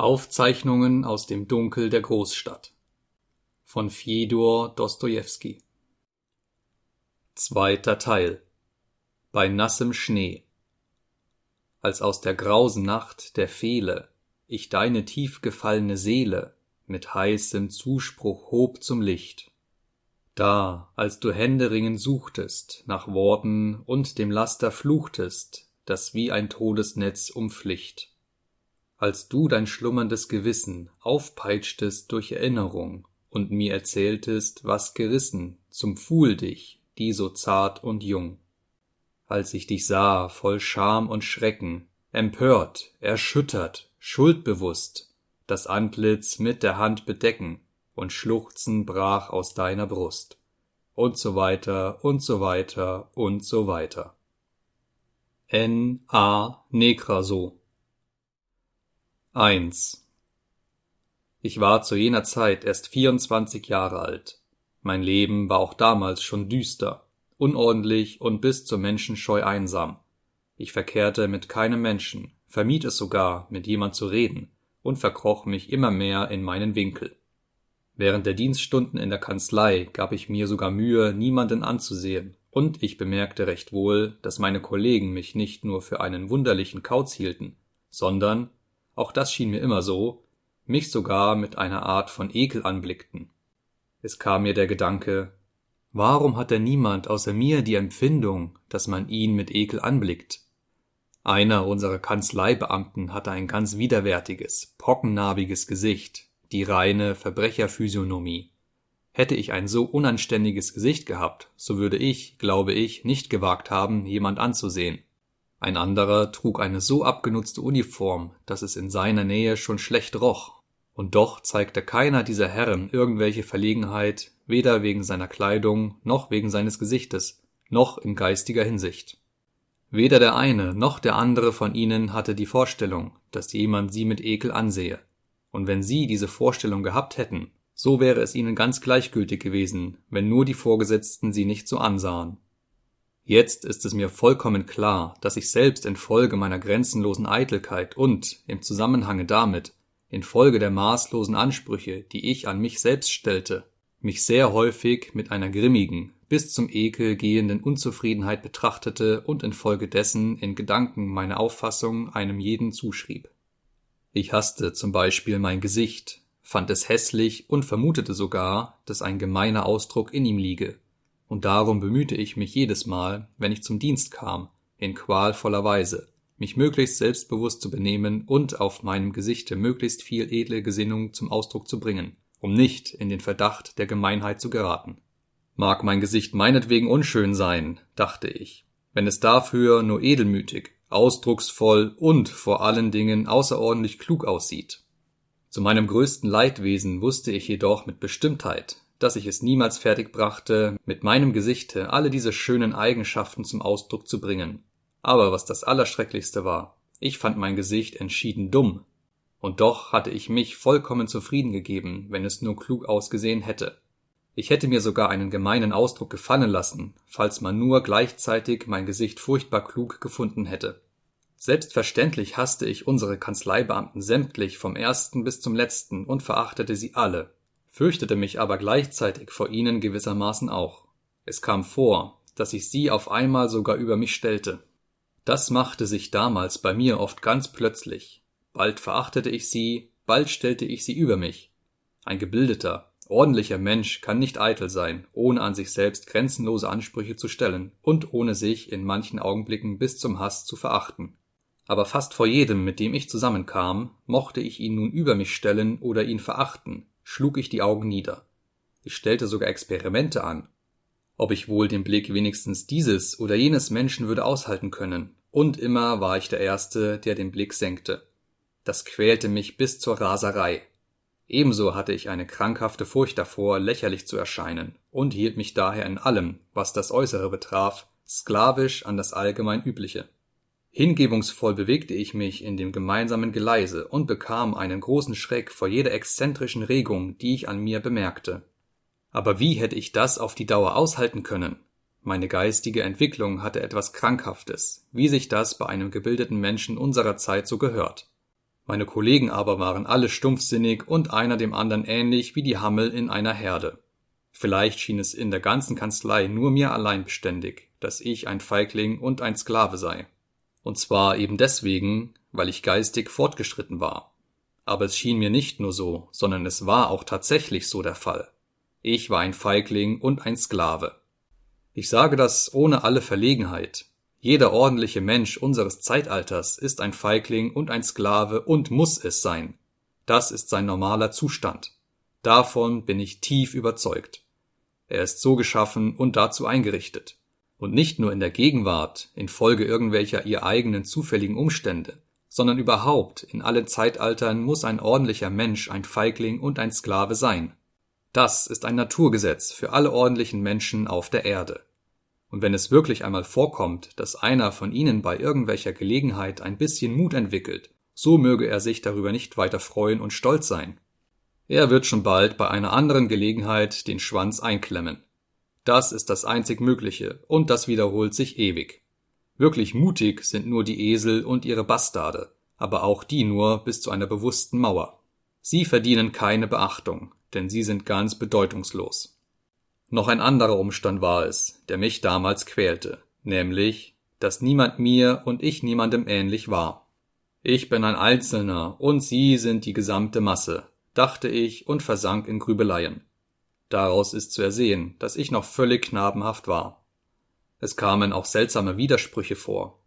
Aufzeichnungen aus dem Dunkel der Großstadt. Von Fjodor Dostojewski. Zweiter Teil. Bei nassem Schnee. Als aus der grausen Nacht der Fehle ich deine tief gefallene Seele mit heißem Zuspruch hob zum Licht. Da, als du händeringend suchtest nach Worten und dem Laster fluchtest, das wie ein Todesnetz umflicht als du dein schlummerndes Gewissen aufpeitschtest durch Erinnerung und mir erzähltest, was gerissen zum Pfuhl dich, die so zart und jung. Als ich dich sah, voll Scham und Schrecken, empört, erschüttert, schuldbewusst, das Antlitz mit der Hand bedecken und Schluchzen brach aus deiner Brust. Und so weiter und so weiter und so weiter. N. A. Nekraso 1 Ich war zu jener Zeit erst 24 Jahre alt. Mein Leben war auch damals schon düster, unordentlich und bis zur Menschenscheu einsam. Ich verkehrte mit keinem Menschen, vermied es sogar, mit jemand zu reden und verkroch mich immer mehr in meinen Winkel. Während der Dienststunden in der Kanzlei gab ich mir sogar Mühe, niemanden anzusehen, und ich bemerkte recht wohl, dass meine Kollegen mich nicht nur für einen wunderlichen Kauz hielten, sondern auch das schien mir immer so, mich sogar mit einer Art von Ekel anblickten. Es kam mir der Gedanke, warum hat denn niemand außer mir die Empfindung, dass man ihn mit Ekel anblickt? Einer unserer Kanzleibeamten hatte ein ganz widerwärtiges, pockennarbiges Gesicht, die reine Verbrecherphysiognomie. Hätte ich ein so unanständiges Gesicht gehabt, so würde ich, glaube ich, nicht gewagt haben, jemand anzusehen. Ein anderer trug eine so abgenutzte Uniform, dass es in seiner Nähe schon schlecht roch, und doch zeigte keiner dieser Herren irgendwelche Verlegenheit, weder wegen seiner Kleidung noch wegen seines Gesichtes, noch in geistiger Hinsicht. Weder der eine noch der andere von ihnen hatte die Vorstellung, dass jemand sie mit Ekel ansehe, und wenn sie diese Vorstellung gehabt hätten, so wäre es ihnen ganz gleichgültig gewesen, wenn nur die Vorgesetzten sie nicht so ansahen. Jetzt ist es mir vollkommen klar, dass ich selbst infolge meiner grenzenlosen Eitelkeit und, im Zusammenhange damit, infolge der maßlosen Ansprüche, die ich an mich selbst stellte, mich sehr häufig mit einer grimmigen, bis zum Ekel gehenden Unzufriedenheit betrachtete und infolgedessen in Gedanken meine Auffassung einem jeden zuschrieb. Ich hasste zum Beispiel mein Gesicht, fand es hässlich und vermutete sogar, dass ein gemeiner Ausdruck in ihm liege, und darum bemühte ich mich jedes Mal, wenn ich zum Dienst kam, in qualvoller Weise, mich möglichst selbstbewusst zu benehmen und auf meinem Gesichte möglichst viel edle Gesinnung zum Ausdruck zu bringen, um nicht in den Verdacht der Gemeinheit zu geraten. Mag mein Gesicht meinetwegen unschön sein, dachte ich, wenn es dafür nur edelmütig, ausdrucksvoll und vor allen Dingen außerordentlich klug aussieht. Zu meinem größten Leidwesen wusste ich jedoch mit Bestimmtheit, dass ich es niemals fertig brachte, mit meinem Gesichte alle diese schönen Eigenschaften zum Ausdruck zu bringen. Aber was das Allerschrecklichste war, ich fand mein Gesicht entschieden dumm. Und doch hatte ich mich vollkommen zufrieden gegeben, wenn es nur klug ausgesehen hätte. Ich hätte mir sogar einen gemeinen Ausdruck gefallen lassen, falls man nur gleichzeitig mein Gesicht furchtbar klug gefunden hätte. Selbstverständlich hasste ich unsere Kanzleibeamten sämtlich vom ersten bis zum letzten und verachtete sie alle, fürchtete mich aber gleichzeitig vor ihnen gewissermaßen auch. Es kam vor, dass ich sie auf einmal sogar über mich stellte. Das machte sich damals bei mir oft ganz plötzlich. Bald verachtete ich sie, bald stellte ich sie über mich. Ein gebildeter, ordentlicher Mensch kann nicht eitel sein, ohne an sich selbst grenzenlose Ansprüche zu stellen und ohne sich in manchen Augenblicken bis zum Hass zu verachten. Aber fast vor jedem, mit dem ich zusammenkam, mochte ich ihn nun über mich stellen oder ihn verachten, schlug ich die Augen nieder. Ich stellte sogar Experimente an, ob ich wohl den Blick wenigstens dieses oder jenes Menschen würde aushalten können, und immer war ich der Erste, der den Blick senkte. Das quälte mich bis zur Raserei. Ebenso hatte ich eine krankhafte Furcht davor, lächerlich zu erscheinen, und hielt mich daher in allem, was das Äußere betraf, sklavisch an das allgemein Übliche. Hingebungsvoll bewegte ich mich in dem gemeinsamen Geleise und bekam einen großen Schreck vor jeder exzentrischen Regung, die ich an mir bemerkte. Aber wie hätte ich das auf die Dauer aushalten können? Meine geistige Entwicklung hatte etwas Krankhaftes, wie sich das bei einem gebildeten Menschen unserer Zeit so gehört. Meine Kollegen aber waren alle stumpfsinnig und einer dem anderen ähnlich wie die Hammel in einer Herde. Vielleicht schien es in der ganzen Kanzlei nur mir allein beständig, dass ich ein Feigling und ein Sklave sei. Und zwar eben deswegen, weil ich geistig fortgeschritten war. Aber es schien mir nicht nur so, sondern es war auch tatsächlich so der Fall. Ich war ein Feigling und ein Sklave. Ich sage das ohne alle Verlegenheit, jeder ordentliche Mensch unseres Zeitalters ist ein Feigling und ein Sklave und muss es sein. Das ist sein normaler Zustand. Davon bin ich tief überzeugt. Er ist so geschaffen und dazu eingerichtet. Und nicht nur in der Gegenwart, infolge irgendwelcher ihr eigenen zufälligen Umstände, sondern überhaupt in allen Zeitaltern muss ein ordentlicher Mensch ein Feigling und ein Sklave sein. Das ist ein Naturgesetz für alle ordentlichen Menschen auf der Erde. Und wenn es wirklich einmal vorkommt, dass einer von ihnen bei irgendwelcher Gelegenheit ein bisschen Mut entwickelt, so möge er sich darüber nicht weiter freuen und stolz sein. Er wird schon bald bei einer anderen Gelegenheit den Schwanz einklemmen. Das ist das einzig Mögliche, und das wiederholt sich ewig. Wirklich mutig sind nur die Esel und ihre Bastarde, aber auch die nur bis zu einer bewussten Mauer. Sie verdienen keine Beachtung, denn sie sind ganz bedeutungslos. Noch ein anderer Umstand war es, der mich damals quälte, nämlich, dass niemand mir und ich niemandem ähnlich war. Ich bin ein Einzelner und Sie sind die gesamte Masse, dachte ich und versank in Grübeleien. Daraus ist zu ersehen, dass ich noch völlig knabenhaft war. Es kamen auch seltsame Widersprüche vor.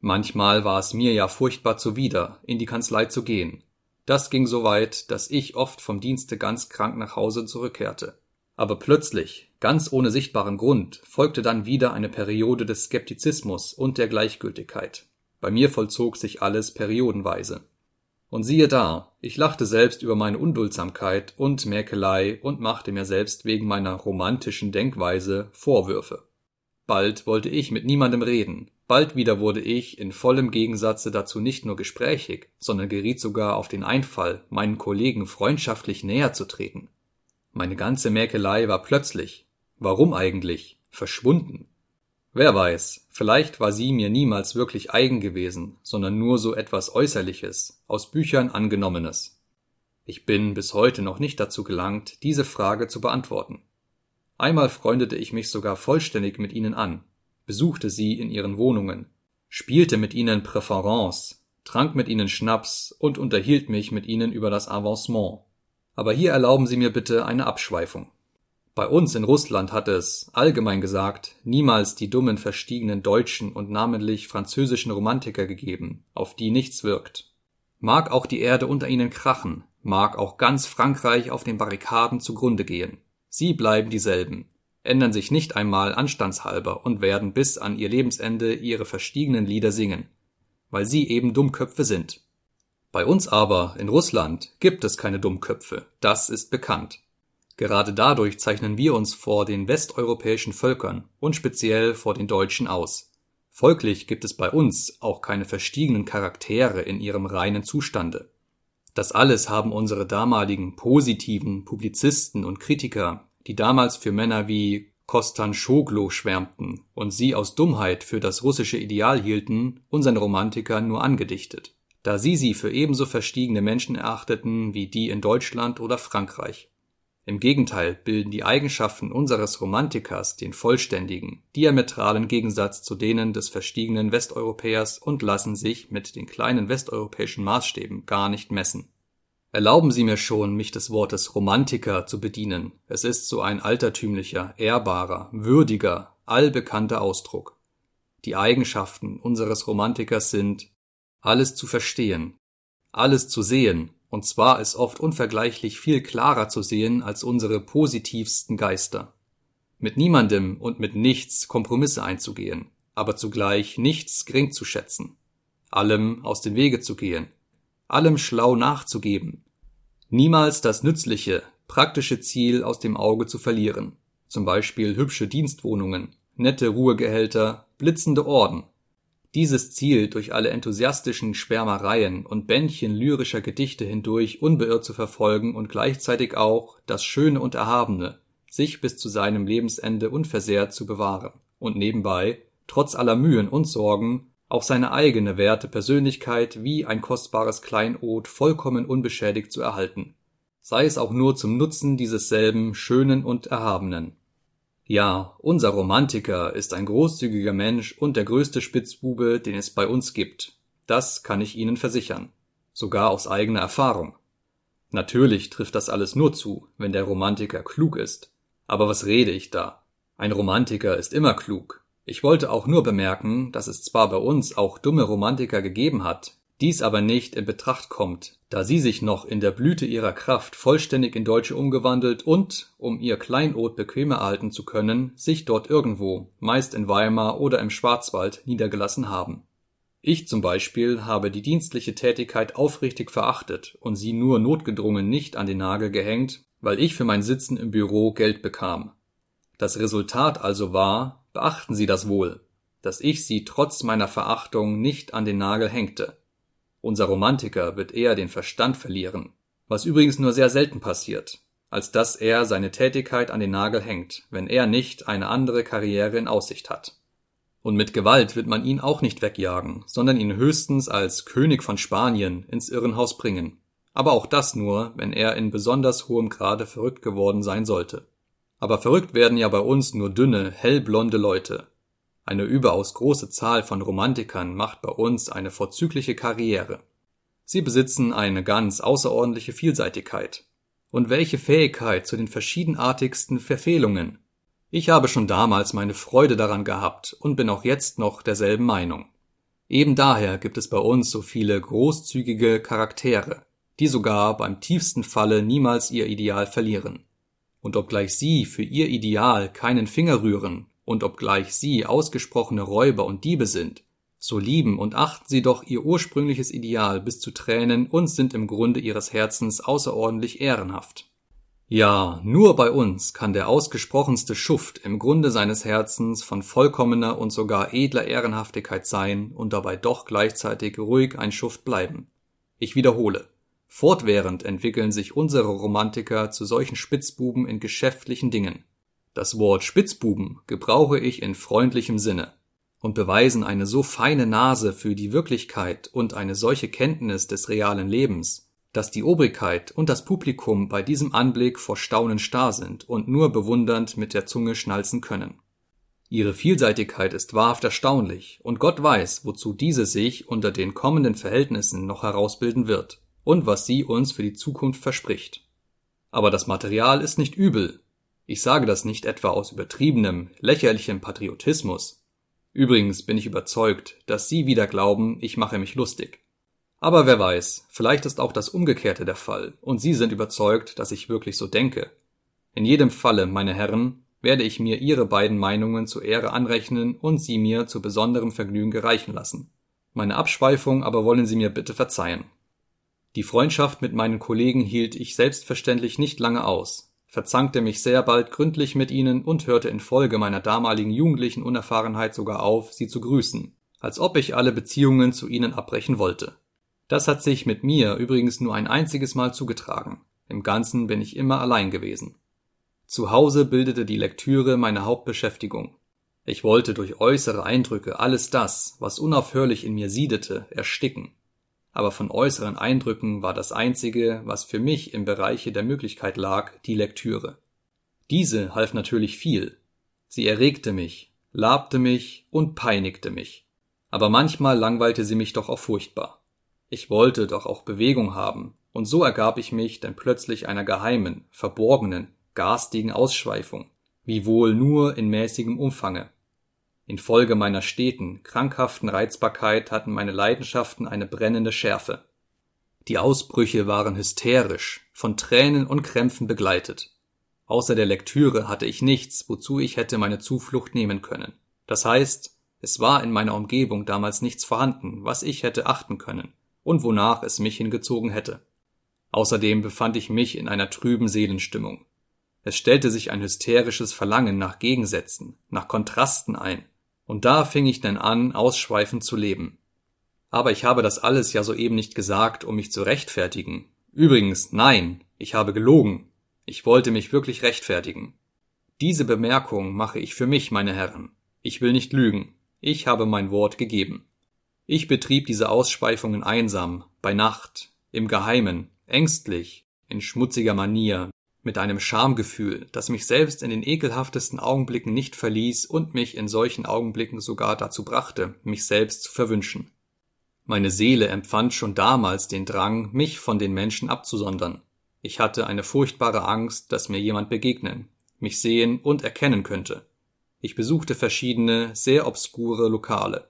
Manchmal war es mir ja furchtbar zuwider, in die Kanzlei zu gehen. Das ging so weit, dass ich oft vom Dienste ganz krank nach Hause zurückkehrte. Aber plötzlich, ganz ohne sichtbaren Grund, folgte dann wieder eine Periode des Skeptizismus und der Gleichgültigkeit. Bei mir vollzog sich alles periodenweise. Und siehe da, ich lachte selbst über meine Unduldsamkeit und Mäkelei und machte mir selbst wegen meiner romantischen Denkweise Vorwürfe. Bald wollte ich mit niemandem reden, bald wieder wurde ich in vollem Gegensatze dazu nicht nur gesprächig, sondern geriet sogar auf den Einfall, meinen Kollegen freundschaftlich näher zu treten. Meine ganze Mäkelei war plötzlich, warum eigentlich, verschwunden. Wer weiß, vielleicht war sie mir niemals wirklich eigen gewesen, sondern nur so etwas Äußerliches, aus Büchern angenommenes. Ich bin bis heute noch nicht dazu gelangt, diese Frage zu beantworten. Einmal freundete ich mich sogar vollständig mit ihnen an, besuchte sie in ihren Wohnungen, spielte mit ihnen Präference, trank mit ihnen Schnaps und unterhielt mich mit ihnen über das Avancement. Aber hier erlauben Sie mir bitte eine Abschweifung. Bei uns in Russland hat es, allgemein gesagt, niemals die dummen verstiegenen deutschen und namentlich französischen Romantiker gegeben, auf die nichts wirkt. Mag auch die Erde unter ihnen krachen, mag auch ganz Frankreich auf den Barrikaden zugrunde gehen. Sie bleiben dieselben, ändern sich nicht einmal anstandshalber und werden bis an ihr Lebensende ihre verstiegenen Lieder singen, weil sie eben Dummköpfe sind. Bei uns aber, in Russland, gibt es keine Dummköpfe, das ist bekannt. Gerade dadurch zeichnen wir uns vor den westeuropäischen Völkern und speziell vor den Deutschen aus. Folglich gibt es bei uns auch keine verstiegenen Charaktere in ihrem reinen Zustande. Das alles haben unsere damaligen positiven Publizisten und Kritiker, die damals für Männer wie Kostan Schoglo schwärmten und sie aus Dummheit für das russische Ideal hielten, unseren Romantikern nur angedichtet da sie sie für ebenso verstiegene Menschen erachteten wie die in Deutschland oder Frankreich. Im Gegenteil bilden die Eigenschaften unseres Romantikers den vollständigen, diametralen Gegensatz zu denen des verstiegenen Westeuropäers und lassen sich mit den kleinen westeuropäischen Maßstäben gar nicht messen. Erlauben Sie mir schon, mich des Wortes Romantiker zu bedienen. Es ist so ein altertümlicher, ehrbarer, würdiger, allbekannter Ausdruck. Die Eigenschaften unseres Romantikers sind alles zu verstehen, alles zu sehen, und zwar ist oft unvergleichlich viel klarer zu sehen als unsere positivsten Geister. Mit niemandem und mit nichts Kompromisse einzugehen, aber zugleich nichts gering zu schätzen, allem aus dem Wege zu gehen, allem schlau nachzugeben, niemals das nützliche, praktische Ziel aus dem Auge zu verlieren, zum Beispiel hübsche Dienstwohnungen, nette Ruhegehälter, blitzende Orden, dieses Ziel durch alle enthusiastischen Schwärmereien und Bändchen lyrischer Gedichte hindurch unbeirrt zu verfolgen und gleichzeitig auch das Schöne und Erhabene, sich bis zu seinem Lebensende unversehrt zu bewahren und nebenbei, trotz aller Mühen und Sorgen, auch seine eigene werte Persönlichkeit wie ein kostbares Kleinod vollkommen unbeschädigt zu erhalten, sei es auch nur zum Nutzen dieses selben Schönen und Erhabenen. Ja, unser Romantiker ist ein großzügiger Mensch und der größte Spitzbube, den es bei uns gibt. Das kann ich Ihnen versichern. Sogar aus eigener Erfahrung. Natürlich trifft das alles nur zu, wenn der Romantiker klug ist. Aber was rede ich da? Ein Romantiker ist immer klug. Ich wollte auch nur bemerken, dass es zwar bei uns auch dumme Romantiker gegeben hat, dies aber nicht in Betracht kommt, da sie sich noch in der Blüte ihrer Kraft vollständig in Deutsche umgewandelt und, um ihr Kleinod bequemer erhalten zu können, sich dort irgendwo, meist in Weimar oder im Schwarzwald, niedergelassen haben. Ich zum Beispiel habe die dienstliche Tätigkeit aufrichtig verachtet und sie nur notgedrungen nicht an den Nagel gehängt, weil ich für mein Sitzen im Büro Geld bekam. Das Resultat also war, beachten Sie das wohl, dass ich sie trotz meiner Verachtung nicht an den Nagel hängte. Unser Romantiker wird eher den Verstand verlieren, was übrigens nur sehr selten passiert, als dass er seine Tätigkeit an den Nagel hängt, wenn er nicht eine andere Karriere in Aussicht hat. Und mit Gewalt wird man ihn auch nicht wegjagen, sondern ihn höchstens als König von Spanien ins Irrenhaus bringen. Aber auch das nur, wenn er in besonders hohem Grade verrückt geworden sein sollte. Aber verrückt werden ja bei uns nur dünne, hellblonde Leute, eine überaus große Zahl von Romantikern macht bei uns eine vorzügliche Karriere. Sie besitzen eine ganz außerordentliche Vielseitigkeit. Und welche Fähigkeit zu den verschiedenartigsten Verfehlungen. Ich habe schon damals meine Freude daran gehabt und bin auch jetzt noch derselben Meinung. Eben daher gibt es bei uns so viele großzügige Charaktere, die sogar beim tiefsten Falle niemals ihr Ideal verlieren. Und obgleich sie für ihr Ideal keinen Finger rühren und obgleich sie ausgesprochene Räuber und Diebe sind, so lieben und achten sie doch ihr ursprüngliches Ideal bis zu Tränen und sind im Grunde ihres Herzens außerordentlich ehrenhaft. Ja, nur bei uns kann der ausgesprochenste Schuft im Grunde seines Herzens von vollkommener und sogar edler Ehrenhaftigkeit sein und dabei doch gleichzeitig ruhig ein Schuft bleiben. Ich wiederhole. Fortwährend entwickeln sich unsere Romantiker zu solchen Spitzbuben in geschäftlichen Dingen, das Wort Spitzbuben gebrauche ich in freundlichem Sinne und beweisen eine so feine Nase für die Wirklichkeit und eine solche Kenntnis des realen Lebens, dass die Obrigkeit und das Publikum bei diesem Anblick vor Staunen starr sind und nur bewundernd mit der Zunge schnalzen können. Ihre Vielseitigkeit ist wahrhaft erstaunlich, und Gott weiß, wozu diese sich unter den kommenden Verhältnissen noch herausbilden wird und was sie uns für die Zukunft verspricht. Aber das Material ist nicht übel, ich sage das nicht etwa aus übertriebenem, lächerlichem Patriotismus. Übrigens bin ich überzeugt, dass Sie wieder glauben, ich mache mich lustig. Aber wer weiß, vielleicht ist auch das Umgekehrte der Fall, und Sie sind überzeugt, dass ich wirklich so denke. In jedem Falle, meine Herren, werde ich mir Ihre beiden Meinungen zur Ehre anrechnen und sie mir zu besonderem Vergnügen gereichen lassen. Meine Abschweifung aber wollen Sie mir bitte verzeihen. Die Freundschaft mit meinen Kollegen hielt ich selbstverständlich nicht lange aus, verzankte mich sehr bald gründlich mit ihnen und hörte infolge meiner damaligen jugendlichen Unerfahrenheit sogar auf, sie zu grüßen, als ob ich alle Beziehungen zu ihnen abbrechen wollte. Das hat sich mit mir übrigens nur ein einziges Mal zugetragen. Im Ganzen bin ich immer allein gewesen. Zu Hause bildete die Lektüre meine Hauptbeschäftigung. Ich wollte durch äußere Eindrücke alles das, was unaufhörlich in mir siedete, ersticken aber von äußeren Eindrücken war das einzige, was für mich im Bereiche der Möglichkeit lag, die Lektüre. Diese half natürlich viel. Sie erregte mich, labte mich und peinigte mich. Aber manchmal langweilte sie mich doch auch furchtbar. Ich wollte doch auch Bewegung haben, und so ergab ich mich dann plötzlich einer geheimen, verborgenen, garstigen Ausschweifung, wiewohl nur in mäßigem Umfange, Infolge meiner steten, krankhaften Reizbarkeit hatten meine Leidenschaften eine brennende Schärfe. Die Ausbrüche waren hysterisch, von Tränen und Krämpfen begleitet. Außer der Lektüre hatte ich nichts, wozu ich hätte meine Zuflucht nehmen können. Das heißt, es war in meiner Umgebung damals nichts vorhanden, was ich hätte achten können und wonach es mich hingezogen hätte. Außerdem befand ich mich in einer trüben Seelenstimmung. Es stellte sich ein hysterisches Verlangen nach Gegensätzen, nach Kontrasten ein, und da fing ich denn an, ausschweifend zu leben. Aber ich habe das alles ja soeben nicht gesagt, um mich zu rechtfertigen. Übrigens, nein, ich habe gelogen. Ich wollte mich wirklich rechtfertigen. Diese Bemerkung mache ich für mich, meine Herren. Ich will nicht lügen. Ich habe mein Wort gegeben. Ich betrieb diese Ausspeifungen einsam, bei Nacht, im Geheimen, ängstlich, in schmutziger Manier, mit einem Schamgefühl, das mich selbst in den ekelhaftesten Augenblicken nicht verließ und mich in solchen Augenblicken sogar dazu brachte, mich selbst zu verwünschen. Meine Seele empfand schon damals den Drang, mich von den Menschen abzusondern. Ich hatte eine furchtbare Angst, dass mir jemand begegnen, mich sehen und erkennen könnte. Ich besuchte verschiedene, sehr obskure Lokale.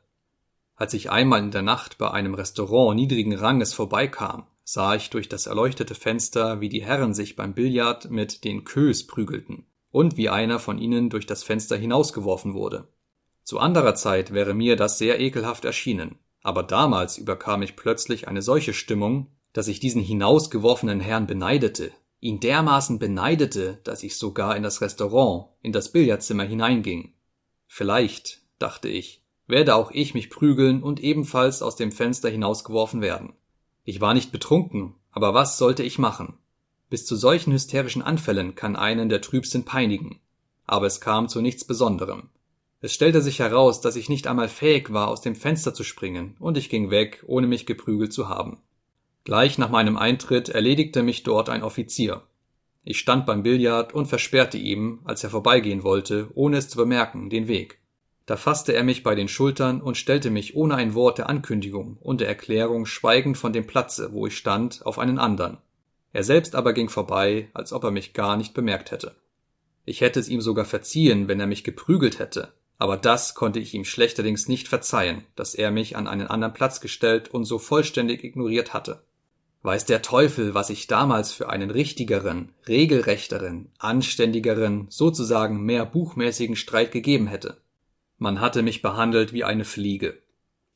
Als ich einmal in der Nacht bei einem Restaurant niedrigen Ranges vorbeikam, sah ich durch das erleuchtete Fenster, wie die Herren sich beim Billard mit den Kös prügelten und wie einer von ihnen durch das Fenster hinausgeworfen wurde. Zu anderer Zeit wäre mir das sehr ekelhaft erschienen, aber damals überkam mich plötzlich eine solche Stimmung, dass ich diesen hinausgeworfenen Herrn beneidete, ihn dermaßen beneidete, dass ich sogar in das Restaurant, in das Billardzimmer hineinging. Vielleicht, dachte ich, werde auch ich mich prügeln und ebenfalls aus dem Fenster hinausgeworfen werden. Ich war nicht betrunken, aber was sollte ich machen? Bis zu solchen hysterischen Anfällen kann einen der Trübsinn peinigen. Aber es kam zu nichts Besonderem. Es stellte sich heraus, dass ich nicht einmal fähig war, aus dem Fenster zu springen, und ich ging weg, ohne mich geprügelt zu haben. Gleich nach meinem Eintritt erledigte mich dort ein Offizier. Ich stand beim Billard und versperrte ihm, als er vorbeigehen wollte, ohne es zu bemerken, den Weg. Da fasste er mich bei den Schultern und stellte mich ohne ein Wort der Ankündigung und der Erklärung schweigend von dem Platze, wo ich stand, auf einen andern. Er selbst aber ging vorbei, als ob er mich gar nicht bemerkt hätte. Ich hätte es ihm sogar verziehen, wenn er mich geprügelt hätte, aber das konnte ich ihm schlechterdings nicht verzeihen, dass er mich an einen anderen Platz gestellt und so vollständig ignoriert hatte. Weiß der Teufel, was ich damals für einen richtigeren, regelrechteren, anständigeren, sozusagen mehr buchmäßigen Streit gegeben hätte. Man hatte mich behandelt wie eine Fliege.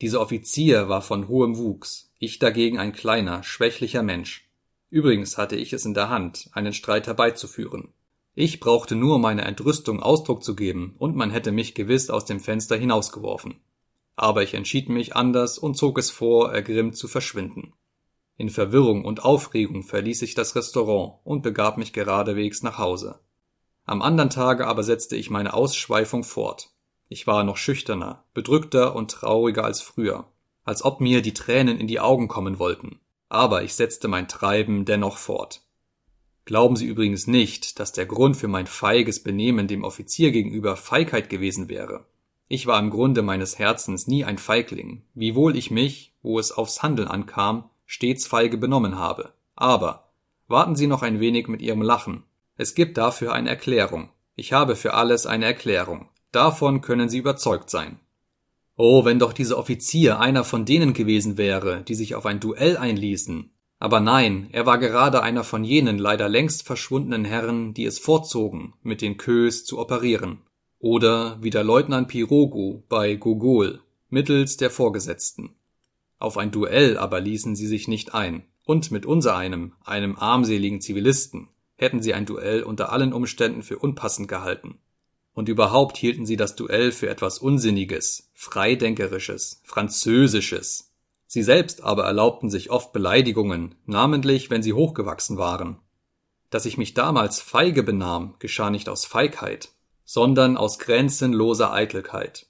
Dieser Offizier war von hohem Wuchs, ich dagegen ein kleiner, schwächlicher Mensch. Übrigens hatte ich es in der Hand, einen Streit herbeizuführen. Ich brauchte nur meiner Entrüstung Ausdruck zu geben, und man hätte mich gewiss aus dem Fenster hinausgeworfen. Aber ich entschied mich anders und zog es vor, ergrimmt zu verschwinden. In Verwirrung und Aufregung verließ ich das Restaurant und begab mich geradewegs nach Hause. Am andern Tage aber setzte ich meine Ausschweifung fort. Ich war noch schüchterner, bedrückter und trauriger als früher, als ob mir die Tränen in die Augen kommen wollten. Aber ich setzte mein Treiben dennoch fort. Glauben Sie übrigens nicht, dass der Grund für mein feiges Benehmen dem Offizier gegenüber Feigheit gewesen wäre. Ich war im Grunde meines Herzens nie ein Feigling, wiewohl ich mich, wo es aufs Handeln ankam, stets feige benommen habe. Aber warten Sie noch ein wenig mit Ihrem Lachen. Es gibt dafür eine Erklärung. Ich habe für alles eine Erklärung. Davon können Sie überzeugt sein. Oh, wenn doch dieser Offizier einer von denen gewesen wäre, die sich auf ein Duell einließen. Aber nein, er war gerade einer von jenen leider längst verschwundenen Herren, die es vorzogen, mit den Kös zu operieren. Oder wie der Leutnant Pirogu bei Gogol, mittels der Vorgesetzten. Auf ein Duell aber ließen sie sich nicht ein. Und mit unsereinem, einem armseligen Zivilisten, hätten sie ein Duell unter allen Umständen für unpassend gehalten und überhaupt hielten sie das Duell für etwas Unsinniges, Freidenkerisches, Französisches. Sie selbst aber erlaubten sich oft Beleidigungen, namentlich wenn sie hochgewachsen waren. Dass ich mich damals feige benahm, geschah nicht aus Feigheit, sondern aus grenzenloser Eitelkeit.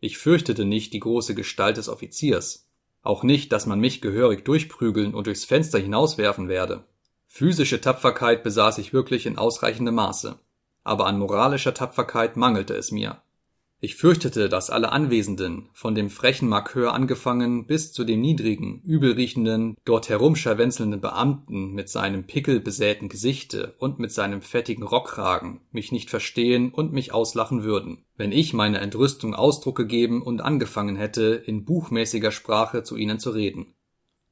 Ich fürchtete nicht die große Gestalt des Offiziers, auch nicht, dass man mich gehörig durchprügeln und durchs Fenster hinauswerfen werde. Physische Tapferkeit besaß ich wirklich in ausreichendem Maße aber an moralischer Tapferkeit mangelte es mir. Ich fürchtete, dass alle Anwesenden, von dem frechen Marqueur angefangen bis zu dem niedrigen, übelriechenden, dort herumscharwenzelnden Beamten mit seinem pickelbesäten Gesichte und mit seinem fettigen Rockkragen, mich nicht verstehen und mich auslachen würden, wenn ich meiner Entrüstung Ausdruck gegeben und angefangen hätte, in buchmäßiger Sprache zu ihnen zu reden.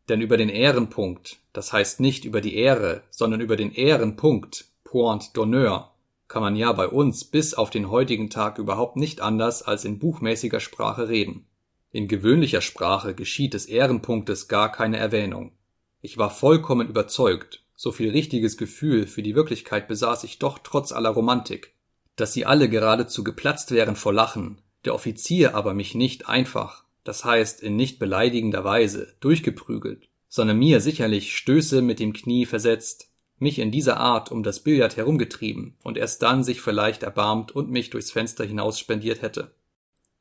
Denn über den Ehrenpunkt, das heißt nicht über die Ehre, sondern über den Ehrenpunkt, point d'honneur, kann man ja bei uns bis auf den heutigen Tag überhaupt nicht anders als in buchmäßiger Sprache reden. In gewöhnlicher Sprache geschieht des Ehrenpunktes gar keine Erwähnung. Ich war vollkommen überzeugt, so viel richtiges Gefühl für die Wirklichkeit besaß ich doch trotz aller Romantik, dass sie alle geradezu geplatzt wären vor Lachen, der Offizier aber mich nicht einfach, das heißt in nicht beleidigender Weise, durchgeprügelt, sondern mir sicherlich Stöße mit dem Knie versetzt, mich in dieser Art um das Billard herumgetrieben und erst dann sich vielleicht erbarmt und mich durchs Fenster hinaus spendiert hätte.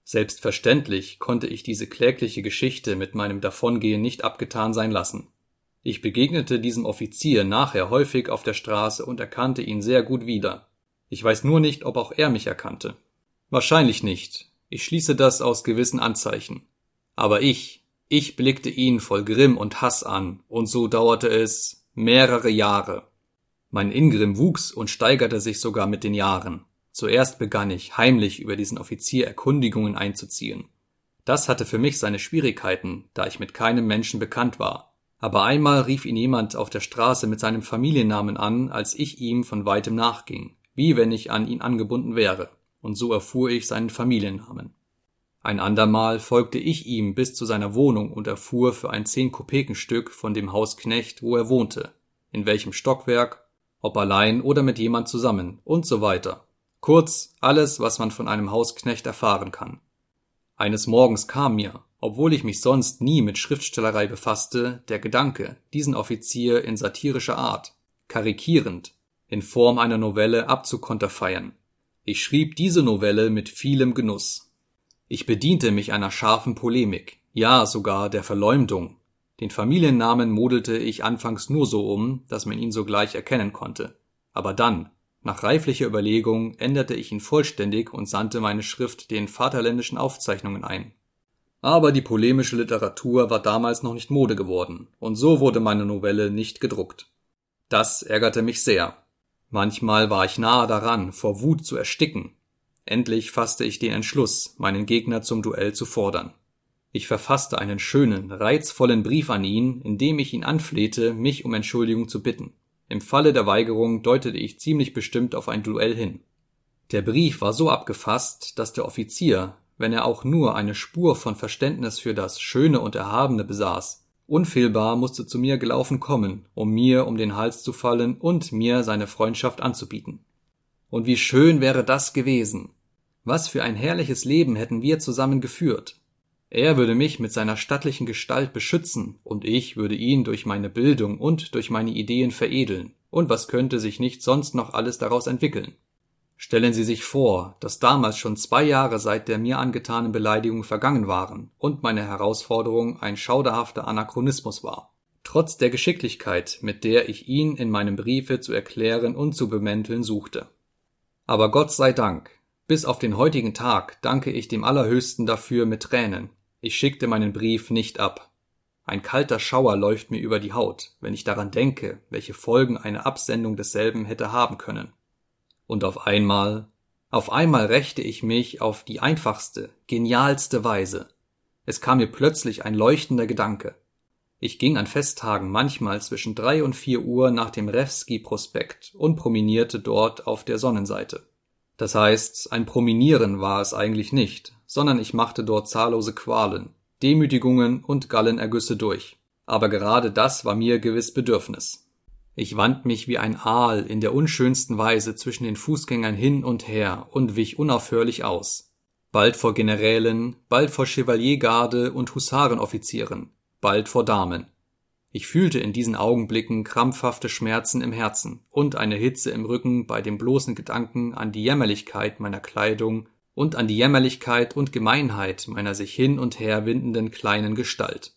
Selbstverständlich konnte ich diese klägliche Geschichte mit meinem Davongehen nicht abgetan sein lassen. Ich begegnete diesem Offizier nachher häufig auf der Straße und erkannte ihn sehr gut wieder. Ich weiß nur nicht, ob auch er mich erkannte. Wahrscheinlich nicht. Ich schließe das aus gewissen Anzeichen. Aber ich, ich blickte ihn voll Grimm und Hass an, und so dauerte es mehrere Jahre. Mein Ingrimm wuchs und steigerte sich sogar mit den Jahren. Zuerst begann ich, heimlich über diesen Offizier Erkundigungen einzuziehen. Das hatte für mich seine Schwierigkeiten, da ich mit keinem Menschen bekannt war. Aber einmal rief ihn jemand auf der Straße mit seinem Familiennamen an, als ich ihm von weitem nachging, wie wenn ich an ihn angebunden wäre, und so erfuhr ich seinen Familiennamen. Ein andermal folgte ich ihm bis zu seiner Wohnung und erfuhr für ein Zehn-Kopekenstück von dem Hausknecht, wo er wohnte, in welchem Stockwerk, ob allein oder mit jemand zusammen und so weiter. Kurz alles, was man von einem Hausknecht erfahren kann. Eines Morgens kam mir, obwohl ich mich sonst nie mit Schriftstellerei befasste, der Gedanke, diesen Offizier in satirischer Art, karikierend, in Form einer Novelle abzukonterfeiern. Ich schrieb diese Novelle mit vielem Genuss. Ich bediente mich einer scharfen Polemik, ja sogar der Verleumdung. Den Familiennamen modelte ich anfangs nur so um, dass man ihn sogleich erkennen konnte. Aber dann, nach reiflicher Überlegung änderte ich ihn vollständig und sandte meine Schrift den Vaterländischen Aufzeichnungen ein. Aber die polemische Literatur war damals noch nicht Mode geworden, und so wurde meine Novelle nicht gedruckt. Das ärgerte mich sehr. Manchmal war ich nahe daran, vor Wut zu ersticken. Endlich fasste ich den Entschluss, meinen Gegner zum Duell zu fordern. Ich verfasste einen schönen, reizvollen Brief an ihn, in dem ich ihn anflehte, mich um Entschuldigung zu bitten. Im Falle der Weigerung deutete ich ziemlich bestimmt auf ein Duell hin. Der Brief war so abgefasst, dass der Offizier, wenn er auch nur eine Spur von Verständnis für das Schöne und Erhabene besaß, unfehlbar musste zu mir gelaufen kommen, um mir um den Hals zu fallen und mir seine Freundschaft anzubieten. Und wie schön wäre das gewesen! Was für ein herrliches Leben hätten wir zusammen geführt! Er würde mich mit seiner stattlichen Gestalt beschützen, und ich würde ihn durch meine Bildung und durch meine Ideen veredeln, und was könnte sich nicht sonst noch alles daraus entwickeln? Stellen Sie sich vor, dass damals schon zwei Jahre seit der mir angetanen Beleidigung vergangen waren und meine Herausforderung ein schauderhafter Anachronismus war. Trotz der Geschicklichkeit, mit der ich ihn in meinem Briefe zu erklären und zu bemänteln suchte. Aber Gott sei Dank, bis auf den heutigen Tag danke ich dem Allerhöchsten dafür mit Tränen, ich schickte meinen Brief nicht ab. Ein kalter Schauer läuft mir über die Haut, wenn ich daran denke, welche Folgen eine Absendung desselben hätte haben können. Und auf einmal, auf einmal rächte ich mich auf die einfachste, genialste Weise. Es kam mir plötzlich ein leuchtender Gedanke. Ich ging an Festtagen manchmal zwischen drei und vier Uhr nach dem Rewski-Prospekt und promenierte dort auf der Sonnenseite. Das heißt, ein Prominieren war es eigentlich nicht, sondern ich machte dort zahllose Qualen, Demütigungen und Gallenergüsse durch. Aber gerade das war mir gewiss Bedürfnis. Ich wand mich wie ein Aal in der unschönsten Weise zwischen den Fußgängern hin und her und wich unaufhörlich aus. Bald vor Generälen, bald vor Chevaliergarde und Husarenoffizieren, bald vor Damen. Ich fühlte in diesen Augenblicken krampfhafte Schmerzen im Herzen und eine Hitze im Rücken bei dem bloßen Gedanken an die Jämmerlichkeit meiner Kleidung und an die Jämmerlichkeit und Gemeinheit meiner sich hin und her windenden kleinen Gestalt.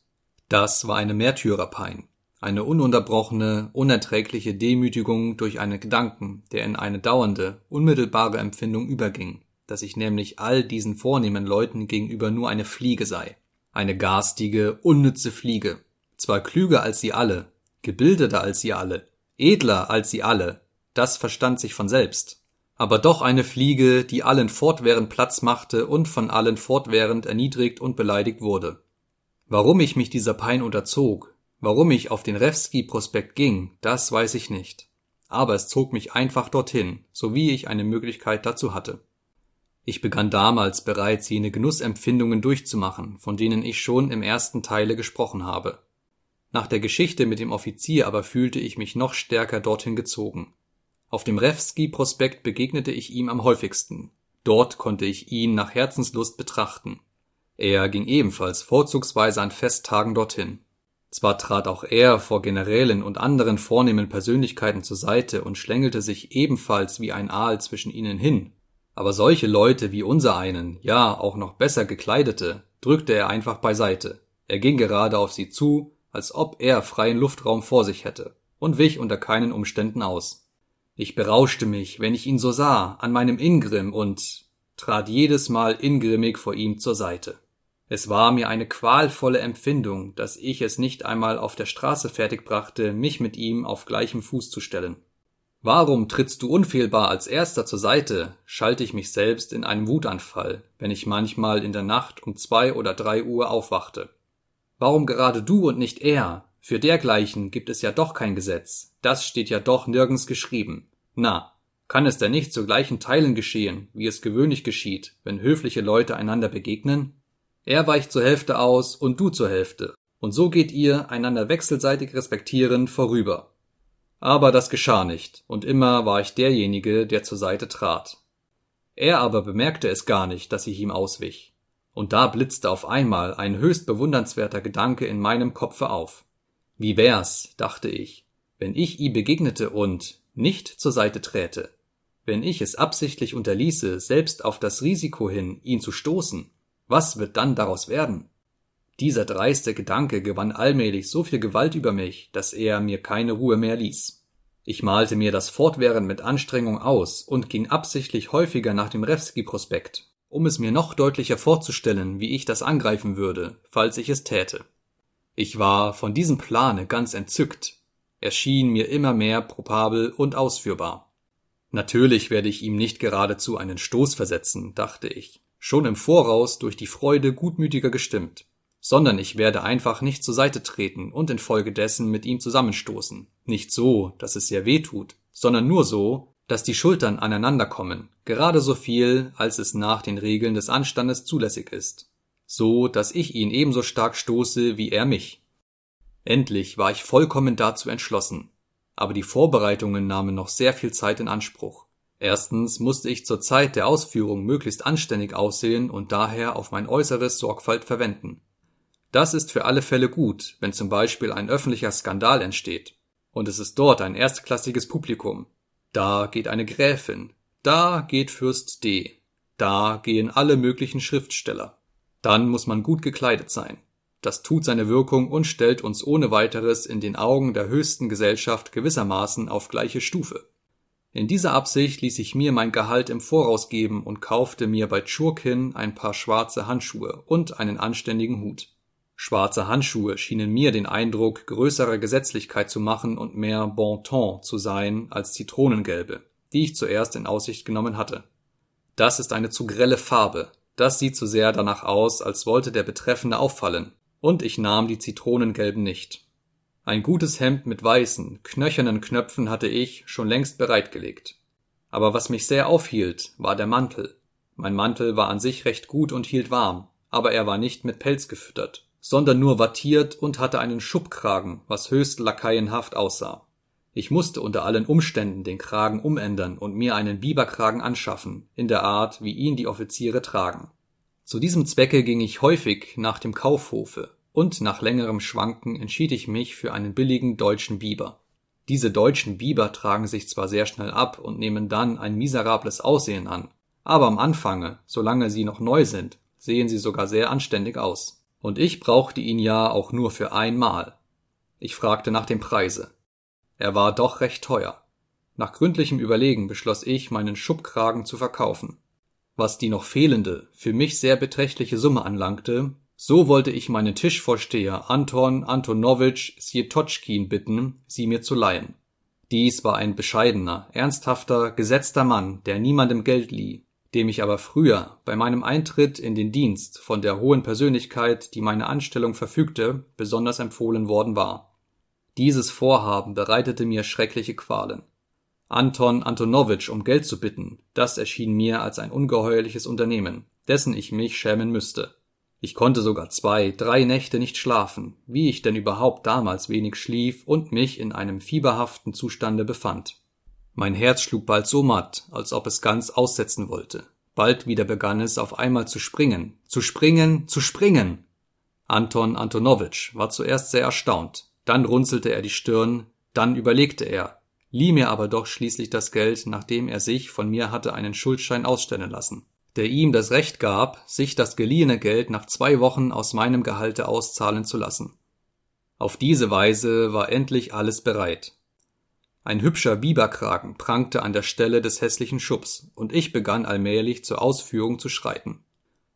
Das war eine Märtyrerpein, eine ununterbrochene, unerträgliche Demütigung durch einen Gedanken, der in eine dauernde, unmittelbare Empfindung überging, dass ich nämlich all diesen vornehmen Leuten gegenüber nur eine Fliege sei, eine garstige, unnütze Fliege, zwar klüger als sie alle, gebildeter als sie alle, edler als sie alle, das verstand sich von selbst, aber doch eine Fliege, die allen fortwährend Platz machte und von allen fortwährend erniedrigt und beleidigt wurde. Warum ich mich dieser Pein unterzog, warum ich auf den Rewski-Prospekt ging, das weiß ich nicht. Aber es zog mich einfach dorthin, so wie ich eine Möglichkeit dazu hatte. Ich begann damals bereits jene Genussempfindungen durchzumachen, von denen ich schon im ersten Teile gesprochen habe. Nach der Geschichte mit dem Offizier aber fühlte ich mich noch stärker dorthin gezogen. Auf dem Rewski-Prospekt begegnete ich ihm am häufigsten. Dort konnte ich ihn nach Herzenslust betrachten. Er ging ebenfalls vorzugsweise an Festtagen dorthin. Zwar trat auch er vor Generälen und anderen vornehmen Persönlichkeiten zur Seite und schlängelte sich ebenfalls wie ein Aal zwischen ihnen hin, Aber solche Leute wie unser einen, ja auch noch besser gekleidete, drückte er einfach beiseite. Er ging gerade auf sie zu, als ob er freien Luftraum vor sich hätte, und wich unter keinen Umständen aus. Ich berauschte mich, wenn ich ihn so sah, an meinem Ingrim und trat jedes Mal ingrimmig vor ihm zur Seite. Es war mir eine qualvolle Empfindung, dass ich es nicht einmal auf der Straße fertigbrachte, mich mit ihm auf gleichem Fuß zu stellen. Warum trittst du unfehlbar als erster zur Seite? schalte ich mich selbst in einem Wutanfall, wenn ich manchmal in der Nacht um zwei oder drei Uhr aufwachte. Warum gerade du und nicht er? Für dergleichen gibt es ja doch kein Gesetz. Das steht ja doch nirgends geschrieben. Na, kann es denn nicht zu gleichen Teilen geschehen, wie es gewöhnlich geschieht, wenn höfliche Leute einander begegnen? Er weicht zur Hälfte aus und du zur Hälfte, und so geht ihr, einander wechselseitig respektierend, vorüber. Aber das geschah nicht, und immer war ich derjenige, der zur Seite trat. Er aber bemerkte es gar nicht, dass ich ihm auswich. Und da blitzte auf einmal ein höchst bewundernswerter Gedanke in meinem Kopfe auf. Wie wär's, dachte ich, wenn ich ihm begegnete und nicht zur Seite träte, wenn ich es absichtlich unterließe, selbst auf das Risiko hin, ihn zu stoßen, was wird dann daraus werden? Dieser dreiste Gedanke gewann allmählich so viel Gewalt über mich, dass er mir keine Ruhe mehr ließ. Ich malte mir das fortwährend mit Anstrengung aus und ging absichtlich häufiger nach dem Rewski-Prospekt, um es mir noch deutlicher vorzustellen, wie ich das angreifen würde, falls ich es täte. Ich war von diesem Plane ganz entzückt. Er schien mir immer mehr probabel und ausführbar. Natürlich werde ich ihm nicht geradezu einen Stoß versetzen, dachte ich, schon im Voraus durch die Freude gutmütiger gestimmt sondern ich werde einfach nicht zur Seite treten und infolgedessen mit ihm zusammenstoßen. Nicht so, dass es sehr weh tut, sondern nur so, dass die Schultern aneinander kommen, gerade so viel, als es nach den Regeln des Anstandes zulässig ist, so, dass ich ihn ebenso stark stoße wie er mich. Endlich war ich vollkommen dazu entschlossen, aber die Vorbereitungen nahmen noch sehr viel Zeit in Anspruch. Erstens musste ich zur Zeit der Ausführung möglichst anständig aussehen und daher auf mein äußeres Sorgfalt verwenden. Das ist für alle Fälle gut, wenn zum Beispiel ein öffentlicher Skandal entsteht. Und es ist dort ein erstklassiges Publikum. Da geht eine Gräfin. Da geht Fürst D. Da gehen alle möglichen Schriftsteller. Dann muss man gut gekleidet sein. Das tut seine Wirkung und stellt uns ohne weiteres in den Augen der höchsten Gesellschaft gewissermaßen auf gleiche Stufe. In dieser Absicht ließ ich mir mein Gehalt im Voraus geben und kaufte mir bei Churkin ein paar schwarze Handschuhe und einen anständigen Hut. Schwarze Handschuhe schienen mir den Eindruck größerer Gesetzlichkeit zu machen und mehr Bon Ton zu sein als Zitronengelbe, die ich zuerst in Aussicht genommen hatte. Das ist eine zu grelle Farbe, das sieht zu sehr danach aus, als wollte der Betreffende auffallen, und ich nahm die Zitronengelben nicht. Ein gutes Hemd mit weißen, knöchernen Knöpfen hatte ich schon längst bereitgelegt. Aber was mich sehr aufhielt, war der Mantel. Mein Mantel war an sich recht gut und hielt warm, aber er war nicht mit Pelz gefüttert sondern nur wattiert und hatte einen Schubkragen, was höchst lakaienhaft aussah. Ich musste unter allen Umständen den Kragen umändern und mir einen Biberkragen anschaffen, in der Art, wie ihn die Offiziere tragen. Zu diesem Zwecke ging ich häufig nach dem Kaufhofe, und nach längerem Schwanken entschied ich mich für einen billigen deutschen Biber. Diese deutschen Biber tragen sich zwar sehr schnell ab und nehmen dann ein miserables Aussehen an, aber am Anfange, solange sie noch neu sind, sehen sie sogar sehr anständig aus. Und ich brauchte ihn ja auch nur für einmal. Ich fragte nach dem Preise. Er war doch recht teuer. Nach gründlichem Überlegen beschloss ich, meinen Schubkragen zu verkaufen. Was die noch fehlende, für mich sehr beträchtliche Summe anlangte, so wollte ich meinen Tischvorsteher Anton Antonowitsch Sjetoczkin bitten, sie mir zu leihen. Dies war ein bescheidener, ernsthafter, gesetzter Mann, der niemandem Geld lieh, dem ich aber früher bei meinem Eintritt in den Dienst von der hohen Persönlichkeit, die meine Anstellung verfügte, besonders empfohlen worden war. Dieses Vorhaben bereitete mir schreckliche Qualen. Anton Antonowitsch um Geld zu bitten, das erschien mir als ein ungeheuerliches Unternehmen, dessen ich mich schämen müsste. Ich konnte sogar zwei, drei Nächte nicht schlafen, wie ich denn überhaupt damals wenig schlief und mich in einem fieberhaften Zustande befand. Mein Herz schlug bald so matt, als ob es ganz aussetzen wollte. Bald wieder begann es auf einmal zu springen, zu springen, zu springen. Anton Antonowitsch war zuerst sehr erstaunt, dann runzelte er die Stirn, dann überlegte er. lieh mir aber doch schließlich das Geld, nachdem er sich von mir hatte einen Schuldschein ausstellen lassen, der ihm das Recht gab, sich das geliehene Geld nach zwei Wochen aus meinem Gehalte auszahlen zu lassen. Auf diese Weise war endlich alles bereit. Ein hübscher Biberkragen prangte an der Stelle des hässlichen Schupps, und ich begann allmählich zur Ausführung zu schreiten.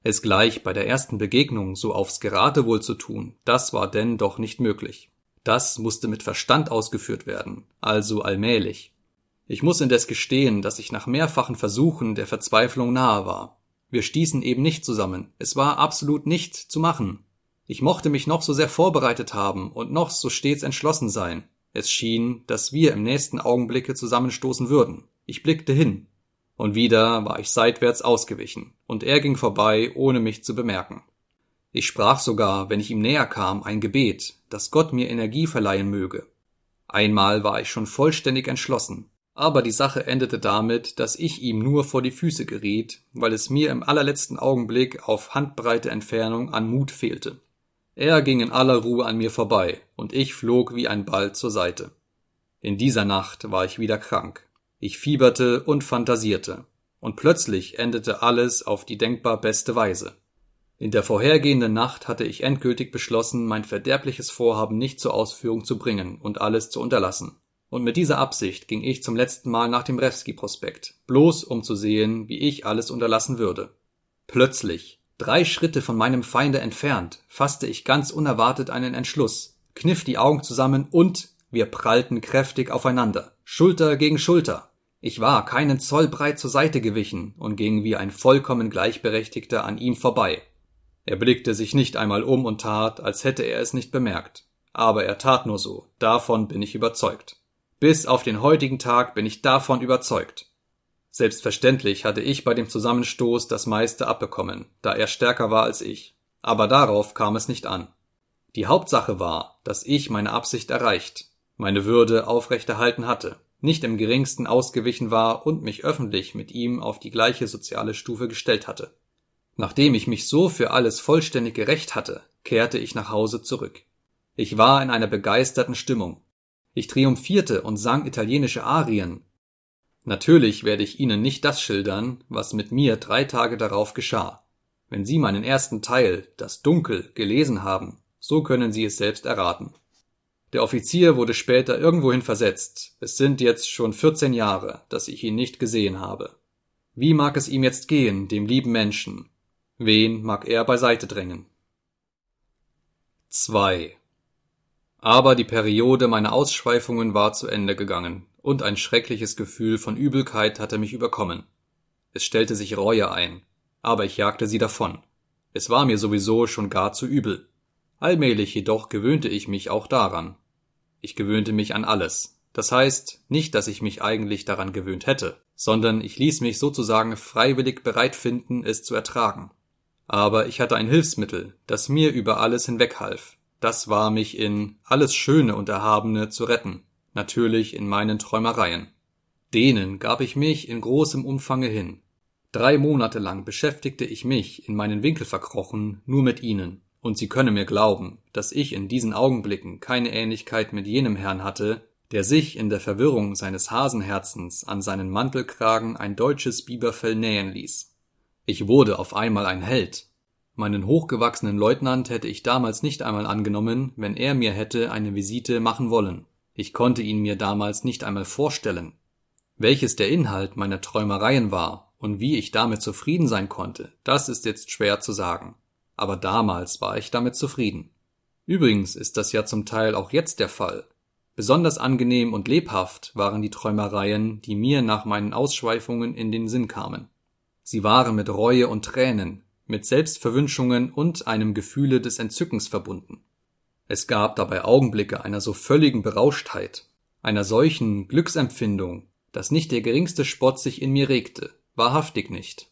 Es gleich bei der ersten Begegnung so aufs Geratewohl zu tun, das war denn doch nicht möglich. Das musste mit Verstand ausgeführt werden, also allmählich. Ich muss indes gestehen, dass ich nach mehrfachen Versuchen der Verzweiflung nahe war. Wir stießen eben nicht zusammen, es war absolut nicht zu machen. Ich mochte mich noch so sehr vorbereitet haben und noch so stets entschlossen sein. Es schien, dass wir im nächsten Augenblicke zusammenstoßen würden. Ich blickte hin. Und wieder war ich seitwärts ausgewichen, und er ging vorbei, ohne mich zu bemerken. Ich sprach sogar, wenn ich ihm näher kam, ein Gebet, dass Gott mir Energie verleihen möge. Einmal war ich schon vollständig entschlossen, aber die Sache endete damit, dass ich ihm nur vor die Füße geriet, weil es mir im allerletzten Augenblick auf Handbreite Entfernung an Mut fehlte. Er ging in aller Ruhe an mir vorbei, und ich flog wie ein Ball zur Seite. In dieser Nacht war ich wieder krank. Ich fieberte und fantasierte, und plötzlich endete alles auf die denkbar beste Weise. In der vorhergehenden Nacht hatte ich endgültig beschlossen, mein verderbliches Vorhaben nicht zur Ausführung zu bringen und alles zu unterlassen. Und mit dieser Absicht ging ich zum letzten Mal nach dem Rewski-Prospekt, bloß um zu sehen, wie ich alles unterlassen würde. Plötzlich, Drei Schritte von meinem Feinde entfernt fasste ich ganz unerwartet einen Entschluss, kniff die Augen zusammen und wir prallten kräftig aufeinander, Schulter gegen Schulter. Ich war keinen Zoll breit zur Seite gewichen und ging wie ein vollkommen Gleichberechtigter an ihm vorbei. Er blickte sich nicht einmal um und tat, als hätte er es nicht bemerkt. Aber er tat nur so, davon bin ich überzeugt. Bis auf den heutigen Tag bin ich davon überzeugt. Selbstverständlich hatte ich bei dem Zusammenstoß das meiste abbekommen, da er stärker war als ich. Aber darauf kam es nicht an. Die Hauptsache war, dass ich meine Absicht erreicht, meine Würde aufrechterhalten hatte, nicht im geringsten ausgewichen war und mich öffentlich mit ihm auf die gleiche soziale Stufe gestellt hatte. Nachdem ich mich so für alles vollständig gerecht hatte, kehrte ich nach Hause zurück. Ich war in einer begeisterten Stimmung. Ich triumphierte und sang italienische Arien, Natürlich werde ich Ihnen nicht das schildern, was mit mir drei Tage darauf geschah. Wenn Sie meinen ersten Teil, das Dunkel, gelesen haben, so können Sie es selbst erraten. Der Offizier wurde später irgendwohin versetzt. Es sind jetzt schon 14 Jahre, dass ich ihn nicht gesehen habe. Wie mag es ihm jetzt gehen, dem lieben Menschen? Wen mag er beiseite drängen? 2. Aber die Periode meiner Ausschweifungen war zu Ende gegangen und ein schreckliches Gefühl von Übelkeit hatte mich überkommen. Es stellte sich Reue ein, aber ich jagte sie davon. Es war mir sowieso schon gar zu übel. Allmählich jedoch gewöhnte ich mich auch daran. Ich gewöhnte mich an alles. Das heißt, nicht, dass ich mich eigentlich daran gewöhnt hätte, sondern ich ließ mich sozusagen freiwillig bereit finden, es zu ertragen. Aber ich hatte ein Hilfsmittel, das mir über alles hinweghalf. Das war mich in alles Schöne und Erhabene zu retten natürlich in meinen Träumereien. Denen gab ich mich in großem Umfange hin. Drei Monate lang beschäftigte ich mich, in meinen Winkel verkrochen, nur mit ihnen, und Sie können mir glauben, dass ich in diesen Augenblicken keine Ähnlichkeit mit jenem Herrn hatte, der sich in der Verwirrung seines Hasenherzens an seinen Mantelkragen ein deutsches Biberfell nähen ließ. Ich wurde auf einmal ein Held. Meinen hochgewachsenen Leutnant hätte ich damals nicht einmal angenommen, wenn er mir hätte eine Visite machen wollen. Ich konnte ihn mir damals nicht einmal vorstellen. Welches der Inhalt meiner Träumereien war und wie ich damit zufrieden sein konnte, das ist jetzt schwer zu sagen. Aber damals war ich damit zufrieden. Übrigens ist das ja zum Teil auch jetzt der Fall. Besonders angenehm und lebhaft waren die Träumereien, die mir nach meinen Ausschweifungen in den Sinn kamen. Sie waren mit Reue und Tränen, mit Selbstverwünschungen und einem Gefühle des Entzückens verbunden. Es gab dabei Augenblicke einer so völligen Berauschtheit, einer solchen Glücksempfindung, dass nicht der geringste Spott sich in mir regte, wahrhaftig nicht.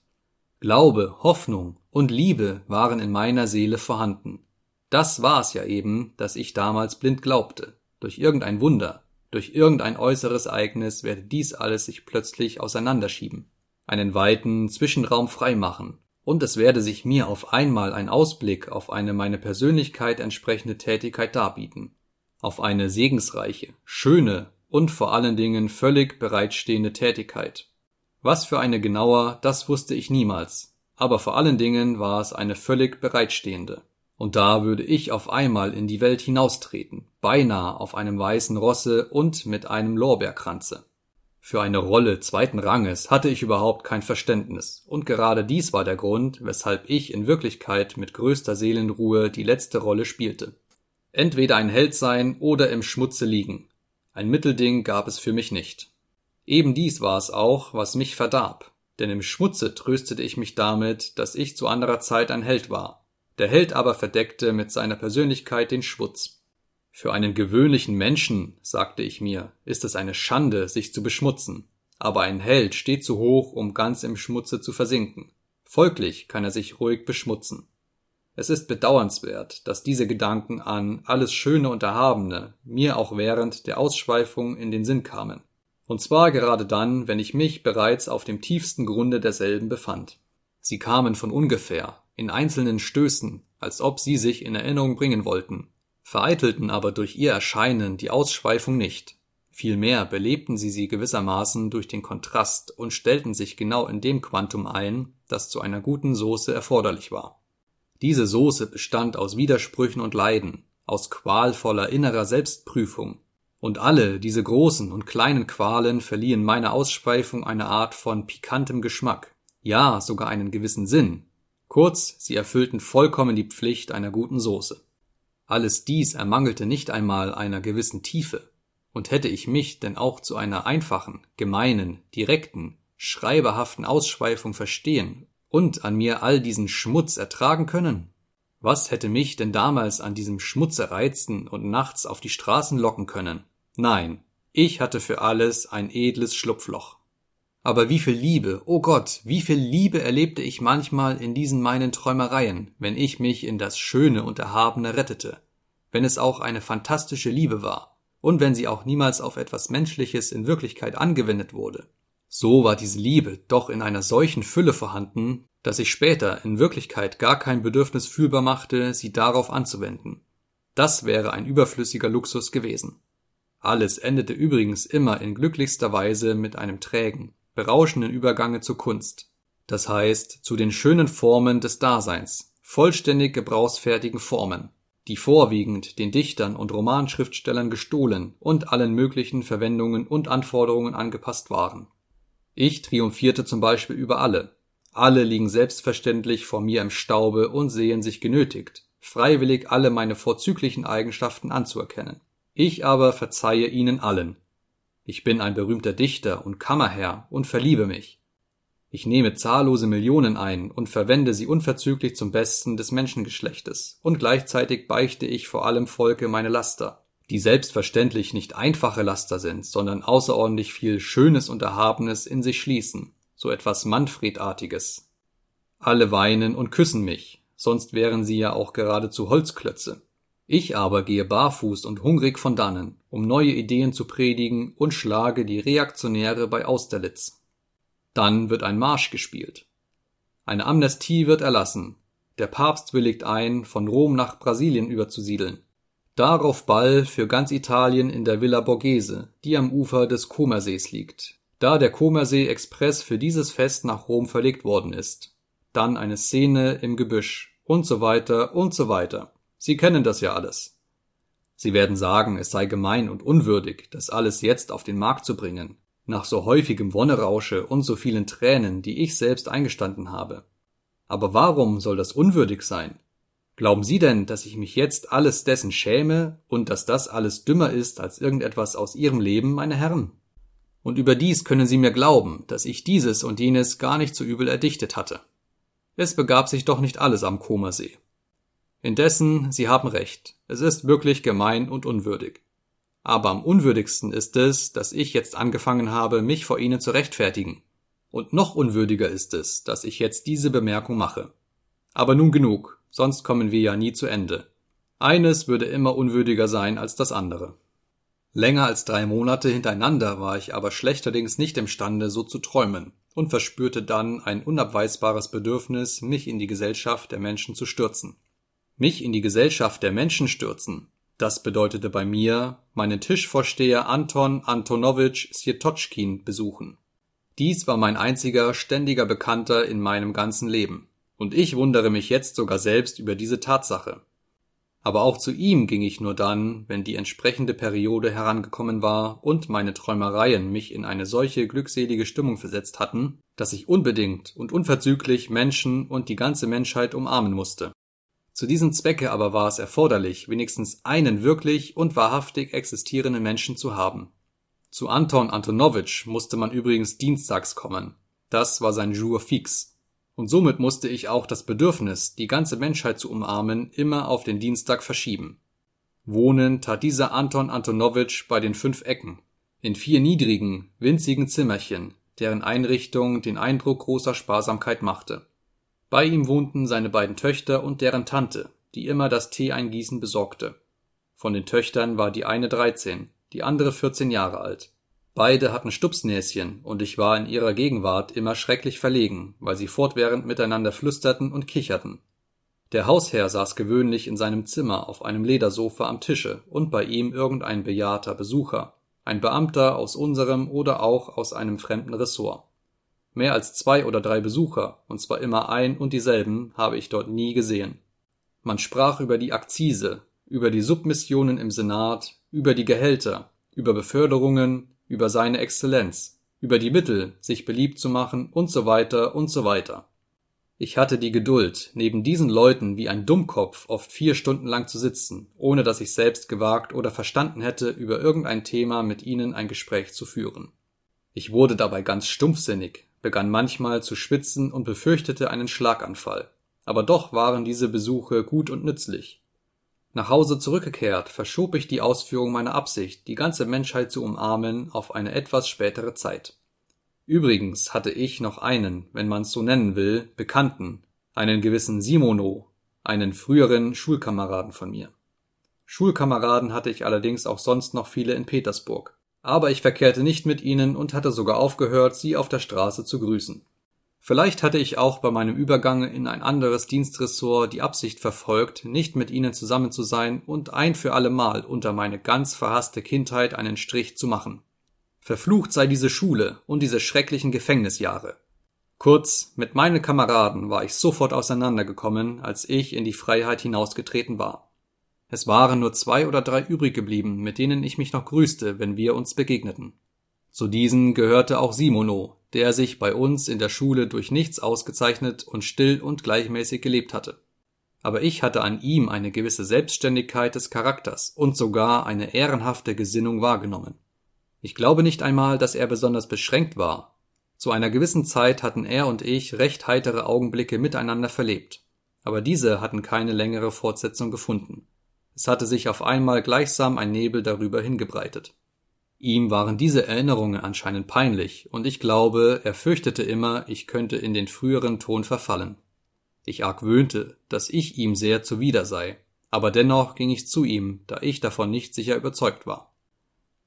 Glaube, Hoffnung und Liebe waren in meiner Seele vorhanden. Das war's ja eben, dass ich damals blind glaubte. Durch irgendein Wunder, durch irgendein äußeres Ereignis werde dies alles sich plötzlich auseinanderschieben, einen weiten Zwischenraum freimachen, und es werde sich mir auf einmal ein Ausblick auf eine meine Persönlichkeit entsprechende Tätigkeit darbieten, auf eine segensreiche, schöne und vor allen Dingen völlig bereitstehende Tätigkeit. Was für eine genauer, das wusste ich niemals, aber vor allen Dingen war es eine völlig bereitstehende. Und da würde ich auf einmal in die Welt hinaustreten, beinahe auf einem weißen Rosse und mit einem Lorbeerkranze. Für eine Rolle zweiten Ranges hatte ich überhaupt kein Verständnis, und gerade dies war der Grund, weshalb ich in Wirklichkeit mit größter Seelenruhe die letzte Rolle spielte. Entweder ein Held sein oder im Schmutze liegen. Ein Mittelding gab es für mich nicht. Eben dies war es auch, was mich verdarb, denn im Schmutze tröstete ich mich damit, dass ich zu anderer Zeit ein Held war, der Held aber verdeckte mit seiner Persönlichkeit den Schwutz. Für einen gewöhnlichen Menschen, sagte ich mir, ist es eine Schande, sich zu beschmutzen, aber ein Held steht zu hoch, um ganz im Schmutze zu versinken. Folglich kann er sich ruhig beschmutzen. Es ist bedauernswert, dass diese Gedanken an alles Schöne und Erhabene mir auch während der Ausschweifung in den Sinn kamen. Und zwar gerade dann, wenn ich mich bereits auf dem tiefsten Grunde derselben befand. Sie kamen von ungefähr, in einzelnen Stößen, als ob sie sich in Erinnerung bringen wollten, vereitelten aber durch ihr Erscheinen die Ausschweifung nicht. Vielmehr belebten sie sie gewissermaßen durch den Kontrast und stellten sich genau in dem Quantum ein, das zu einer guten Soße erforderlich war. Diese Soße bestand aus Widersprüchen und Leiden, aus qualvoller innerer Selbstprüfung, und alle diese großen und kleinen Qualen verliehen meiner Ausschweifung eine Art von pikantem Geschmack, ja sogar einen gewissen Sinn, Kurz, sie erfüllten vollkommen die Pflicht einer guten Soße. Alles dies ermangelte nicht einmal einer gewissen Tiefe, und hätte ich mich denn auch zu einer einfachen, gemeinen, direkten, schreiberhaften Ausschweifung verstehen und an mir all diesen Schmutz ertragen können? Was hätte mich denn damals an diesem Schmutze reizen und nachts auf die Straßen locken können? Nein, ich hatte für alles ein edles Schlupfloch. Aber wie viel Liebe, oh Gott, wie viel Liebe erlebte ich manchmal in diesen meinen Träumereien, wenn ich mich in das Schöne und Erhabene rettete, wenn es auch eine fantastische Liebe war, und wenn sie auch niemals auf etwas Menschliches in Wirklichkeit angewendet wurde. So war diese Liebe doch in einer solchen Fülle vorhanden, dass ich später in Wirklichkeit gar kein Bedürfnis fühlbar machte, sie darauf anzuwenden. Das wäre ein überflüssiger Luxus gewesen. Alles endete übrigens immer in glücklichster Weise mit einem trägen, berauschenden Übergange zur Kunst, das heißt zu den schönen Formen des Daseins, vollständig gebrauchsfertigen Formen, die vorwiegend den Dichtern und Romanschriftstellern gestohlen und allen möglichen Verwendungen und Anforderungen angepasst waren. Ich triumphierte zum Beispiel über alle. Alle liegen selbstverständlich vor mir im Staube und sehen sich genötigt, freiwillig alle meine vorzüglichen Eigenschaften anzuerkennen. Ich aber verzeihe ihnen allen, ich bin ein berühmter Dichter und Kammerherr und verliebe mich. Ich nehme zahllose Millionen ein und verwende sie unverzüglich zum Besten des Menschengeschlechtes, und gleichzeitig beichte ich vor allem Volke meine Laster, die selbstverständlich nicht einfache Laster sind, sondern außerordentlich viel Schönes und Erhabenes in sich schließen, so etwas Manfredartiges. Alle weinen und küssen mich, sonst wären sie ja auch geradezu Holzklötze. Ich aber gehe barfuß und hungrig von dannen, um neue Ideen zu predigen und schlage die Reaktionäre bei Austerlitz. Dann wird ein Marsch gespielt. Eine Amnestie wird erlassen. Der Papst willigt ein, von Rom nach Brasilien überzusiedeln. Darauf Ball für ganz Italien in der Villa Borghese, die am Ufer des Comersees liegt, da der Comersee Express für dieses Fest nach Rom verlegt worden ist. Dann eine Szene im Gebüsch und so weiter und so weiter. Sie kennen das ja alles. Sie werden sagen, es sei gemein und unwürdig, das alles jetzt auf den Markt zu bringen, nach so häufigem Wonnerausche und so vielen Tränen, die ich selbst eingestanden habe. Aber warum soll das unwürdig sein? Glauben Sie denn, dass ich mich jetzt alles dessen schäme und dass das alles dümmer ist als irgendetwas aus Ihrem Leben, meine Herren? Und überdies können Sie mir glauben, dass ich dieses und jenes gar nicht so übel erdichtet hatte. Es begab sich doch nicht alles am Comersee. Indessen, Sie haben recht, es ist wirklich gemein und unwürdig. Aber am unwürdigsten ist es, dass ich jetzt angefangen habe, mich vor Ihnen zu rechtfertigen. Und noch unwürdiger ist es, dass ich jetzt diese Bemerkung mache. Aber nun genug, sonst kommen wir ja nie zu Ende. Eines würde immer unwürdiger sein als das andere. Länger als drei Monate hintereinander war ich aber schlechterdings nicht imstande, so zu träumen, und verspürte dann ein unabweisbares Bedürfnis, mich in die Gesellschaft der Menschen zu stürzen mich in die Gesellschaft der Menschen stürzen, Das bedeutete bei mir, meinen Tischvorsteher Anton Antonowitsch Sjetoczkin besuchen. Dies war mein einziger ständiger Bekannter in meinem ganzen Leben. Und ich wundere mich jetzt sogar selbst über diese Tatsache. Aber auch zu ihm ging ich nur dann, wenn die entsprechende Periode herangekommen war und meine Träumereien mich in eine solche glückselige Stimmung versetzt hatten, dass ich unbedingt und unverzüglich Menschen und die ganze Menschheit umarmen musste. Zu diesem Zwecke aber war es erforderlich, wenigstens einen wirklich und wahrhaftig existierenden Menschen zu haben. Zu Anton Antonowitsch musste man übrigens dienstags kommen. Das war sein Jour fix. Und somit musste ich auch das Bedürfnis, die ganze Menschheit zu umarmen, immer auf den Dienstag verschieben. Wohnen tat dieser Anton Antonowitsch bei den fünf Ecken, in vier niedrigen, winzigen Zimmerchen, deren Einrichtung den Eindruck großer Sparsamkeit machte. Bei ihm wohnten seine beiden Töchter und deren Tante, die immer das Teeeingießen besorgte. Von den Töchtern war die eine dreizehn, die andere vierzehn Jahre alt. Beide hatten Stupsnäschen, und ich war in ihrer Gegenwart immer schrecklich verlegen, weil sie fortwährend miteinander flüsterten und kicherten. Der Hausherr saß gewöhnlich in seinem Zimmer auf einem Ledersofa am Tische und bei ihm irgendein bejahrter Besucher, ein Beamter aus unserem oder auch aus einem fremden Ressort. Mehr als zwei oder drei Besucher, und zwar immer ein und dieselben, habe ich dort nie gesehen. Man sprach über die Akzise, über die Submissionen im Senat, über die Gehälter, über Beförderungen, über seine Exzellenz, über die Mittel, sich beliebt zu machen und so weiter und so weiter. Ich hatte die Geduld, neben diesen Leuten wie ein Dummkopf oft vier Stunden lang zu sitzen, ohne dass ich selbst gewagt oder verstanden hätte, über irgendein Thema mit ihnen ein Gespräch zu führen. Ich wurde dabei ganz stumpfsinnig, begann manchmal zu schwitzen und befürchtete einen Schlaganfall. Aber doch waren diese Besuche gut und nützlich. Nach Hause zurückgekehrt, verschob ich die Ausführung meiner Absicht, die ganze Menschheit zu umarmen, auf eine etwas spätere Zeit. Übrigens hatte ich noch einen, wenn man's so nennen will, Bekannten, einen gewissen Simono, einen früheren Schulkameraden von mir. Schulkameraden hatte ich allerdings auch sonst noch viele in Petersburg. Aber ich verkehrte nicht mit ihnen und hatte sogar aufgehört, sie auf der Straße zu grüßen. Vielleicht hatte ich auch bei meinem Übergang in ein anderes Dienstressort die Absicht verfolgt, nicht mit ihnen zusammen zu sein und ein für allemal unter meine ganz verhasste Kindheit einen Strich zu machen. Verflucht sei diese Schule und diese schrecklichen Gefängnisjahre. Kurz, mit meinen Kameraden war ich sofort auseinandergekommen, als ich in die Freiheit hinausgetreten war. Es waren nur zwei oder drei übrig geblieben, mit denen ich mich noch grüßte, wenn wir uns begegneten. Zu diesen gehörte auch Simono, der sich bei uns in der Schule durch nichts ausgezeichnet und still und gleichmäßig gelebt hatte. Aber ich hatte an ihm eine gewisse Selbstständigkeit des Charakters und sogar eine ehrenhafte Gesinnung wahrgenommen. Ich glaube nicht einmal, dass er besonders beschränkt war. Zu einer gewissen Zeit hatten er und ich recht heitere Augenblicke miteinander verlebt. Aber diese hatten keine längere Fortsetzung gefunden. Es hatte sich auf einmal gleichsam ein Nebel darüber hingebreitet. Ihm waren diese Erinnerungen anscheinend peinlich, und ich glaube, er fürchtete immer, ich könnte in den früheren Ton verfallen. Ich argwöhnte, dass ich ihm sehr zuwider sei, aber dennoch ging ich zu ihm, da ich davon nicht sicher überzeugt war.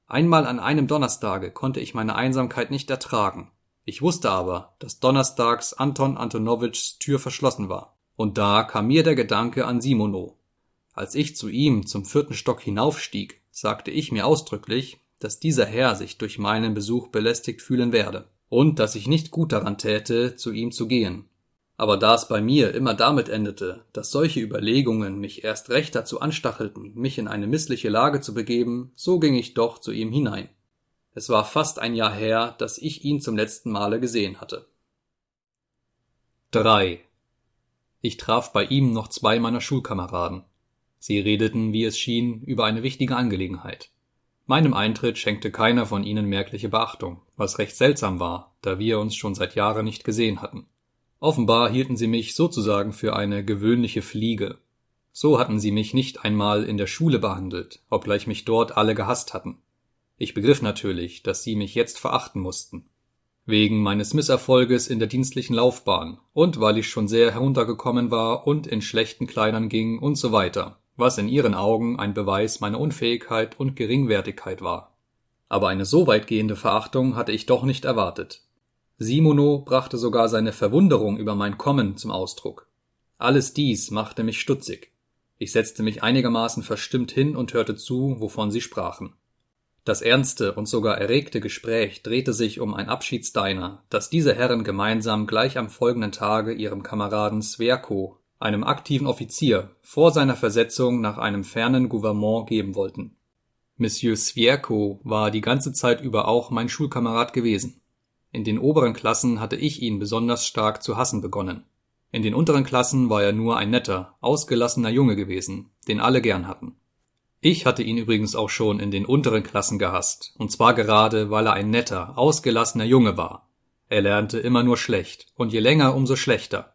Einmal an einem Donnerstage konnte ich meine Einsamkeit nicht ertragen. Ich wusste aber, dass donnerstags Anton Antonowitschs Tür verschlossen war. Und da kam mir der Gedanke an Simono. Als ich zu ihm zum vierten Stock hinaufstieg, sagte ich mir ausdrücklich, dass dieser Herr sich durch meinen Besuch belästigt fühlen werde und dass ich nicht gut daran täte, zu ihm zu gehen. Aber da es bei mir immer damit endete, dass solche Überlegungen mich erst recht dazu anstachelten, mich in eine missliche Lage zu begeben, so ging ich doch zu ihm hinein. Es war fast ein Jahr her, dass ich ihn zum letzten Male gesehen hatte. 3. Ich traf bei ihm noch zwei meiner Schulkameraden. Sie redeten, wie es schien, über eine wichtige Angelegenheit. Meinem Eintritt schenkte keiner von ihnen merkliche Beachtung, was recht seltsam war, da wir uns schon seit Jahren nicht gesehen hatten. Offenbar hielten sie mich sozusagen für eine gewöhnliche Fliege. So hatten sie mich nicht einmal in der Schule behandelt, obgleich mich dort alle gehasst hatten. Ich begriff natürlich, dass sie mich jetzt verachten mussten. Wegen meines Misserfolges in der dienstlichen Laufbahn und weil ich schon sehr heruntergekommen war und in schlechten Kleidern ging und so weiter was in ihren Augen ein Beweis meiner Unfähigkeit und Geringwertigkeit war. Aber eine so weitgehende Verachtung hatte ich doch nicht erwartet. Simono brachte sogar seine Verwunderung über mein Kommen zum Ausdruck. Alles dies machte mich stutzig. Ich setzte mich einigermaßen verstimmt hin und hörte zu, wovon sie sprachen. Das ernste und sogar erregte Gespräch drehte sich um ein Abschiedsdiner, das diese Herren gemeinsam gleich am folgenden Tage ihrem Kameraden Sverko, einem aktiven Offizier, vor seiner Versetzung nach einem fernen Gouvernement geben wollten. Monsieur Svierko war die ganze Zeit über auch mein Schulkamerad gewesen. In den oberen Klassen hatte ich ihn besonders stark zu hassen begonnen. In den unteren Klassen war er nur ein netter, ausgelassener Junge gewesen, den alle gern hatten. Ich hatte ihn übrigens auch schon in den unteren Klassen gehasst, und zwar gerade, weil er ein netter, ausgelassener Junge war. Er lernte immer nur schlecht, und je länger umso schlechter.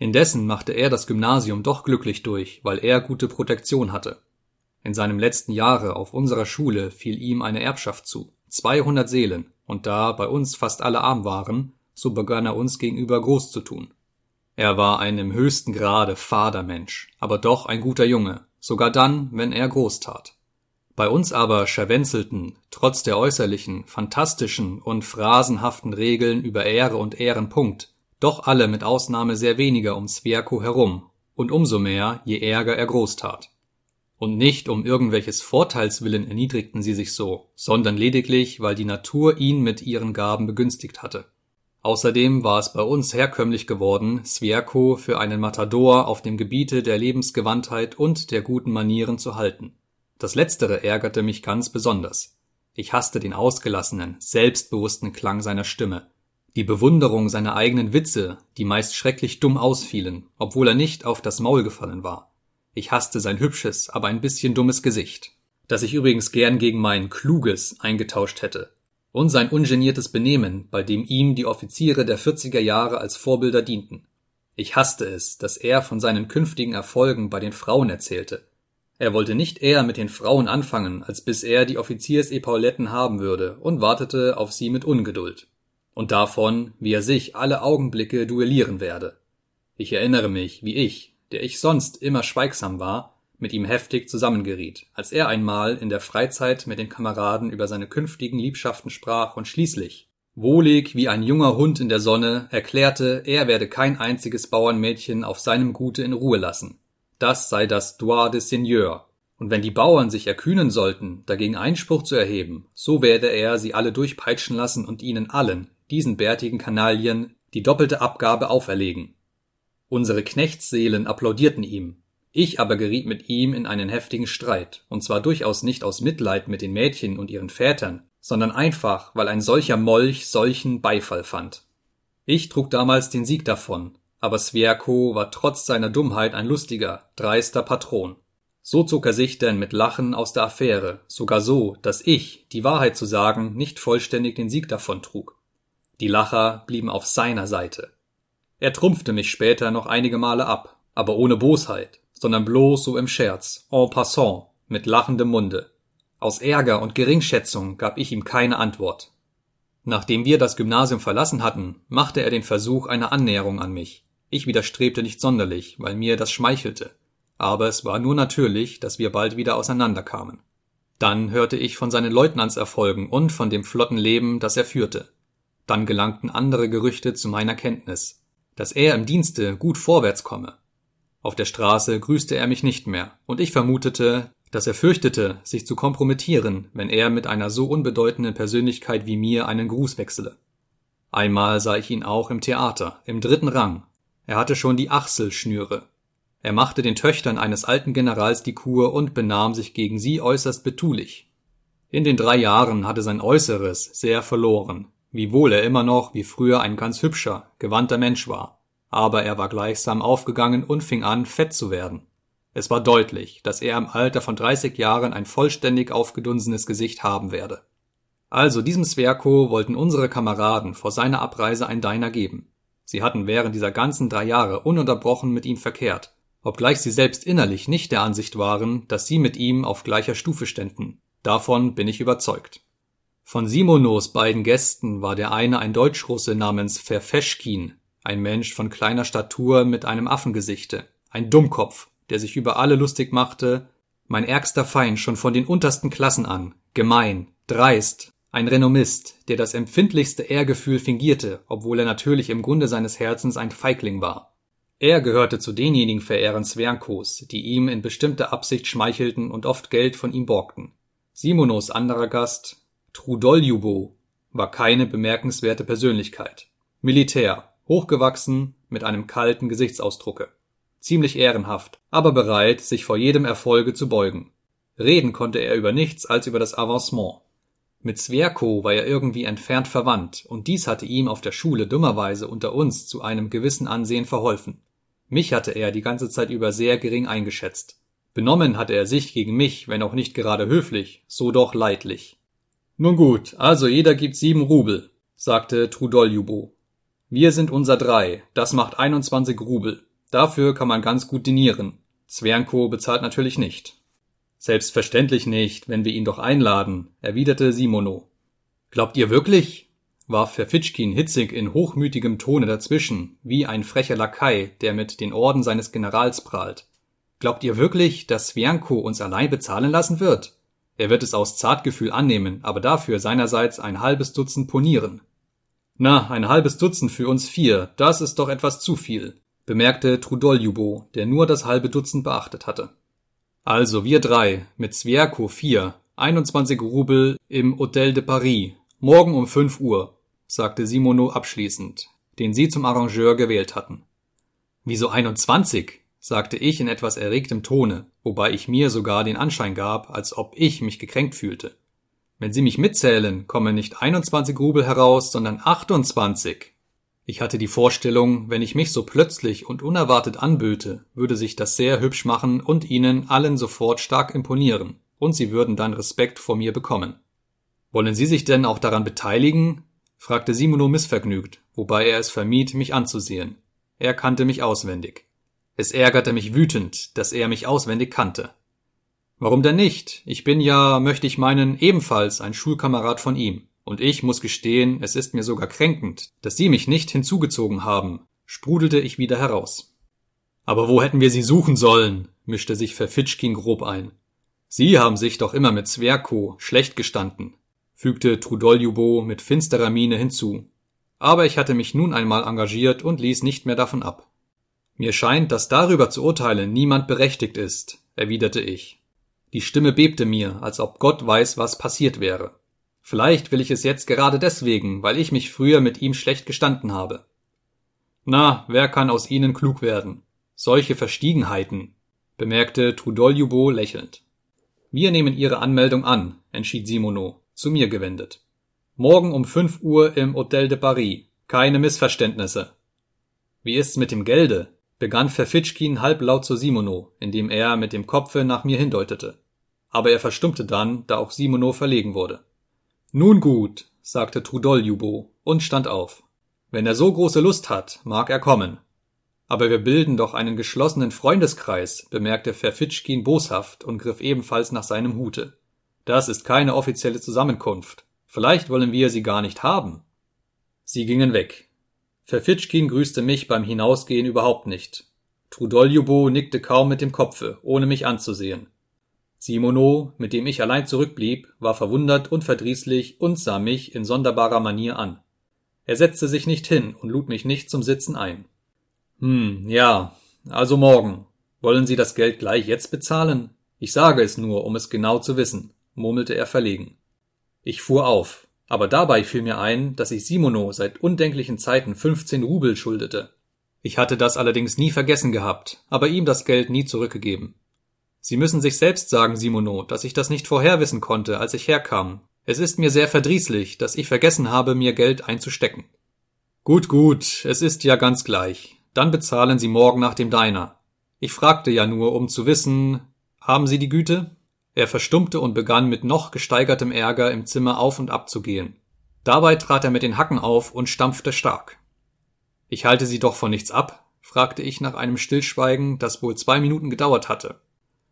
Indessen machte er das Gymnasium doch glücklich durch, weil er gute Protektion hatte. In seinem letzten Jahre auf unserer Schule fiel ihm eine Erbschaft zu, 200 Seelen, und da bei uns fast alle arm waren, so begann er uns gegenüber groß zu tun. Er war ein im höchsten Grade fader Mensch, aber doch ein guter Junge, sogar dann, wenn er groß tat. Bei uns aber scherwenzelten, trotz der äußerlichen, fantastischen und phrasenhaften Regeln über Ehre und Ehrenpunkt, doch alle mit Ausnahme sehr weniger um Sverko herum, und umso mehr, je ärger er groß tat. Und nicht um irgendwelches Vorteils willen erniedrigten sie sich so, sondern lediglich, weil die Natur ihn mit ihren Gaben begünstigt hatte. Außerdem war es bei uns herkömmlich geworden, Sverko für einen Matador auf dem Gebiete der Lebensgewandtheit und der guten Manieren zu halten. Das letztere ärgerte mich ganz besonders. Ich hasste den ausgelassenen, selbstbewussten Klang seiner Stimme, die Bewunderung seiner eigenen Witze, die meist schrecklich dumm ausfielen, obwohl er nicht auf das Maul gefallen war. Ich hasste sein hübsches, aber ein bisschen dummes Gesicht, das ich übrigens gern gegen mein kluges eingetauscht hätte, und sein ungeniertes Benehmen, bei dem ihm die Offiziere der 40er Jahre als Vorbilder dienten. Ich hasste es, dass er von seinen künftigen Erfolgen bei den Frauen erzählte. Er wollte nicht eher mit den Frauen anfangen, als bis er die Offiziersepauletten haben würde, und wartete auf sie mit Ungeduld. Und davon, wie er sich alle Augenblicke duellieren werde. Ich erinnere mich, wie ich, der ich sonst immer schweigsam war, mit ihm heftig zusammengeriet, als er einmal in der Freizeit mit den Kameraden über seine künftigen Liebschaften sprach und schließlich, wohlig wie ein junger Hund in der Sonne, erklärte, er werde kein einziges Bauernmädchen auf seinem Gute in Ruhe lassen. Das sei das Droit de Seigneur. Und wenn die Bauern sich erkühnen sollten, dagegen Einspruch zu erheben, so werde er sie alle durchpeitschen lassen und ihnen allen, diesen bärtigen Kanaillen, die doppelte Abgabe auferlegen. Unsere Knechtsseelen applaudierten ihm, ich aber geriet mit ihm in einen heftigen Streit, und zwar durchaus nicht aus Mitleid mit den Mädchen und ihren Vätern, sondern einfach, weil ein solcher Molch solchen Beifall fand. Ich trug damals den Sieg davon, aber Sverko war trotz seiner Dummheit ein lustiger, dreister Patron. So zog er sich denn mit Lachen aus der Affäre, sogar so, dass ich, die Wahrheit zu sagen, nicht vollständig den Sieg davon trug. Die Lacher blieben auf seiner Seite. Er trumpfte mich später noch einige Male ab, aber ohne Bosheit, sondern bloß so im Scherz, en passant, mit lachendem Munde. Aus Ärger und Geringschätzung gab ich ihm keine Antwort. Nachdem wir das Gymnasium verlassen hatten, machte er den Versuch einer Annäherung an mich. Ich widerstrebte nicht sonderlich, weil mir das schmeichelte. Aber es war nur natürlich, dass wir bald wieder auseinanderkamen. Dann hörte ich von seinen Leutnantserfolgen und von dem flotten Leben, das er führte. Dann gelangten andere Gerüchte zu meiner Kenntnis, dass er im Dienste gut vorwärts komme, auf der Straße grüßte er mich nicht mehr, und ich vermutete, dass er fürchtete, sich zu kompromittieren, wenn er mit einer so unbedeutenden Persönlichkeit wie mir einen Gruß wechsele. Einmal sah ich ihn auch im Theater, im dritten Rang. Er hatte schon die Achselschnüre. Er machte den Töchtern eines alten Generals die Kur und benahm sich gegen sie äußerst betulich. In den drei Jahren hatte sein Äußeres sehr verloren, wiewohl er immer noch wie früher ein ganz hübscher, gewandter Mensch war aber er war gleichsam aufgegangen und fing an, fett zu werden. Es war deutlich, dass er im Alter von 30 Jahren ein vollständig aufgedunsenes Gesicht haben werde. Also diesem Sverko wollten unsere Kameraden vor seiner Abreise ein Diner geben. Sie hatten während dieser ganzen drei Jahre ununterbrochen mit ihm verkehrt, obgleich sie selbst innerlich nicht der Ansicht waren, dass sie mit ihm auf gleicher Stufe ständen. Davon bin ich überzeugt. Von Simonos beiden Gästen war der eine ein Deutschrusse namens Verfeschkin, ein Mensch von kleiner Statur mit einem Affengesichte, ein Dummkopf, der sich über alle lustig machte, mein ärgster Feind schon von den untersten Klassen an, gemein, dreist, ein Renommist, der das empfindlichste Ehrgefühl fingierte, obwohl er natürlich im Grunde seines Herzens ein Feigling war. Er gehörte zu denjenigen Verehrern Svernkos, die ihm in bestimmter Absicht schmeichelten und oft Geld von ihm borgten. Simonos anderer Gast, Trudoljubo, war keine bemerkenswerte Persönlichkeit. Militär, hochgewachsen, mit einem kalten Gesichtsausdrucke. Ziemlich ehrenhaft, aber bereit, sich vor jedem Erfolge zu beugen. Reden konnte er über nichts als über das Avancement. Mit Sverko war er irgendwie entfernt verwandt, und dies hatte ihm auf der Schule dummerweise unter uns zu einem gewissen Ansehen verholfen. Mich hatte er die ganze Zeit über sehr gering eingeschätzt. Benommen hatte er sich gegen mich, wenn auch nicht gerade höflich, so doch leidlich. Nun gut, also jeder gibt sieben Rubel, sagte Trudoljubo. Wir sind unser drei, das macht 21 Rubel. Dafür kann man ganz gut dinieren. Zwernko bezahlt natürlich nicht. Selbstverständlich nicht, wenn wir ihn doch einladen, erwiderte Simono. Glaubt ihr wirklich? warf Verfitschkin hitzig in hochmütigem Tone dazwischen, wie ein frecher Lakai, der mit den Orden seines Generals prahlt. Glaubt ihr wirklich, dass Svianko uns allein bezahlen lassen wird? Er wird es aus Zartgefühl annehmen, aber dafür seinerseits ein halbes Dutzend ponieren. Na, ein halbes Dutzend für uns vier, das ist doch etwas zu viel, bemerkte Trudoljubo, der nur das halbe Dutzend beachtet hatte. Also wir drei, mit Sviako vier, 21 Rubel im Hotel de Paris, morgen um fünf Uhr, sagte Simono abschließend, den sie zum Arrangeur gewählt hatten. Wieso 21? Sagte ich in etwas erregtem Tone, wobei ich mir sogar den Anschein gab, als ob ich mich gekränkt fühlte. Wenn Sie mich mitzählen, kommen nicht 21 Rubel heraus, sondern 28. Ich hatte die Vorstellung, wenn ich mich so plötzlich und unerwartet anböte, würde sich das sehr hübsch machen und ihnen allen sofort stark imponieren, und sie würden dann Respekt vor mir bekommen. Wollen Sie sich denn auch daran beteiligen? fragte Simono missvergnügt, wobei er es vermied, mich anzusehen. Er kannte mich auswendig. Es ärgerte mich wütend, dass er mich auswendig kannte. Warum denn nicht? Ich bin ja, möchte ich meinen, ebenfalls ein Schulkamerad von ihm. Und ich muss gestehen, es ist mir sogar kränkend, dass Sie mich nicht hinzugezogen haben, sprudelte ich wieder heraus. Aber wo hätten wir Sie suchen sollen? mischte sich Verfitschkin grob ein. Sie haben sich doch immer mit Zwerko schlecht gestanden, fügte Trudoljubo mit finsterer Miene hinzu. Aber ich hatte mich nun einmal engagiert und ließ nicht mehr davon ab. Mir scheint, dass darüber zu urteilen niemand berechtigt ist, erwiderte ich. Die Stimme bebte mir, als ob Gott weiß, was passiert wäre. Vielleicht will ich es jetzt gerade deswegen, weil ich mich früher mit ihm schlecht gestanden habe. Na, wer kann aus Ihnen klug werden? Solche Verstiegenheiten, bemerkte Trudoljubo lächelnd. Wir nehmen Ihre Anmeldung an, entschied Simono, zu mir gewendet. Morgen um fünf Uhr im Hotel de Paris. Keine Missverständnisse. Wie ist's mit dem Gelde? Begann Verfitschkin halblaut zu Simono, indem er mit dem Kopfe nach mir hindeutete. Aber er verstummte dann, da auch Simono verlegen wurde. Nun gut, sagte Trudoljubo und stand auf. Wenn er so große Lust hat, mag er kommen. Aber wir bilden doch einen geschlossenen Freundeskreis, bemerkte Verfitschkin boshaft und griff ebenfalls nach seinem Hute. Das ist keine offizielle Zusammenkunft. Vielleicht wollen wir sie gar nicht haben. Sie gingen weg. Verfitschkin grüßte mich beim Hinausgehen überhaupt nicht. Trudoljubo nickte kaum mit dem Kopfe, ohne mich anzusehen. Simono, mit dem ich allein zurückblieb, war verwundert und verdrießlich und sah mich in sonderbarer Manier an. Er setzte sich nicht hin und lud mich nicht zum Sitzen ein. Hm, ja, also morgen. Wollen Sie das Geld gleich jetzt bezahlen? Ich sage es nur, um es genau zu wissen, murmelte er verlegen. Ich fuhr auf, aber dabei fiel mir ein, dass ich Simono seit undenklichen Zeiten 15 Rubel schuldete. Ich hatte das allerdings nie vergessen gehabt, aber ihm das Geld nie zurückgegeben. Sie müssen sich selbst sagen, Simono, dass ich das nicht vorher wissen konnte, als ich herkam. Es ist mir sehr verdrießlich, dass ich vergessen habe, mir Geld einzustecken. Gut, gut, es ist ja ganz gleich. Dann bezahlen Sie morgen nach dem Deiner. Ich fragte ja nur, um zu wissen, haben Sie die Güte? Er verstummte und begann mit noch gesteigertem Ärger im Zimmer auf und ab zu gehen. Dabei trat er mit den Hacken auf und stampfte stark. Ich halte Sie doch von nichts ab? fragte ich nach einem Stillschweigen, das wohl zwei Minuten gedauert hatte.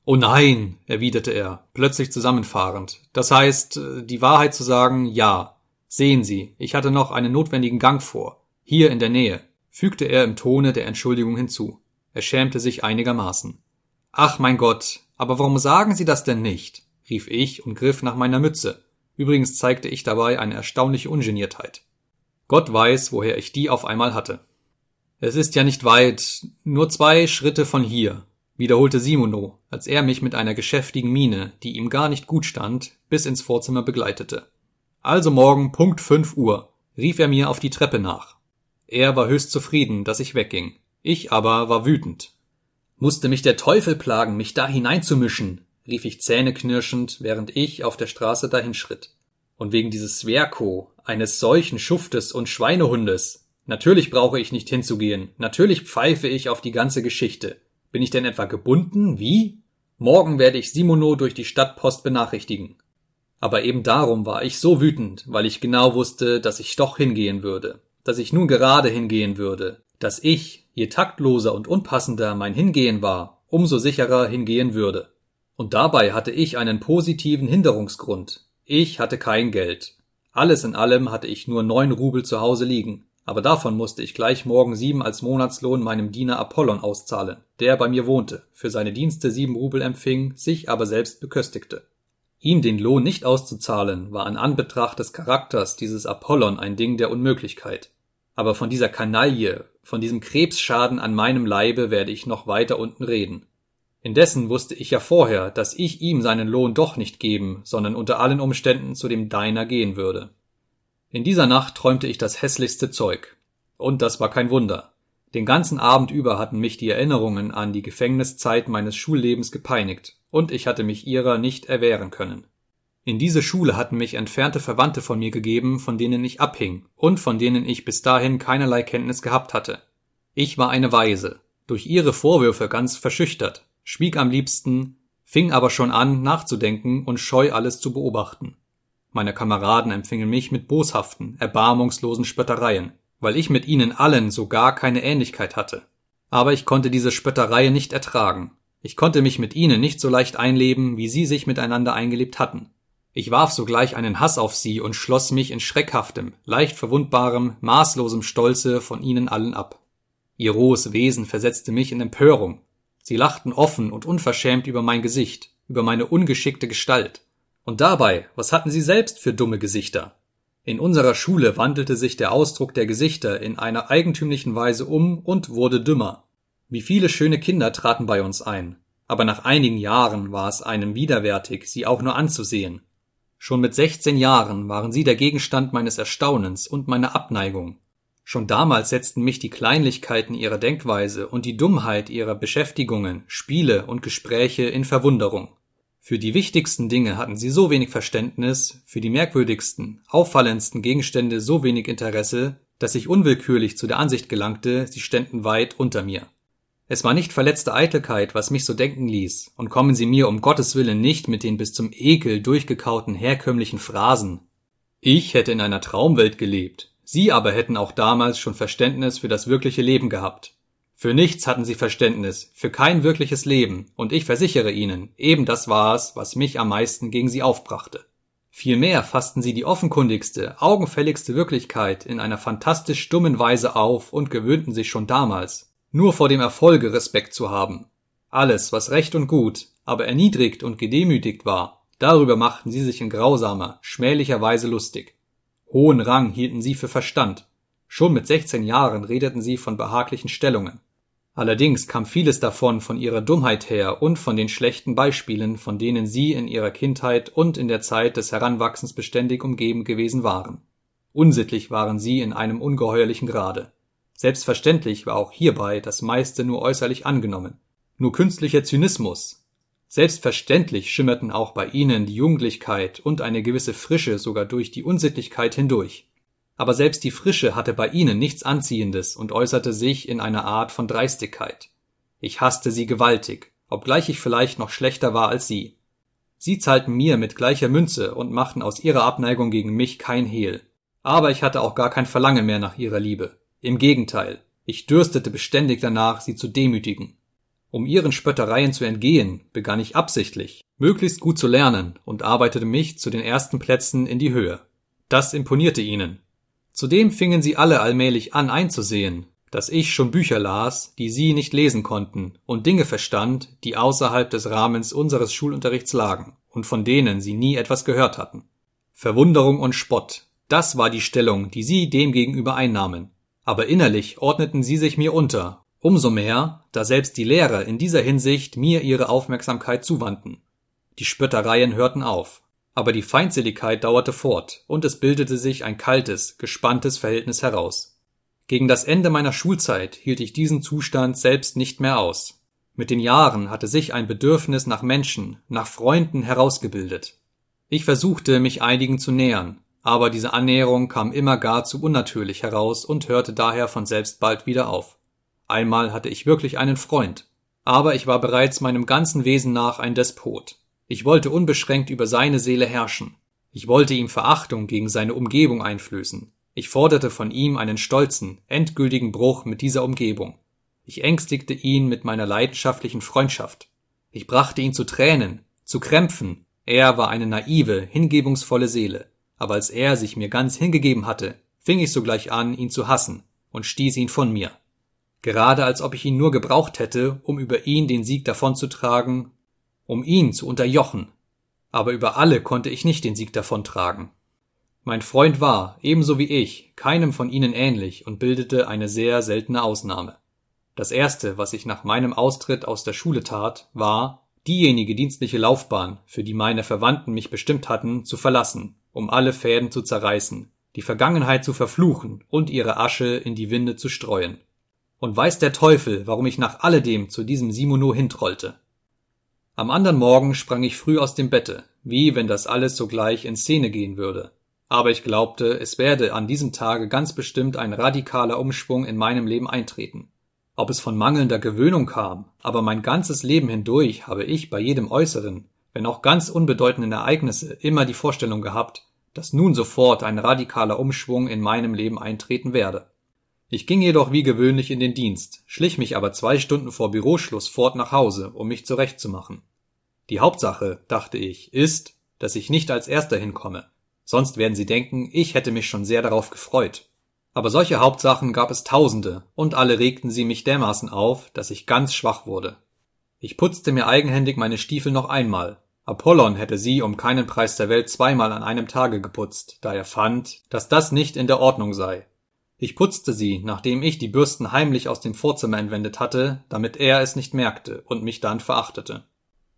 Oh nein, erwiderte er, plötzlich zusammenfahrend. Das heißt, äh, die Wahrheit zu sagen, ja. Sehen Sie, ich hatte noch einen notwendigen Gang vor. Hier in der Nähe, fügte er im Tone der Entschuldigung hinzu. Er schämte sich einigermaßen. Ach mein Gott, aber warum sagen Sie das denn nicht? rief ich und griff nach meiner Mütze. Übrigens zeigte ich dabei eine erstaunliche Ungeniertheit. Gott weiß, woher ich die auf einmal hatte. Es ist ja nicht weit, nur zwei Schritte von hier, wiederholte Simono, als er mich mit einer geschäftigen Miene, die ihm gar nicht gut stand, bis ins Vorzimmer begleitete. Also morgen Punkt fünf Uhr, rief er mir auf die Treppe nach. Er war höchst zufrieden, dass ich wegging. Ich aber war wütend. Musste mich der Teufel plagen, mich da hineinzumischen, rief ich zähneknirschend, während ich auf der Straße dahinschritt. Und wegen dieses Sverko, eines solchen Schuftes und Schweinehundes. Natürlich brauche ich nicht hinzugehen, natürlich pfeife ich auf die ganze Geschichte. Bin ich denn etwa gebunden? Wie? Morgen werde ich Simono durch die Stadtpost benachrichtigen. Aber eben darum war ich so wütend, weil ich genau wusste, dass ich doch hingehen würde, dass ich nun gerade hingehen würde, dass ich, je taktloser und unpassender mein Hingehen war, umso sicherer hingehen würde. Und dabei hatte ich einen positiven Hinderungsgrund. Ich hatte kein Geld. Alles in allem hatte ich nur neun Rubel zu Hause liegen aber davon musste ich gleich morgen sieben als Monatslohn meinem Diener Apollon auszahlen, der bei mir wohnte, für seine Dienste sieben Rubel empfing, sich aber selbst beköstigte. Ihm den Lohn nicht auszuzahlen, war an Anbetracht des Charakters dieses Apollon ein Ding der Unmöglichkeit. Aber von dieser Kanaille, von diesem Krebsschaden an meinem Leibe werde ich noch weiter unten reden. Indessen wusste ich ja vorher, dass ich ihm seinen Lohn doch nicht geben, sondern unter allen Umständen zu dem Deiner gehen würde. In dieser Nacht träumte ich das hässlichste Zeug. Und das war kein Wunder. Den ganzen Abend über hatten mich die Erinnerungen an die Gefängniszeit meines Schullebens gepeinigt, und ich hatte mich ihrer nicht erwehren können. In diese Schule hatten mich entfernte Verwandte von mir gegeben, von denen ich abhing und von denen ich bis dahin keinerlei Kenntnis gehabt hatte. Ich war eine Waise, durch ihre Vorwürfe ganz verschüchtert, schwieg am liebsten, fing aber schon an, nachzudenken und scheu alles zu beobachten. Meine Kameraden empfingen mich mit boshaften, erbarmungslosen Spöttereien, weil ich mit ihnen allen so gar keine Ähnlichkeit hatte. Aber ich konnte diese Spöttereien nicht ertragen. Ich konnte mich mit ihnen nicht so leicht einleben, wie sie sich miteinander eingelebt hatten. Ich warf sogleich einen Hass auf sie und schloss mich in schreckhaftem, leicht verwundbarem, maßlosem Stolze von ihnen allen ab. Ihr rohes Wesen versetzte mich in Empörung. Sie lachten offen und unverschämt über mein Gesicht, über meine ungeschickte Gestalt. Und dabei, was hatten sie selbst für dumme Gesichter? In unserer Schule wandelte sich der Ausdruck der Gesichter in einer eigentümlichen Weise um und wurde dümmer. Wie viele schöne Kinder traten bei uns ein, aber nach einigen Jahren war es einem widerwärtig, sie auch nur anzusehen. Schon mit sechzehn Jahren waren sie der Gegenstand meines Erstaunens und meiner Abneigung. Schon damals setzten mich die Kleinlichkeiten ihrer Denkweise und die Dummheit ihrer Beschäftigungen, Spiele und Gespräche in Verwunderung. Für die wichtigsten Dinge hatten sie so wenig Verständnis, für die merkwürdigsten, auffallendsten Gegenstände so wenig Interesse, dass ich unwillkürlich zu der Ansicht gelangte, sie ständen weit unter mir. Es war nicht verletzte Eitelkeit, was mich so denken ließ, und kommen Sie mir um Gottes Willen nicht mit den bis zum Ekel durchgekauten herkömmlichen Phrasen. Ich hätte in einer Traumwelt gelebt, Sie aber hätten auch damals schon Verständnis für das wirkliche Leben gehabt. Für nichts hatten sie Verständnis, für kein wirkliches Leben, und ich versichere Ihnen, eben das war es, was mich am meisten gegen sie aufbrachte. Vielmehr fassten sie die offenkundigste, augenfälligste Wirklichkeit in einer fantastisch stummen Weise auf und gewöhnten sich schon damals, nur vor dem Erfolge Respekt zu haben. Alles, was recht und gut, aber erniedrigt und gedemütigt war, darüber machten sie sich in grausamer, schmählicher Weise lustig. Hohen Rang hielten sie für Verstand. Schon mit sechzehn Jahren redeten sie von behaglichen Stellungen. Allerdings kam vieles davon von ihrer Dummheit her und von den schlechten Beispielen, von denen sie in ihrer Kindheit und in der Zeit des Heranwachsens beständig umgeben gewesen waren. Unsittlich waren sie in einem ungeheuerlichen Grade. Selbstverständlich war auch hierbei das meiste nur äußerlich angenommen, nur künstlicher Zynismus. Selbstverständlich schimmerten auch bei ihnen die Jugendlichkeit und eine gewisse Frische sogar durch die Unsittlichkeit hindurch aber selbst die Frische hatte bei ihnen nichts Anziehendes und äußerte sich in einer Art von Dreistigkeit. Ich hasste sie gewaltig, obgleich ich vielleicht noch schlechter war als sie. Sie zahlten mir mit gleicher Münze und machten aus ihrer Abneigung gegen mich kein Hehl. Aber ich hatte auch gar kein Verlangen mehr nach ihrer Liebe. Im Gegenteil, ich dürstete beständig danach, sie zu demütigen. Um ihren Spöttereien zu entgehen, begann ich absichtlich, möglichst gut zu lernen und arbeitete mich zu den ersten Plätzen in die Höhe. Das imponierte ihnen, Zudem fingen sie alle allmählich an einzusehen, dass ich schon Bücher las, die sie nicht lesen konnten, und Dinge verstand, die außerhalb des Rahmens unseres Schulunterrichts lagen und von denen sie nie etwas gehört hatten. Verwunderung und Spott, das war die Stellung, die sie demgegenüber einnahmen. Aber innerlich ordneten sie sich mir unter, umso mehr, da selbst die Lehrer in dieser Hinsicht mir ihre Aufmerksamkeit zuwandten. Die Spöttereien hörten auf, aber die Feindseligkeit dauerte fort, und es bildete sich ein kaltes, gespanntes Verhältnis heraus. Gegen das Ende meiner Schulzeit hielt ich diesen Zustand selbst nicht mehr aus. Mit den Jahren hatte sich ein Bedürfnis nach Menschen, nach Freunden herausgebildet. Ich versuchte, mich einigen zu nähern, aber diese Annäherung kam immer gar zu unnatürlich heraus und hörte daher von selbst bald wieder auf. Einmal hatte ich wirklich einen Freund, aber ich war bereits meinem ganzen Wesen nach ein Despot. Ich wollte unbeschränkt über seine Seele herrschen. Ich wollte ihm Verachtung gegen seine Umgebung einflößen. Ich forderte von ihm einen stolzen, endgültigen Bruch mit dieser Umgebung. Ich ängstigte ihn mit meiner leidenschaftlichen Freundschaft. Ich brachte ihn zu Tränen, zu Krämpfen, er war eine naive, hingebungsvolle Seele, aber als er sich mir ganz hingegeben hatte, fing ich sogleich an, ihn zu hassen und stieß ihn von mir. Gerade als ob ich ihn nur gebraucht hätte, um über ihn den Sieg davonzutragen, um ihn zu unterjochen. Aber über alle konnte ich nicht den Sieg davontragen. Mein Freund war, ebenso wie ich, keinem von ihnen ähnlich und bildete eine sehr seltene Ausnahme. Das erste, was ich nach meinem Austritt aus der Schule tat, war, diejenige dienstliche Laufbahn, für die meine Verwandten mich bestimmt hatten, zu verlassen, um alle Fäden zu zerreißen, die Vergangenheit zu verfluchen und ihre Asche in die Winde zu streuen. Und weiß der Teufel, warum ich nach alledem zu diesem Simono hintrollte. Am andern Morgen sprang ich früh aus dem Bette, wie wenn das alles sogleich in Szene gehen würde. Aber ich glaubte, es werde an diesem Tage ganz bestimmt ein radikaler Umschwung in meinem Leben eintreten. Ob es von mangelnder Gewöhnung kam, aber mein ganzes Leben hindurch habe ich bei jedem äußeren, wenn auch ganz unbedeutenden Ereignisse immer die Vorstellung gehabt, dass nun sofort ein radikaler Umschwung in meinem Leben eintreten werde. Ich ging jedoch wie gewöhnlich in den Dienst, schlich mich aber zwei Stunden vor Büroschluss fort nach Hause, um mich zurechtzumachen. Die Hauptsache, dachte ich, ist, dass ich nicht als erster hinkomme, sonst werden sie denken, ich hätte mich schon sehr darauf gefreut. Aber solche Hauptsachen gab es tausende, und alle regten sie mich dermaßen auf, dass ich ganz schwach wurde. Ich putzte mir eigenhändig meine Stiefel noch einmal. Apollon hätte sie um keinen Preis der Welt zweimal an einem Tage geputzt, da er fand, dass das nicht in der Ordnung sei. Ich putzte sie, nachdem ich die Bürsten heimlich aus dem Vorzimmer entwendet hatte, damit er es nicht merkte und mich dann verachtete.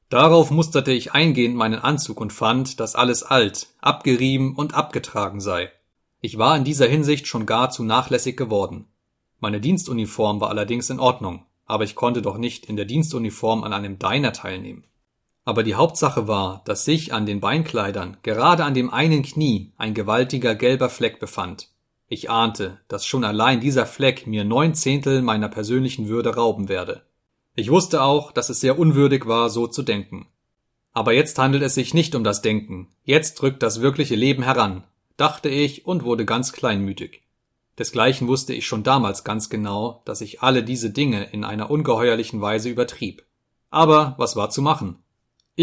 Darauf musterte ich eingehend meinen Anzug und fand, dass alles alt, abgerieben und abgetragen sei. Ich war in dieser Hinsicht schon gar zu nachlässig geworden. Meine Dienstuniform war allerdings in Ordnung, aber ich konnte doch nicht in der Dienstuniform an einem Diner teilnehmen. Aber die Hauptsache war, dass sich an den Beinkleidern, gerade an dem einen Knie, ein gewaltiger gelber Fleck befand. Ich ahnte, dass schon allein dieser Fleck mir neun Zehntel meiner persönlichen Würde rauben werde. Ich wusste auch, dass es sehr unwürdig war, so zu denken. Aber jetzt handelt es sich nicht um das Denken, jetzt drückt das wirkliche Leben heran, dachte ich und wurde ganz kleinmütig. Desgleichen wusste ich schon damals ganz genau, dass ich alle diese Dinge in einer ungeheuerlichen Weise übertrieb. Aber was war zu machen?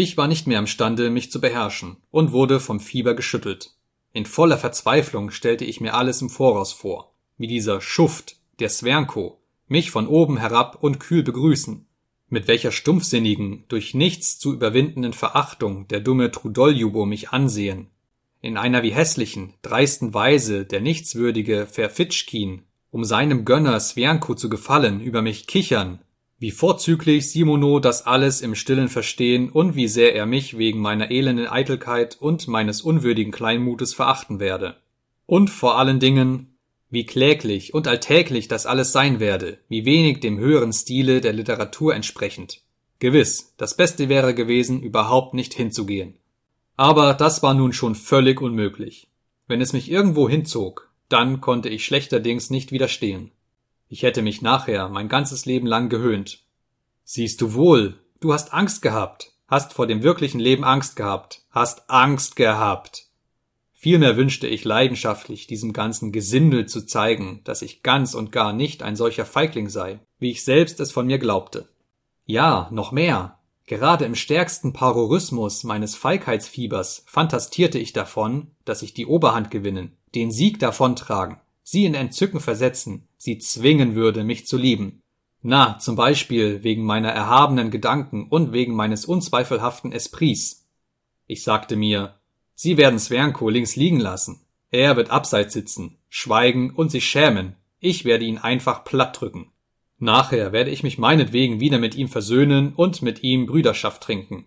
Ich war nicht mehr imstande, mich zu beherrschen und wurde vom Fieber geschüttelt. In voller Verzweiflung stellte ich mir alles im Voraus vor, wie dieser Schuft, der Svernko, mich von oben herab und kühl begrüßen, mit welcher stumpfsinnigen, durch nichts zu überwindenden Verachtung der dumme Trudoljubo mich ansehen in einer wie hässlichen, dreisten Weise der nichtswürdige Ferfitschkin, um seinem Gönner Svianko zu gefallen, über mich kichern, wie vorzüglich Simono das alles im Stillen verstehen und wie sehr er mich wegen meiner elenden Eitelkeit und meines unwürdigen Kleinmutes verachten werde. Und vor allen Dingen, wie kläglich und alltäglich das alles sein werde, wie wenig dem höheren Stile der Literatur entsprechend. Gewiss, das Beste wäre gewesen, überhaupt nicht hinzugehen. Aber das war nun schon völlig unmöglich. Wenn es mich irgendwo hinzog, dann konnte ich schlechterdings nicht widerstehen. Ich hätte mich nachher mein ganzes Leben lang gewöhnt. Siehst du wohl, du hast Angst gehabt, hast vor dem wirklichen Leben Angst gehabt, hast Angst gehabt. Vielmehr wünschte ich leidenschaftlich diesem ganzen Gesindel zu zeigen, dass ich ganz und gar nicht ein solcher Feigling sei, wie ich selbst es von mir glaubte. Ja, noch mehr. Gerade im stärksten Parorismus meines Feigheitsfiebers fantastierte ich davon, dass ich die Oberhand gewinnen, den Sieg davontragen, sie in Entzücken versetzen, sie zwingen würde, mich zu lieben. Na, zum Beispiel wegen meiner erhabenen Gedanken und wegen meines unzweifelhaften Esprits. Ich sagte mir, sie werden Svernko links liegen lassen. Er wird abseits sitzen, schweigen und sich schämen, Ich werde ihn einfach plattdrücken. Nachher werde ich mich meinetwegen wieder mit ihm versöhnen und mit ihm Brüderschaft trinken.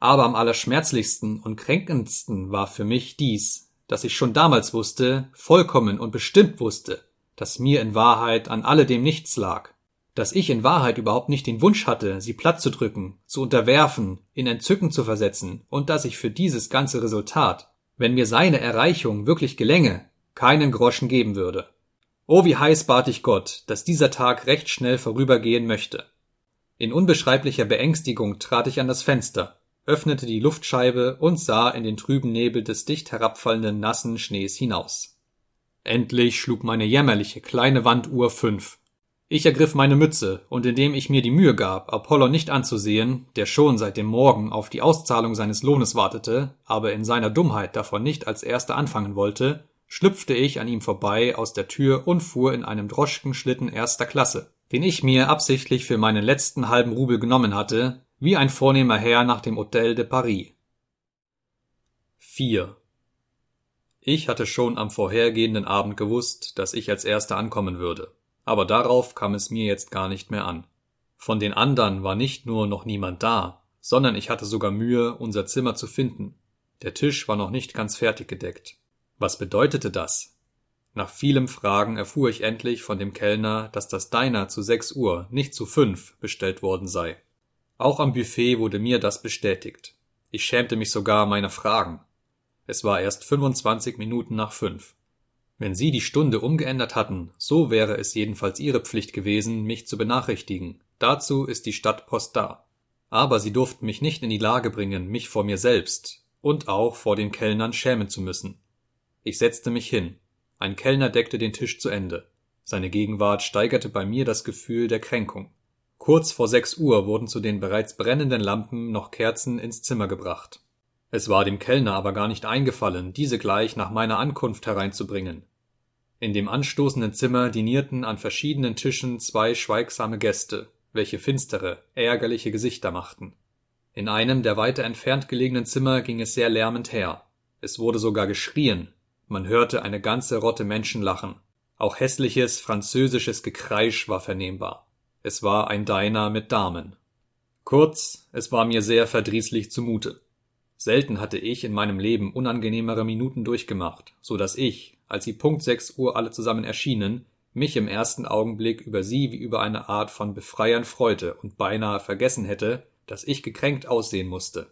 Aber am allerschmerzlichsten und kränkendsten war für mich dies, dass ich schon damals wusste, vollkommen und bestimmt wusste, dass mir in Wahrheit an alledem nichts lag, dass ich in Wahrheit überhaupt nicht den Wunsch hatte, sie platt zu drücken, zu unterwerfen, in Entzücken zu versetzen, und dass ich für dieses ganze Resultat, wenn mir seine Erreichung wirklich gelänge, keinen Groschen geben würde. Oh, wie heiß bat ich Gott, dass dieser Tag recht schnell vorübergehen möchte. In unbeschreiblicher Beängstigung trat ich an das Fenster, öffnete die Luftscheibe und sah in den trüben Nebel des dicht herabfallenden nassen Schnees hinaus. Endlich schlug meine jämmerliche kleine Wanduhr fünf. Ich ergriff meine Mütze, und indem ich mir die Mühe gab, Apollo nicht anzusehen, der schon seit dem Morgen auf die Auszahlung seines Lohnes wartete, aber in seiner Dummheit davon nicht als erster anfangen wollte, schlüpfte ich an ihm vorbei aus der Tür und fuhr in einem Droschkenschlitten erster Klasse, den ich mir absichtlich für meinen letzten halben Rubel genommen hatte, wie ein vornehmer Herr nach dem Hotel de Paris. 4. Ich hatte schon am vorhergehenden Abend gewusst, dass ich als erster ankommen würde, aber darauf kam es mir jetzt gar nicht mehr an. Von den andern war nicht nur noch niemand da, sondern ich hatte sogar Mühe, unser Zimmer zu finden. Der Tisch war noch nicht ganz fertig gedeckt. Was bedeutete das? Nach vielem Fragen erfuhr ich endlich von dem Kellner, dass das Diner zu sechs Uhr, nicht zu fünf, bestellt worden sei. Auch am Buffet wurde mir das bestätigt. Ich schämte mich sogar meiner Fragen. Es war erst 25 Minuten nach fünf. Wenn Sie die Stunde umgeändert hatten, so wäre es jedenfalls Ihre Pflicht gewesen, mich zu benachrichtigen. Dazu ist die Stadtpost da. Aber Sie durften mich nicht in die Lage bringen, mich vor mir selbst und auch vor den Kellnern schämen zu müssen. Ich setzte mich hin. Ein Kellner deckte den Tisch zu Ende. Seine Gegenwart steigerte bei mir das Gefühl der Kränkung. Kurz vor sechs Uhr wurden zu den bereits brennenden Lampen noch Kerzen ins Zimmer gebracht. Es war dem Kellner aber gar nicht eingefallen, diese gleich nach meiner Ankunft hereinzubringen. In dem anstoßenden Zimmer dinierten an verschiedenen Tischen zwei schweigsame Gäste, welche finstere, ärgerliche Gesichter machten. In einem der weiter entfernt gelegenen Zimmer ging es sehr lärmend her. Es wurde sogar geschrien, man hörte eine ganze Rotte Menschen lachen. Auch hässliches französisches Gekreisch war vernehmbar. Es war ein Diner mit Damen. Kurz, es war mir sehr verdrießlich zumute. Selten hatte ich in meinem Leben unangenehmere Minuten durchgemacht, so dass ich, als sie Punkt sechs Uhr alle zusammen erschienen, mich im ersten Augenblick über sie wie über eine Art von Befreiern freute und beinahe vergessen hätte, dass ich gekränkt aussehen musste.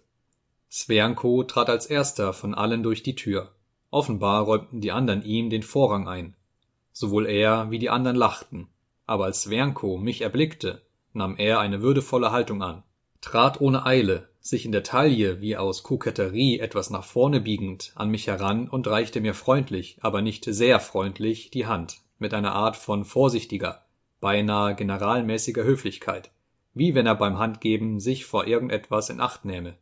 Svianko trat als erster von allen durch die Tür. Offenbar räumten die anderen ihm den Vorrang ein. Sowohl er wie die anderen lachten, aber als Svernko mich erblickte, nahm er eine würdevolle Haltung an, trat ohne Eile, sich in der Taille wie aus Koketterie etwas nach vorne biegend, an mich heran und reichte mir freundlich, aber nicht sehr freundlich, die Hand, mit einer Art von vorsichtiger, beinahe generalmäßiger Höflichkeit, wie wenn er beim Handgeben sich vor irgendetwas in Acht nähme.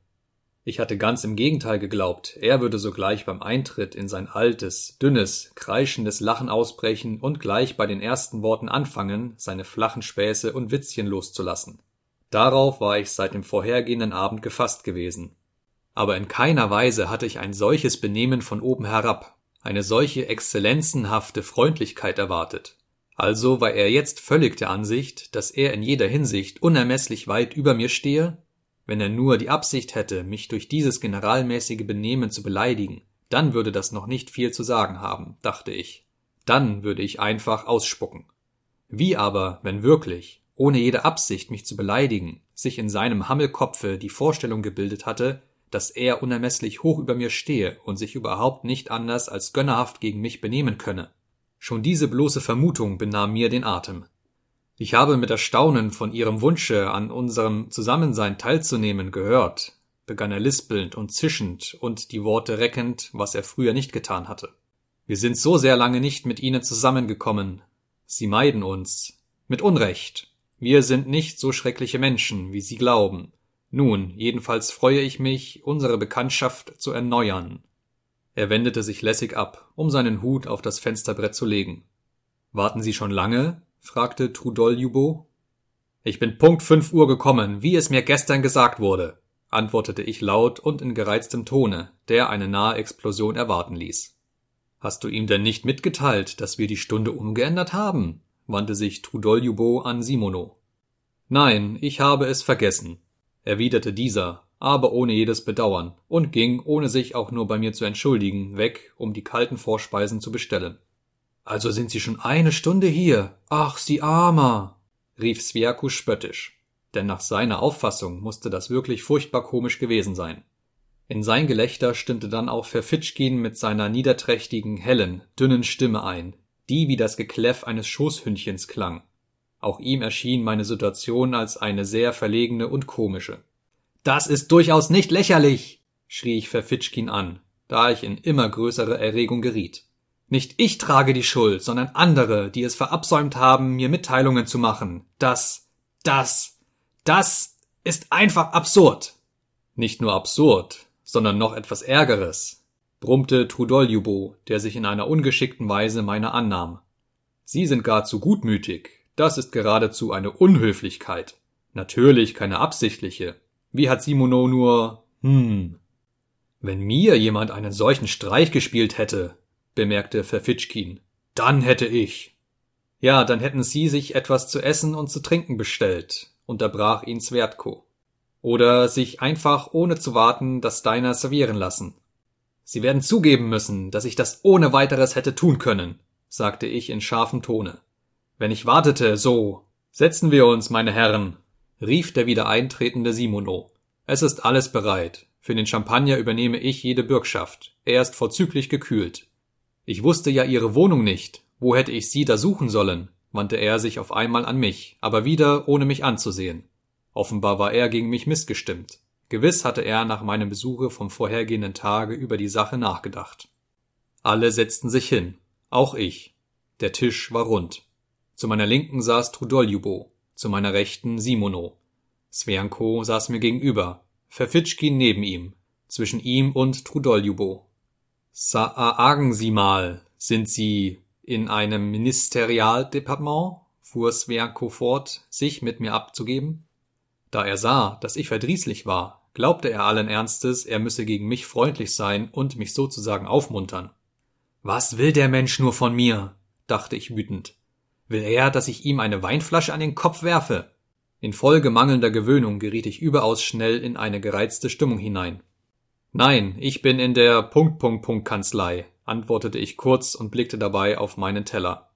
Ich hatte ganz im Gegenteil geglaubt, er würde sogleich beim Eintritt in sein altes, dünnes, kreischendes Lachen ausbrechen und gleich bei den ersten Worten anfangen, seine flachen Späße und Witzchen loszulassen. Darauf war ich seit dem vorhergehenden Abend gefasst gewesen. Aber in keiner Weise hatte ich ein solches Benehmen von oben herab, eine solche exzellenzenhafte Freundlichkeit erwartet. Also war er jetzt völlig der Ansicht, dass er in jeder Hinsicht unermesslich weit über mir stehe wenn er nur die Absicht hätte, mich durch dieses generalmäßige Benehmen zu beleidigen, dann würde das noch nicht viel zu sagen haben, dachte ich. Dann würde ich einfach ausspucken. Wie aber, wenn wirklich, ohne jede Absicht, mich zu beleidigen, sich in seinem Hammelkopfe die Vorstellung gebildet hatte, dass er unermesslich hoch über mir stehe und sich überhaupt nicht anders als gönnerhaft gegen mich benehmen könne. Schon diese bloße Vermutung benahm mir den Atem. Ich habe mit Erstaunen von Ihrem Wunsche, an unserem Zusammensein teilzunehmen, gehört, begann er lispelnd und zischend und die Worte reckend, was er früher nicht getan hatte. Wir sind so sehr lange nicht mit Ihnen zusammengekommen. Sie meiden uns. Mit Unrecht. Wir sind nicht so schreckliche Menschen, wie Sie glauben. Nun, jedenfalls freue ich mich, unsere Bekanntschaft zu erneuern. Er wendete sich lässig ab, um seinen Hut auf das Fensterbrett zu legen. Warten Sie schon lange? Fragte Trudoljubo. Ich bin Punkt fünf Uhr gekommen, wie es mir gestern gesagt wurde, antwortete ich laut und in gereiztem Tone, der eine nahe Explosion erwarten ließ. Hast du ihm denn nicht mitgeteilt, dass wir die Stunde umgeändert haben? wandte sich Trudoljubo an Simono. Nein, ich habe es vergessen, erwiderte dieser, aber ohne jedes Bedauern, und ging, ohne sich auch nur bei mir zu entschuldigen, weg, um die kalten Vorspeisen zu bestellen. Also sind Sie schon eine Stunde hier. Ach, Sie Armer, rief Sviaku spöttisch, denn nach seiner Auffassung musste das wirklich furchtbar komisch gewesen sein. In sein Gelächter stimmte dann auch Verfitschkin mit seiner niederträchtigen, hellen, dünnen Stimme ein, die wie das Gekläff eines Schoßhündchens klang. Auch ihm erschien meine Situation als eine sehr verlegene und komische. Das ist durchaus nicht lächerlich, schrie ich Verfitschkin an, da ich in immer größere Erregung geriet. Nicht ich trage die Schuld, sondern andere, die es verabsäumt haben, mir Mitteilungen zu machen. Das, das, das ist einfach absurd. Nicht nur absurd, sondern noch etwas Ärgeres, brummte Trudoljubo, der sich in einer ungeschickten Weise meiner annahm. Sie sind gar zu gutmütig. Das ist geradezu eine Unhöflichkeit. Natürlich keine absichtliche. Wie hat Simono nur, hm. Wenn mir jemand einen solchen Streich gespielt hätte, bemerkte Verfitschkin, dann hätte ich. Ja, dann hätten Sie sich etwas zu essen und zu trinken bestellt, unterbrach ihn Swertko. Oder sich einfach ohne zu warten das Steiner servieren lassen. Sie werden zugeben müssen, dass ich das ohne weiteres hätte tun können, sagte ich in scharfem Tone. Wenn ich wartete, so. Setzen wir uns, meine Herren, rief der wieder eintretende Simono. Es ist alles bereit. Für den Champagner übernehme ich jede Bürgschaft. Er ist vorzüglich gekühlt. Ich wusste ja Ihre Wohnung nicht. Wo hätte ich Sie da suchen sollen? wandte er sich auf einmal an mich, aber wieder ohne mich anzusehen. Offenbar war er gegen mich missgestimmt. Gewiss hatte er nach meinem Besuche vom vorhergehenden Tage über die Sache nachgedacht. Alle setzten sich hin, auch ich. Der Tisch war rund. Zu meiner Linken saß Trudoljubo, zu meiner Rechten Simono. Svianko saß mir gegenüber, Verfitschkin neben ihm, zwischen ihm und Trudoljubo. Sagen Sie mal, sind Sie in einem Ministerialdepartement? fuhr Svianko fort, sich mit mir abzugeben. Da er sah, dass ich verdrießlich war, glaubte er allen Ernstes, er müsse gegen mich freundlich sein und mich sozusagen aufmuntern. Was will der Mensch nur von mir? dachte ich wütend. Will er, dass ich ihm eine Weinflasche an den Kopf werfe? Infolge mangelnder Gewöhnung geriet ich überaus schnell in eine gereizte Stimmung hinein. Nein, ich bin in der Punkt Punkt Punkt Kanzlei, antwortete ich kurz und blickte dabei auf meinen Teller.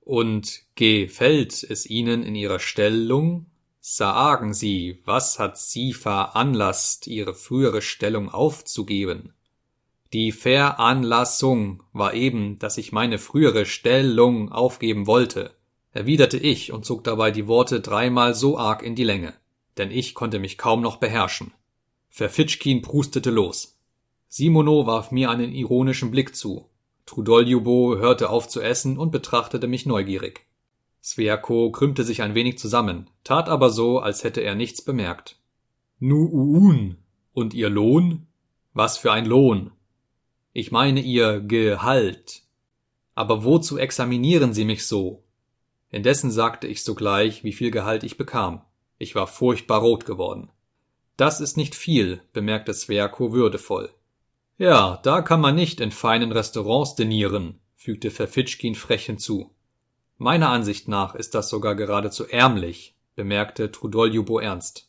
Und gefällt es Ihnen in Ihrer Stellung? Sagen Sie, was hat Sie veranlasst, Ihre frühere Stellung aufzugeben? Die Veranlassung war eben, dass ich meine frühere Stellung aufgeben wollte, erwiderte ich und zog dabei die Worte dreimal so arg in die Länge, denn ich konnte mich kaum noch beherrschen. Verfitschkin prustete los. Simono warf mir einen ironischen Blick zu. Trudoljubo hörte auf zu essen und betrachtete mich neugierig. Sviako krümmte sich ein wenig zusammen, tat aber so, als hätte er nichts bemerkt. Nu uun. Und Ihr Lohn? Was für ein Lohn? Ich meine Ihr Gehalt. Aber wozu examinieren Sie mich so? Indessen sagte ich sogleich, wie viel Gehalt ich bekam. Ich war furchtbar rot geworden. Das ist nicht viel, bemerkte Sverko würdevoll. Ja, da kann man nicht in feinen Restaurants denieren, fügte Verfitschkin frech hinzu. Meiner Ansicht nach ist das sogar geradezu ärmlich, bemerkte Trudoljubo ernst.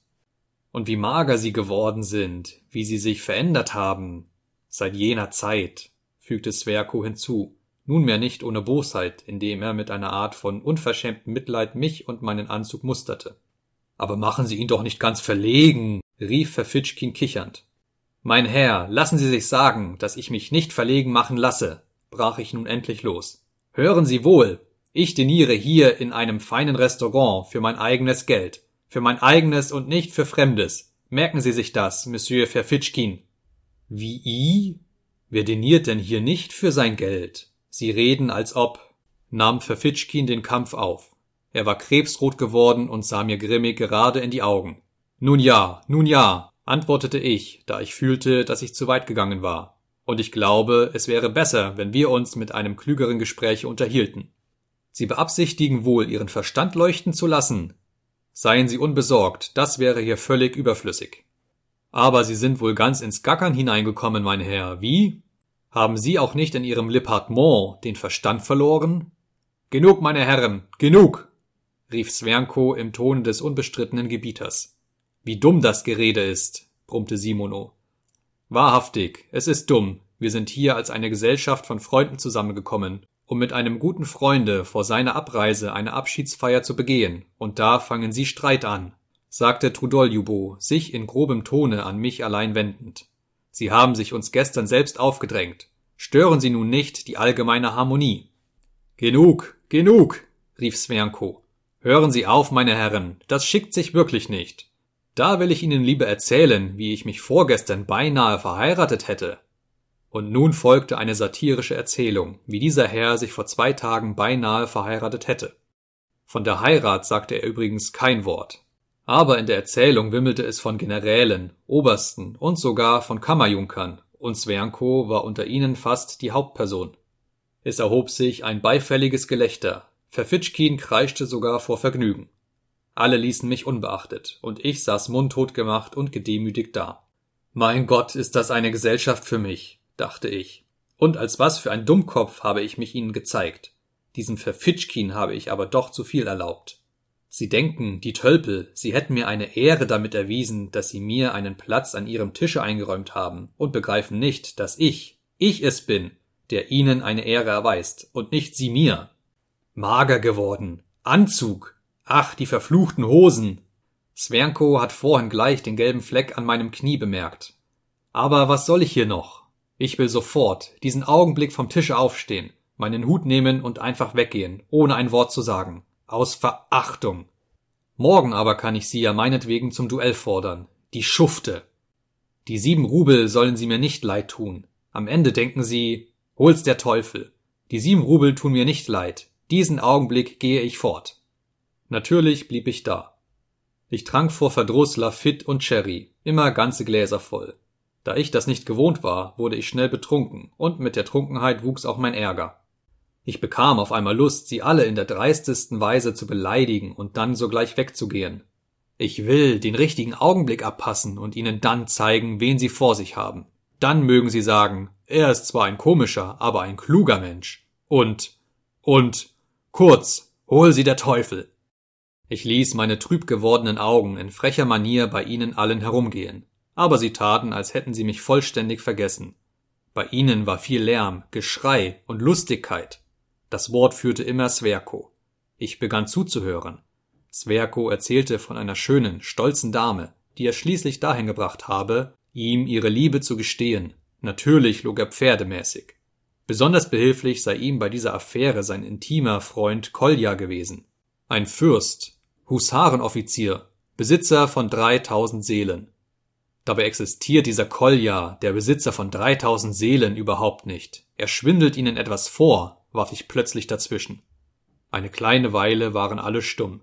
Und wie mager sie geworden sind, wie sie sich verändert haben. Seit jener Zeit, fügte Sverko hinzu, nunmehr nicht ohne Bosheit, indem er mit einer Art von unverschämtem Mitleid mich und meinen Anzug musterte. Aber machen Sie ihn doch nicht ganz verlegen, rief Verfitschkin kichernd. Mein Herr, lassen Sie sich sagen, dass ich mich nicht verlegen machen lasse, brach ich nun endlich los. Hören Sie wohl, ich diniere hier in einem feinen Restaurant für mein eigenes Geld, für mein eigenes und nicht für Fremdes. Merken Sie sich das, Monsieur Verfitschkin. Wie I? Wer diniert denn hier nicht für sein Geld? Sie reden, als ob, nahm Verfitschkin den Kampf auf. Er war krebsrot geworden und sah mir grimmig gerade in die Augen. Nun ja, nun ja, antwortete ich, da ich fühlte, dass ich zu weit gegangen war. Und ich glaube, es wäre besser, wenn wir uns mit einem klügeren Gespräche unterhielten. Sie beabsichtigen wohl, Ihren Verstand leuchten zu lassen. Seien Sie unbesorgt, das wäre hier völlig überflüssig. Aber Sie sind wohl ganz ins Gackern hineingekommen, mein Herr, wie? Haben Sie auch nicht in Ihrem Lippardement den Verstand verloren? Genug, meine Herren, genug! rief Svernko im Ton des unbestrittenen Gebieters. Wie dumm das Gerede ist, brummte Simono. Wahrhaftig, es ist dumm. Wir sind hier als eine Gesellschaft von Freunden zusammengekommen, um mit einem guten Freunde vor seiner Abreise eine Abschiedsfeier zu begehen, und da fangen Sie Streit an, sagte Trudoljubo, sich in grobem Tone an mich allein wendend. Sie haben sich uns gestern selbst aufgedrängt. Stören Sie nun nicht die allgemeine Harmonie. Genug, genug, rief Svernko. Hören Sie auf, meine Herren, das schickt sich wirklich nicht. Da will ich Ihnen lieber erzählen, wie ich mich vorgestern beinahe verheiratet hätte. Und nun folgte eine satirische Erzählung, wie dieser Herr sich vor zwei Tagen beinahe verheiratet hätte. Von der Heirat sagte er übrigens kein Wort. Aber in der Erzählung wimmelte es von Generälen, Obersten und sogar von Kammerjunkern, und Svernko war unter ihnen fast die Hauptperson. Es erhob sich ein beifälliges Gelächter. Verfitschkin kreischte sogar vor Vergnügen. Alle ließen mich unbeachtet, und ich saß mundtot gemacht und gedemütigt da. Mein Gott, ist das eine Gesellschaft für mich dachte ich. Und als was für ein Dummkopf habe ich mich ihnen gezeigt. Diesem Verfitschkin habe ich aber doch zu viel erlaubt. Sie denken, die Tölpel, sie hätten mir eine Ehre damit erwiesen, dass sie mir einen Platz an ihrem Tische eingeräumt haben und begreifen nicht, dass ich, ich es bin, der ihnen eine Ehre erweist und nicht sie mir. Mager geworden. Anzug. Ach, die verfluchten Hosen. Svernko hat vorhin gleich den gelben Fleck an meinem Knie bemerkt. Aber was soll ich hier noch? Ich will sofort, diesen Augenblick vom Tische aufstehen, meinen Hut nehmen und einfach weggehen, ohne ein Wort zu sagen. Aus Verachtung. Morgen aber kann ich sie ja meinetwegen zum Duell fordern. Die Schufte. Die sieben Rubel sollen sie mir nicht leid tun. Am Ende denken sie, hol's der Teufel. Die sieben Rubel tun mir nicht leid. Diesen Augenblick gehe ich fort. Natürlich blieb ich da. Ich trank vor Verdruss Lafitte und Cherry, immer ganze Gläser voll. Da ich das nicht gewohnt war, wurde ich schnell betrunken, und mit der Trunkenheit wuchs auch mein Ärger. Ich bekam auf einmal Lust, sie alle in der dreistesten Weise zu beleidigen und dann sogleich wegzugehen. Ich will den richtigen Augenblick abpassen und ihnen dann zeigen, wen sie vor sich haben. Dann mögen sie sagen, er ist zwar ein komischer, aber ein kluger Mensch. Und, und, kurz, hol sie der Teufel. Ich ließ meine trüb gewordenen Augen in frecher Manier bei ihnen allen herumgehen aber sie taten, als hätten sie mich vollständig vergessen. Bei ihnen war viel Lärm, Geschrei und Lustigkeit. Das Wort führte immer Sverko. Ich begann zuzuhören. Sverko erzählte von einer schönen, stolzen Dame, die er schließlich dahin gebracht habe, ihm ihre Liebe zu gestehen. Natürlich log er pferdemäßig. Besonders behilflich sei ihm bei dieser Affäre sein intimer Freund Kolja gewesen. Ein Fürst, Husarenoffizier, Besitzer von dreitausend Seelen. Dabei existiert dieser Kolja, der Besitzer von 3000 Seelen, überhaupt nicht. Er schwindelt ihnen etwas vor, warf ich plötzlich dazwischen. Eine kleine Weile waren alle stumm.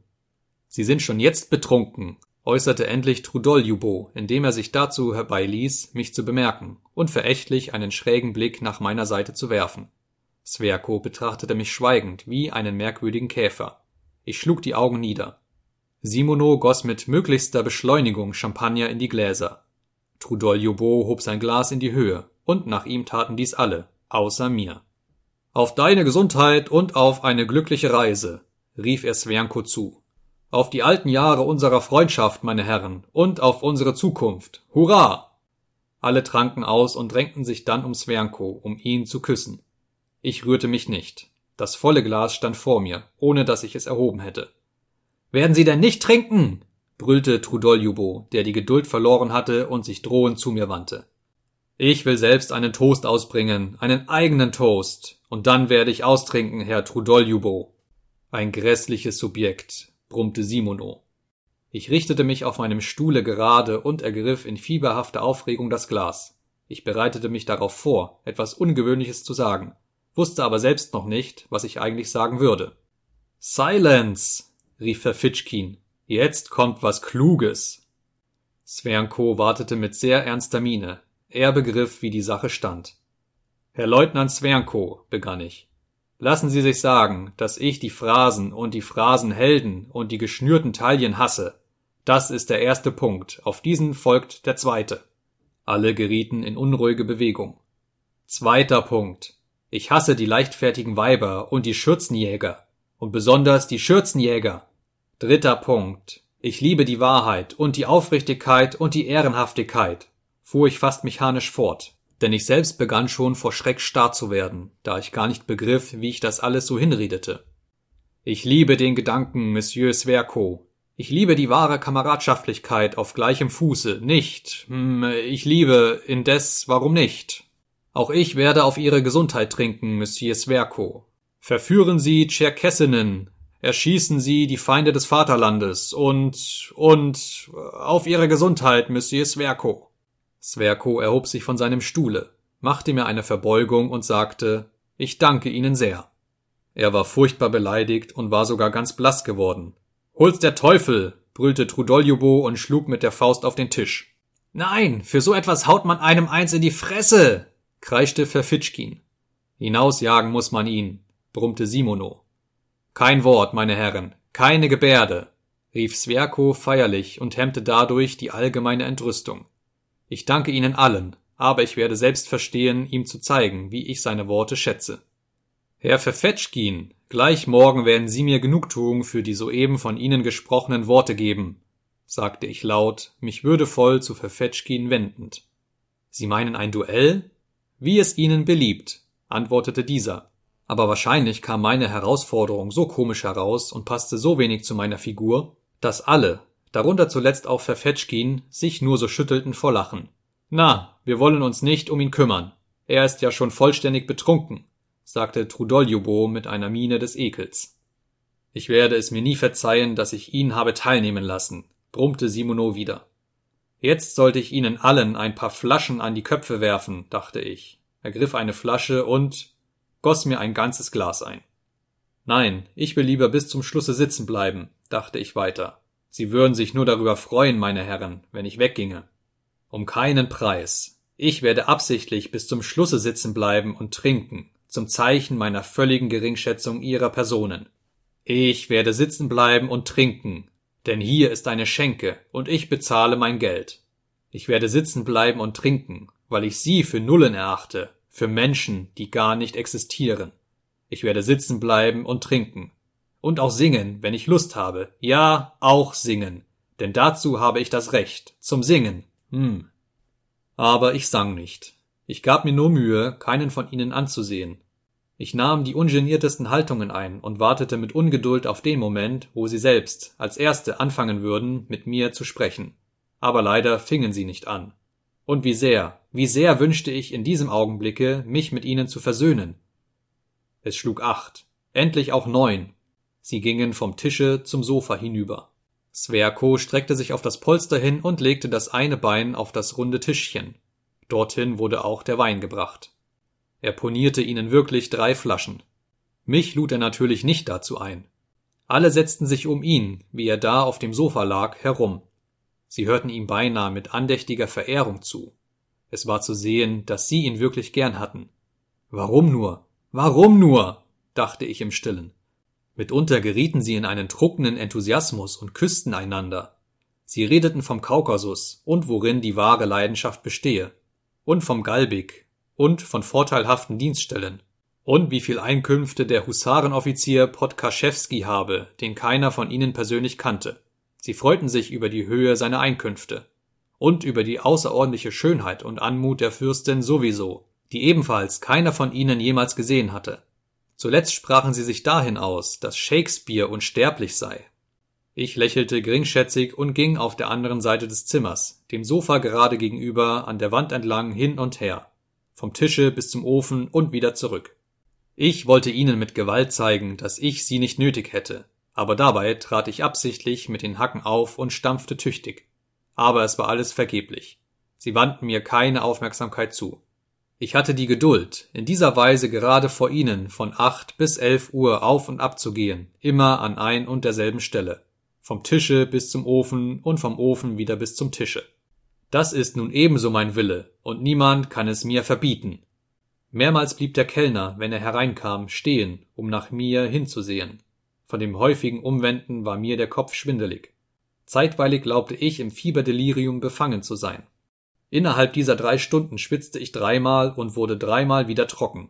Sie sind schon jetzt betrunken, äußerte endlich Trudoljubo, indem er sich dazu herbeiließ, mich zu bemerken und verächtlich einen schrägen Blick nach meiner Seite zu werfen. Sverko betrachtete mich schweigend wie einen merkwürdigen Käfer. Ich schlug die Augen nieder. Simono goss mit möglichster Beschleunigung Champagner in die Gläser. Trudoljubo hob sein Glas in die Höhe, und nach ihm taten dies alle, außer mir. Auf deine Gesundheit und auf eine glückliche Reise, rief er Svernko zu. Auf die alten Jahre unserer Freundschaft, meine Herren, und auf unsere Zukunft. Hurra! Alle tranken aus und drängten sich dann um Svernko, um ihn zu küssen. Ich rührte mich nicht. Das volle Glas stand vor mir, ohne dass ich es erhoben hätte. Werden Sie denn nicht trinken? brüllte Trudoljubo, der die Geduld verloren hatte und sich drohend zu mir wandte. Ich will selbst einen Toast ausbringen, einen eigenen Toast, und dann werde ich austrinken, Herr Trudoljubo. Ein grässliches Subjekt, brummte Simono. Ich richtete mich auf meinem Stuhle gerade und ergriff in fieberhafter Aufregung das Glas. Ich bereitete mich darauf vor, etwas Ungewöhnliches zu sagen, wusste aber selbst noch nicht, was ich eigentlich sagen würde. Silence! Rief Verfitschkin, Jetzt kommt was Kluges. Svernko wartete mit sehr ernster Miene. Er begriff, wie die Sache stand. Herr Leutnant Svernko, begann ich, lassen Sie sich sagen, dass ich die Phrasen und die Phrasenhelden und die geschnürten Taillen hasse. Das ist der erste Punkt, auf diesen folgt der zweite. Alle gerieten in unruhige Bewegung. Zweiter Punkt. Ich hasse die leichtfertigen Weiber und die Schürzenjäger. Und besonders die Schürzenjäger. Dritter Punkt. Ich liebe die Wahrheit und die Aufrichtigkeit und die Ehrenhaftigkeit, fuhr ich fast mechanisch fort, denn ich selbst begann schon vor Schreck starr zu werden, da ich gar nicht begriff, wie ich das alles so hinredete. Ich liebe den Gedanken, Monsieur Sverko. Ich liebe die wahre Kameradschaftlichkeit auf gleichem Fuße, nicht. Hm, ich liebe, indes, warum nicht? Auch ich werde auf Ihre Gesundheit trinken, Monsieur Sverko. Verführen Sie Tscherkessinnen, erschießen Sie die Feinde des Vaterlandes und und auf Ihre Gesundheit, Monsieur Sverko. Sverko erhob sich von seinem Stuhle, machte mir eine Verbeugung und sagte Ich danke Ihnen sehr. Er war furchtbar beleidigt und war sogar ganz blass geworden. Hol's der Teufel! brüllte Trudoljubo und schlug mit der Faust auf den Tisch. Nein, für so etwas haut man einem eins in die Fresse! kreischte Verfitschkin. Hinausjagen muss man ihn, brummte Simono. Kein Wort, meine Herren, keine Gebärde, rief Sverko feierlich und hemmte dadurch die allgemeine Entrüstung. Ich danke Ihnen allen, aber ich werde selbst verstehen, ihm zu zeigen, wie ich seine Worte schätze. Herr Verfetschkin, gleich morgen werden Sie mir Genugtuung für die soeben von Ihnen gesprochenen Worte geben, sagte ich laut, mich würdevoll zu Verfetschkin wendend. Sie meinen ein Duell? Wie es Ihnen beliebt, antwortete dieser. Aber wahrscheinlich kam meine Herausforderung so komisch heraus und passte so wenig zu meiner Figur, dass alle, darunter zuletzt auch Verfetschkin, sich nur so schüttelten vor Lachen. Na, wir wollen uns nicht um ihn kümmern. Er ist ja schon vollständig betrunken, sagte Trudoljubo mit einer Miene des Ekels. Ich werde es mir nie verzeihen, dass ich ihn habe teilnehmen lassen, brummte Simono wieder. Jetzt sollte ich ihnen allen ein paar Flaschen an die Köpfe werfen, dachte ich, ergriff eine Flasche und goss mir ein ganzes Glas ein. Nein, ich will lieber bis zum Schlusse sitzen bleiben, dachte ich weiter. Sie würden sich nur darüber freuen, meine Herren, wenn ich wegginge. Um keinen Preis. Ich werde absichtlich bis zum Schlusse sitzen bleiben und trinken, zum Zeichen meiner völligen Geringschätzung ihrer Personen. Ich werde sitzen bleiben und trinken, denn hier ist eine Schenke und ich bezahle mein Geld. Ich werde sitzen bleiben und trinken, weil ich sie für Nullen erachte, für Menschen, die gar nicht existieren. Ich werde sitzen bleiben und trinken. Und auch singen, wenn ich Lust habe. Ja, auch singen. Denn dazu habe ich das Recht. Zum Singen. Hm. Aber ich sang nicht. Ich gab mir nur Mühe, keinen von ihnen anzusehen. Ich nahm die ungeniertesten Haltungen ein und wartete mit Ungeduld auf den Moment, wo sie selbst als Erste anfangen würden, mit mir zu sprechen. Aber leider fingen sie nicht an. Und wie sehr, wie sehr wünschte ich in diesem Augenblicke, mich mit ihnen zu versöhnen. Es schlug acht, endlich auch neun. Sie gingen vom Tische zum Sofa hinüber. Sverko streckte sich auf das Polster hin und legte das eine Bein auf das runde Tischchen. Dorthin wurde auch der Wein gebracht. Er ponierte ihnen wirklich drei Flaschen. Mich lud er natürlich nicht dazu ein. Alle setzten sich um ihn, wie er da auf dem Sofa lag, herum. Sie hörten ihm beinahe mit andächtiger Verehrung zu. Es war zu sehen, dass sie ihn wirklich gern hatten. Warum nur? Warum nur? dachte ich im stillen. Mitunter gerieten sie in einen truckenen Enthusiasmus und küssten einander. Sie redeten vom Kaukasus und worin die wahre Leidenschaft bestehe und vom Galbig und von vorteilhaften Dienststellen und wie viel Einkünfte der Husarenoffizier Podkaschewski habe, den keiner von ihnen persönlich kannte. Sie freuten sich über die Höhe seiner Einkünfte und über die außerordentliche Schönheit und Anmut der Fürstin sowieso, die ebenfalls keiner von ihnen jemals gesehen hatte. Zuletzt sprachen sie sich dahin aus, dass Shakespeare unsterblich sei ich lächelte geringschätzig und ging auf der anderen Seite des Zimmers, dem Sofa gerade gegenüber, an der Wand entlang hin und her, vom Tische bis zum Ofen und wieder zurück. Ich wollte ihnen mit Gewalt zeigen, dass ich sie nicht nötig hätte, aber dabei trat ich absichtlich mit den Hacken auf und stampfte tüchtig. Aber es war alles vergeblich. Sie wandten mir keine Aufmerksamkeit zu. Ich hatte die Geduld, in dieser Weise gerade vor ihnen von acht bis elf Uhr auf und ab zu gehen, immer an ein und derselben Stelle vom Tische bis zum Ofen und vom Ofen wieder bis zum Tische. Das ist nun ebenso mein Wille, und niemand kann es mir verbieten. Mehrmals blieb der Kellner, wenn er hereinkam, stehen, um nach mir hinzusehen. Von dem häufigen Umwenden war mir der Kopf schwindelig. Zeitweilig glaubte ich im Fieberdelirium befangen zu sein. Innerhalb dieser drei Stunden schwitzte ich dreimal und wurde dreimal wieder trocken.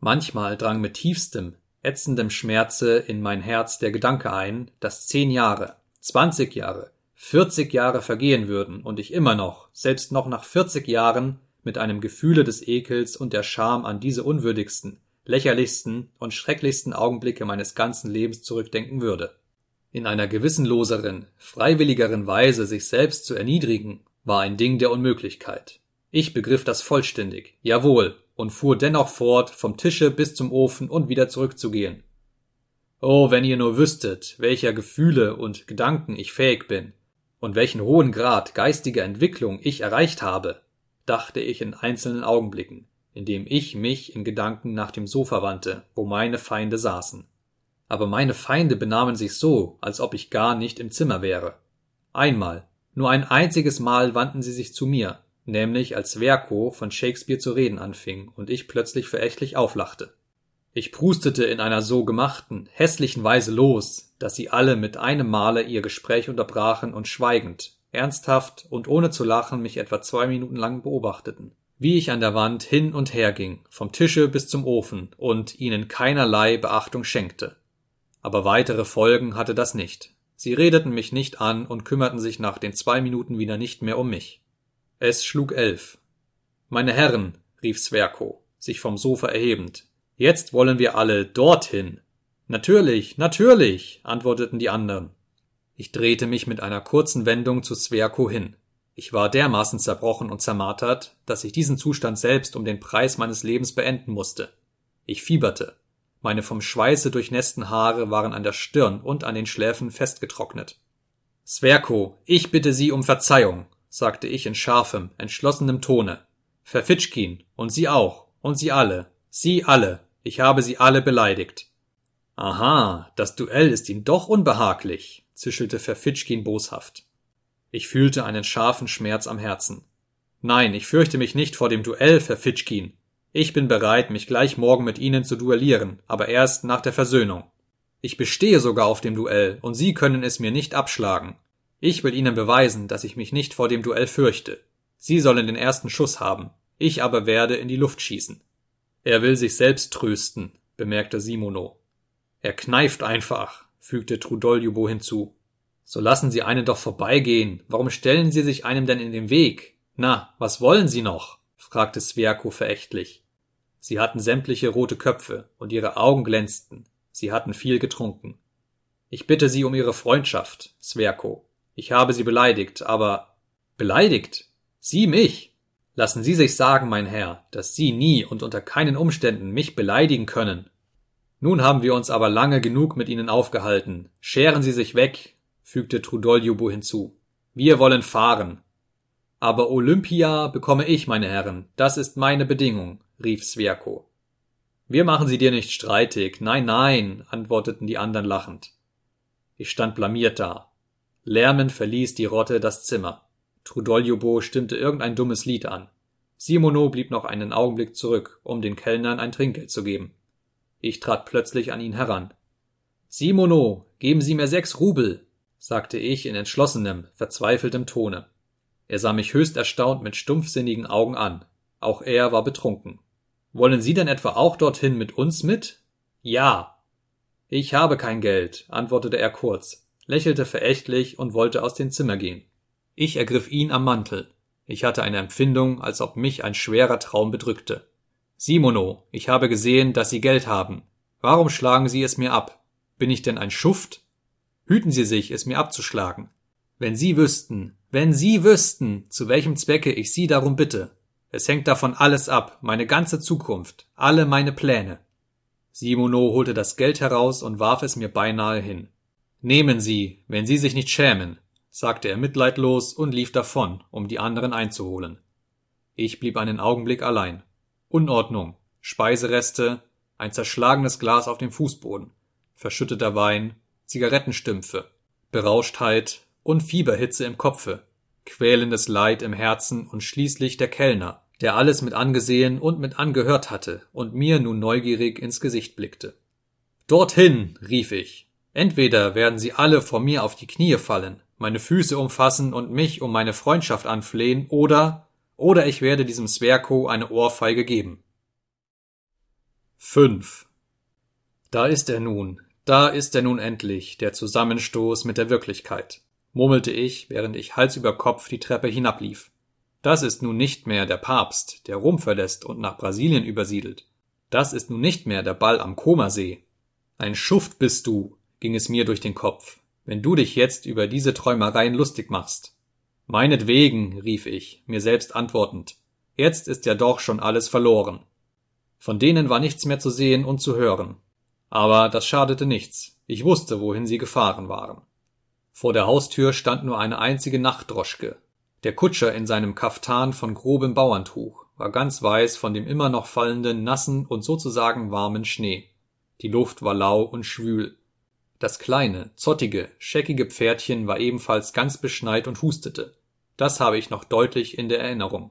Manchmal drang mit tiefstem, ätzendem Schmerze in mein Herz der Gedanke ein, dass zehn Jahre, zwanzig Jahre, vierzig Jahre vergehen würden und ich immer noch, selbst noch nach vierzig Jahren, mit einem Gefühle des Ekels und der Scham an diese unwürdigsten, lächerlichsten und schrecklichsten Augenblicke meines ganzen Lebens zurückdenken würde. In einer gewissenloseren, freiwilligeren Weise sich selbst zu erniedrigen, war ein Ding der Unmöglichkeit. Ich begriff das vollständig, jawohl, und fuhr dennoch fort, vom Tische bis zum Ofen und wieder zurückzugehen. Oh, wenn ihr nur wüsstet, welcher Gefühle und Gedanken ich fähig bin, und welchen hohen Grad geistiger Entwicklung ich erreicht habe, dachte ich in einzelnen Augenblicken, indem ich mich in Gedanken nach dem Sofa wandte, wo meine Feinde saßen. Aber meine Feinde benahmen sich so, als ob ich gar nicht im Zimmer wäre. Einmal, nur ein einziges Mal wandten sie sich zu mir, nämlich als Verko von Shakespeare zu reden anfing und ich plötzlich verächtlich auflachte. Ich prustete in einer so gemachten, hässlichen Weise los, dass sie alle mit einem Male ihr Gespräch unterbrachen und schweigend, ernsthaft und ohne zu lachen mich etwa zwei Minuten lang beobachteten, wie ich an der Wand hin und her ging, vom Tische bis zum Ofen und ihnen keinerlei Beachtung schenkte. Aber weitere Folgen hatte das nicht. Sie redeten mich nicht an und kümmerten sich nach den zwei Minuten wieder nicht mehr um mich. Es schlug elf. Meine Herren, rief Sverko, sich vom Sofa erhebend, jetzt wollen wir alle dorthin. Natürlich, natürlich, antworteten die anderen. Ich drehte mich mit einer kurzen Wendung zu Sverko hin. Ich war dermaßen zerbrochen und zermartert, dass ich diesen Zustand selbst um den Preis meines Lebens beenden musste. Ich fieberte. Meine vom Schweiße durchnässten Haare waren an der Stirn und an den Schläfen festgetrocknet. Sverko, ich bitte Sie um Verzeihung, sagte ich in scharfem, entschlossenem Tone. Verfitschkin, und Sie auch, und Sie alle, Sie alle, ich habe Sie alle beleidigt. Aha, das Duell ist Ihnen doch unbehaglich, zischelte Verfitschkin boshaft. Ich fühlte einen scharfen Schmerz am Herzen. Nein, ich fürchte mich nicht vor dem Duell, Verfitschkin. Ich bin bereit, mich gleich morgen mit Ihnen zu duellieren, aber erst nach der Versöhnung. Ich bestehe sogar auf dem Duell, und Sie können es mir nicht abschlagen. Ich will Ihnen beweisen, dass ich mich nicht vor dem Duell fürchte. Sie sollen den ersten Schuss haben, ich aber werde in die Luft schießen. Er will sich selbst trösten, bemerkte Simono. Er kneift einfach, fügte Trudoljubo hinzu. So lassen Sie einen doch vorbeigehen. Warum stellen Sie sich einem denn in den Weg? Na, was wollen Sie noch? fragte Sverko verächtlich. Sie hatten sämtliche rote Köpfe und ihre Augen glänzten. Sie hatten viel getrunken. Ich bitte Sie um Ihre Freundschaft, Sverko. Ich habe Sie beleidigt, aber beleidigt? Sie mich? Lassen Sie sich sagen, mein Herr, dass Sie nie und unter keinen Umständen mich beleidigen können. Nun haben wir uns aber lange genug mit Ihnen aufgehalten. Scheren Sie sich weg, fügte Trudoljubo hinzu. Wir wollen fahren. Aber Olympia bekomme ich, meine Herren. Das ist meine Bedingung, rief Sverko. Wir machen sie dir nicht streitig. Nein, nein, antworteten die anderen lachend. Ich stand blamiert da. Lärmend verließ die Rotte das Zimmer. Trudoljubo stimmte irgendein dummes Lied an. Simono blieb noch einen Augenblick zurück, um den Kellnern ein Trinkgeld zu geben. Ich trat plötzlich an ihn heran. Simono, geben Sie mir sechs Rubel, sagte ich in entschlossenem, verzweifeltem Tone. Er sah mich höchst erstaunt mit stumpfsinnigen Augen an. Auch er war betrunken. Wollen Sie denn etwa auch dorthin mit uns mit? Ja. Ich habe kein Geld, antwortete er kurz lächelte verächtlich und wollte aus dem Zimmer gehen. Ich ergriff ihn am Mantel. Ich hatte eine Empfindung, als ob mich ein schwerer Traum bedrückte. Simono, ich habe gesehen, dass Sie Geld haben. Warum schlagen Sie es mir ab? Bin ich denn ein Schuft? Hüten Sie sich, es mir abzuschlagen. Wenn Sie wüssten, wenn Sie wüssten, zu welchem Zwecke ich Sie darum bitte. Es hängt davon alles ab, meine ganze Zukunft, alle meine Pläne. Simono holte das Geld heraus und warf es mir beinahe hin. Nehmen Sie, wenn Sie sich nicht schämen, sagte er mitleidlos und lief davon, um die anderen einzuholen. Ich blieb einen Augenblick allein. Unordnung, Speisereste, ein zerschlagenes Glas auf dem Fußboden, verschütteter Wein, Zigarettenstümpfe, Berauschtheit und Fieberhitze im Kopfe, quälendes Leid im Herzen und schließlich der Kellner, der alles mit angesehen und mit angehört hatte und mir nun neugierig ins Gesicht blickte. Dorthin, rief ich, Entweder werden sie alle vor mir auf die Knie fallen, meine Füße umfassen und mich um meine Freundschaft anflehen, oder, oder ich werde diesem Sverko eine Ohrfeige geben. 5. Da ist er nun, da ist er nun endlich, der Zusammenstoß mit der Wirklichkeit, murmelte ich, während ich Hals über Kopf die Treppe hinablief. Das ist nun nicht mehr der Papst, der Rom verlässt und nach Brasilien übersiedelt. Das ist nun nicht mehr der Ball am Komasee. Ein Schuft bist du, ging es mir durch den Kopf, wenn du dich jetzt über diese Träumereien lustig machst. Meinetwegen, rief ich, mir selbst antwortend. Jetzt ist ja doch schon alles verloren. Von denen war nichts mehr zu sehen und zu hören. Aber das schadete nichts. Ich wusste, wohin sie gefahren waren. Vor der Haustür stand nur eine einzige Nachtdroschke. Der Kutscher in seinem Kaftan von grobem Bauerntuch war ganz weiß von dem immer noch fallenden, nassen und sozusagen warmen Schnee. Die Luft war lau und schwül. Das kleine, zottige, scheckige Pferdchen war ebenfalls ganz beschneit und hustete. Das habe ich noch deutlich in der Erinnerung.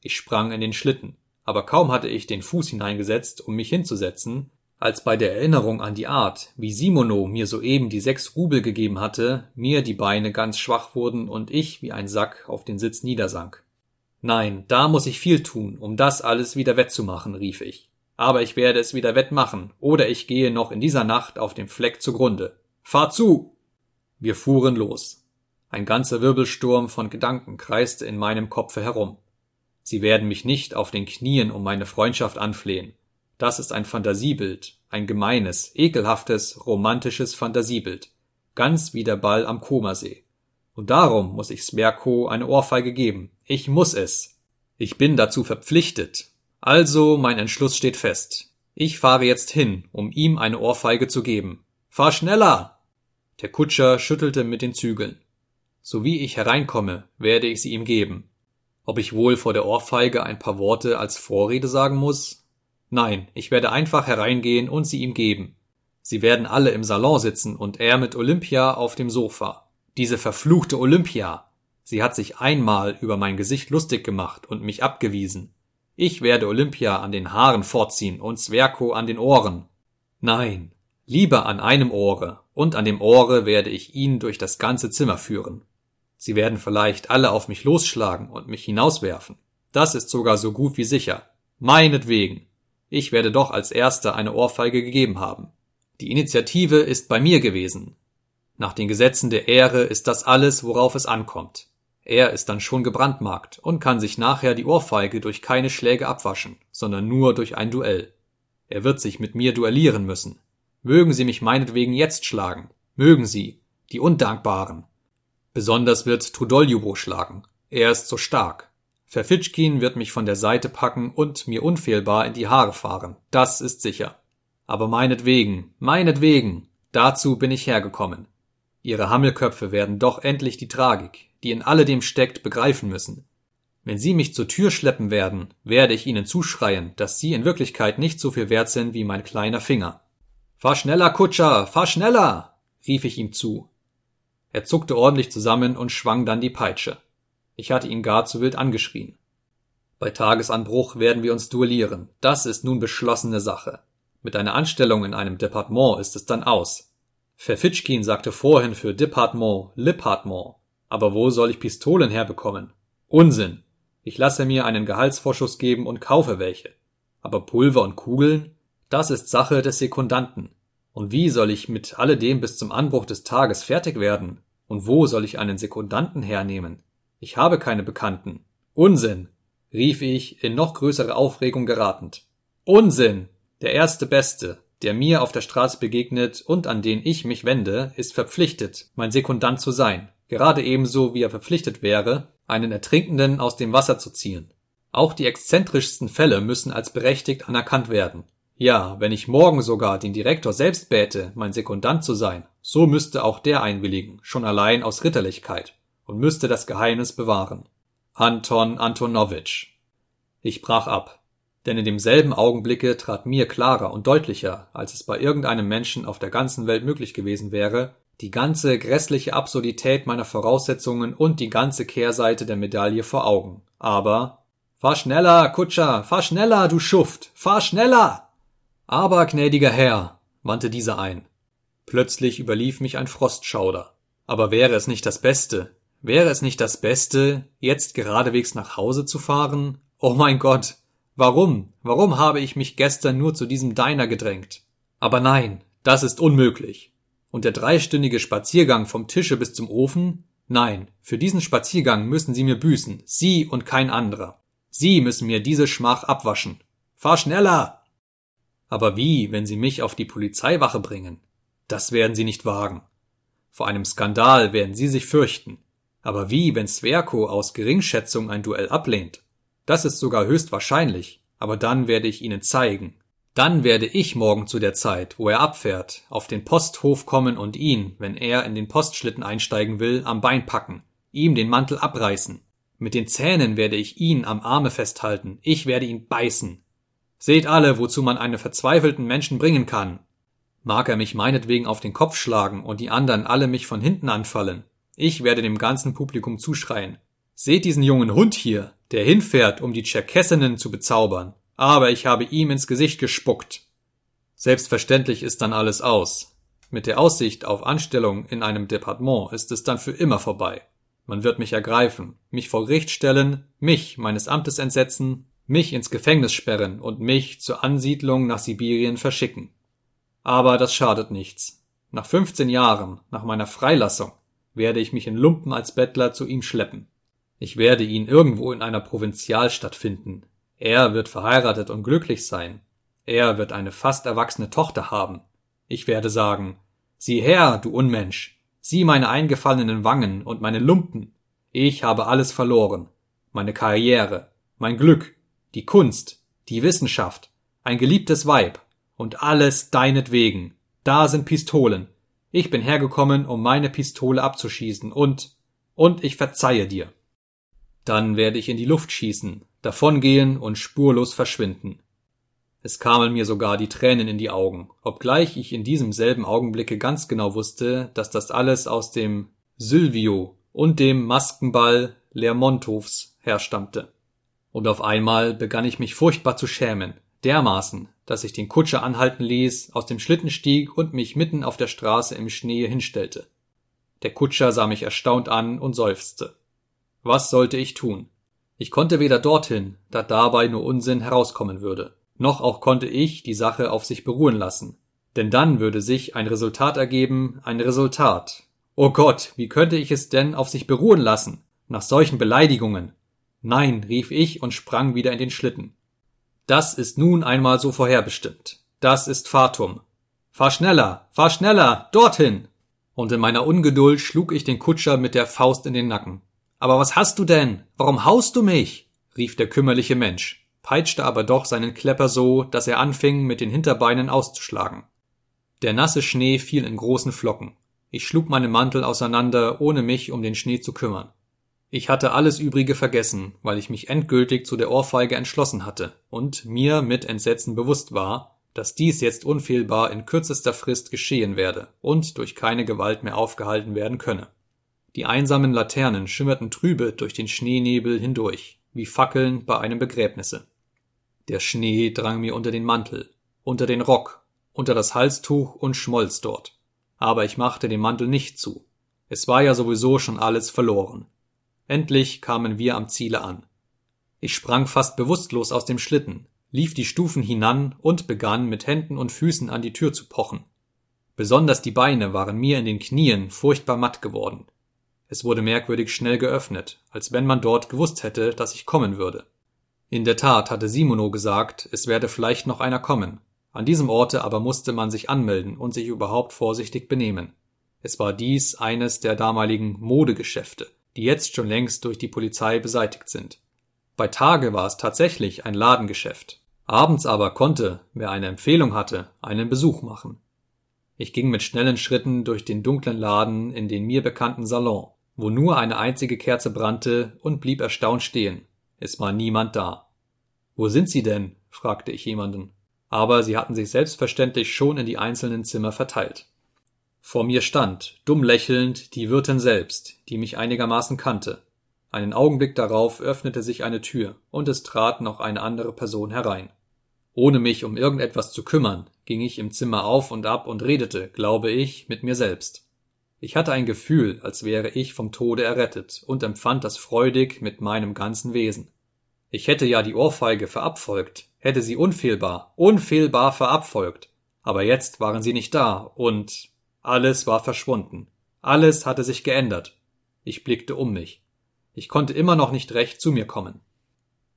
Ich sprang in den Schlitten, aber kaum hatte ich den Fuß hineingesetzt, um mich hinzusetzen, als bei der Erinnerung an die Art, wie Simono mir soeben die sechs Rubel gegeben hatte, mir die Beine ganz schwach wurden und ich wie ein Sack auf den Sitz niedersank. Nein, da muss ich viel tun, um das alles wieder wettzumachen, rief ich. Aber ich werde es wieder wettmachen, oder ich gehe noch in dieser Nacht auf dem Fleck zugrunde. Fahr zu! Wir fuhren los. Ein ganzer Wirbelsturm von Gedanken kreiste in meinem Kopfe herum. Sie werden mich nicht auf den Knien um meine Freundschaft anflehen. Das ist ein Fantasiebild, ein gemeines, ekelhaftes, romantisches Fantasiebild, ganz wie der Ball am Komasee. Und darum muss ich Smerko eine Ohrfeige geben. Ich muss es. Ich bin dazu verpflichtet. Also mein Entschluss steht fest. Ich fahre jetzt hin, um ihm eine Ohrfeige zu geben. Fahr schneller! Der Kutscher schüttelte mit den Zügeln. So wie ich hereinkomme, werde ich sie ihm geben. Ob ich wohl vor der Ohrfeige ein paar Worte als Vorrede sagen muss, Nein, ich werde einfach hereingehen und sie ihm geben. Sie werden alle im Salon sitzen und er mit Olympia auf dem Sofa. Diese verfluchte Olympia. Sie hat sich einmal über mein Gesicht lustig gemacht und mich abgewiesen. Ich werde Olympia an den Haaren vorziehen und Zwerko an den Ohren. Nein, lieber an einem Ohre, und an dem Ohre werde ich ihn durch das ganze Zimmer führen. Sie werden vielleicht alle auf mich losschlagen und mich hinauswerfen. Das ist sogar so gut wie sicher. Meinetwegen. Ich werde doch als Erster eine Ohrfeige gegeben haben. Die Initiative ist bei mir gewesen. Nach den Gesetzen der Ehre ist das alles, worauf es ankommt. Er ist dann schon gebrandmarkt und kann sich nachher die Ohrfeige durch keine Schläge abwaschen, sondern nur durch ein Duell. Er wird sich mit mir duellieren müssen. Mögen Sie mich meinetwegen jetzt schlagen. Mögen Sie, die Undankbaren. Besonders wird Trudoljubo schlagen. Er ist so stark. Verfitschkin wird mich von der Seite packen und mir unfehlbar in die Haare fahren, das ist sicher. Aber meinetwegen, meinetwegen, dazu bin ich hergekommen. Ihre Hammelköpfe werden doch endlich die Tragik, die in alledem steckt, begreifen müssen. Wenn Sie mich zur Tür schleppen werden, werde ich Ihnen zuschreien, dass Sie in Wirklichkeit nicht so viel wert sind wie mein kleiner Finger. Fahr schneller, Kutscher, fahr schneller! rief ich ihm zu. Er zuckte ordentlich zusammen und schwang dann die Peitsche. Ich hatte ihn gar zu wild angeschrien. Bei Tagesanbruch werden wir uns duellieren. Das ist nun beschlossene Sache. Mit einer Anstellung in einem Departement ist es dann aus. Verfitschkin sagte vorhin für Departement Lipartement. Aber wo soll ich Pistolen herbekommen? Unsinn. Ich lasse mir einen Gehaltsvorschuss geben und kaufe welche. Aber Pulver und Kugeln? Das ist Sache des Sekundanten. Und wie soll ich mit alledem bis zum Anbruch des Tages fertig werden? Und wo soll ich einen Sekundanten hernehmen? Ich habe keine Bekannten. Unsinn, rief ich in noch größere Aufregung geratend. Unsinn. Der erste Beste, der mir auf der Straße begegnet und an den ich mich wende, ist verpflichtet, mein Sekundant zu sein, gerade ebenso wie er verpflichtet wäre, einen Ertrinkenden aus dem Wasser zu ziehen. Auch die exzentrischsten Fälle müssen als berechtigt anerkannt werden. Ja, wenn ich morgen sogar den Direktor selbst bäte, mein Sekundant zu sein, so müsste auch der einwilligen, schon allein aus Ritterlichkeit und müsste das Geheimnis bewahren. Anton Antonowitsch. Ich brach ab, denn in demselben Augenblicke trat mir klarer und deutlicher, als es bei irgendeinem Menschen auf der ganzen Welt möglich gewesen wäre, die ganze grässliche Absurdität meiner Voraussetzungen und die ganze Kehrseite der Medaille vor Augen. Aber Fahr schneller, Kutscher, fahr schneller, du Schuft, fahr schneller. Aber, gnädiger Herr, wandte dieser ein. Plötzlich überlief mich ein Frostschauder. Aber wäre es nicht das Beste, wäre es nicht das Beste, jetzt geradewegs nach Hause zu fahren? Oh mein Gott, warum, warum habe ich mich gestern nur zu diesem Diner gedrängt? Aber nein, das ist unmöglich. Und der dreistündige Spaziergang vom Tische bis zum Ofen? Nein, für diesen Spaziergang müssen Sie mir büßen, Sie und kein anderer. Sie müssen mir diese Schmach abwaschen. Fahr schneller! Aber wie, wenn Sie mich auf die Polizeiwache bringen? Das werden Sie nicht wagen. Vor einem Skandal werden Sie sich fürchten. Aber wie, wenn Sverko aus Geringschätzung ein Duell ablehnt? Das ist sogar höchst wahrscheinlich, aber dann werde ich Ihnen zeigen. Dann werde ich morgen zu der Zeit, wo er abfährt, auf den Posthof kommen und ihn, wenn er in den Postschlitten einsteigen will, am Bein packen, ihm den Mantel abreißen. Mit den Zähnen werde ich ihn am Arme festhalten, ich werde ihn beißen. Seht alle, wozu man einen verzweifelten Menschen bringen kann. Mag er mich meinetwegen auf den Kopf schlagen und die anderen alle mich von hinten anfallen. Ich werde dem ganzen Publikum zuschreien. Seht diesen jungen Hund hier, der hinfährt, um die Tscherkessinnen zu bezaubern. Aber ich habe ihm ins Gesicht gespuckt. Selbstverständlich ist dann alles aus. Mit der Aussicht auf Anstellung in einem Departement ist es dann für immer vorbei. Man wird mich ergreifen, mich vor Gericht stellen, mich meines Amtes entsetzen, mich ins Gefängnis sperren und mich zur Ansiedlung nach Sibirien verschicken. Aber das schadet nichts. Nach 15 Jahren, nach meiner Freilassung, werde ich mich in Lumpen als Bettler zu ihm schleppen. Ich werde ihn irgendwo in einer Provinzialstadt finden. Er wird verheiratet und glücklich sein. Er wird eine fast erwachsene Tochter haben. Ich werde sagen, sieh her, du Unmensch, sieh meine eingefallenen Wangen und meine Lumpen. Ich habe alles verloren. Meine Karriere, mein Glück, die Kunst, die Wissenschaft, ein geliebtes Weib, und alles deinetwegen. Da sind Pistolen. Ich bin hergekommen, um meine Pistole abzuschießen, und und ich verzeihe dir. Dann werde ich in die Luft schießen, davongehen und spurlos verschwinden. Es kamen mir sogar die Tränen in die Augen, obgleich ich in diesem selben Augenblicke ganz genau wusste, dass das alles aus dem Sylvio und dem Maskenball Lermontovs herstammte. Und auf einmal begann ich mich furchtbar zu schämen, dermaßen, dass ich den Kutscher anhalten ließ, aus dem Schlitten stieg und mich mitten auf der Straße im Schnee hinstellte. Der Kutscher sah mich erstaunt an und seufzte. Was sollte ich tun? Ich konnte weder dorthin, da dabei nur Unsinn herauskommen würde, noch auch konnte ich die Sache auf sich beruhen lassen. Denn dann würde sich ein Resultat ergeben, ein Resultat. Oh Gott, wie könnte ich es denn auf sich beruhen lassen? Nach solchen Beleidigungen. Nein, rief ich und sprang wieder in den Schlitten. Das ist nun einmal so vorherbestimmt. Das ist Fatum. Fahr schneller, fahr schneller, dorthin! Und in meiner Ungeduld schlug ich den Kutscher mit der Faust in den Nacken. Aber was hast du denn? Warum haust du mich? rief der kümmerliche Mensch, peitschte aber doch seinen Klepper so, dass er anfing, mit den Hinterbeinen auszuschlagen. Der nasse Schnee fiel in großen Flocken. Ich schlug meinen Mantel auseinander, ohne mich um den Schnee zu kümmern. Ich hatte alles Übrige vergessen, weil ich mich endgültig zu der Ohrfeige entschlossen hatte und mir mit Entsetzen bewusst war, dass dies jetzt unfehlbar in kürzester Frist geschehen werde und durch keine Gewalt mehr aufgehalten werden könne. Die einsamen Laternen schimmerten trübe durch den Schneenebel hindurch, wie Fackeln bei einem Begräbnisse. Der Schnee drang mir unter den Mantel, unter den Rock, unter das Halstuch und schmolz dort. Aber ich machte den Mantel nicht zu. Es war ja sowieso schon alles verloren. Endlich kamen wir am Ziele an. Ich sprang fast bewusstlos aus dem Schlitten, lief die Stufen hinan und begann mit Händen und Füßen an die Tür zu pochen. Besonders die Beine waren mir in den Knien furchtbar matt geworden. Es wurde merkwürdig schnell geöffnet, als wenn man dort gewusst hätte, dass ich kommen würde. In der Tat hatte Simono gesagt, es werde vielleicht noch einer kommen. An diesem Orte aber musste man sich anmelden und sich überhaupt vorsichtig benehmen. Es war dies eines der damaligen Modegeschäfte, die jetzt schon längst durch die Polizei beseitigt sind. Bei Tage war es tatsächlich ein Ladengeschäft. Abends aber konnte, wer eine Empfehlung hatte, einen Besuch machen. Ich ging mit schnellen Schritten durch den dunklen Laden in den mir bekannten Salon, wo nur eine einzige Kerze brannte und blieb erstaunt stehen. Es war niemand da. Wo sind Sie denn? fragte ich jemanden. Aber sie hatten sich selbstverständlich schon in die einzelnen Zimmer verteilt. Vor mir stand, dumm lächelnd, die Wirtin selbst, die mich einigermaßen kannte. Einen Augenblick darauf öffnete sich eine Tür, und es trat noch eine andere Person herein. Ohne mich um irgendetwas zu kümmern, ging ich im Zimmer auf und ab und redete, glaube ich, mit mir selbst. Ich hatte ein Gefühl, als wäre ich vom Tode errettet und empfand das freudig mit meinem ganzen Wesen. Ich hätte ja die Ohrfeige verabfolgt, hätte sie unfehlbar, unfehlbar verabfolgt. Aber jetzt waren sie nicht da und alles war verschwunden. Alles hatte sich geändert. Ich blickte um mich. Ich konnte immer noch nicht recht zu mir kommen.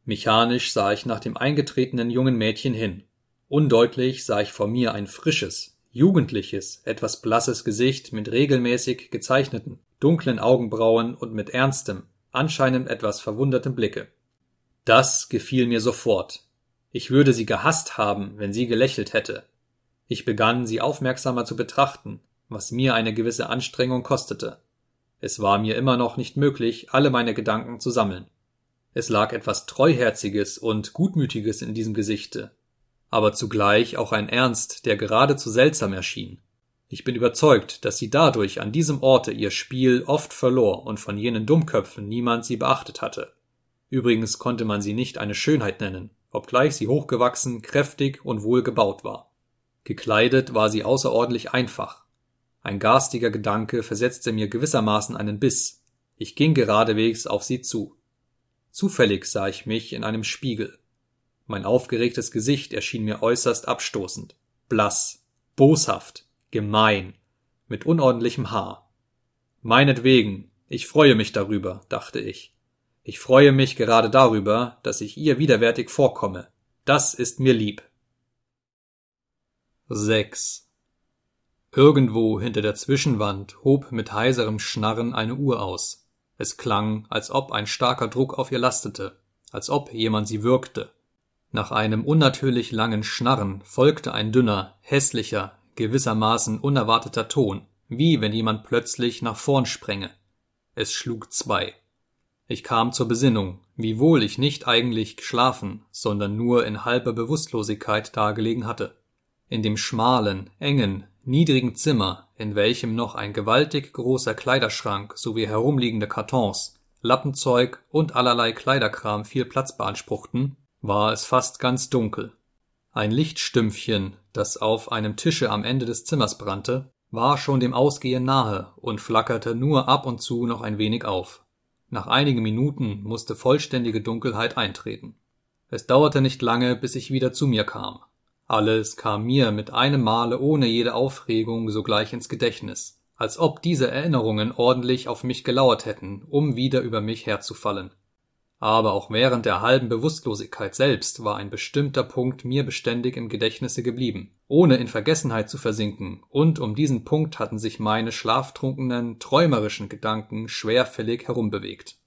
Mechanisch sah ich nach dem eingetretenen jungen Mädchen hin. Undeutlich sah ich vor mir ein frisches, jugendliches, etwas blasses Gesicht mit regelmäßig gezeichneten, dunklen Augenbrauen und mit ernstem, anscheinend etwas verwundertem Blicke. Das gefiel mir sofort. Ich würde sie gehasst haben, wenn sie gelächelt hätte. Ich begann, sie aufmerksamer zu betrachten, was mir eine gewisse Anstrengung kostete. Es war mir immer noch nicht möglich, alle meine Gedanken zu sammeln. Es lag etwas Treuherziges und Gutmütiges in diesem Gesichte, aber zugleich auch ein Ernst, der geradezu seltsam erschien. Ich bin überzeugt, dass sie dadurch an diesem Orte ihr Spiel oft verlor und von jenen Dummköpfen niemand sie beachtet hatte. Übrigens konnte man sie nicht eine Schönheit nennen, obgleich sie hochgewachsen, kräftig und wohl gebaut war. Gekleidet war sie außerordentlich einfach. Ein garstiger Gedanke versetzte mir gewissermaßen einen Biss. Ich ging geradewegs auf sie zu. Zufällig sah ich mich in einem Spiegel. Mein aufgeregtes Gesicht erschien mir äußerst abstoßend, blass, boshaft, gemein, mit unordentlichem Haar. Meinetwegen, ich freue mich darüber, dachte ich. Ich freue mich gerade darüber, dass ich ihr widerwärtig vorkomme. Das ist mir lieb. 6. Irgendwo hinter der Zwischenwand hob mit heiserem Schnarren eine Uhr aus. Es klang, als ob ein starker Druck auf ihr lastete, als ob jemand sie würgte. Nach einem unnatürlich langen Schnarren folgte ein dünner, hässlicher, gewissermaßen unerwarteter Ton, wie wenn jemand plötzlich nach vorn spränge. Es schlug zwei. Ich kam zur Besinnung, wiewohl ich nicht eigentlich geschlafen, sondern nur in halber Bewusstlosigkeit dagelegen hatte. In dem schmalen, engen, niedrigen Zimmer, in welchem noch ein gewaltig großer Kleiderschrank sowie herumliegende Kartons, Lappenzeug und allerlei Kleiderkram viel Platz beanspruchten, war es fast ganz dunkel. Ein Lichtstümpfchen, das auf einem Tische am Ende des Zimmers brannte, war schon dem Ausgehen nahe und flackerte nur ab und zu noch ein wenig auf. Nach einigen Minuten musste vollständige Dunkelheit eintreten. Es dauerte nicht lange, bis ich wieder zu mir kam. Alles kam mir mit einem Male ohne jede Aufregung sogleich ins Gedächtnis, als ob diese Erinnerungen ordentlich auf mich gelauert hätten, um wieder über mich herzufallen. Aber auch während der halben Bewusstlosigkeit selbst war ein bestimmter Punkt mir beständig im Gedächtnisse geblieben, ohne in Vergessenheit zu versinken, und um diesen Punkt hatten sich meine schlaftrunkenen, träumerischen Gedanken schwerfällig herumbewegt.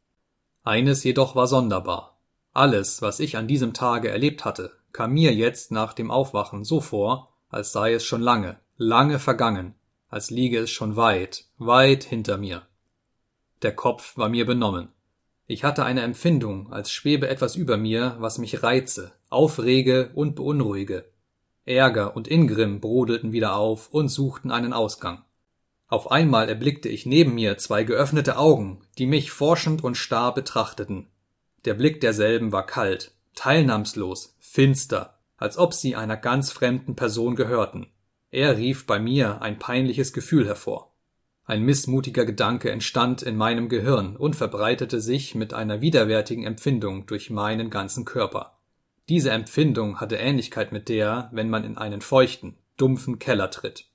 Eines jedoch war sonderbar. Alles, was ich an diesem Tage erlebt hatte, kam mir jetzt nach dem Aufwachen so vor, als sei es schon lange, lange vergangen, als liege es schon weit, weit hinter mir. Der Kopf war mir benommen. Ich hatte eine Empfindung, als schwebe etwas über mir, was mich reize, aufrege und beunruhige. Ärger und Ingrimm brodelten wieder auf und suchten einen Ausgang. Auf einmal erblickte ich neben mir zwei geöffnete Augen, die mich forschend und starr betrachteten. Der Blick derselben war kalt, teilnahmslos, finster, als ob sie einer ganz fremden Person gehörten. Er rief bei mir ein peinliches Gefühl hervor. Ein missmutiger Gedanke entstand in meinem Gehirn und verbreitete sich mit einer widerwärtigen Empfindung durch meinen ganzen Körper. Diese Empfindung hatte Ähnlichkeit mit der, wenn man in einen feuchten, dumpfen Keller tritt.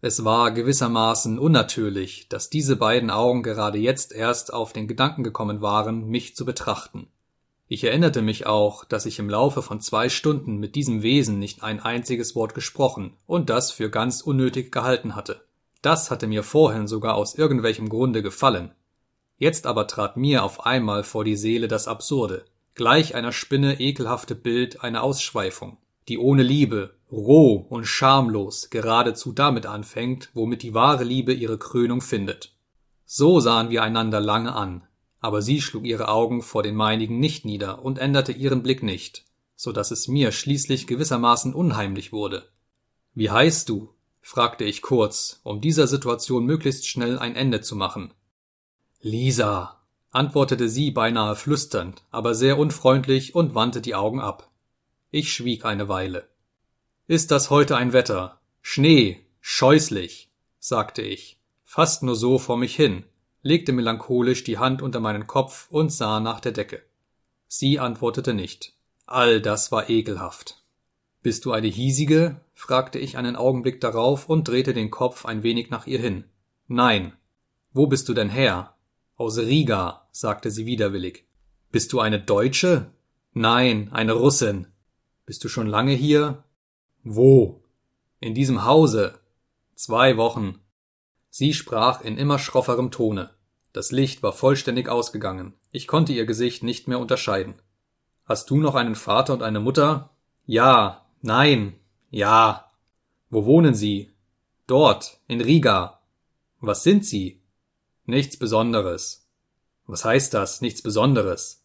Es war gewissermaßen unnatürlich, dass diese beiden Augen gerade jetzt erst auf den Gedanken gekommen waren, mich zu betrachten. Ich erinnerte mich auch, dass ich im Laufe von zwei Stunden mit diesem Wesen nicht ein einziges Wort gesprochen und das für ganz unnötig gehalten hatte. Das hatte mir vorhin sogar aus irgendwelchem Grunde gefallen. Jetzt aber trat mir auf einmal vor die Seele das Absurde, gleich einer Spinne ekelhafte Bild einer Ausschweifung, die ohne Liebe, roh und schamlos geradezu damit anfängt, womit die wahre Liebe ihre Krönung findet. So sahen wir einander lange an, aber sie schlug ihre Augen vor den meinigen nicht nieder und änderte ihren Blick nicht, so dass es mir schließlich gewissermaßen unheimlich wurde. Wie heißt du? fragte ich kurz, um dieser Situation möglichst schnell ein Ende zu machen. Lisa, antwortete sie beinahe flüsternd, aber sehr unfreundlich und wandte die Augen ab. Ich schwieg eine Weile. Ist das heute ein Wetter? Schnee, scheußlich, sagte ich. fast nur so vor mich hin, legte melancholisch die Hand unter meinen Kopf und sah nach der Decke. Sie antwortete nicht. All das war ekelhaft. Bist du eine hiesige? fragte ich einen Augenblick darauf und drehte den Kopf ein wenig nach ihr hin. Nein. Wo bist du denn her? Aus Riga, sagte sie widerwillig. Bist du eine Deutsche? Nein, eine Russin. Bist du schon lange hier? Wo? In diesem Hause. Zwei Wochen. Sie sprach in immer schrofferem Tone. Das Licht war vollständig ausgegangen. Ich konnte ihr Gesicht nicht mehr unterscheiden. Hast du noch einen Vater und eine Mutter? Ja, nein, ja. Wo wohnen Sie? Dort, in Riga. Was sind Sie? Nichts Besonderes. Was heißt das, nichts Besonderes?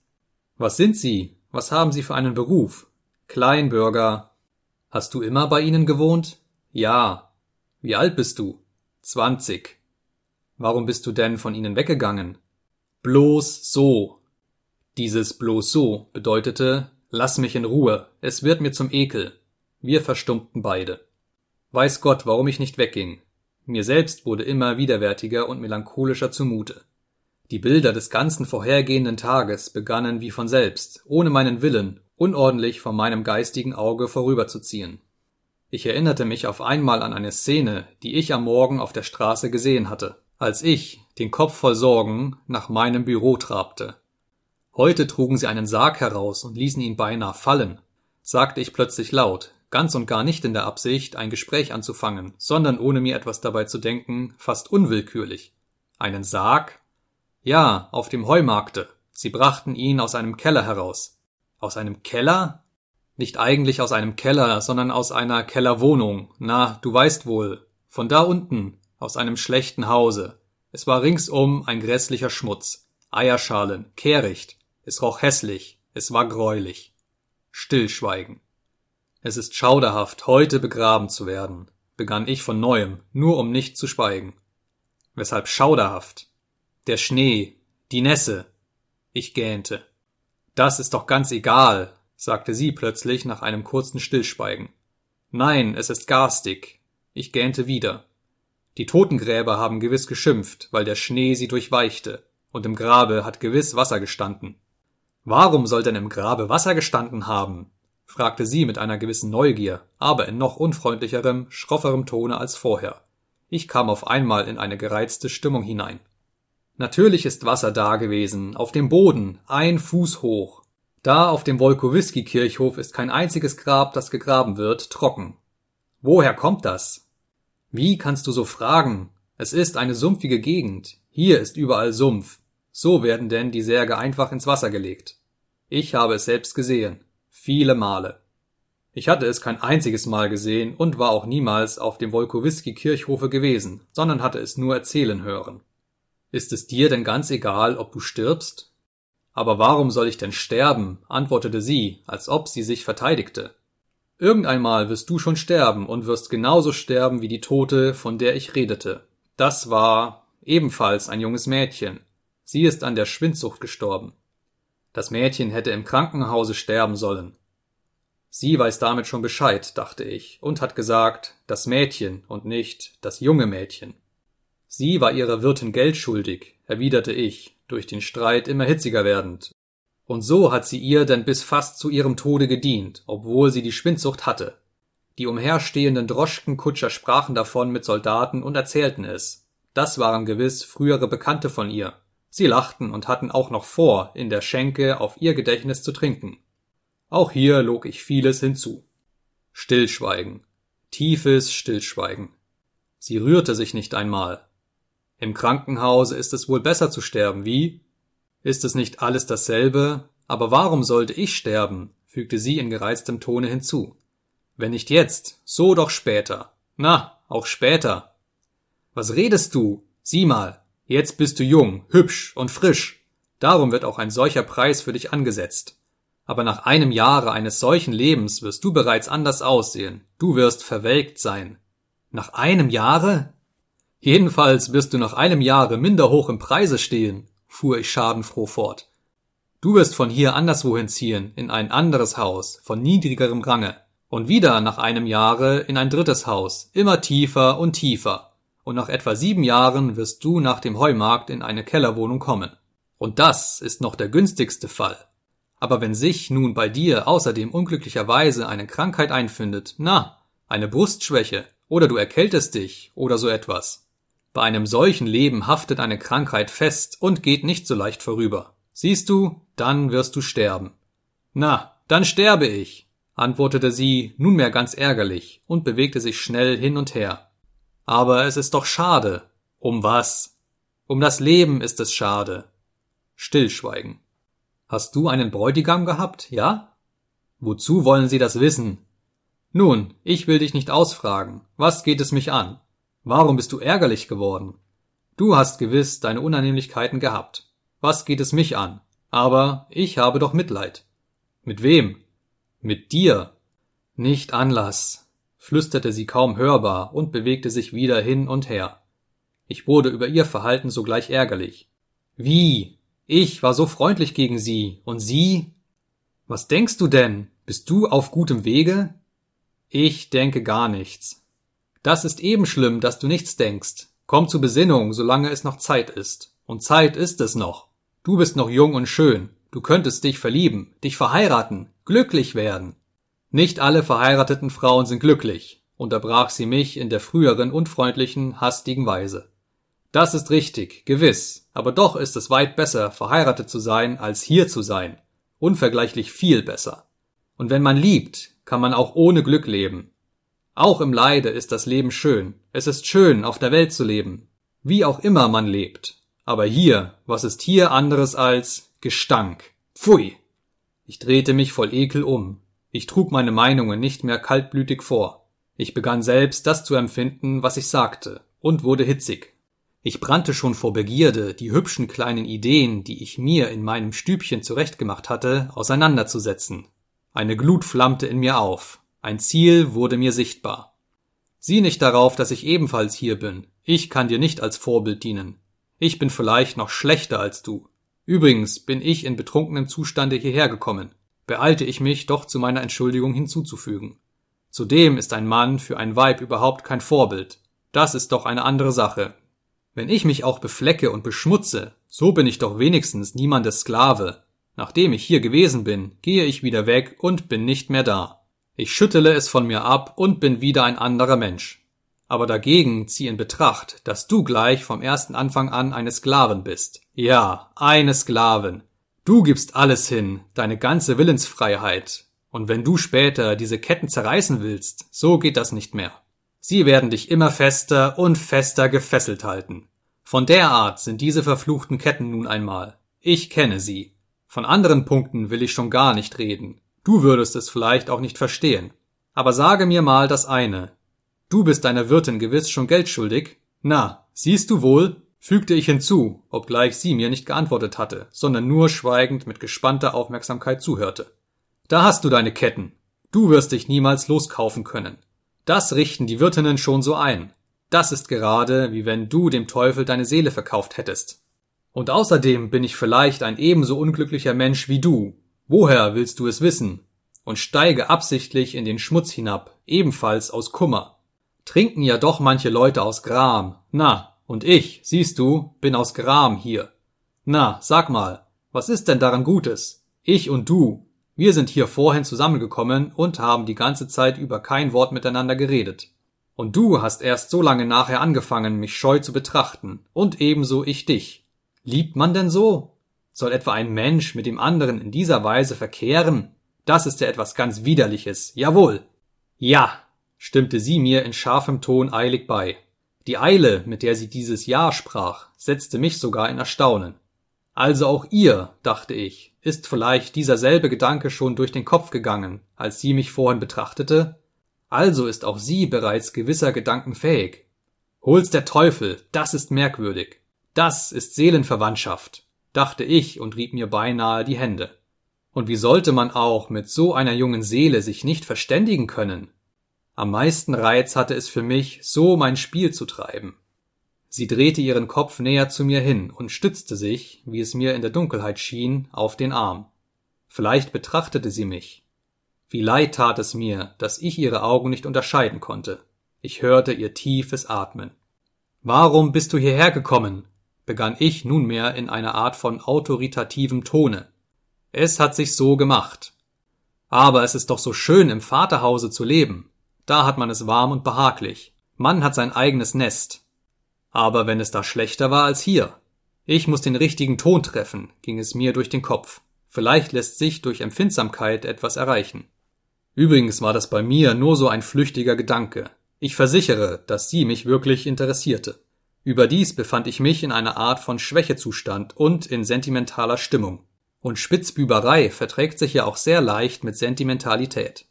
Was sind Sie? Was haben Sie für einen Beruf? Kleinbürger. Hast du immer bei ihnen gewohnt? Ja. Wie alt bist du? Zwanzig. Warum bist du denn von ihnen weggegangen? Bloß so. Dieses bloß so bedeutete, lass mich in Ruhe, es wird mir zum Ekel. Wir verstummten beide. Weiß Gott, warum ich nicht wegging. Mir selbst wurde immer widerwärtiger und melancholischer zumute. Die Bilder des ganzen vorhergehenden Tages begannen wie von selbst, ohne meinen Willen, unordentlich vor meinem geistigen Auge vorüberzuziehen. Ich erinnerte mich auf einmal an eine Szene, die ich am Morgen auf der Straße gesehen hatte, als ich, den Kopf voll Sorgen, nach meinem Büro trabte. Heute trugen sie einen Sarg heraus und ließen ihn beinahe fallen, sagte ich plötzlich laut, ganz und gar nicht in der Absicht, ein Gespräch anzufangen, sondern ohne mir etwas dabei zu denken, fast unwillkürlich. Einen Sarg? Ja, auf dem Heumarkte. Sie brachten ihn aus einem Keller heraus. Aus einem Keller? Nicht eigentlich aus einem Keller, sondern aus einer Kellerwohnung. Na, du weißt wohl. Von da unten, aus einem schlechten Hause. Es war ringsum ein grässlicher Schmutz. Eierschalen, Kehricht. Es roch hässlich. Es war greulich. Stillschweigen. Es ist schauderhaft, heute begraben zu werden, begann ich von neuem, nur um nicht zu schweigen. Weshalb schauderhaft? Der Schnee, die Nässe. Ich gähnte. Das ist doch ganz egal, sagte sie plötzlich nach einem kurzen Stillschweigen. Nein, es ist garstig. Ich gähnte wieder. Die Totengräber haben gewiss geschimpft, weil der Schnee sie durchweichte, und im Grabe hat gewiss Wasser gestanden. Warum soll denn im Grabe Wasser gestanden haben? fragte sie mit einer gewissen Neugier, aber in noch unfreundlicherem, schrofferem Tone als vorher. Ich kam auf einmal in eine gereizte Stimmung hinein. Natürlich ist Wasser da gewesen, auf dem Boden, ein Fuß hoch. Da auf dem Wolkowiski-Kirchhof ist kein einziges Grab, das gegraben wird, trocken. Woher kommt das? Wie kannst du so fragen? Es ist eine sumpfige Gegend. Hier ist überall Sumpf. So werden denn die Särge einfach ins Wasser gelegt. Ich habe es selbst gesehen. Viele Male. Ich hatte es kein einziges Mal gesehen und war auch niemals auf dem Wolkowiski-Kirchhofe gewesen, sondern hatte es nur erzählen hören. Ist es dir denn ganz egal, ob du stirbst? Aber warum soll ich denn sterben? antwortete sie, als ob sie sich verteidigte. Irgendeinmal wirst du schon sterben und wirst genauso sterben wie die Tote, von der ich redete. Das war ebenfalls ein junges Mädchen. Sie ist an der Schwindsucht gestorben. Das Mädchen hätte im Krankenhause sterben sollen. Sie weiß damit schon Bescheid, dachte ich, und hat gesagt, das Mädchen und nicht das junge Mädchen. Sie war ihrer Wirtin Geld schuldig, erwiderte ich, durch den Streit immer hitziger werdend. Und so hat sie ihr denn bis fast zu ihrem Tode gedient, obwohl sie die Schwindsucht hatte. Die umherstehenden Droschkenkutscher sprachen davon mit Soldaten und erzählten es. Das waren gewiss frühere Bekannte von ihr. Sie lachten und hatten auch noch vor, in der Schenke auf ihr Gedächtnis zu trinken. Auch hier log ich vieles hinzu. Stillschweigen. Tiefes Stillschweigen. Sie rührte sich nicht einmal. Im Krankenhause ist es wohl besser zu sterben, wie? Ist es nicht alles dasselbe? Aber warum sollte ich sterben? fügte sie in gereiztem Tone hinzu. Wenn nicht jetzt, so doch später. Na, auch später. Was redest du? Sieh mal, jetzt bist du jung, hübsch und frisch. Darum wird auch ein solcher Preis für dich angesetzt. Aber nach einem Jahre eines solchen Lebens wirst du bereits anders aussehen. Du wirst verwelkt sein. Nach einem Jahre? Jedenfalls wirst du nach einem Jahre minder hoch im Preise stehen, fuhr ich schadenfroh fort. Du wirst von hier anderswohin ziehen, in ein anderes Haus, von niedrigerem Range, und wieder nach einem Jahre in ein drittes Haus, immer tiefer und tiefer. und nach etwa sieben Jahren wirst du nach dem Heumarkt in eine Kellerwohnung kommen. Und das ist noch der günstigste Fall. Aber wenn sich nun bei dir außerdem unglücklicherweise eine Krankheit einfindet, na, eine Brustschwäche, oder du erkältest dich, oder so etwas. Bei einem solchen Leben haftet eine Krankheit fest und geht nicht so leicht vorüber. Siehst du, dann wirst du sterben. Na, dann sterbe ich, antwortete sie nunmehr ganz ärgerlich und bewegte sich schnell hin und her. Aber es ist doch schade. Um was? Um das Leben ist es schade. Stillschweigen. Hast du einen Bräutigam gehabt, ja? Wozu wollen Sie das wissen? Nun, ich will dich nicht ausfragen. Was geht es mich an? Warum bist du ärgerlich geworden? Du hast gewiss deine Unannehmlichkeiten gehabt. Was geht es mich an? Aber ich habe doch Mitleid. Mit wem? Mit dir. Nicht Anlass, flüsterte sie kaum hörbar und bewegte sich wieder hin und her. Ich wurde über ihr Verhalten sogleich ärgerlich. Wie? Ich war so freundlich gegen sie, und sie? Was denkst du denn? Bist du auf gutem Wege? Ich denke gar nichts. Das ist eben schlimm, dass du nichts denkst. Komm zur Besinnung, solange es noch Zeit ist. Und Zeit ist es noch. Du bist noch jung und schön. Du könntest dich verlieben, dich verheiraten, glücklich werden. Nicht alle verheirateten Frauen sind glücklich, unterbrach sie mich in der früheren unfreundlichen, hastigen Weise. Das ist richtig, gewiss, aber doch ist es weit besser, verheiratet zu sein, als hier zu sein. Unvergleichlich viel besser. Und wenn man liebt, kann man auch ohne Glück leben. Auch im Leide ist das Leben schön. Es ist schön, auf der Welt zu leben. Wie auch immer man lebt. Aber hier, was ist hier anderes als Gestank? Pfui! Ich drehte mich voll Ekel um. Ich trug meine Meinungen nicht mehr kaltblütig vor. Ich begann selbst das zu empfinden, was ich sagte, und wurde hitzig. Ich brannte schon vor Begierde, die hübschen kleinen Ideen, die ich mir in meinem Stübchen zurechtgemacht hatte, auseinanderzusetzen. Eine Glut flammte in mir auf. Ein Ziel wurde mir sichtbar. Sieh nicht darauf, dass ich ebenfalls hier bin. Ich kann dir nicht als Vorbild dienen. Ich bin vielleicht noch schlechter als du. Übrigens bin ich in betrunkenem Zustande hierher gekommen. Beeilte ich mich, doch zu meiner Entschuldigung hinzuzufügen. Zudem ist ein Mann für ein Weib überhaupt kein Vorbild. Das ist doch eine andere Sache, wenn ich mich auch beflecke und beschmutze, so bin ich doch wenigstens niemandes Sklave. Nachdem ich hier gewesen bin, gehe ich wieder weg und bin nicht mehr da. Ich schüttele es von mir ab und bin wieder ein anderer Mensch. Aber dagegen zieh in Betracht, dass du gleich vom ersten Anfang an eine Sklavin bist. Ja, eine Sklavin. Du gibst alles hin, deine ganze Willensfreiheit. Und wenn du später diese Ketten zerreißen willst, so geht das nicht mehr. Sie werden dich immer fester und fester gefesselt halten. Von der Art sind diese verfluchten Ketten nun einmal. Ich kenne sie. Von anderen Punkten will ich schon gar nicht reden. Du würdest es vielleicht auch nicht verstehen. Aber sage mir mal das eine. Du bist deiner Wirtin gewiss schon Geld schuldig? Na, siehst du wohl? fügte ich hinzu, obgleich sie mir nicht geantwortet hatte, sondern nur schweigend mit gespannter Aufmerksamkeit zuhörte. Da hast du deine Ketten. Du wirst dich niemals loskaufen können. Das richten die Wirtinnen schon so ein. Das ist gerade, wie wenn du dem Teufel deine Seele verkauft hättest. Und außerdem bin ich vielleicht ein ebenso unglücklicher Mensch wie du. Woher willst du es wissen? Und steige absichtlich in den Schmutz hinab, ebenfalls aus Kummer. Trinken ja doch manche Leute aus Gram. Na, und ich, siehst du, bin aus Gram hier. Na, sag mal, was ist denn daran Gutes? Ich und du, wir sind hier vorhin zusammengekommen und haben die ganze Zeit über kein Wort miteinander geredet. Und du hast erst so lange nachher angefangen, mich scheu zu betrachten, und ebenso ich dich. Liebt man denn so? Soll etwa ein Mensch mit dem anderen in dieser Weise verkehren? Das ist ja etwas ganz Widerliches, jawohl. Ja, stimmte sie mir in scharfem Ton eilig bei. Die Eile, mit der sie dieses Ja sprach, setzte mich sogar in Erstaunen. Also auch ihr, dachte ich, ist vielleicht dieser selbe Gedanke schon durch den Kopf gegangen, als sie mich vorhin betrachtete? Also ist auch sie bereits gewisser Gedanken fähig. Hol's der Teufel, das ist merkwürdig. Das ist Seelenverwandtschaft, dachte ich und rieb mir beinahe die Hände. Und wie sollte man auch mit so einer jungen Seele sich nicht verständigen können? Am meisten Reiz hatte es für mich, so mein Spiel zu treiben. Sie drehte ihren Kopf näher zu mir hin und stützte sich, wie es mir in der Dunkelheit schien, auf den Arm. Vielleicht betrachtete sie mich. Wie leid tat es mir, dass ich ihre Augen nicht unterscheiden konnte. Ich hörte ihr tiefes Atmen. Warum bist du hierher gekommen? Begann ich nunmehr in einer Art von autoritativem Tone. Es hat sich so gemacht. Aber es ist doch so schön, im Vaterhause zu leben. Da hat man es warm und behaglich. Man hat sein eigenes Nest. Aber wenn es da schlechter war als hier. Ich muss den richtigen Ton treffen, ging es mir durch den Kopf. Vielleicht lässt sich durch Empfindsamkeit etwas erreichen. Übrigens war das bei mir nur so ein flüchtiger Gedanke. Ich versichere, dass sie mich wirklich interessierte. Überdies befand ich mich in einer Art von Schwächezustand und in sentimentaler Stimmung. Und Spitzbüberei verträgt sich ja auch sehr leicht mit Sentimentalität.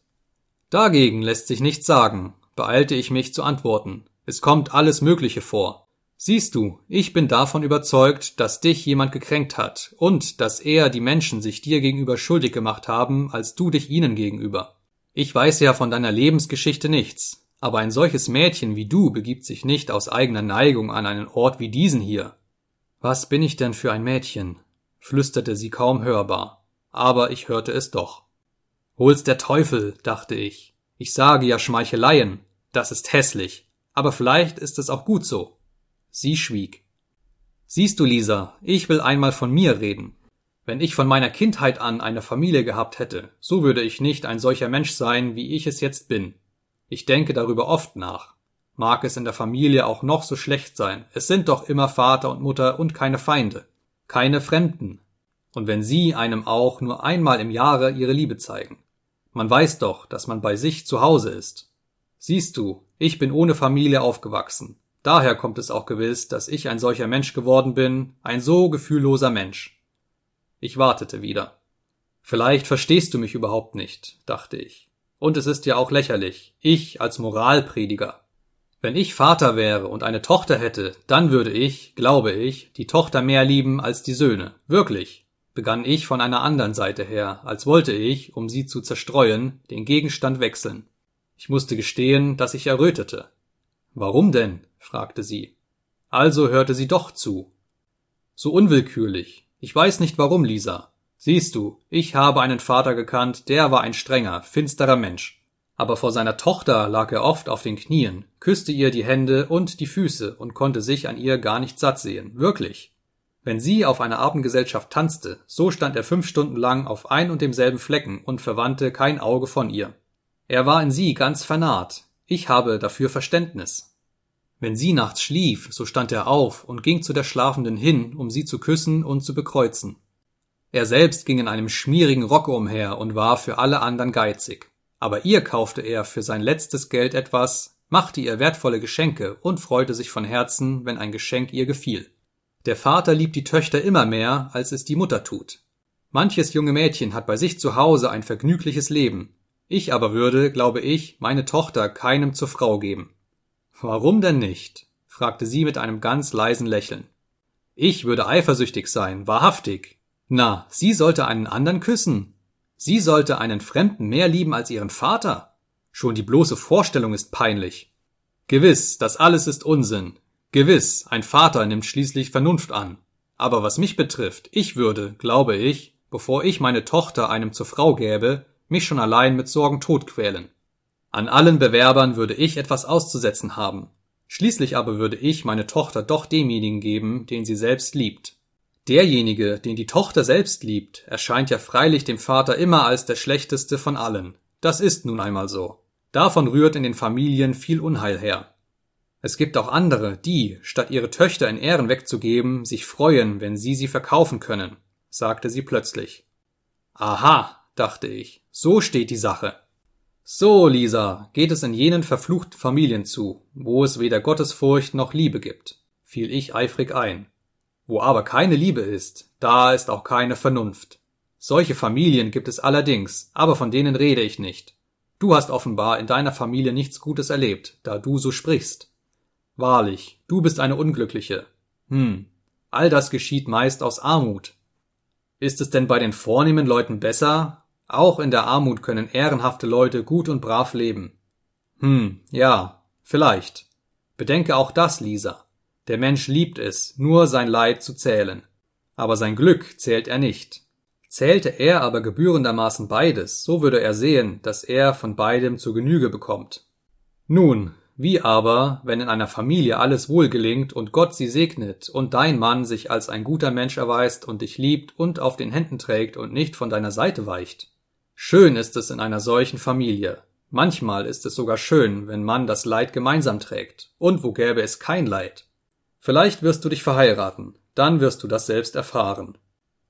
Dagegen lässt sich nichts sagen, beeilte ich mich zu antworten. Es kommt alles Mögliche vor. Siehst du, ich bin davon überzeugt, dass dich jemand gekränkt hat und dass eher die Menschen sich dir gegenüber schuldig gemacht haben, als du dich ihnen gegenüber. Ich weiß ja von deiner Lebensgeschichte nichts, aber ein solches Mädchen wie du begibt sich nicht aus eigener Neigung an einen Ort wie diesen hier. Was bin ich denn für ein Mädchen? flüsterte sie kaum hörbar, aber ich hörte es doch. Hol's der Teufel, dachte ich. Ich sage ja Schmeicheleien, das ist hässlich, aber vielleicht ist es auch gut so. Sie schwieg. Siehst du, Lisa, ich will einmal von mir reden. Wenn ich von meiner Kindheit an eine Familie gehabt hätte, so würde ich nicht ein solcher Mensch sein, wie ich es jetzt bin. Ich denke darüber oft nach. Mag es in der Familie auch noch so schlecht sein, es sind doch immer Vater und Mutter und keine Feinde, keine Fremden. Und wenn sie einem auch nur einmal im Jahre ihre Liebe zeigen. Man weiß doch, dass man bei sich zu Hause ist. Siehst du, ich bin ohne Familie aufgewachsen. Daher kommt es auch gewiss, dass ich ein solcher Mensch geworden bin, ein so gefühlloser Mensch. Ich wartete wieder. Vielleicht verstehst du mich überhaupt nicht, dachte ich. Und es ist ja auch lächerlich, ich als Moralprediger. Wenn ich Vater wäre und eine Tochter hätte, dann würde ich, glaube ich, die Tochter mehr lieben als die Söhne. Wirklich. Begann ich von einer anderen Seite her, als wollte ich, um sie zu zerstreuen, den Gegenstand wechseln. Ich musste gestehen, dass ich errötete. Warum denn? fragte sie. Also hörte sie doch zu. So unwillkürlich. Ich weiß nicht warum, Lisa. Siehst du, ich habe einen Vater gekannt, der war ein strenger, finsterer Mensch. Aber vor seiner Tochter lag er oft auf den Knien, küsste ihr die Hände und die Füße und konnte sich an ihr gar nicht satt sehen. Wirklich. Wenn sie auf einer Abendgesellschaft tanzte, so stand er fünf Stunden lang auf ein und demselben Flecken und verwandte kein Auge von ihr. Er war in sie ganz vernarrt. Ich habe dafür Verständnis. Wenn sie nachts schlief, so stand er auf und ging zu der Schlafenden hin, um sie zu küssen und zu bekreuzen. Er selbst ging in einem schmierigen Rock umher und war für alle andern geizig. Aber ihr kaufte er für sein letztes Geld etwas, machte ihr wertvolle Geschenke und freute sich von Herzen, wenn ein Geschenk ihr gefiel. Der Vater liebt die Töchter immer mehr, als es die Mutter tut. Manches junge Mädchen hat bei sich zu Hause ein vergnügliches Leben. Ich aber würde, glaube ich, meine Tochter keinem zur Frau geben. Warum denn nicht? fragte sie mit einem ganz leisen Lächeln. Ich würde eifersüchtig sein, wahrhaftig. Na, sie sollte einen anderen küssen. Sie sollte einen Fremden mehr lieben als ihren Vater. Schon die bloße Vorstellung ist peinlich. Gewiss, das alles ist Unsinn. Gewiss, ein Vater nimmt schließlich Vernunft an. Aber was mich betrifft, ich würde, glaube ich, bevor ich meine Tochter einem zur Frau gäbe, mich schon allein mit Sorgen totquälen. An allen Bewerbern würde ich etwas auszusetzen haben. Schließlich aber würde ich meine Tochter doch demjenigen geben, den sie selbst liebt. Derjenige, den die Tochter selbst liebt, erscheint ja freilich dem Vater immer als der schlechteste von allen. Das ist nun einmal so. Davon rührt in den Familien viel Unheil her. Es gibt auch andere, die, statt ihre Töchter in Ehren wegzugeben, sich freuen, wenn sie sie verkaufen können, sagte sie plötzlich. Aha, dachte ich, so steht die Sache. So, Lisa, geht es in jenen verfluchten Familien zu, wo es weder Gottesfurcht noch Liebe gibt, fiel ich eifrig ein. Wo aber keine Liebe ist, da ist auch keine Vernunft. Solche Familien gibt es allerdings, aber von denen rede ich nicht. Du hast offenbar in deiner Familie nichts Gutes erlebt, da du so sprichst. Wahrlich, du bist eine Unglückliche. Hm, all das geschieht meist aus Armut. Ist es denn bei den vornehmen Leuten besser, auch in der Armut können ehrenhafte Leute gut und brav leben. Hm, ja, vielleicht. Bedenke auch das, Lisa. Der Mensch liebt es, nur sein Leid zu zählen. Aber sein Glück zählt er nicht. Zählte er aber gebührendermaßen beides, so würde er sehen, dass er von beidem zu Genüge bekommt. Nun, Wie aber, wenn in einer Familie alles wohl gelingt und Gott sie segnet und dein Mann sich als ein guter Mensch erweist und dich liebt und auf den Händen trägt und nicht von deiner Seite weicht? Schön ist es in einer solchen Familie. Manchmal ist es sogar schön, wenn man das Leid gemeinsam trägt. Und wo gäbe es kein Leid? Vielleicht wirst du dich verheiraten, dann wirst du das selbst erfahren.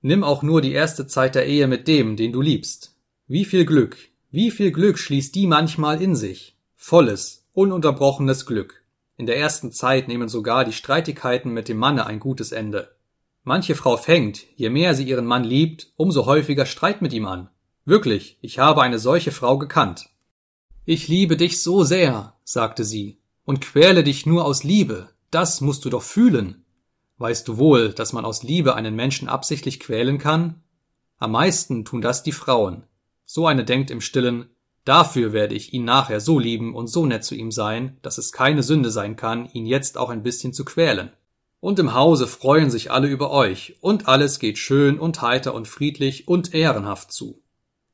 Nimm auch nur die erste Zeit der Ehe mit dem, den du liebst. Wie viel Glück, wie viel Glück schließt die manchmal in sich? Volles, ununterbrochenes Glück. In der ersten Zeit nehmen sogar die Streitigkeiten mit dem Manne ein gutes Ende. Manche Frau fängt, je mehr sie ihren Mann liebt, umso häufiger Streit mit ihm an. Wirklich, ich habe eine solche Frau gekannt. Ich liebe dich so sehr, sagte sie, und quäle dich nur aus Liebe, das musst du doch fühlen. Weißt du wohl, dass man aus Liebe einen Menschen absichtlich quälen kann? Am meisten tun das die Frauen. So eine denkt im stillen, Dafür werde ich ihn nachher so lieben und so nett zu ihm sein, dass es keine Sünde sein kann, ihn jetzt auch ein bisschen zu quälen. Und im Hause freuen sich alle über euch, und alles geht schön und heiter und friedlich und ehrenhaft zu.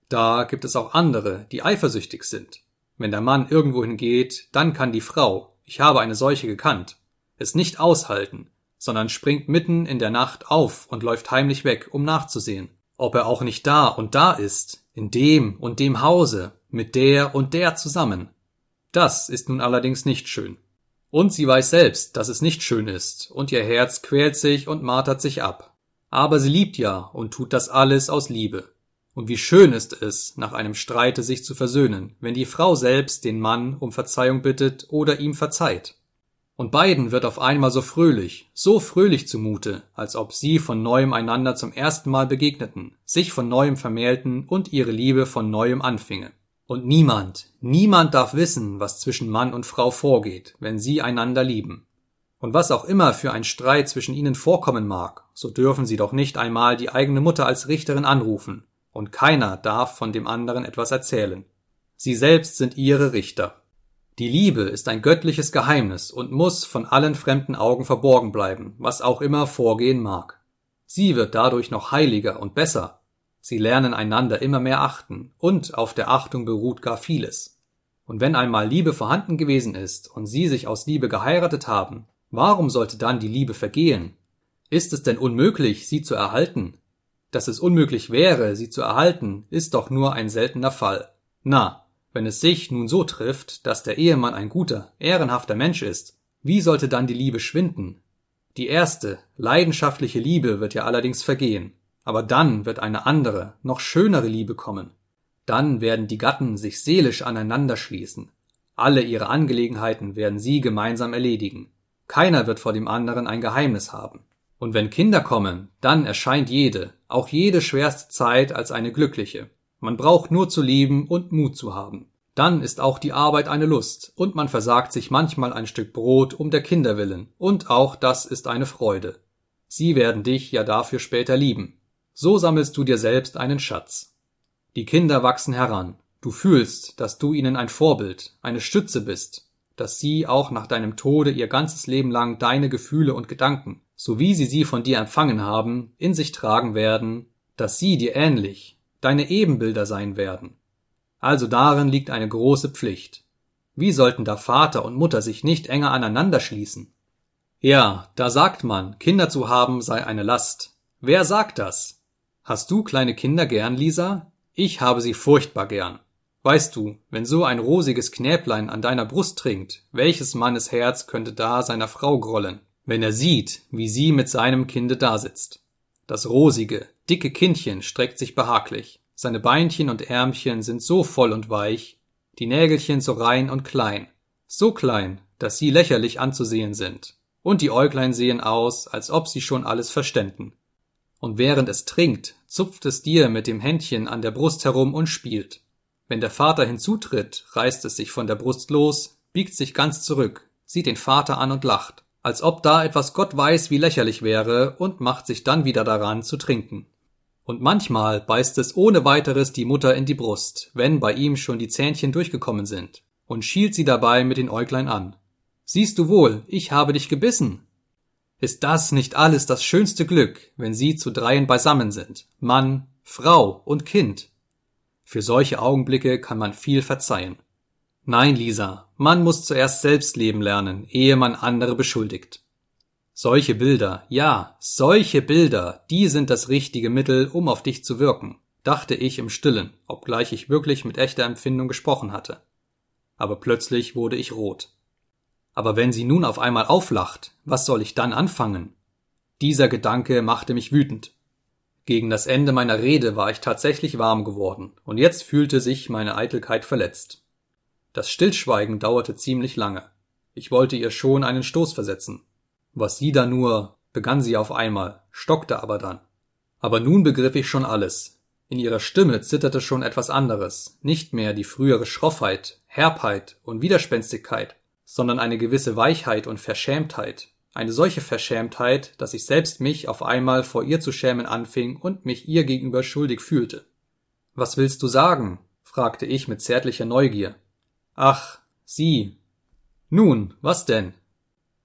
Da gibt es auch andere, die eifersüchtig sind. Wenn der Mann irgendwohin geht, dann kann die Frau, ich habe eine solche gekannt, es nicht aushalten, sondern springt mitten in der Nacht auf und läuft heimlich weg, um nachzusehen, ob er auch nicht da und da ist, in dem und dem Hause, mit der und der zusammen. Das ist nun allerdings nicht schön. Und sie weiß selbst, dass es nicht schön ist, und ihr Herz quält sich und martert sich ab. Aber sie liebt ja und tut das alles aus Liebe. Und wie schön ist es, nach einem Streite sich zu versöhnen, wenn die Frau selbst den Mann um Verzeihung bittet oder ihm verzeiht. Und beiden wird auf einmal so fröhlich, so fröhlich zumute, als ob sie von neuem einander zum ersten Mal begegneten, sich von neuem vermählten und ihre Liebe von neuem anfinge. Und niemand, niemand darf wissen, was zwischen Mann und Frau vorgeht, wenn sie einander lieben. Und was auch immer für ein Streit zwischen ihnen vorkommen mag, so dürfen sie doch nicht einmal die eigene Mutter als Richterin anrufen, und keiner darf von dem anderen etwas erzählen. Sie selbst sind ihre Richter. Die Liebe ist ein göttliches Geheimnis und muss von allen fremden Augen verborgen bleiben, was auch immer vorgehen mag. Sie wird dadurch noch heiliger und besser, Sie lernen einander immer mehr achten, und auf der Achtung beruht gar vieles. Und wenn einmal Liebe vorhanden gewesen ist und sie sich aus Liebe geheiratet haben, warum sollte dann die Liebe vergehen? Ist es denn unmöglich, sie zu erhalten? Dass es unmöglich wäre, sie zu erhalten, ist doch nur ein seltener Fall. Na, wenn es sich nun so trifft, dass der Ehemann ein guter, ehrenhafter Mensch ist, wie sollte dann die Liebe schwinden? Die erste, leidenschaftliche Liebe wird ja allerdings vergehen. Aber dann wird eine andere, noch schönere Liebe kommen. Dann werden die Gatten sich seelisch aneinander schließen. Alle ihre Angelegenheiten werden sie gemeinsam erledigen. Keiner wird vor dem anderen ein Geheimnis haben. Und wenn Kinder kommen, dann erscheint jede, auch jede schwerste Zeit als eine glückliche. Man braucht nur zu lieben und Mut zu haben. Dann ist auch die Arbeit eine Lust, und man versagt sich manchmal ein Stück Brot um der Kinder willen, und auch das ist eine Freude. Sie werden dich ja dafür später lieben. So sammelst du dir selbst einen Schatz. Die Kinder wachsen heran. Du fühlst, dass du ihnen ein Vorbild, eine Stütze bist, dass sie auch nach deinem Tode ihr ganzes Leben lang deine Gefühle und Gedanken, so wie sie sie von dir empfangen haben, in sich tragen werden, dass sie dir ähnlich, deine Ebenbilder sein werden. Also darin liegt eine große Pflicht. Wie sollten da Vater und Mutter sich nicht enger aneinander schließen? Ja, da sagt man, Kinder zu haben sei eine Last. Wer sagt das? Hast du kleine Kinder gern, Lisa? Ich habe sie furchtbar gern. Weißt du, wenn so ein rosiges Knäblein an deiner Brust trinkt, welches Mannes Herz könnte da seiner Frau grollen, wenn er sieht, wie sie mit seinem Kinde dasitzt? Das rosige, dicke Kindchen streckt sich behaglich, seine Beinchen und Ärmchen sind so voll und weich, die Nägelchen so rein und klein, so klein, dass sie lächerlich anzusehen sind, und die Äuglein sehen aus, als ob sie schon alles verständen und während es trinkt, zupft es dir mit dem Händchen an der Brust herum und spielt. Wenn der Vater hinzutritt, reißt es sich von der Brust los, biegt sich ganz zurück, sieht den Vater an und lacht, als ob da etwas Gott weiß wie lächerlich wäre, und macht sich dann wieder daran zu trinken. Und manchmal beißt es ohne weiteres die Mutter in die Brust, wenn bei ihm schon die Zähnchen durchgekommen sind, und schielt sie dabei mit den Äuglein an. Siehst du wohl, ich habe dich gebissen, ist das nicht alles das schönste Glück, wenn sie zu dreien beisammen sind, Mann, Frau und Kind? Für solche Augenblicke kann man viel verzeihen. Nein, Lisa, man muss zuerst selbst leben lernen, ehe man andere beschuldigt. Solche Bilder, ja, solche Bilder, die sind das richtige Mittel, um auf dich zu wirken, dachte ich im stillen, obgleich ich wirklich mit echter Empfindung gesprochen hatte. Aber plötzlich wurde ich rot. Aber wenn sie nun auf einmal auflacht, was soll ich dann anfangen? Dieser Gedanke machte mich wütend. Gegen das Ende meiner Rede war ich tatsächlich warm geworden, und jetzt fühlte sich meine Eitelkeit verletzt. Das Stillschweigen dauerte ziemlich lange. Ich wollte ihr schon einen Stoß versetzen, was sie da nur, begann sie auf einmal, stockte aber dann. Aber nun begriff ich schon alles. In ihrer Stimme zitterte schon etwas anderes, nicht mehr die frühere Schroffheit, Herbheit und Widerspenstigkeit, sondern eine gewisse Weichheit und Verschämtheit, eine solche Verschämtheit, dass ich selbst mich auf einmal vor ihr zu schämen anfing und mich ihr gegenüber schuldig fühlte. Was willst du sagen? fragte ich mit zärtlicher Neugier. Ach, Sie. Nun, was denn?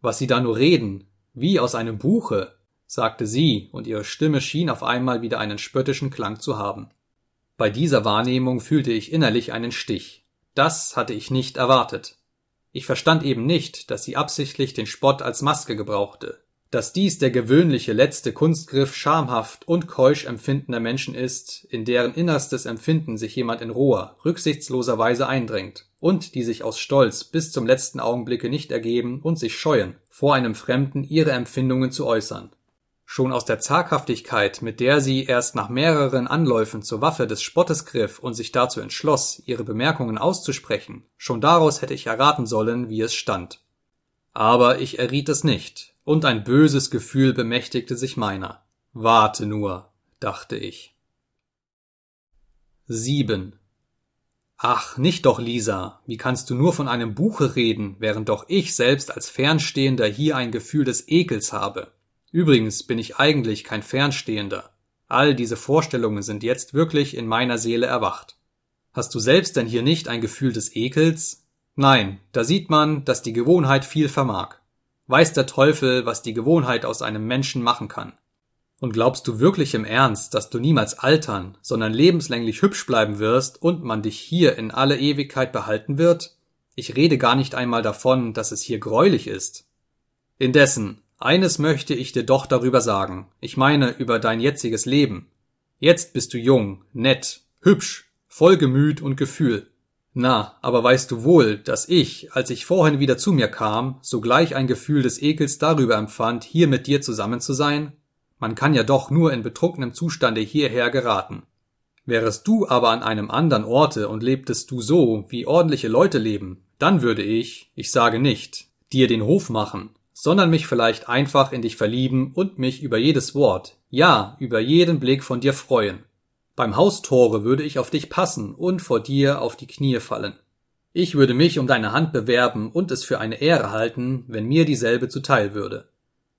Was Sie da nur reden, wie aus einem Buche, sagte sie, und ihre Stimme schien auf einmal wieder einen spöttischen Klang zu haben. Bei dieser Wahrnehmung fühlte ich innerlich einen Stich. Das hatte ich nicht erwartet. Ich verstand eben nicht, dass sie absichtlich den Spott als Maske gebrauchte, dass dies der gewöhnliche letzte Kunstgriff schamhaft und keusch empfindender Menschen ist, in deren innerstes Empfinden sich jemand in roher, rücksichtsloser Weise eindringt, und die sich aus Stolz bis zum letzten Augenblicke nicht ergeben und sich scheuen, vor einem Fremden ihre Empfindungen zu äußern. Schon aus der Zaghaftigkeit, mit der sie erst nach mehreren Anläufen zur Waffe des Spottes griff und sich dazu entschloss, ihre Bemerkungen auszusprechen, schon daraus hätte ich erraten sollen, wie es stand. Aber ich erriet es nicht, und ein böses Gefühl bemächtigte sich meiner. Warte nur, dachte ich. Sieben. Ach, nicht doch, Lisa, wie kannst du nur von einem Buche reden, während doch ich selbst als Fernstehender hier ein Gefühl des Ekels habe. Übrigens bin ich eigentlich kein Fernstehender. All diese Vorstellungen sind jetzt wirklich in meiner Seele erwacht. Hast du selbst denn hier nicht ein Gefühl des Ekels? Nein, da sieht man, dass die Gewohnheit viel vermag. Weiß der Teufel, was die Gewohnheit aus einem Menschen machen kann. Und glaubst du wirklich im Ernst, dass du niemals altern, sondern lebenslänglich hübsch bleiben wirst und man dich hier in alle Ewigkeit behalten wird? Ich rede gar nicht einmal davon, dass es hier greulich ist. Indessen, eines möchte ich dir doch darüber sagen, ich meine über dein jetziges Leben. Jetzt bist du jung, nett, hübsch, voll Gemüt und Gefühl. Na, aber weißt du wohl, dass ich, als ich vorhin wieder zu mir kam, sogleich ein Gefühl des Ekels darüber empfand, hier mit dir zusammen zu sein? Man kann ja doch nur in betrunkenem Zustande hierher geraten. Wärest du aber an einem anderen Orte und lebtest du so, wie ordentliche Leute leben, dann würde ich, ich sage nicht, dir den Hof machen, sondern mich vielleicht einfach in dich verlieben und mich über jedes Wort, ja, über jeden Blick von dir freuen. Beim Haustore würde ich auf dich passen und vor dir auf die Knie fallen. Ich würde mich um deine Hand bewerben und es für eine Ehre halten, wenn mir dieselbe zuteil würde.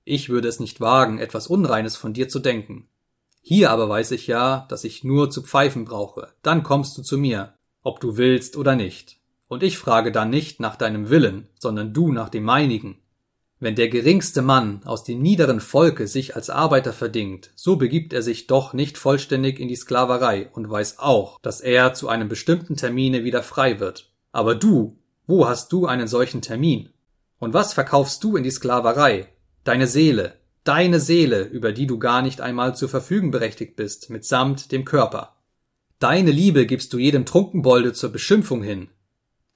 Ich würde es nicht wagen, etwas Unreines von dir zu denken. Hier aber weiß ich ja, dass ich nur zu pfeifen brauche, dann kommst du zu mir, ob du willst oder nicht. Und ich frage dann nicht nach deinem Willen, sondern du nach dem meinigen. Wenn der geringste Mann aus dem niederen Volke sich als Arbeiter verdingt, so begibt er sich doch nicht vollständig in die Sklaverei und weiß auch, dass er zu einem bestimmten Termine wieder frei wird. Aber du, wo hast du einen solchen Termin? Und was verkaufst du in die Sklaverei? Deine Seele, deine Seele, über die du gar nicht einmal zur Verfügung berechtigt bist, mitsamt dem Körper. Deine Liebe gibst du jedem Trunkenbolde zur Beschimpfung hin.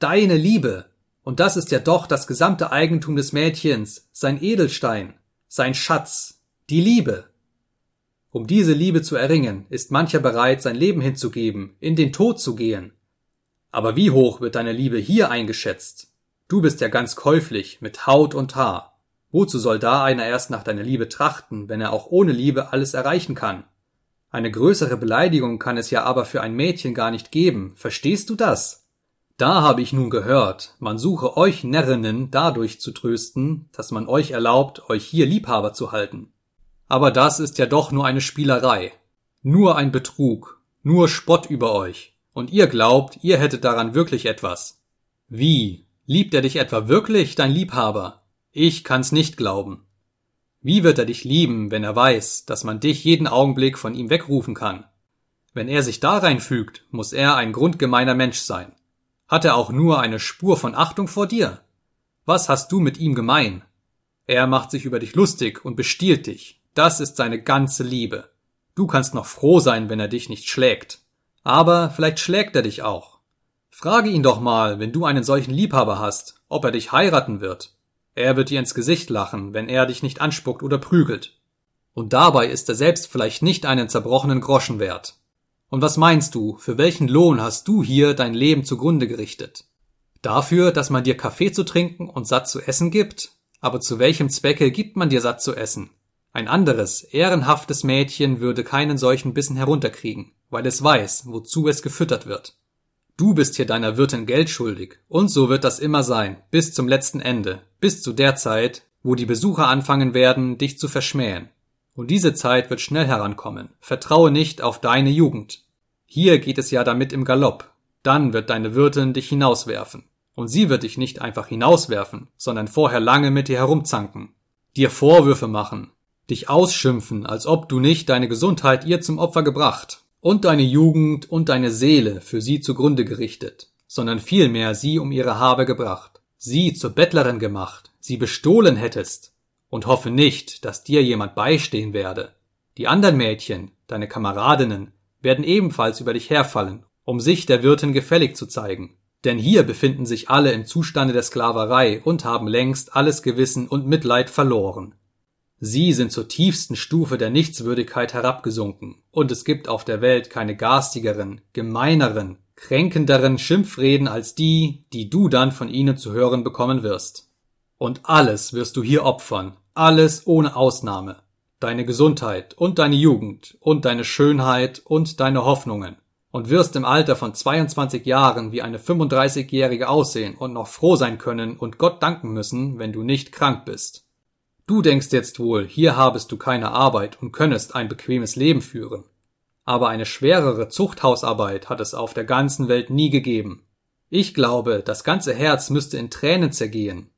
Deine Liebe, und das ist ja doch das gesamte Eigentum des Mädchens, sein Edelstein, sein Schatz, die Liebe. Um diese Liebe zu erringen, ist mancher bereit, sein Leben hinzugeben, in den Tod zu gehen. Aber wie hoch wird deine Liebe hier eingeschätzt? Du bist ja ganz käuflich, mit Haut und Haar. Wozu soll da einer erst nach deiner Liebe trachten, wenn er auch ohne Liebe alles erreichen kann? Eine größere Beleidigung kann es ja aber für ein Mädchen gar nicht geben. Verstehst du das? Da habe ich nun gehört, man suche euch Närrinnen dadurch zu trösten, dass man euch erlaubt, euch hier Liebhaber zu halten. Aber das ist ja doch nur eine Spielerei, nur ein Betrug, nur Spott über euch, und ihr glaubt, ihr hättet daran wirklich etwas. Wie? Liebt er dich etwa wirklich, dein Liebhaber? Ich kann's nicht glauben. Wie wird er dich lieben, wenn er weiß, dass man dich jeden Augenblick von ihm wegrufen kann? Wenn er sich da reinfügt, muss er ein grundgemeiner Mensch sein. Hat er auch nur eine Spur von Achtung vor dir? Was hast du mit ihm gemein? Er macht sich über dich lustig und bestiehlt dich. Das ist seine ganze Liebe. Du kannst noch froh sein, wenn er dich nicht schlägt. Aber vielleicht schlägt er dich auch. Frage ihn doch mal, wenn du einen solchen Liebhaber hast, ob er dich heiraten wird. Er wird dir ins Gesicht lachen, wenn er dich nicht anspuckt oder prügelt. Und dabei ist er selbst vielleicht nicht einen zerbrochenen Groschen wert. Und was meinst du, für welchen Lohn hast du hier dein Leben zugrunde gerichtet? Dafür, dass man dir Kaffee zu trinken und satt zu essen gibt? Aber zu welchem Zwecke gibt man dir satt zu essen? Ein anderes, ehrenhaftes Mädchen würde keinen solchen Bissen herunterkriegen, weil es weiß, wozu es gefüttert wird. Du bist hier deiner Wirtin Geld schuldig, und so wird das immer sein, bis zum letzten Ende, bis zu der Zeit, wo die Besucher anfangen werden, dich zu verschmähen. Und diese Zeit wird schnell herankommen. Vertraue nicht auf deine Jugend. Hier geht es ja damit im Galopp. Dann wird deine Wirtin dich hinauswerfen. Und sie wird dich nicht einfach hinauswerfen, sondern vorher lange mit dir herumzanken, dir Vorwürfe machen, dich ausschimpfen, als ob du nicht deine Gesundheit ihr zum Opfer gebracht und deine Jugend und deine Seele für sie zugrunde gerichtet, sondern vielmehr sie um ihre Habe gebracht, sie zur Bettlerin gemacht, sie bestohlen hättest, und hoffe nicht, dass dir jemand beistehen werde. Die anderen Mädchen, deine Kameradinnen, werden ebenfalls über dich herfallen, um sich der Wirtin gefällig zu zeigen. Denn hier befinden sich alle im Zustande der Sklaverei und haben längst alles Gewissen und Mitleid verloren. Sie sind zur tiefsten Stufe der Nichtswürdigkeit herabgesunken, und es gibt auf der Welt keine garstigeren, gemeineren, kränkenderen Schimpfreden als die, die du dann von ihnen zu hören bekommen wirst. Und alles wirst du hier opfern, alles ohne Ausnahme, deine Gesundheit und deine Jugend und deine Schönheit und deine Hoffnungen, und wirst im Alter von 22 Jahren wie eine 35-Jährige aussehen und noch froh sein können und Gott danken müssen, wenn du nicht krank bist. Du denkst jetzt wohl, hier habest du keine Arbeit und könnest ein bequemes Leben führen. Aber eine schwerere Zuchthausarbeit hat es auf der ganzen Welt nie gegeben. Ich glaube, das ganze Herz müsste in Tränen zergehen.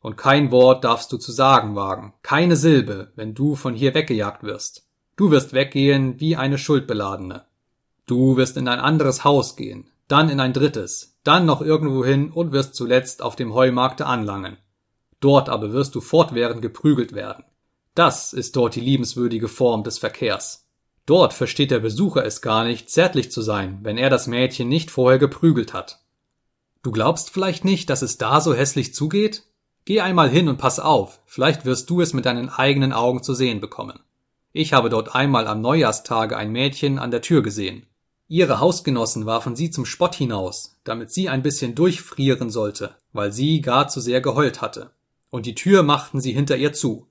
Und kein Wort darfst du zu sagen wagen, keine Silbe, wenn du von hier weggejagt wirst. Du wirst weggehen wie eine Schuldbeladene. Du wirst in ein anderes Haus gehen, dann in ein drittes, dann noch irgendwo hin und wirst zuletzt auf dem Heumarkte anlangen. Dort aber wirst du fortwährend geprügelt werden. Das ist dort die liebenswürdige Form des Verkehrs. Dort versteht der Besucher es gar nicht, zärtlich zu sein, wenn er das Mädchen nicht vorher geprügelt hat. Du glaubst vielleicht nicht, dass es da so hässlich zugeht? Geh einmal hin und pass auf, vielleicht wirst du es mit deinen eigenen Augen zu sehen bekommen. Ich habe dort einmal am Neujahrstage ein Mädchen an der Tür gesehen. Ihre Hausgenossen warfen sie zum Spott hinaus, damit sie ein bisschen durchfrieren sollte, weil sie gar zu sehr geheult hatte und die Tür machten sie hinter ihr zu.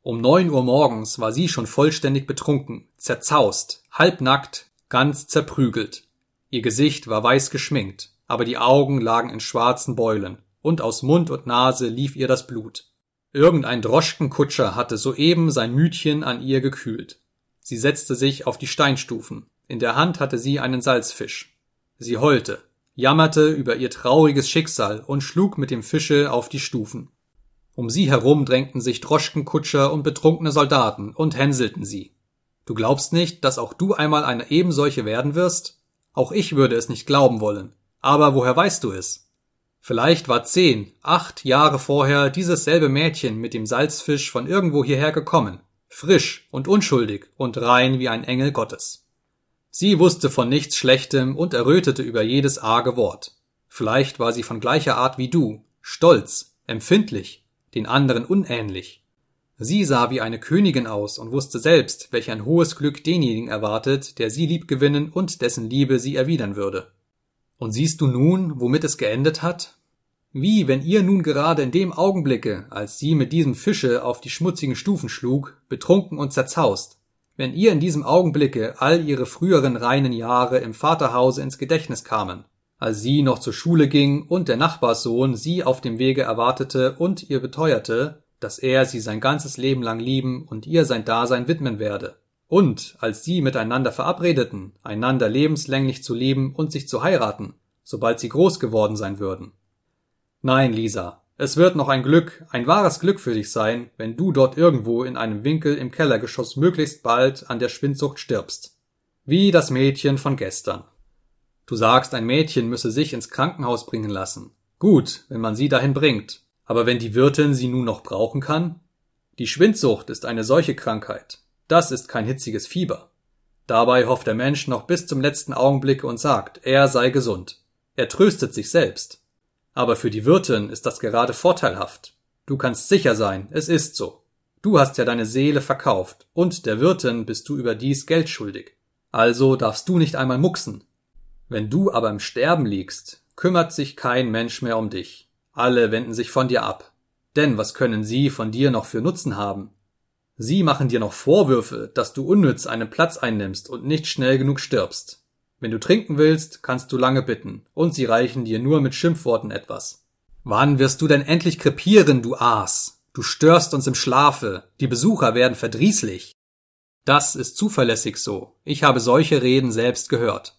Um neun Uhr morgens war sie schon vollständig betrunken, zerzaust, halbnackt, ganz zerprügelt. Ihr Gesicht war weiß geschminkt, aber die Augen lagen in schwarzen Beulen, und aus Mund und Nase lief ihr das Blut. Irgendein Droschkenkutscher hatte soeben sein Mütchen an ihr gekühlt. Sie setzte sich auf die Steinstufen. In der Hand hatte sie einen Salzfisch. Sie heulte, jammerte über ihr trauriges Schicksal und schlug mit dem Fische auf die Stufen. Um sie herum drängten sich Droschkenkutscher und betrunkene Soldaten und hänselten sie. Du glaubst nicht, dass auch du einmal eine ebensolche werden wirst? Auch ich würde es nicht glauben wollen. Aber woher weißt du es? Vielleicht war zehn, acht Jahre vorher dieses selbe Mädchen mit dem Salzfisch von irgendwo hierher gekommen, frisch und unschuldig und rein wie ein Engel Gottes. Sie wusste von nichts Schlechtem und errötete über jedes arge Wort. Vielleicht war sie von gleicher Art wie du, stolz, empfindlich, den anderen unähnlich. Sie sah wie eine Königin aus und wusste selbst, welch ein hohes Glück denjenigen erwartet, der sie liebgewinnen und dessen Liebe sie erwidern würde. Und siehst du nun, womit es geendet hat? Wie, wenn ihr nun gerade in dem Augenblicke, als sie mit diesem Fische auf die schmutzigen Stufen schlug, betrunken und zerzaust, wenn ihr in diesem Augenblicke all ihre früheren reinen Jahre im Vaterhause ins Gedächtnis kamen, als sie noch zur Schule ging und der Nachbarssohn sie auf dem Wege erwartete und ihr beteuerte, dass er sie sein ganzes Leben lang lieben und ihr sein Dasein widmen werde. Und als sie miteinander verabredeten, einander lebenslänglich zu lieben und sich zu heiraten, sobald sie groß geworden sein würden. Nein, Lisa, es wird noch ein Glück, ein wahres Glück für dich sein, wenn du dort irgendwo in einem Winkel im Kellergeschoss möglichst bald an der Schwindsucht stirbst. Wie das Mädchen von gestern. Du sagst, ein Mädchen müsse sich ins Krankenhaus bringen lassen. Gut, wenn man sie dahin bringt. Aber wenn die Wirtin sie nun noch brauchen kann? Die Schwindsucht ist eine solche Krankheit. Das ist kein hitziges Fieber. Dabei hofft der Mensch noch bis zum letzten Augenblick und sagt, er sei gesund. Er tröstet sich selbst. Aber für die Wirtin ist das gerade vorteilhaft. Du kannst sicher sein, es ist so. Du hast ja deine Seele verkauft, und der Wirtin bist du überdies Geld schuldig. Also darfst du nicht einmal mucksen. Wenn du aber im Sterben liegst, kümmert sich kein Mensch mehr um dich. Alle wenden sich von dir ab. Denn was können sie von dir noch für Nutzen haben? Sie machen dir noch Vorwürfe, dass du unnütz einen Platz einnimmst und nicht schnell genug stirbst. Wenn du trinken willst, kannst du lange bitten, und sie reichen dir nur mit Schimpfworten etwas. Wann wirst du denn endlich krepieren, du Aas? Du störst uns im Schlafe, die Besucher werden verdrießlich. Das ist zuverlässig so. Ich habe solche Reden selbst gehört.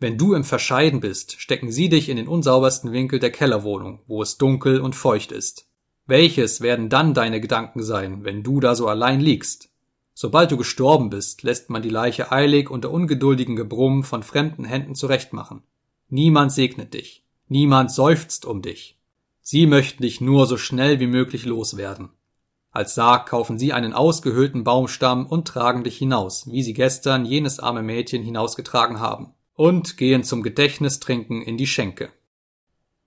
Wenn du im Verscheiden bist, stecken sie dich in den unsaubersten Winkel der Kellerwohnung, wo es dunkel und feucht ist. Welches werden dann deine Gedanken sein, wenn du da so allein liegst? Sobald du gestorben bist, lässt man die Leiche eilig unter ungeduldigen Gebrumm von fremden Händen zurechtmachen. Niemand segnet dich. Niemand seufzt um dich. Sie möchten dich nur so schnell wie möglich loswerden. Als Sarg kaufen sie einen ausgehöhlten Baumstamm und tragen dich hinaus, wie sie gestern jenes arme Mädchen hinausgetragen haben und gehen zum Gedächtnistrinken in die Schenke.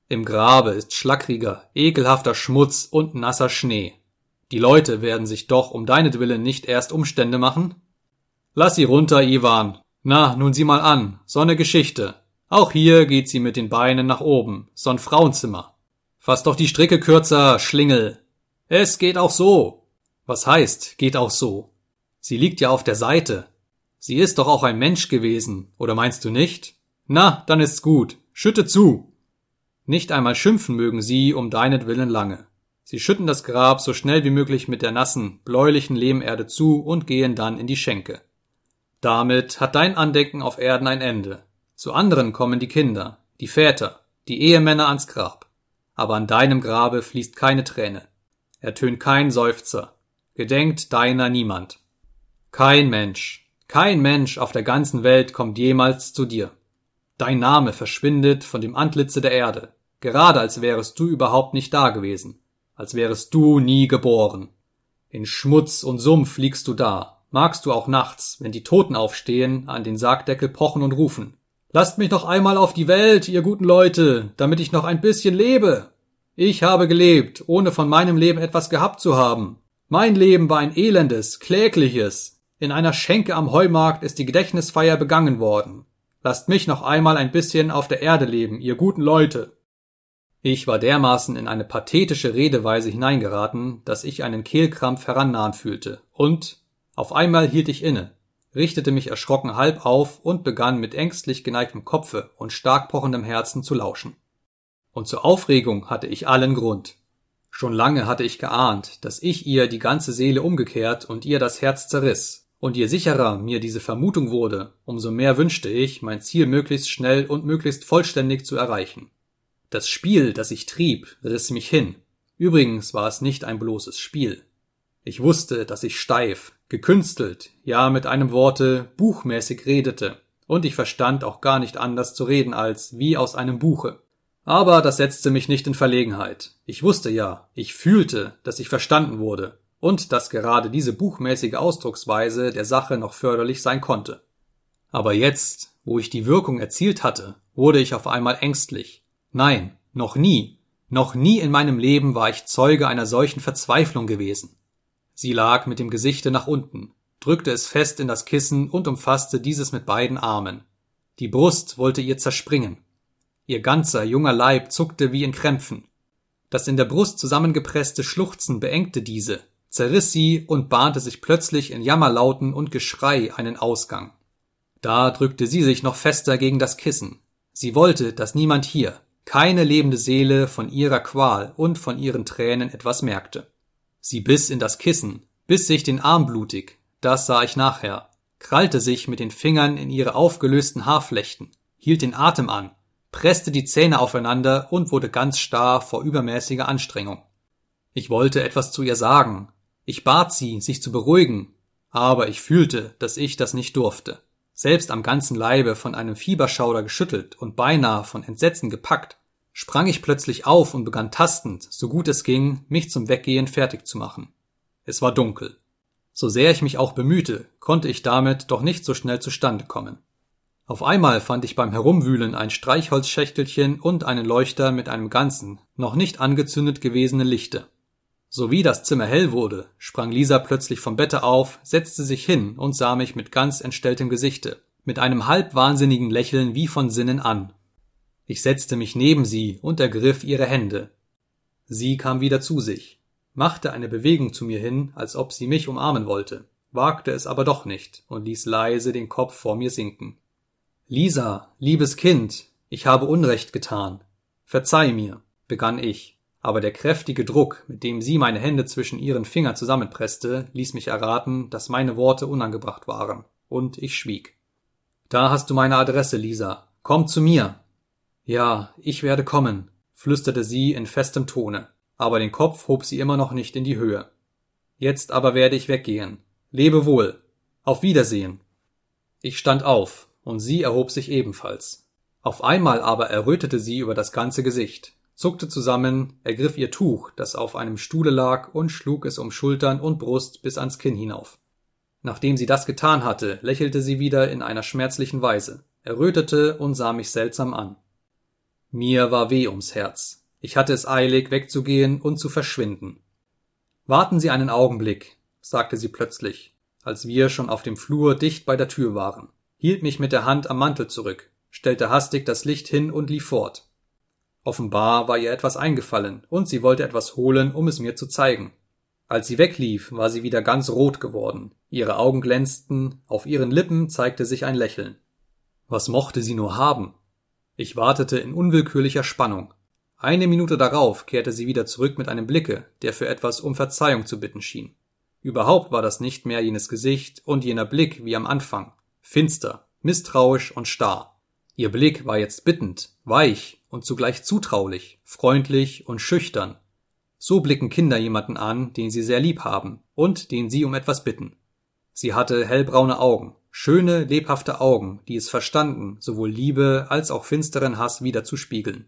Im Grabe ist schlackriger, ekelhafter Schmutz und nasser Schnee. Die Leute werden sich doch um deinetwillen nicht erst Umstände machen? Lass sie runter, Iwan. Na, nun sieh mal an, so eine Geschichte. Auch hier geht sie mit den Beinen nach oben, so ein Frauenzimmer. Fass doch die Stricke kürzer, Schlingel. Es geht auch so. Was heißt, geht auch so? Sie liegt ja auf der Seite. Sie ist doch auch ein Mensch gewesen, oder meinst du nicht? Na, dann ist's gut. Schütte zu. Nicht einmal schimpfen mögen sie um deinetwillen lange. Sie schütten das Grab so schnell wie möglich mit der nassen, bläulichen Lehmerde zu und gehen dann in die Schenke. Damit hat dein Andenken auf Erden ein Ende. Zu anderen kommen die Kinder, die Väter, die Ehemänner ans Grab. Aber an deinem Grabe fließt keine Träne. Ertönt kein Seufzer. Gedenkt deiner niemand. Kein Mensch, kein Mensch auf der ganzen Welt kommt jemals zu dir. Dein Name verschwindet von dem Antlitze der Erde, gerade als wärest du überhaupt nicht da gewesen, als wärest du nie geboren. In Schmutz und Sumpf liegst du da, magst du auch nachts, wenn die Toten aufstehen, an den Sargdeckel pochen und rufen. Lasst mich noch einmal auf die Welt, ihr guten Leute, damit ich noch ein bisschen lebe. Ich habe gelebt, ohne von meinem Leben etwas gehabt zu haben. Mein Leben war ein elendes, klägliches, in einer Schenke am Heumarkt ist die Gedächtnisfeier begangen worden. Lasst mich noch einmal ein bisschen auf der Erde leben, ihr guten Leute. Ich war dermaßen in eine pathetische Redeweise hineingeraten, dass ich einen Kehlkrampf herannahen fühlte, und auf einmal hielt ich inne, richtete mich erschrocken halb auf und begann mit ängstlich geneigtem Kopfe und stark pochendem Herzen zu lauschen. Und zur Aufregung hatte ich allen Grund. Schon lange hatte ich geahnt, dass ich ihr die ganze Seele umgekehrt und ihr das Herz zerriss, und je sicherer mir diese Vermutung wurde, umso mehr wünschte ich, mein Ziel möglichst schnell und möglichst vollständig zu erreichen. Das Spiel, das ich trieb, riss mich hin. Übrigens war es nicht ein bloßes Spiel. Ich wusste, dass ich steif, gekünstelt, ja mit einem Worte buchmäßig redete, und ich verstand auch gar nicht anders zu reden als wie aus einem Buche. Aber das setzte mich nicht in Verlegenheit. Ich wusste ja, ich fühlte, dass ich verstanden wurde, und dass gerade diese buchmäßige Ausdrucksweise der Sache noch förderlich sein konnte. Aber jetzt, wo ich die Wirkung erzielt hatte, wurde ich auf einmal ängstlich. Nein, noch nie, noch nie in meinem Leben war ich Zeuge einer solchen Verzweiflung gewesen. Sie lag mit dem Gesichte nach unten, drückte es fest in das Kissen und umfasste dieses mit beiden Armen. Die Brust wollte ihr zerspringen. Ihr ganzer junger Leib zuckte wie in Krämpfen. Das in der Brust zusammengepresste Schluchzen beengte diese, zerriss sie und bahnte sich plötzlich in Jammerlauten und Geschrei einen Ausgang. Da drückte sie sich noch fester gegen das Kissen. Sie wollte, dass niemand hier, keine lebende Seele von ihrer Qual und von ihren Tränen etwas merkte. Sie biss in das Kissen, biss sich den Arm blutig, das sah ich nachher, krallte sich mit den Fingern in ihre aufgelösten Haarflechten, hielt den Atem an, presste die Zähne aufeinander und wurde ganz starr vor übermäßiger Anstrengung. Ich wollte etwas zu ihr sagen, ich bat sie, sich zu beruhigen, aber ich fühlte, dass ich das nicht durfte. selbst am ganzen Leibe von einem Fieberschauder geschüttelt und beinahe von Entsetzen gepackt, sprang ich plötzlich auf und begann tastend, so gut es ging, mich zum Weggehen fertig zu machen. Es war dunkel. So sehr ich mich auch bemühte, konnte ich damit doch nicht so schnell zustande kommen. Auf einmal fand ich beim Herumwühlen ein Streichholzschächtelchen und einen Leuchter mit einem ganzen, noch nicht angezündet gewesenen Lichte. Sowie das Zimmer hell wurde, sprang Lisa plötzlich vom Bette auf, setzte sich hin und sah mich mit ganz entstelltem Gesichte, mit einem halb wahnsinnigen Lächeln wie von Sinnen an. Ich setzte mich neben sie und ergriff ihre Hände. Sie kam wieder zu sich, machte eine Bewegung zu mir hin, als ob sie mich umarmen wollte, wagte es aber doch nicht und ließ leise den Kopf vor mir sinken. Lisa, liebes Kind, ich habe Unrecht getan. Verzeih mir, begann ich aber der kräftige Druck, mit dem sie meine Hände zwischen ihren Fingern zusammenpresste, ließ mich erraten, dass meine Worte unangebracht waren, und ich schwieg. Da hast du meine Adresse, Lisa. Komm zu mir. Ja, ich werde kommen, flüsterte sie in festem Tone, aber den Kopf hob sie immer noch nicht in die Höhe. Jetzt aber werde ich weggehen. Lebe wohl. Auf Wiedersehen. Ich stand auf, und sie erhob sich ebenfalls. Auf einmal aber errötete sie über das ganze Gesicht zuckte zusammen, ergriff ihr Tuch, das auf einem Stuhle lag, und schlug es um Schultern und Brust bis ans Kinn hinauf. Nachdem sie das getan hatte, lächelte sie wieder in einer schmerzlichen Weise, errötete und sah mich seltsam an. Mir war weh ums Herz. Ich hatte es eilig, wegzugehen und zu verschwinden. Warten Sie einen Augenblick, sagte sie plötzlich, als wir schon auf dem Flur dicht bei der Tür waren, hielt mich mit der Hand am Mantel zurück, stellte hastig das Licht hin und lief fort. Offenbar war ihr etwas eingefallen, und sie wollte etwas holen, um es mir zu zeigen. Als sie weglief, war sie wieder ganz rot geworden, ihre Augen glänzten, auf ihren Lippen zeigte sich ein Lächeln. Was mochte sie nur haben? Ich wartete in unwillkürlicher Spannung. Eine Minute darauf kehrte sie wieder zurück mit einem Blicke, der für etwas um Verzeihung zu bitten schien. Überhaupt war das nicht mehr jenes Gesicht und jener Blick wie am Anfang, finster, misstrauisch und starr. Ihr Blick war jetzt bittend, weich und zugleich zutraulich, freundlich und schüchtern. So blicken Kinder jemanden an, den sie sehr lieb haben und den sie um etwas bitten. Sie hatte hellbraune Augen, schöne, lebhafte Augen, die es verstanden, sowohl Liebe als auch finsteren Hass wiederzuspiegeln.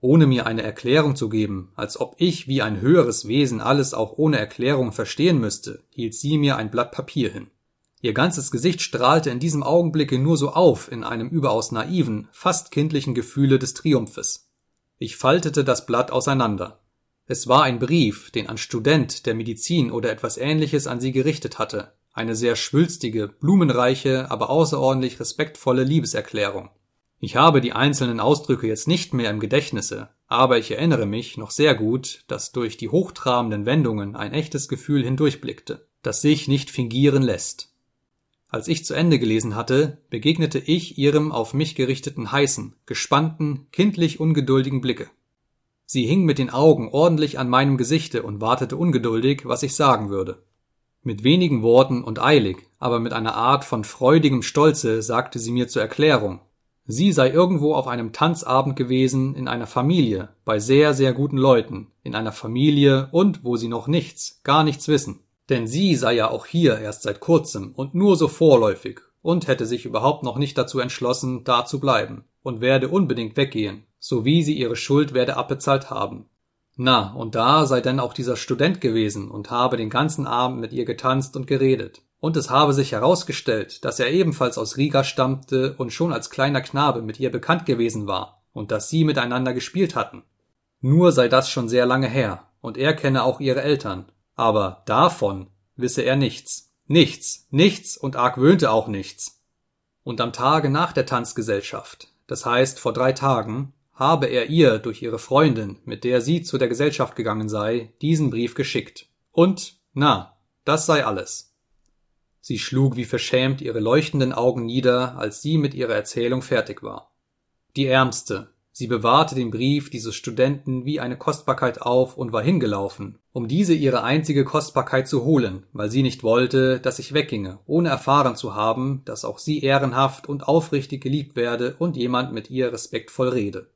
Ohne mir eine Erklärung zu geben, als ob ich wie ein höheres Wesen alles auch ohne Erklärung verstehen müsste, hielt sie mir ein Blatt Papier hin. Ihr ganzes Gesicht strahlte in diesem Augenblicke nur so auf in einem überaus naiven, fast kindlichen Gefühle des Triumphes. Ich faltete das Blatt auseinander. Es war ein Brief, den ein Student der Medizin oder etwas ähnliches an sie gerichtet hatte, eine sehr schwülstige, blumenreiche, aber außerordentlich respektvolle Liebeserklärung. Ich habe die einzelnen Ausdrücke jetzt nicht mehr im Gedächtnisse, aber ich erinnere mich noch sehr gut, dass durch die hochtrabenden Wendungen ein echtes Gefühl hindurchblickte, das sich nicht fingieren lässt. Als ich zu Ende gelesen hatte, begegnete ich ihrem auf mich gerichteten heißen, gespannten, kindlich ungeduldigen Blicke. Sie hing mit den Augen ordentlich an meinem Gesichte und wartete ungeduldig, was ich sagen würde. Mit wenigen Worten und eilig, aber mit einer Art von freudigem Stolze sagte sie mir zur Erklärung, sie sei irgendwo auf einem Tanzabend gewesen in einer Familie, bei sehr, sehr guten Leuten, in einer Familie und wo sie noch nichts, gar nichts wissen. Denn sie sei ja auch hier erst seit kurzem und nur so vorläufig und hätte sich überhaupt noch nicht dazu entschlossen, da zu bleiben und werde unbedingt weggehen, so wie sie ihre Schuld werde abbezahlt haben. Na, und da sei denn auch dieser Student gewesen und habe den ganzen Abend mit ihr getanzt und geredet. Und es habe sich herausgestellt, dass er ebenfalls aus Riga stammte und schon als kleiner Knabe mit ihr bekannt gewesen war und dass sie miteinander gespielt hatten. Nur sei das schon sehr lange her, und er kenne auch ihre Eltern aber davon wisse er nichts. Nichts, nichts und argwöhnte auch nichts. Und am Tage nach der Tanzgesellschaft, das heißt vor drei Tagen, habe er ihr durch ihre Freundin, mit der sie zu der Gesellschaft gegangen sei, diesen Brief geschickt. Und, na, das sei alles. Sie schlug wie verschämt ihre leuchtenden Augen nieder, als sie mit ihrer Erzählung fertig war. Die Ärmste, Sie bewahrte den Brief dieses Studenten wie eine Kostbarkeit auf und war hingelaufen, um diese ihre einzige Kostbarkeit zu holen, weil sie nicht wollte, dass ich wegginge, ohne erfahren zu haben, dass auch sie ehrenhaft und aufrichtig geliebt werde und jemand mit ihr respektvoll rede.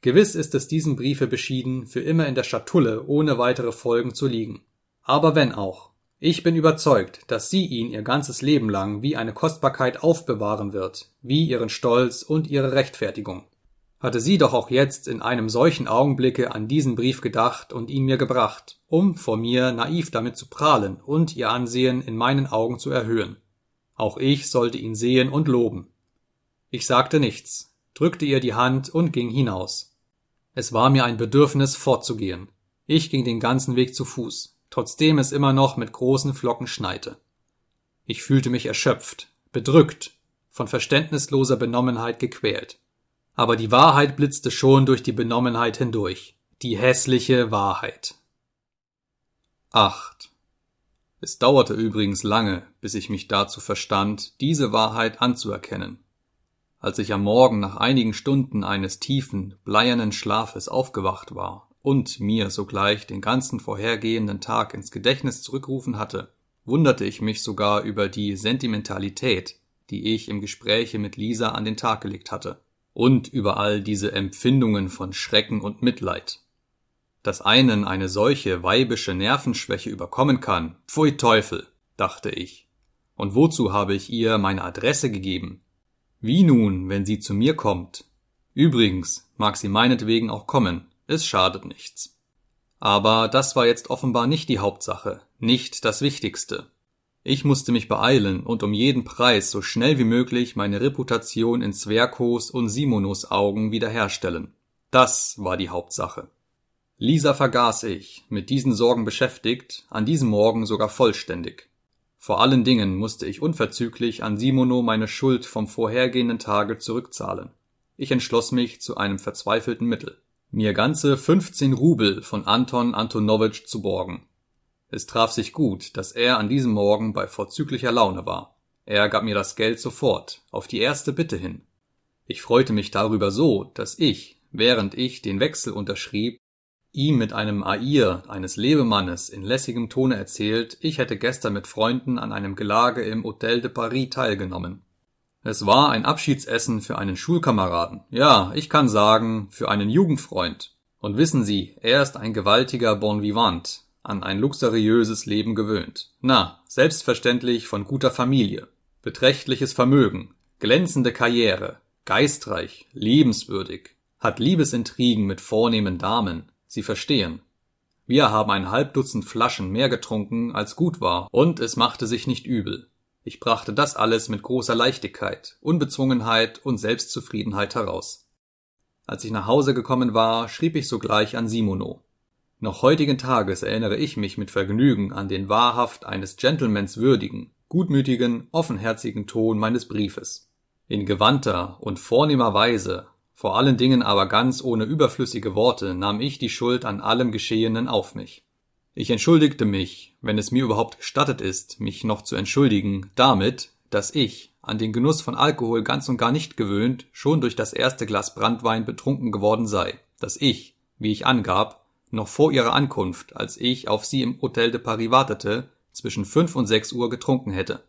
Gewiss ist es diesem Briefe beschieden, für immer in der Schatulle ohne weitere Folgen zu liegen. Aber wenn auch. Ich bin überzeugt, dass sie ihn ihr ganzes Leben lang wie eine Kostbarkeit aufbewahren wird, wie ihren Stolz und ihre Rechtfertigung. Hatte sie doch auch jetzt in einem solchen Augenblicke an diesen Brief gedacht und ihn mir gebracht, um vor mir naiv damit zu prahlen und ihr Ansehen in meinen Augen zu erhöhen. Auch ich sollte ihn sehen und loben. Ich sagte nichts, drückte ihr die Hand und ging hinaus. Es war mir ein Bedürfnis, fortzugehen. Ich ging den ganzen Weg zu Fuß trotzdem es immer noch mit großen Flocken schneite. Ich fühlte mich erschöpft, bedrückt, von verständnisloser Benommenheit gequält. Aber die Wahrheit blitzte schon durch die Benommenheit hindurch. Die hässliche Wahrheit. 8. Es dauerte übrigens lange, bis ich mich dazu verstand, diese Wahrheit anzuerkennen. Als ich am Morgen nach einigen Stunden eines tiefen, bleiernen Schlafes aufgewacht war und mir sogleich den ganzen vorhergehenden Tag ins Gedächtnis zurückrufen hatte, wunderte ich mich sogar über die Sentimentalität, die ich im Gespräche mit Lisa an den Tag gelegt hatte, und über all diese Empfindungen von Schrecken und Mitleid. Dass einen eine solche weibische Nervenschwäche überkommen kann, pfui Teufel, dachte ich. Und wozu habe ich ihr meine Adresse gegeben? Wie nun, wenn sie zu mir kommt? Übrigens mag sie meinetwegen auch kommen, es schadet nichts. Aber das war jetzt offenbar nicht die Hauptsache, nicht das Wichtigste. Ich musste mich beeilen und um jeden Preis so schnell wie möglich meine Reputation in Zwerkos und Simonos Augen wiederherstellen. Das war die Hauptsache. Lisa vergaß ich, mit diesen Sorgen beschäftigt, an diesem Morgen sogar vollständig. Vor allen Dingen musste ich unverzüglich an Simono meine Schuld vom vorhergehenden Tage zurückzahlen. Ich entschloss mich zu einem verzweifelten Mittel mir ganze 15 Rubel von Anton Antonowitsch zu borgen. Es traf sich gut, dass er an diesem Morgen bei vorzüglicher Laune war. Er gab mir das Geld sofort, auf die erste Bitte hin. Ich freute mich darüber so, dass ich, während ich den Wechsel unterschrieb, ihm mit einem Air eines Lebemannes in lässigem Tone erzählt, ich hätte gestern mit Freunden an einem Gelage im Hotel de Paris teilgenommen. Es war ein Abschiedsessen für einen Schulkameraden. Ja, ich kann sagen, für einen Jugendfreund. Und wissen Sie, er ist ein gewaltiger Bon vivant, an ein luxuriöses Leben gewöhnt. Na, selbstverständlich von guter Familie, beträchtliches Vermögen, glänzende Karriere, geistreich, liebenswürdig, hat Liebesintrigen mit vornehmen Damen. Sie verstehen. Wir haben ein halb Dutzend Flaschen mehr getrunken, als gut war, und es machte sich nicht übel. Ich brachte das alles mit großer Leichtigkeit, Unbezwungenheit und Selbstzufriedenheit heraus. Als ich nach Hause gekommen war, schrieb ich sogleich an Simono. Noch heutigen Tages erinnere ich mich mit Vergnügen an den wahrhaft eines Gentlemans würdigen, gutmütigen, offenherzigen Ton meines Briefes. In gewandter und vornehmer Weise, vor allen Dingen aber ganz ohne überflüssige Worte, nahm ich die Schuld an allem Geschehenen auf mich. Ich entschuldigte mich, wenn es mir überhaupt gestattet ist, mich noch zu entschuldigen, damit, dass ich, an den Genuss von Alkohol ganz und gar nicht gewöhnt, schon durch das erste Glas Brandwein betrunken geworden sei, dass ich, wie ich angab, noch vor ihrer Ankunft, als ich auf sie im Hotel de Paris wartete, zwischen fünf und sechs Uhr getrunken hätte.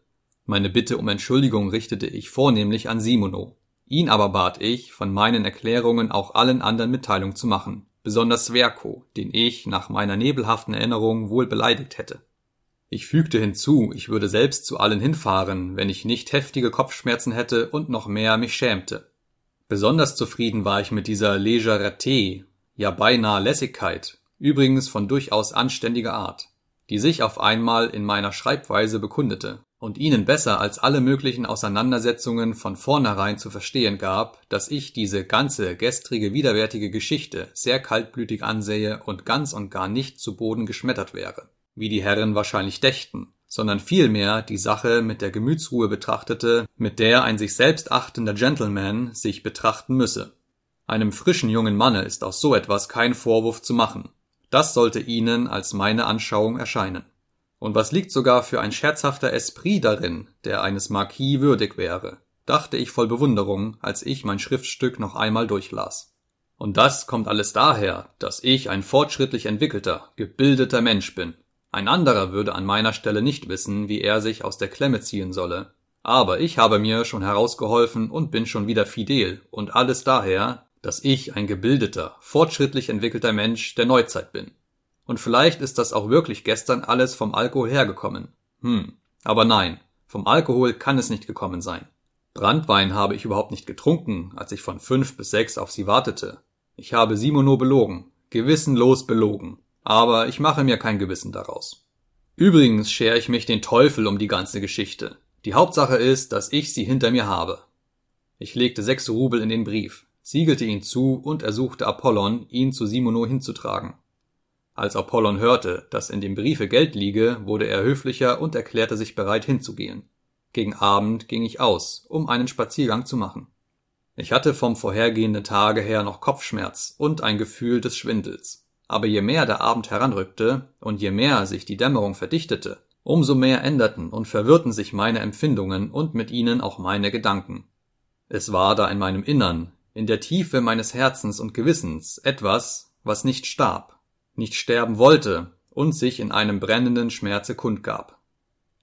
Meine Bitte um Entschuldigung richtete ich vornehmlich an Simono. Ihn aber bat ich, von meinen Erklärungen auch allen anderen Mitteilung zu machen, besonders Sverko, den ich nach meiner nebelhaften Erinnerung wohl beleidigt hätte. Ich fügte hinzu, ich würde selbst zu allen hinfahren, wenn ich nicht heftige Kopfschmerzen hätte und noch mehr mich schämte. Besonders zufrieden war ich mit dieser Legerete, ja beinahe Lässigkeit, übrigens von durchaus anständiger Art, die sich auf einmal in meiner Schreibweise bekundete und ihnen besser als alle möglichen Auseinandersetzungen von vornherein zu verstehen gab, dass ich diese ganze gestrige widerwärtige Geschichte sehr kaltblütig ansähe und ganz und gar nicht zu Boden geschmettert wäre, wie die Herren wahrscheinlich dächten, sondern vielmehr die Sache mit der Gemütsruhe betrachtete, mit der ein sich selbst achtender Gentleman sich betrachten müsse. Einem frischen jungen Manne ist aus so etwas kein Vorwurf zu machen. Das sollte Ihnen als meine Anschauung erscheinen. Und was liegt sogar für ein scherzhafter Esprit darin, der eines Marquis würdig wäre, dachte ich voll Bewunderung, als ich mein Schriftstück noch einmal durchlas. Und das kommt alles daher, dass ich ein fortschrittlich entwickelter, gebildeter Mensch bin. Ein anderer würde an meiner Stelle nicht wissen, wie er sich aus der Klemme ziehen solle. Aber ich habe mir schon herausgeholfen und bin schon wieder fidel, und alles daher, dass ich ein gebildeter, fortschrittlich entwickelter Mensch der Neuzeit bin. Und vielleicht ist das auch wirklich gestern alles vom Alkohol hergekommen. Hm, aber nein, vom Alkohol kann es nicht gekommen sein. Brandwein habe ich überhaupt nicht getrunken, als ich von fünf bis sechs auf sie wartete. Ich habe Simono belogen, gewissenlos belogen, aber ich mache mir kein Gewissen daraus. Übrigens schere ich mich den Teufel um die ganze Geschichte. Die Hauptsache ist, dass ich sie hinter mir habe. Ich legte sechs Rubel in den Brief, siegelte ihn zu und ersuchte Apollon, ihn zu Simono hinzutragen. Als Apollon hörte, dass in dem Briefe Geld liege, wurde er höflicher und erklärte sich bereit hinzugehen. Gegen Abend ging ich aus, um einen Spaziergang zu machen. Ich hatte vom vorhergehenden Tage her noch Kopfschmerz und ein Gefühl des Schwindels. Aber je mehr der Abend heranrückte und je mehr sich die Dämmerung verdichtete, umso mehr änderten und verwirrten sich meine Empfindungen und mit ihnen auch meine Gedanken. Es war da in meinem Innern, in der Tiefe meines Herzens und Gewissens etwas, was nicht starb, nicht sterben wollte und sich in einem brennenden Schmerze kundgab.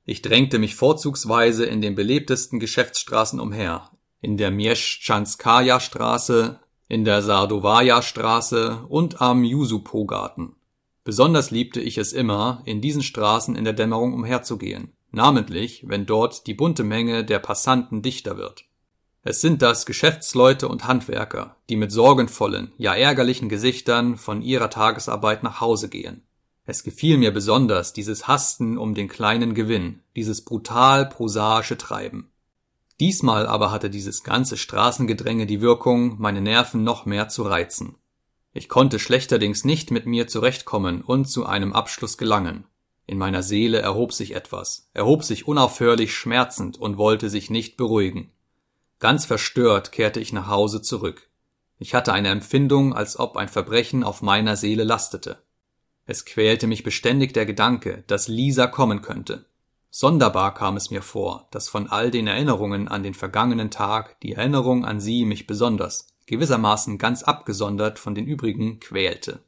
Ich drängte mich vorzugsweise in den belebtesten Geschäftsstraßen umher, in der Mieszczanskaja Straße, in der Sardowaja Straße und am Jusupo-Garten. Besonders liebte ich es immer, in diesen Straßen in der Dämmerung umherzugehen, namentlich, wenn dort die bunte Menge der Passanten dichter wird. Es sind das Geschäftsleute und Handwerker, die mit sorgenvollen, ja ärgerlichen Gesichtern von ihrer Tagesarbeit nach Hause gehen. Es gefiel mir besonders dieses Hasten um den kleinen Gewinn, dieses brutal prosaische Treiben. Diesmal aber hatte dieses ganze Straßengedränge die Wirkung, meine Nerven noch mehr zu reizen. Ich konnte schlechterdings nicht mit mir zurechtkommen und zu einem Abschluss gelangen. In meiner Seele erhob sich etwas, erhob sich unaufhörlich schmerzend und wollte sich nicht beruhigen. Ganz verstört kehrte ich nach Hause zurück. Ich hatte eine Empfindung, als ob ein Verbrechen auf meiner Seele lastete. Es quälte mich beständig der Gedanke, dass Lisa kommen könnte. Sonderbar kam es mir vor, dass von all den Erinnerungen an den vergangenen Tag die Erinnerung an sie mich besonders, gewissermaßen ganz abgesondert von den übrigen, quälte.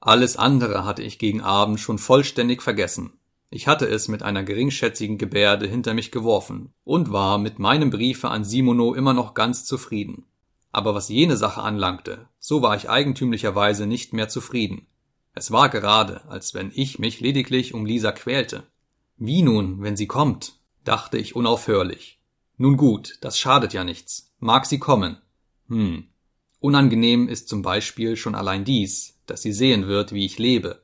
Alles andere hatte ich gegen Abend schon vollständig vergessen. Ich hatte es mit einer geringschätzigen Gebärde hinter mich geworfen und war mit meinem Briefe an Simono immer noch ganz zufrieden. Aber was jene Sache anlangte, so war ich eigentümlicherweise nicht mehr zufrieden. Es war gerade, als wenn ich mich lediglich um Lisa quälte. Wie nun, wenn sie kommt? dachte ich unaufhörlich. Nun gut, das schadet ja nichts. Mag sie kommen. Hm. Unangenehm ist zum Beispiel schon allein dies, dass sie sehen wird, wie ich lebe,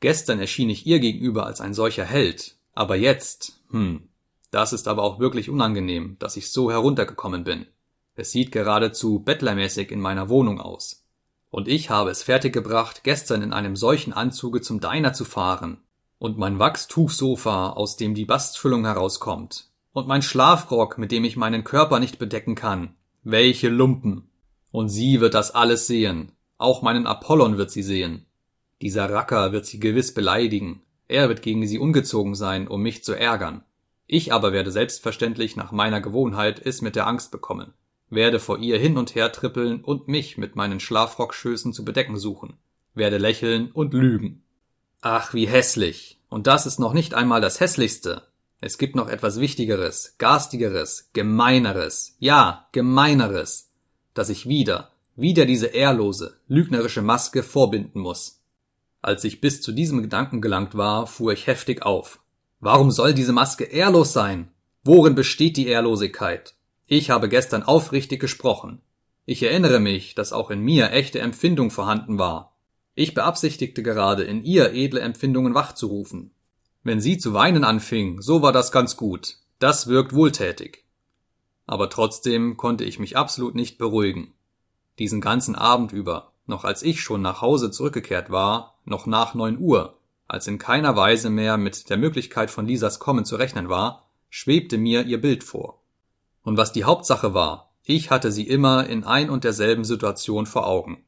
Gestern erschien ich ihr gegenüber als ein solcher Held, aber jetzt, hm, das ist aber auch wirklich unangenehm, dass ich so heruntergekommen bin. Es sieht geradezu bettlermäßig in meiner Wohnung aus. Und ich habe es fertiggebracht, gestern in einem solchen Anzuge zum Diner zu fahren. Und mein Wachstuchsofa, aus dem die Bastfüllung herauskommt. Und mein Schlafrock, mit dem ich meinen Körper nicht bedecken kann. Welche Lumpen. Und sie wird das alles sehen. Auch meinen Apollon wird sie sehen. Dieser Racker wird sie gewiss beleidigen. Er wird gegen sie ungezogen sein, um mich zu ärgern. Ich aber werde selbstverständlich nach meiner Gewohnheit es mit der Angst bekommen, werde vor ihr hin und her trippeln und mich mit meinen Schlafrockschößen zu bedecken suchen, werde lächeln und lügen. Ach, wie hässlich. Und das ist noch nicht einmal das hässlichste. Es gibt noch etwas Wichtigeres, Garstigeres, Gemeineres, ja, Gemeineres, dass ich wieder, wieder diese ehrlose, lügnerische Maske vorbinden muss. Als ich bis zu diesem Gedanken gelangt war, fuhr ich heftig auf. Warum soll diese Maske ehrlos sein? Worin besteht die Ehrlosigkeit? Ich habe gestern aufrichtig gesprochen. Ich erinnere mich, dass auch in mir echte Empfindung vorhanden war. Ich beabsichtigte gerade, in ihr edle Empfindungen wachzurufen. Wenn sie zu weinen anfing, so war das ganz gut. Das wirkt wohltätig. Aber trotzdem konnte ich mich absolut nicht beruhigen. Diesen ganzen Abend über, noch als ich schon nach Hause zurückgekehrt war, noch nach neun Uhr, als in keiner Weise mehr mit der Möglichkeit von Lisas Kommen zu rechnen war, schwebte mir ihr Bild vor. Und was die Hauptsache war, ich hatte sie immer in ein und derselben Situation vor Augen.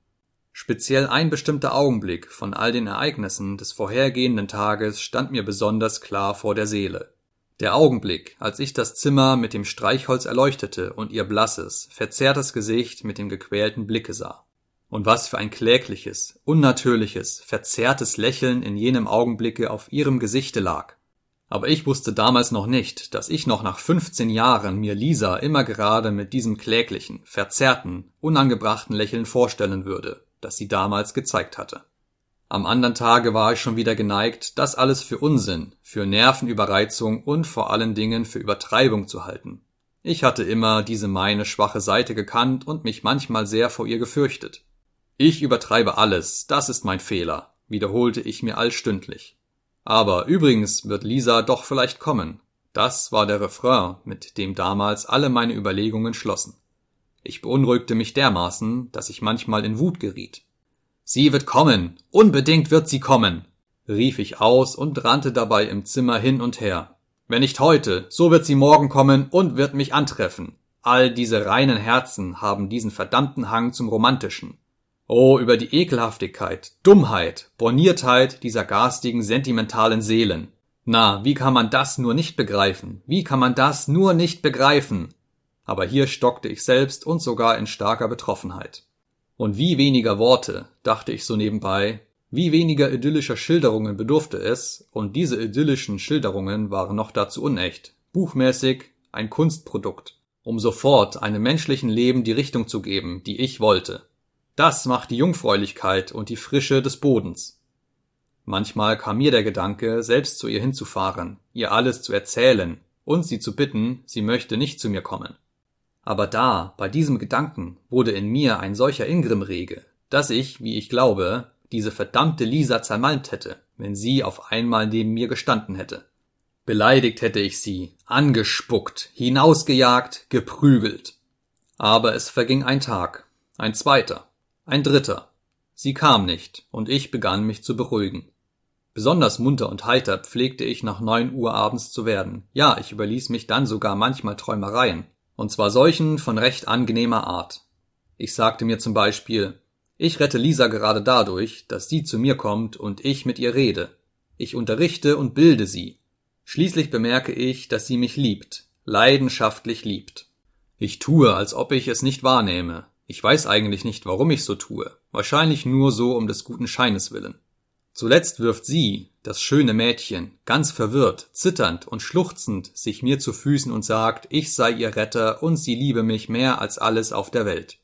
Speziell ein bestimmter Augenblick von all den Ereignissen des vorhergehenden Tages stand mir besonders klar vor der Seele. Der Augenblick, als ich das Zimmer mit dem Streichholz erleuchtete und ihr blasses, verzerrtes Gesicht mit dem gequälten Blicke sah. Und was für ein klägliches, unnatürliches, verzerrtes Lächeln in jenem Augenblicke auf ihrem Gesichte lag. Aber ich wusste damals noch nicht, dass ich noch nach 15 Jahren mir Lisa immer gerade mit diesem kläglichen, verzerrten, unangebrachten Lächeln vorstellen würde, das sie damals gezeigt hatte. Am anderen Tage war ich schon wieder geneigt, das alles für Unsinn, für Nervenüberreizung und vor allen Dingen für Übertreibung zu halten. Ich hatte immer diese meine schwache Seite gekannt und mich manchmal sehr vor ihr gefürchtet. Ich übertreibe alles, das ist mein Fehler, wiederholte ich mir allstündlich. Aber übrigens wird Lisa doch vielleicht kommen. Das war der Refrain, mit dem damals alle meine Überlegungen schlossen. Ich beunruhigte mich dermaßen, dass ich manchmal in Wut geriet. Sie wird kommen, unbedingt wird sie kommen, rief ich aus und rannte dabei im Zimmer hin und her. Wenn nicht heute, so wird sie morgen kommen und wird mich antreffen. All diese reinen Herzen haben diesen verdammten Hang zum Romantischen. Oh, über die Ekelhaftigkeit, Dummheit, Borniertheit dieser garstigen, sentimentalen Seelen. Na, wie kann man das nur nicht begreifen? Wie kann man das nur nicht begreifen? aber hier stockte ich selbst und sogar in starker Betroffenheit. Und wie weniger Worte, dachte ich so nebenbei, wie weniger idyllischer Schilderungen bedurfte es, und diese idyllischen Schilderungen waren noch dazu unecht, buchmäßig ein Kunstprodukt, um sofort einem menschlichen Leben die Richtung zu geben, die ich wollte. Das macht die Jungfräulichkeit und die Frische des Bodens. Manchmal kam mir der Gedanke, selbst zu ihr hinzufahren, ihr alles zu erzählen und sie zu bitten, sie möchte nicht zu mir kommen. Aber da, bei diesem Gedanken, wurde in mir ein solcher Ingrimm rege, dass ich, wie ich glaube, diese verdammte Lisa zermalmt hätte, wenn sie auf einmal neben mir gestanden hätte. Beleidigt hätte ich sie, angespuckt, hinausgejagt, geprügelt. Aber es verging ein Tag, ein zweiter, ein dritter. Sie kam nicht, und ich begann mich zu beruhigen. Besonders munter und heiter pflegte ich nach neun Uhr abends zu werden. Ja, ich überließ mich dann sogar manchmal Träumereien, und zwar solchen von recht angenehmer Art. Ich sagte mir zum Beispiel, ich rette Lisa gerade dadurch, dass sie zu mir kommt und ich mit ihr rede. Ich unterrichte und bilde sie. Schließlich bemerke ich, dass sie mich liebt, leidenschaftlich liebt. Ich tue, als ob ich es nicht wahrnehme. Ich weiß eigentlich nicht, warum ich so tue. Wahrscheinlich nur so um des guten Scheines willen. Zuletzt wirft sie, das schöne Mädchen, ganz verwirrt, zitternd und schluchzend sich mir zu Füßen und sagt, ich sei ihr Retter und sie liebe mich mehr als alles auf der Welt.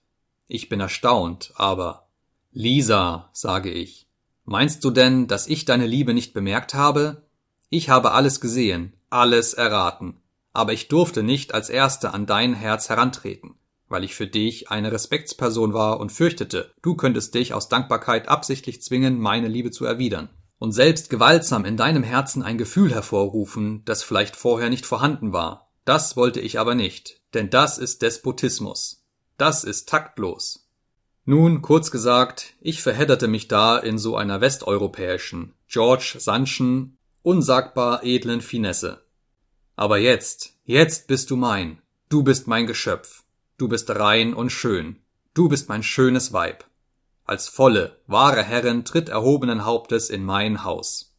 Ich bin erstaunt, aber Lisa, sage ich, meinst du denn, dass ich deine Liebe nicht bemerkt habe? Ich habe alles gesehen, alles erraten, aber ich durfte nicht als Erste an dein Herz herantreten weil ich für dich eine Respektsperson war und fürchtete, du könntest dich aus Dankbarkeit absichtlich zwingen, meine Liebe zu erwidern. Und selbst gewaltsam in deinem Herzen ein Gefühl hervorrufen, das vielleicht vorher nicht vorhanden war. Das wollte ich aber nicht, denn das ist Despotismus. Das ist taktlos. Nun, kurz gesagt, ich verhedderte mich da in so einer westeuropäischen, George Sanschen, unsagbar edlen Finesse. Aber jetzt, jetzt bist du mein, du bist mein Geschöpf, Du bist rein und schön. Du bist mein schönes Weib. Als volle, wahre Herrin tritt erhobenen Hauptes in mein Haus.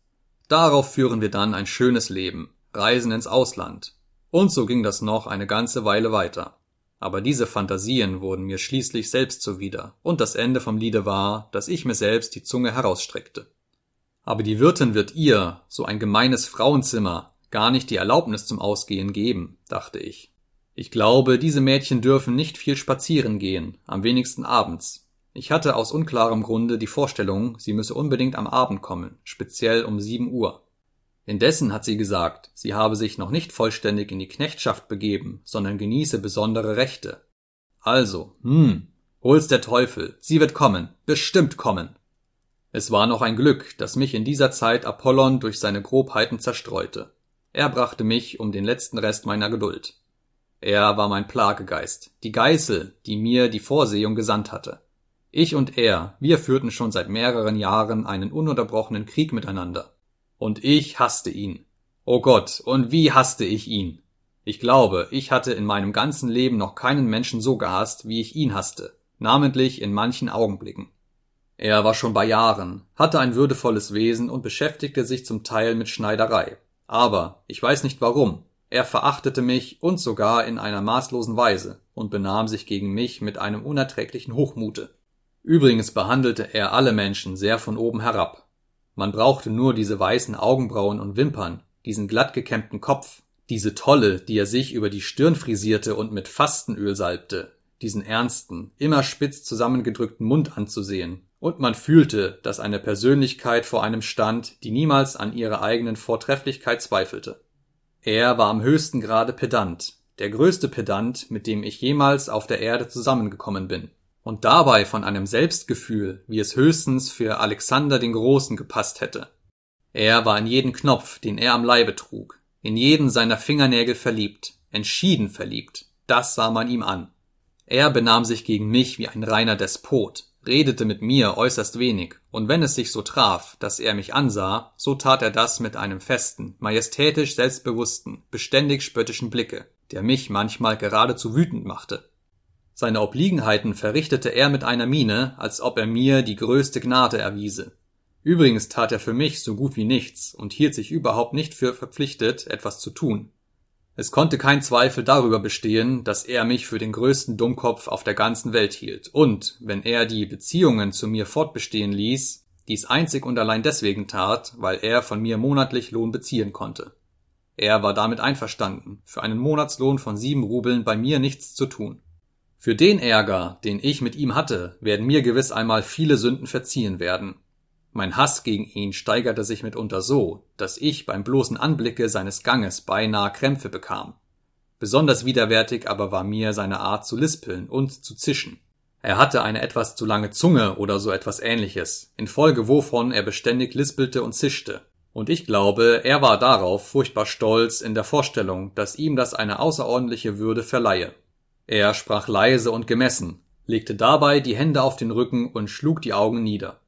Darauf führen wir dann ein schönes Leben, reisen ins Ausland. Und so ging das noch eine ganze Weile weiter. Aber diese Fantasien wurden mir schließlich selbst zuwider, und das Ende vom Liede war, dass ich mir selbst die Zunge herausstreckte. Aber die Wirtin wird ihr, so ein gemeines Frauenzimmer, gar nicht die Erlaubnis zum Ausgehen geben, dachte ich. Ich glaube, diese Mädchen dürfen nicht viel spazieren gehen, am wenigsten abends. Ich hatte aus unklarem Grunde die Vorstellung, sie müsse unbedingt am Abend kommen, speziell um sieben Uhr. Indessen hat sie gesagt, sie habe sich noch nicht vollständig in die Knechtschaft begeben, sondern genieße besondere Rechte. Also, hm, hol's der Teufel, sie wird kommen, bestimmt kommen. Es war noch ein Glück, dass mich in dieser Zeit Apollon durch seine Grobheiten zerstreute. Er brachte mich um den letzten Rest meiner Geduld. Er war mein Plagegeist, die Geißel, die mir die Vorsehung gesandt hatte. Ich und er, wir führten schon seit mehreren Jahren einen ununterbrochenen Krieg miteinander. Und ich hasste ihn. Oh Gott, und wie hasste ich ihn. Ich glaube, ich hatte in meinem ganzen Leben noch keinen Menschen so gehasst, wie ich ihn hasste, namentlich in manchen Augenblicken. Er war schon bei Jahren, hatte ein würdevolles Wesen und beschäftigte sich zum Teil mit Schneiderei. Aber, ich weiß nicht warum, er verachtete mich und sogar in einer maßlosen Weise und benahm sich gegen mich mit einem unerträglichen Hochmute. Übrigens behandelte er alle Menschen sehr von oben herab. Man brauchte nur diese weißen Augenbrauen und Wimpern, diesen glatt gekämmten Kopf, diese Tolle, die er sich über die Stirn frisierte und mit Fastenöl salbte, diesen ernsten, immer spitz zusammengedrückten Mund anzusehen, und man fühlte, dass eine Persönlichkeit vor einem stand, die niemals an ihrer eigenen Vortrefflichkeit zweifelte. Er war am höchsten Grade Pedant, der größte Pedant, mit dem ich jemals auf der Erde zusammengekommen bin, und dabei von einem Selbstgefühl, wie es höchstens für Alexander den Großen gepasst hätte. Er war in jeden Knopf, den er am Leibe trug, in jeden seiner Fingernägel verliebt, entschieden verliebt, das sah man ihm an. Er benahm sich gegen mich wie ein reiner Despot, redete mit mir äußerst wenig, und wenn es sich so traf, dass er mich ansah, so tat er das mit einem festen, majestätisch selbstbewussten, beständig spöttischen Blicke, der mich manchmal geradezu wütend machte. Seine Obliegenheiten verrichtete er mit einer Miene, als ob er mir die größte Gnade erwiese. Übrigens tat er für mich so gut wie nichts und hielt sich überhaupt nicht für verpflichtet, etwas zu tun. Es konnte kein Zweifel darüber bestehen, dass er mich für den größten Dummkopf auf der ganzen Welt hielt, und wenn er die Beziehungen zu mir fortbestehen ließ, dies einzig und allein deswegen tat, weil er von mir monatlich Lohn beziehen konnte. Er war damit einverstanden, für einen Monatslohn von sieben Rubeln bei mir nichts zu tun. Für den Ärger, den ich mit ihm hatte, werden mir gewiss einmal viele Sünden verziehen werden, mein Hass gegen ihn steigerte sich mitunter so, dass ich beim bloßen Anblicke seines Ganges beinahe Krämpfe bekam. Besonders widerwärtig aber war mir seine Art zu lispeln und zu zischen. Er hatte eine etwas zu lange Zunge oder so etwas ähnliches, infolge wovon er beständig lispelte und zischte. Und ich glaube, er war darauf furchtbar stolz in der Vorstellung, dass ihm das eine außerordentliche Würde verleihe. Er sprach leise und gemessen, legte dabei die Hände auf den Rücken und schlug die Augen nieder.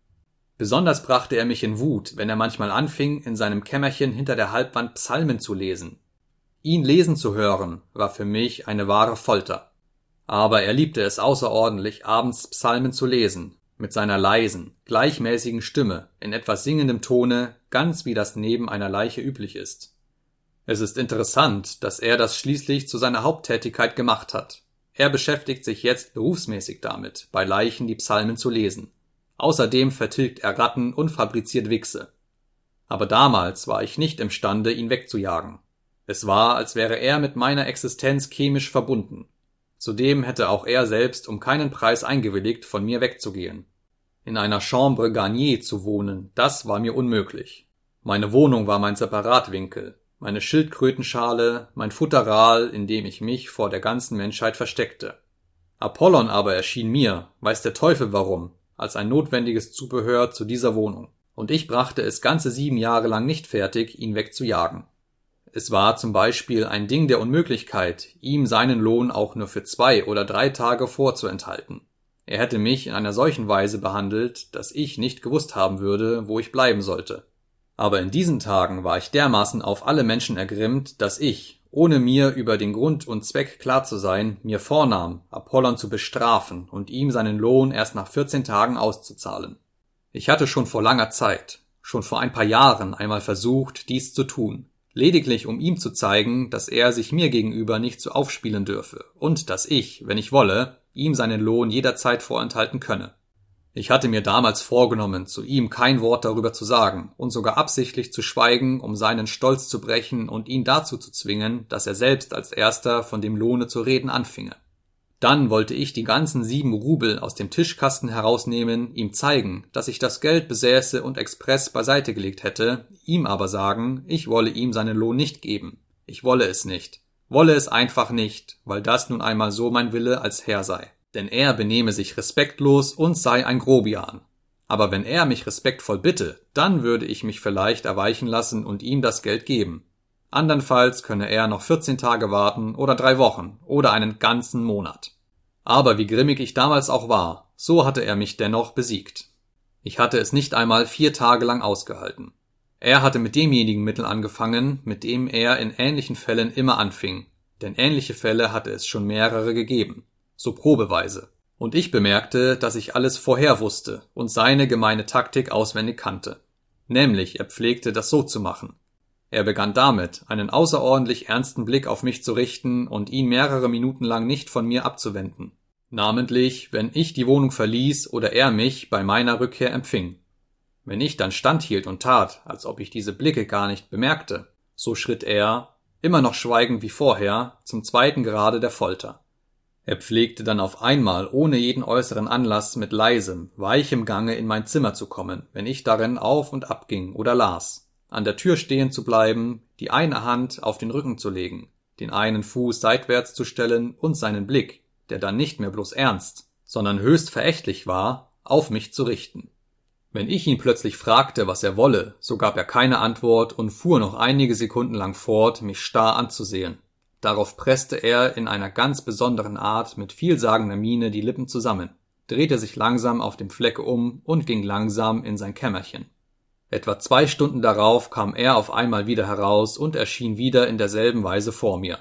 Besonders brachte er mich in Wut, wenn er manchmal anfing, in seinem Kämmerchen hinter der Halbwand Psalmen zu lesen. Ihn lesen zu hören, war für mich eine wahre Folter. Aber er liebte es außerordentlich, abends Psalmen zu lesen, mit seiner leisen, gleichmäßigen Stimme, in etwas singendem Tone, ganz wie das neben einer Leiche üblich ist. Es ist interessant, dass er das schließlich zu seiner Haupttätigkeit gemacht hat. Er beschäftigt sich jetzt berufsmäßig damit, bei Leichen die Psalmen zu lesen. Außerdem vertilgt er Ratten und fabriziert Wichse. Aber damals war ich nicht imstande, ihn wegzujagen. Es war, als wäre er mit meiner Existenz chemisch verbunden. Zudem hätte auch er selbst um keinen Preis eingewilligt, von mir wegzugehen. In einer Chambre Garnier zu wohnen, das war mir unmöglich. Meine Wohnung war mein Separatwinkel, meine Schildkrötenschale, mein Futteral, in dem ich mich vor der ganzen Menschheit versteckte. Apollon aber erschien mir, weiß der Teufel warum, als ein notwendiges Zubehör zu dieser Wohnung, und ich brachte es ganze sieben Jahre lang nicht fertig, ihn wegzujagen. Es war zum Beispiel ein Ding der Unmöglichkeit, ihm seinen Lohn auch nur für zwei oder drei Tage vorzuenthalten. Er hätte mich in einer solchen Weise behandelt, dass ich nicht gewusst haben würde, wo ich bleiben sollte. Aber in diesen Tagen war ich dermaßen auf alle Menschen ergrimmt, dass ich, ohne mir über den Grund und Zweck klar zu sein, mir vornahm, Apollon zu bestrafen und ihm seinen Lohn erst nach vierzehn Tagen auszuzahlen. Ich hatte schon vor langer Zeit, schon vor ein paar Jahren einmal versucht, dies zu tun, lediglich um ihm zu zeigen, dass er sich mir gegenüber nicht so aufspielen dürfe und dass ich, wenn ich wolle, ihm seinen Lohn jederzeit vorenthalten könne. Ich hatte mir damals vorgenommen, zu ihm kein Wort darüber zu sagen und sogar absichtlich zu schweigen, um seinen Stolz zu brechen und ihn dazu zu zwingen, dass er selbst als erster von dem Lohne zu reden anfinge. Dann wollte ich die ganzen sieben Rubel aus dem Tischkasten herausnehmen, ihm zeigen, dass ich das Geld besäße und express beiseite gelegt hätte, ihm aber sagen, ich wolle ihm seinen Lohn nicht geben. Ich wolle es nicht. Wolle es einfach nicht, weil das nun einmal so mein Wille als Herr sei denn er benehme sich respektlos und sei ein Grobian. Aber wenn er mich respektvoll bitte, dann würde ich mich vielleicht erweichen lassen und ihm das Geld geben. Andernfalls könne er noch 14 Tage warten oder drei Wochen oder einen ganzen Monat. Aber wie grimmig ich damals auch war, so hatte er mich dennoch besiegt. Ich hatte es nicht einmal vier Tage lang ausgehalten. Er hatte mit demjenigen Mittel angefangen, mit dem er in ähnlichen Fällen immer anfing, denn ähnliche Fälle hatte es schon mehrere gegeben so probeweise. Und ich bemerkte, dass ich alles vorher wusste und seine gemeine Taktik auswendig kannte. Nämlich, er pflegte das so zu machen. Er begann damit, einen außerordentlich ernsten Blick auf mich zu richten und ihn mehrere Minuten lang nicht von mir abzuwenden. Namentlich, wenn ich die Wohnung verließ oder er mich bei meiner Rückkehr empfing. Wenn ich dann standhielt und tat, als ob ich diese Blicke gar nicht bemerkte, so schritt er, immer noch schweigend wie vorher, zum zweiten Grade der Folter. Er pflegte dann auf einmal, ohne jeden äußeren Anlass, mit leisem, weichem Gange in mein Zimmer zu kommen, wenn ich darin auf und ab ging oder las, an der Tür stehen zu bleiben, die eine Hand auf den Rücken zu legen, den einen Fuß seitwärts zu stellen und seinen Blick, der dann nicht mehr bloß ernst, sondern höchst verächtlich war, auf mich zu richten. Wenn ich ihn plötzlich fragte, was er wolle, so gab er keine Antwort und fuhr noch einige Sekunden lang fort, mich starr anzusehen. Darauf presste er in einer ganz besonderen Art mit vielsagender Miene die Lippen zusammen, drehte sich langsam auf dem Flecke um und ging langsam in sein Kämmerchen. Etwa zwei Stunden darauf kam er auf einmal wieder heraus und erschien wieder in derselben Weise vor mir.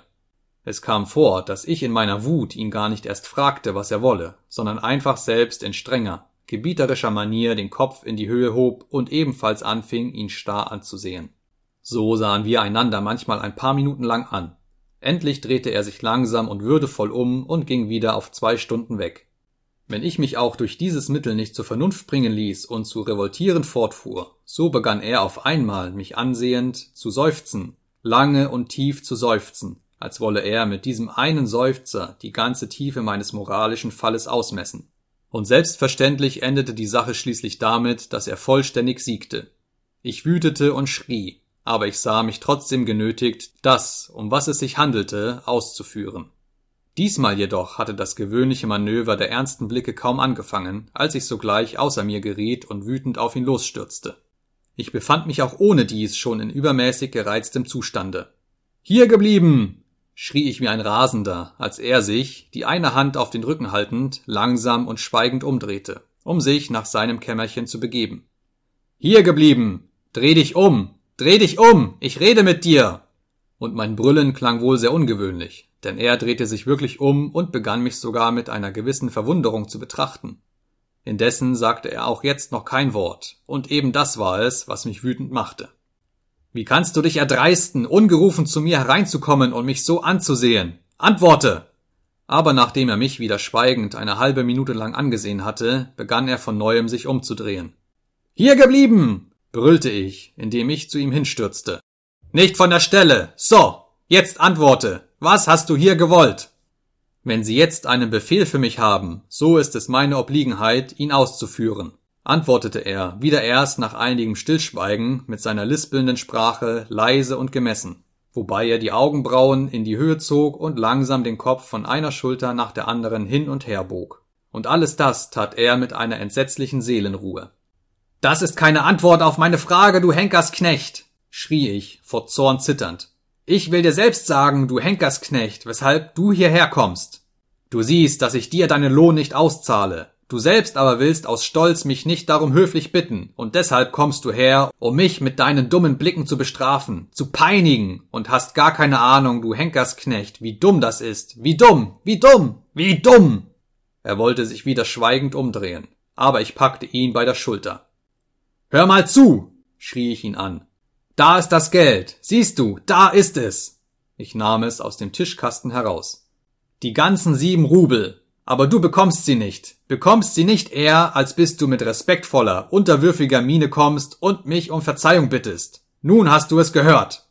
Es kam vor, dass ich in meiner Wut ihn gar nicht erst fragte, was er wolle, sondern einfach selbst in strenger, gebieterischer Manier den Kopf in die Höhe hob und ebenfalls anfing, ihn starr anzusehen. So sahen wir einander manchmal ein paar Minuten lang an, Endlich drehte er sich langsam und würdevoll um und ging wieder auf zwei Stunden weg. Wenn ich mich auch durch dieses Mittel nicht zur Vernunft bringen ließ und zu revoltieren fortfuhr, so begann er auf einmal, mich ansehend, zu seufzen, lange und tief zu seufzen, als wolle er mit diesem einen Seufzer die ganze Tiefe meines moralischen Falles ausmessen. Und selbstverständlich endete die Sache schließlich damit, dass er vollständig siegte. Ich wütete und schrie, aber ich sah mich trotzdem genötigt, das, um was es sich handelte, auszuführen. Diesmal jedoch hatte das gewöhnliche Manöver der ernsten Blicke kaum angefangen, als ich sogleich außer mir geriet und wütend auf ihn losstürzte. Ich befand mich auch ohne dies schon in übermäßig gereiztem Zustande. Hier geblieben! schrie ich wie ein Rasender, als er sich, die eine Hand auf den Rücken haltend, langsam und schweigend umdrehte, um sich nach seinem Kämmerchen zu begeben. Hier geblieben! Dreh dich um! Dreh dich um, ich rede mit dir. Und mein Brüllen klang wohl sehr ungewöhnlich, denn er drehte sich wirklich um und begann mich sogar mit einer gewissen Verwunderung zu betrachten. Indessen sagte er auch jetzt noch kein Wort, und eben das war es, was mich wütend machte. Wie kannst du dich erdreisten, ungerufen zu mir hereinzukommen und mich so anzusehen? Antworte! Aber nachdem er mich wieder schweigend eine halbe Minute lang angesehen hatte, begann er von neuem sich umzudrehen. Hier geblieben! Brüllte ich, indem ich zu ihm hinstürzte. Nicht von der Stelle. So, jetzt antworte. Was hast du hier gewollt? Wenn Sie jetzt einen Befehl für mich haben, so ist es meine Obliegenheit, ihn auszuführen, antwortete er, wieder erst nach einigem Stillschweigen mit seiner lispelnden Sprache leise und gemessen, wobei er die Augenbrauen in die Höhe zog und langsam den Kopf von einer Schulter nach der anderen hin und her bog. Und alles das tat er mit einer entsetzlichen Seelenruhe. Das ist keine Antwort auf meine Frage, du Henkersknecht, schrie ich, vor Zorn zitternd. Ich will dir selbst sagen, du Henkersknecht, weshalb du hierher kommst. Du siehst, dass ich dir deinen Lohn nicht auszahle. Du selbst aber willst aus Stolz mich nicht darum höflich bitten, und deshalb kommst du her, um mich mit deinen dummen Blicken zu bestrafen, zu peinigen, und hast gar keine Ahnung, du Henkersknecht, wie dumm das ist, wie dumm, wie dumm, wie dumm. Er wollte sich wieder schweigend umdrehen, aber ich packte ihn bei der Schulter. Hör mal zu, schrie ich ihn an. Da ist das Geld. Siehst du, da ist es. Ich nahm es aus dem Tischkasten heraus. Die ganzen sieben Rubel. Aber du bekommst sie nicht. Bekommst sie nicht eher, als bis du mit respektvoller, unterwürfiger Miene kommst und mich um Verzeihung bittest. Nun hast du es gehört.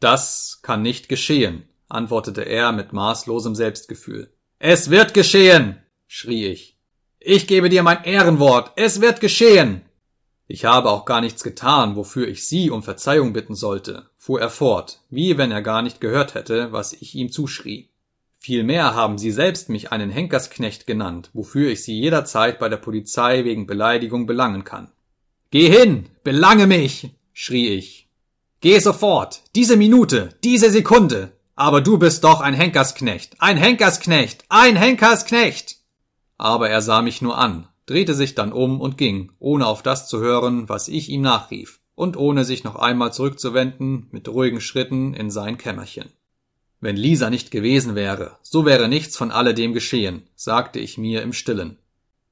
Das kann nicht geschehen, antwortete er mit maßlosem Selbstgefühl. Es wird geschehen, schrie ich. Ich gebe dir mein Ehrenwort, es wird geschehen. Ich habe auch gar nichts getan, wofür ich Sie um Verzeihung bitten sollte, fuhr er fort, wie wenn er gar nicht gehört hätte, was ich ihm zuschrie. Vielmehr haben Sie selbst mich einen Henkersknecht genannt, wofür ich Sie jederzeit bei der Polizei wegen Beleidigung belangen kann. Geh hin, belange mich, schrie ich. Geh sofort, diese Minute, diese Sekunde. Aber du bist doch ein Henkersknecht, ein Henkersknecht, ein Henkersknecht. Aber er sah mich nur an, drehte sich dann um und ging, ohne auf das zu hören, was ich ihm nachrief, und ohne sich noch einmal zurückzuwenden, mit ruhigen Schritten in sein Kämmerchen. Wenn Lisa nicht gewesen wäre, so wäre nichts von alledem geschehen, sagte ich mir im stillen.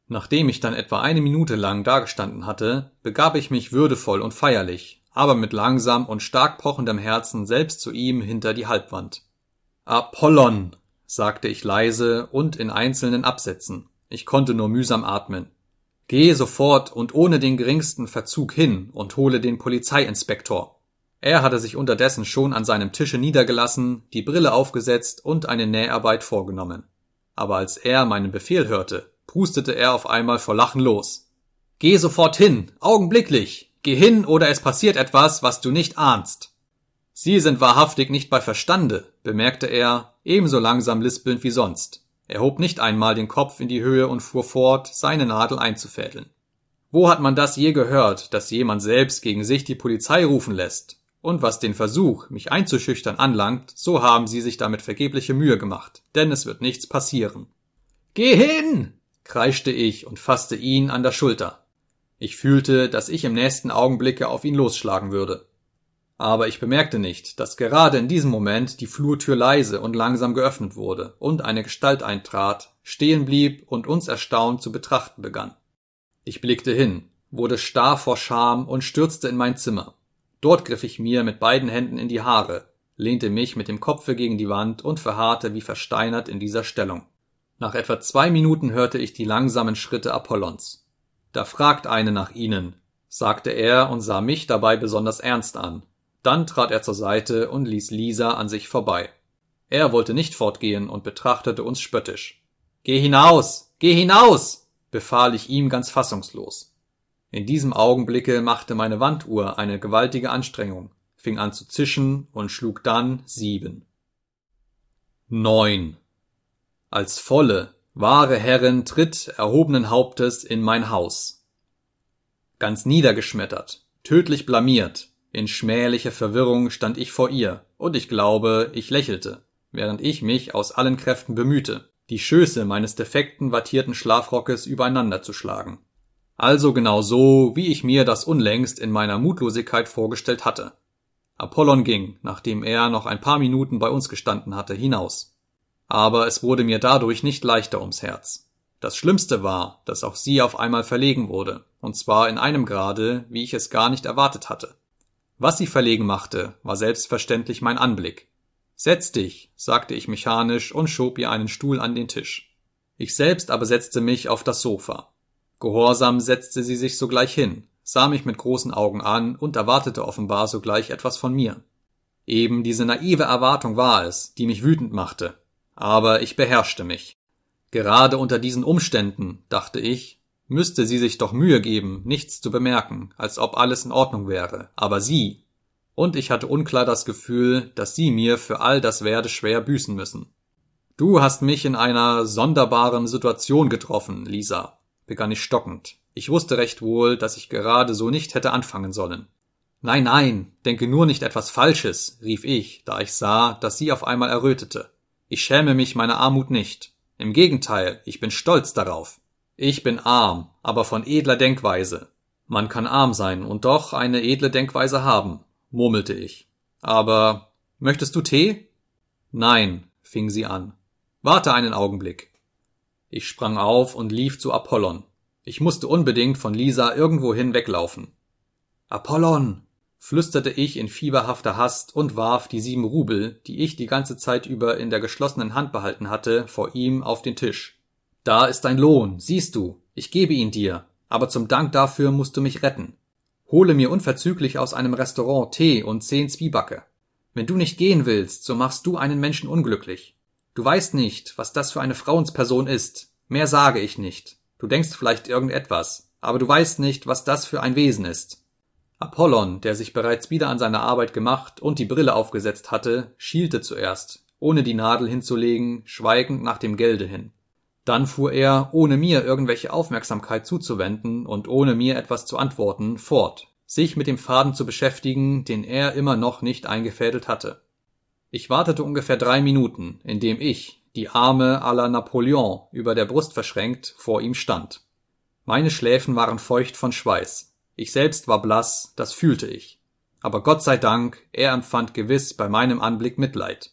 Nachdem ich dann etwa eine Minute lang dagestanden hatte, begab ich mich würdevoll und feierlich, aber mit langsam und stark pochendem Herzen selbst zu ihm hinter die Halbwand. Apollon, sagte ich leise und in einzelnen Absätzen, ich konnte nur mühsam atmen. Gehe sofort und ohne den geringsten Verzug hin und hole den Polizeiinspektor. Er hatte sich unterdessen schon an seinem Tische niedergelassen, die Brille aufgesetzt und eine Näharbeit vorgenommen. aber als er meinen Befehl hörte, prustete er auf einmal vor Lachen los. Geh sofort hin, augenblicklich. Geh hin, oder es passiert etwas, was du nicht ahnst. Sie sind wahrhaftig nicht bei Verstande, bemerkte er, ebenso langsam lispelnd wie sonst. Er hob nicht einmal den Kopf in die Höhe und fuhr fort, seine Nadel einzufädeln. Wo hat man das je gehört, dass jemand selbst gegen sich die Polizei rufen lässt? Und was den Versuch, mich einzuschüchtern anlangt, so haben sie sich damit vergebliche Mühe gemacht, denn es wird nichts passieren. Geh hin! kreischte ich und fasste ihn an der Schulter. Ich fühlte, dass ich im nächsten Augenblicke auf ihn losschlagen würde. Aber ich bemerkte nicht, dass gerade in diesem Moment die Flurtür leise und langsam geöffnet wurde und eine Gestalt eintrat, stehen blieb und uns erstaunt zu betrachten begann. Ich blickte hin, wurde starr vor Scham und stürzte in mein Zimmer. Dort griff ich mir mit beiden Händen in die Haare, lehnte mich mit dem Kopfe gegen die Wand und verharrte wie versteinert in dieser Stellung. Nach etwa zwei Minuten hörte ich die langsamen Schritte Apollons. Da fragt eine nach ihnen, sagte er und sah mich dabei besonders ernst an. Dann trat er zur Seite und ließ Lisa an sich vorbei. Er wollte nicht fortgehen und betrachtete uns spöttisch. Geh hinaus, geh hinaus, befahl ich ihm ganz fassungslos. In diesem Augenblicke machte meine Wanduhr eine gewaltige Anstrengung, fing an zu zischen und schlug dann sieben. Neun. Als volle, wahre Herrin tritt erhobenen Hauptes in mein Haus. Ganz niedergeschmettert, tödlich blamiert, in schmählicher Verwirrung stand ich vor ihr, und ich glaube, ich lächelte, während ich mich aus allen Kräften bemühte, die Schöße meines defekten wattierten Schlafrockes übereinander zu schlagen. Also genau so, wie ich mir das unlängst in meiner Mutlosigkeit vorgestellt hatte. Apollon ging, nachdem er noch ein paar Minuten bei uns gestanden hatte, hinaus. Aber es wurde mir dadurch nicht leichter ums Herz. Das Schlimmste war, dass auch sie auf einmal verlegen wurde, und zwar in einem Grade, wie ich es gar nicht erwartet hatte. Was sie verlegen machte, war selbstverständlich mein Anblick, Setz dich, sagte ich mechanisch und schob ihr einen Stuhl an den Tisch. Ich selbst aber setzte mich auf das Sofa. Gehorsam setzte sie sich sogleich hin, sah mich mit großen Augen an und erwartete offenbar sogleich etwas von mir. Eben diese naive Erwartung war es, die mich wütend machte. Aber ich beherrschte mich. Gerade unter diesen Umständen, dachte ich, müsste sie sich doch Mühe geben, nichts zu bemerken, als ob alles in Ordnung wäre. Aber sie, und ich hatte unklar das Gefühl, dass sie mir für all das werde schwer büßen müssen. Du hast mich in einer sonderbaren Situation getroffen, Lisa, begann ich stockend. Ich wusste recht wohl, dass ich gerade so nicht hätte anfangen sollen. Nein, nein, denke nur nicht etwas Falsches, rief ich, da ich sah, dass sie auf einmal errötete. Ich schäme mich meiner Armut nicht. Im Gegenteil, ich bin stolz darauf. Ich bin arm, aber von edler Denkweise. Man kann arm sein und doch eine edle Denkweise haben, murmelte ich. Aber möchtest du Tee? Nein, fing sie an. Warte einen Augenblick. Ich sprang auf und lief zu Apollon. Ich musste unbedingt von Lisa irgendwohin weglaufen. Apollon, flüsterte ich in fieberhafter Hast und warf die sieben Rubel, die ich die ganze Zeit über in der geschlossenen Hand behalten hatte, vor ihm auf den Tisch. Da ist dein Lohn, siehst du, ich gebe ihn dir, aber zum Dank dafür musst du mich retten. Hole mir unverzüglich aus einem Restaurant Tee und zehn Zwiebacke. Wenn du nicht gehen willst, so machst du einen Menschen unglücklich. Du weißt nicht, was das für eine Frauensperson ist. Mehr sage ich nicht. Du denkst vielleicht irgendetwas, aber du weißt nicht, was das für ein Wesen ist. Apollon, der sich bereits wieder an seine Arbeit gemacht und die Brille aufgesetzt hatte, schielte zuerst, ohne die Nadel hinzulegen, schweigend nach dem Gelde hin. Dann fuhr er, ohne mir irgendwelche Aufmerksamkeit zuzuwenden und ohne mir etwas zu antworten, fort, sich mit dem Faden zu beschäftigen, den er immer noch nicht eingefädelt hatte. Ich wartete ungefähr drei Minuten, indem ich, die Arme à la Napoleon über der Brust verschränkt, vor ihm stand. Meine Schläfen waren feucht von Schweiß. Ich selbst war blass, das fühlte ich. Aber Gott sei Dank, er empfand gewiss bei meinem Anblick Mitleid.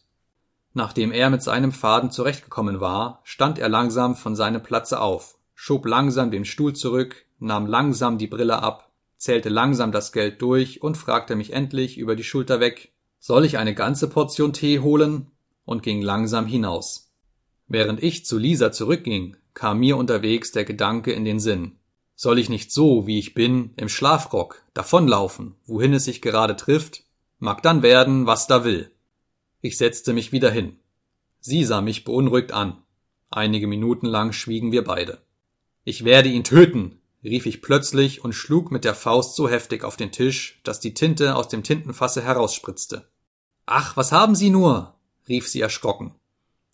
Nachdem er mit seinem Faden zurechtgekommen war, stand er langsam von seinem Platze auf, schob langsam den Stuhl zurück, nahm langsam die Brille ab, zählte langsam das Geld durch und fragte mich endlich über die Schulter weg, soll ich eine ganze Portion Tee holen? und ging langsam hinaus. Während ich zu Lisa zurückging, kam mir unterwegs der Gedanke in den Sinn. Soll ich nicht so, wie ich bin, im Schlafrock, davonlaufen, wohin es sich gerade trifft? Mag dann werden, was da will. Ich setzte mich wieder hin. Sie sah mich beunruhigt an. Einige Minuten lang schwiegen wir beide. Ich werde ihn töten, rief ich plötzlich und schlug mit der Faust so heftig auf den Tisch, dass die Tinte aus dem Tintenfasse herausspritzte. Ach, was haben Sie nur? rief sie erschrocken.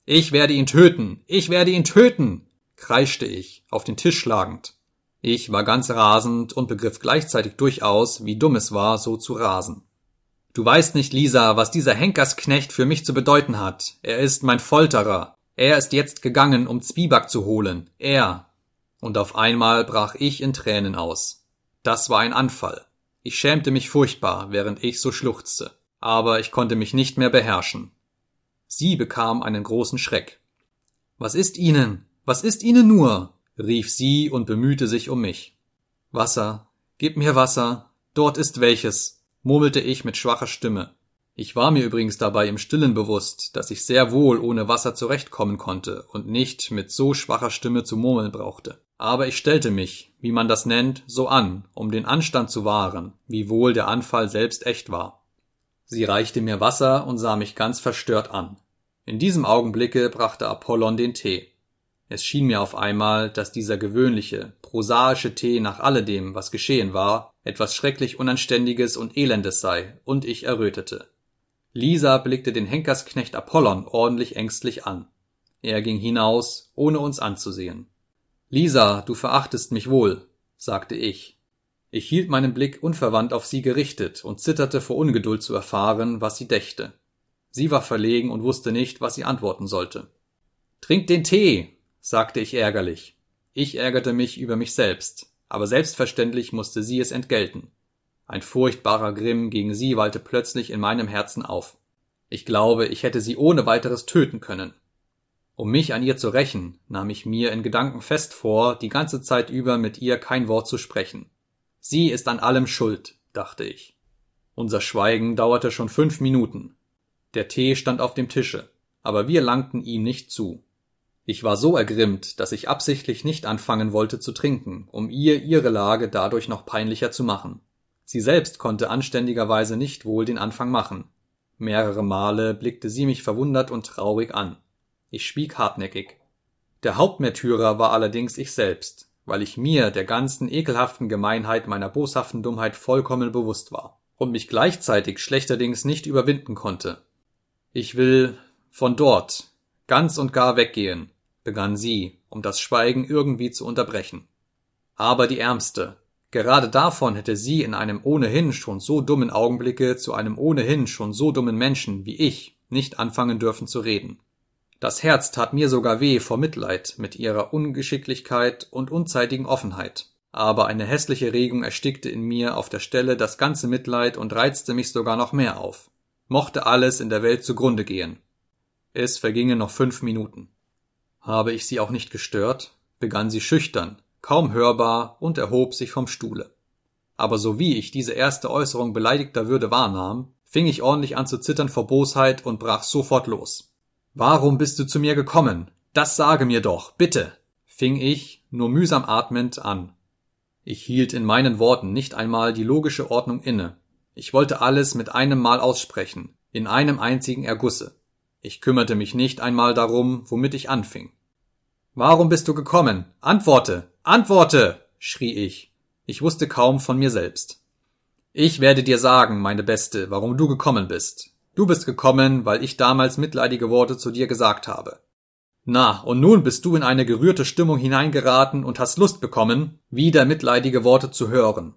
Ich werde ihn töten, ich werde ihn töten, kreischte ich, auf den Tisch schlagend. Ich war ganz rasend und begriff gleichzeitig durchaus, wie dumm es war, so zu rasen. Du weißt nicht, Lisa, was dieser Henkersknecht für mich zu bedeuten hat. Er ist mein Folterer. Er ist jetzt gegangen, um Zwieback zu holen. Er. Und auf einmal brach ich in Tränen aus. Das war ein Anfall. Ich schämte mich furchtbar, während ich so schluchzte. Aber ich konnte mich nicht mehr beherrschen. Sie bekam einen großen Schreck. Was ist Ihnen? Was ist Ihnen nur? rief sie und bemühte sich um mich. Wasser, gib mir Wasser, dort ist welches, murmelte ich mit schwacher Stimme. Ich war mir übrigens dabei im stillen bewusst, dass ich sehr wohl ohne Wasser zurechtkommen konnte und nicht mit so schwacher Stimme zu murmeln brauchte. Aber ich stellte mich, wie man das nennt, so an, um den Anstand zu wahren, wiewohl der Anfall selbst echt war. Sie reichte mir Wasser und sah mich ganz verstört an. In diesem Augenblicke brachte Apollon den Tee. Es schien mir auf einmal, dass dieser gewöhnliche, prosaische Tee nach alledem, was geschehen war, etwas schrecklich Unanständiges und Elendes sei, und ich errötete. Lisa blickte den Henkersknecht Apollon ordentlich ängstlich an. Er ging hinaus, ohne uns anzusehen. Lisa, du verachtest mich wohl, sagte ich. Ich hielt meinen Blick unverwandt auf sie gerichtet und zitterte vor Ungeduld zu erfahren, was sie dächte. Sie war verlegen und wusste nicht, was sie antworten sollte. Trink den Tee, sagte ich ärgerlich. Ich ärgerte mich über mich selbst, aber selbstverständlich musste sie es entgelten. Ein furchtbarer Grimm gegen sie wallte plötzlich in meinem Herzen auf. Ich glaube, ich hätte sie ohne weiteres töten können. Um mich an ihr zu rächen, nahm ich mir in Gedanken fest vor, die ganze Zeit über mit ihr kein Wort zu sprechen. Sie ist an allem schuld, dachte ich. Unser Schweigen dauerte schon fünf Minuten. Der Tee stand auf dem Tische, aber wir langten ihm nicht zu. Ich war so ergrimmt, dass ich absichtlich nicht anfangen wollte zu trinken, um ihr ihre Lage dadurch noch peinlicher zu machen. Sie selbst konnte anständigerweise nicht wohl den Anfang machen. Mehrere Male blickte sie mich verwundert und traurig an. Ich schwieg hartnäckig. Der Hauptmärtyrer war allerdings ich selbst, weil ich mir der ganzen ekelhaften Gemeinheit meiner boshaften Dummheit vollkommen bewusst war und mich gleichzeitig schlechterdings nicht überwinden konnte. Ich will von dort, ganz und gar weggehen, begann sie, um das Schweigen irgendwie zu unterbrechen. Aber die Ärmste, gerade davon hätte sie in einem ohnehin schon so dummen Augenblicke zu einem ohnehin schon so dummen Menschen wie ich nicht anfangen dürfen zu reden. Das Herz tat mir sogar weh vor Mitleid mit ihrer Ungeschicklichkeit und unzeitigen Offenheit. Aber eine hässliche Regung erstickte in mir auf der Stelle das ganze Mitleid und reizte mich sogar noch mehr auf. Mochte alles in der Welt zugrunde gehen. Es vergingen noch fünf Minuten. Habe ich sie auch nicht gestört? begann sie schüchtern, kaum hörbar und erhob sich vom Stuhle. Aber so wie ich diese erste Äußerung beleidigter Würde wahrnahm, fing ich ordentlich an zu zittern vor Bosheit und brach sofort los. Warum bist du zu mir gekommen? Das sage mir doch, bitte, fing ich, nur mühsam atmend, an. Ich hielt in meinen Worten nicht einmal die logische Ordnung inne. Ich wollte alles mit einem Mal aussprechen, in einem einzigen Ergusse. Ich kümmerte mich nicht einmal darum, womit ich anfing. Warum bist du gekommen? Antworte. Antworte. schrie ich. Ich wusste kaum von mir selbst. Ich werde dir sagen, meine Beste, warum du gekommen bist. Du bist gekommen, weil ich damals mitleidige Worte zu dir gesagt habe. Na, und nun bist du in eine gerührte Stimmung hineingeraten und hast Lust bekommen, wieder mitleidige Worte zu hören.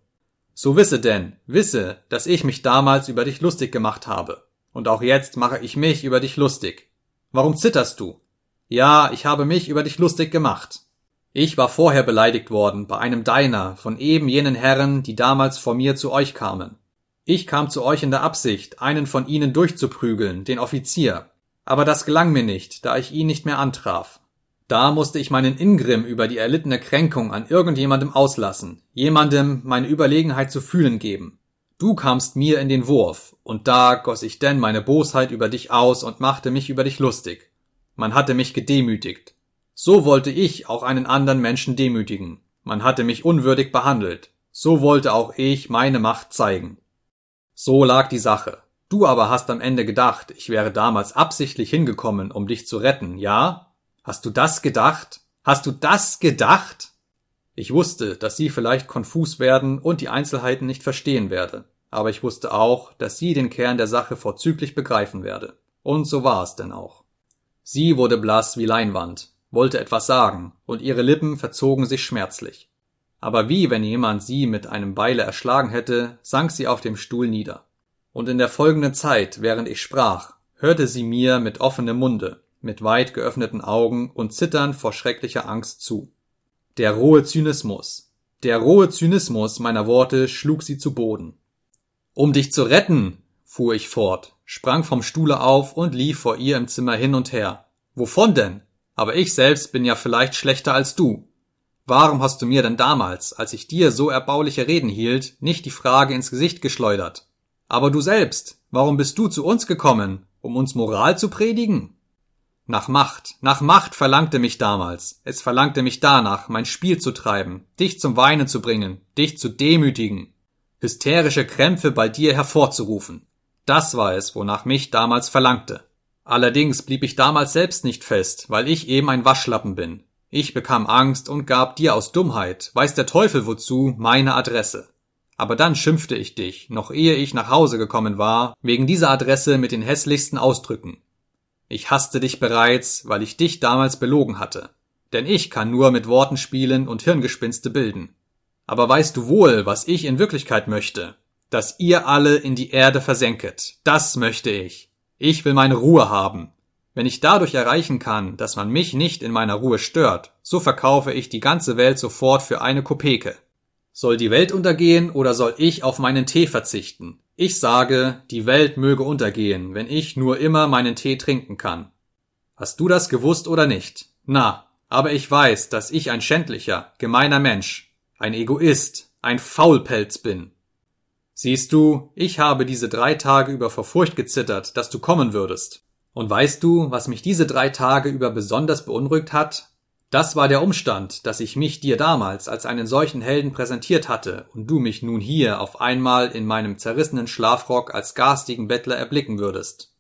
So wisse denn, wisse, dass ich mich damals über dich lustig gemacht habe. Und auch jetzt mache ich mich über dich lustig. Warum zitterst du? Ja, ich habe mich über dich lustig gemacht. Ich war vorher beleidigt worden bei einem deiner von eben jenen Herren, die damals vor mir zu euch kamen. Ich kam zu euch in der Absicht, einen von ihnen durchzuprügeln, den Offizier. Aber das gelang mir nicht, da ich ihn nicht mehr antraf. Da musste ich meinen Ingrimm über die erlittene Kränkung an irgendjemandem auslassen, jemandem meine Überlegenheit zu fühlen geben. Du kamst mir in den Wurf, und da goss ich denn meine Bosheit über dich aus und machte mich über dich lustig. Man hatte mich gedemütigt. So wollte ich auch einen anderen Menschen demütigen. Man hatte mich unwürdig behandelt. So wollte auch ich meine Macht zeigen. So lag die Sache. Du aber hast am Ende gedacht, ich wäre damals absichtlich hingekommen, um dich zu retten, ja? Hast du das gedacht? Hast du das gedacht? Ich wusste, dass sie vielleicht konfus werden und die Einzelheiten nicht verstehen werde, aber ich wusste auch, dass sie den Kern der Sache vorzüglich begreifen werde. Und so war es denn auch. Sie wurde blass wie Leinwand, wollte etwas sagen, und ihre Lippen verzogen sich schmerzlich. Aber wie wenn jemand sie mit einem Beile erschlagen hätte, sank sie auf dem Stuhl nieder. Und in der folgenden Zeit, während ich sprach, hörte sie mir mit offenem Munde, mit weit geöffneten Augen und zitternd vor schrecklicher Angst zu. Der rohe Zynismus, der rohe Zynismus meiner Worte schlug sie zu Boden. Um dich zu retten, fuhr ich fort, sprang vom Stuhle auf und lief vor ihr im Zimmer hin und her. Wovon denn? Aber ich selbst bin ja vielleicht schlechter als du. Warum hast du mir denn damals, als ich dir so erbauliche Reden hielt, nicht die Frage ins Gesicht geschleudert? Aber du selbst, warum bist du zu uns gekommen, um uns Moral zu predigen? Nach Macht, nach Macht verlangte mich damals. Es verlangte mich danach, mein Spiel zu treiben, dich zum Weinen zu bringen, dich zu demütigen, hysterische Krämpfe bei dir hervorzurufen. Das war es, wonach mich damals verlangte. Allerdings blieb ich damals selbst nicht fest, weil ich eben ein Waschlappen bin. Ich bekam Angst und gab dir aus Dummheit, weiß der Teufel wozu, meine Adresse. Aber dann schimpfte ich dich, noch ehe ich nach Hause gekommen war, wegen dieser Adresse mit den hässlichsten Ausdrücken. Ich hasste dich bereits, weil ich dich damals belogen hatte. Denn ich kann nur mit Worten spielen und Hirngespinste bilden. Aber weißt du wohl, was ich in Wirklichkeit möchte? Dass ihr alle in die Erde versenket. Das möchte ich. Ich will meine Ruhe haben. Wenn ich dadurch erreichen kann, dass man mich nicht in meiner Ruhe stört, so verkaufe ich die ganze Welt sofort für eine Kopeke. Soll die Welt untergehen oder soll ich auf meinen Tee verzichten? Ich sage, die Welt möge untergehen, wenn ich nur immer meinen Tee trinken kann. Hast du das gewusst oder nicht? Na, aber ich weiß, dass ich ein schändlicher, gemeiner Mensch, ein Egoist, ein Faulpelz bin. Siehst du, ich habe diese drei Tage über vor Furcht gezittert, dass du kommen würdest. Und weißt du, was mich diese drei Tage über besonders beunruhigt hat? Das war der Umstand, dass ich mich dir damals als einen solchen Helden präsentiert hatte und du mich nun hier auf einmal in meinem zerrissenen Schlafrock als garstigen Bettler erblicken würdest.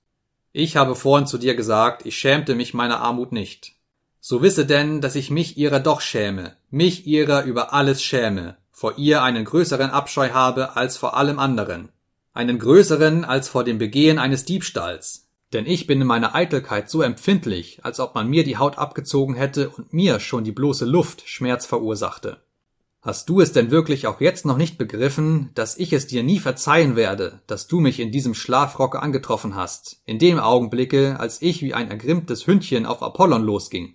Ich habe vorhin zu dir gesagt, ich schämte mich meiner Armut nicht. So wisse denn, dass ich mich ihrer doch schäme, mich ihrer über alles schäme, vor ihr einen größeren Abscheu habe als vor allem anderen, einen größeren als vor dem Begehen eines Diebstahls, denn ich bin in meiner Eitelkeit so empfindlich, als ob man mir die Haut abgezogen hätte und mir schon die bloße Luft Schmerz verursachte. Hast du es denn wirklich auch jetzt noch nicht begriffen, dass ich es dir nie verzeihen werde, dass du mich in diesem Schlafrocke angetroffen hast, in dem Augenblicke, als ich wie ein ergrimmtes Hündchen auf Apollon losging?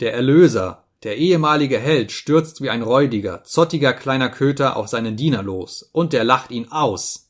Der Erlöser, der ehemalige Held stürzt wie ein räudiger, zottiger kleiner Köter auf seinen Diener los, und der lacht ihn aus,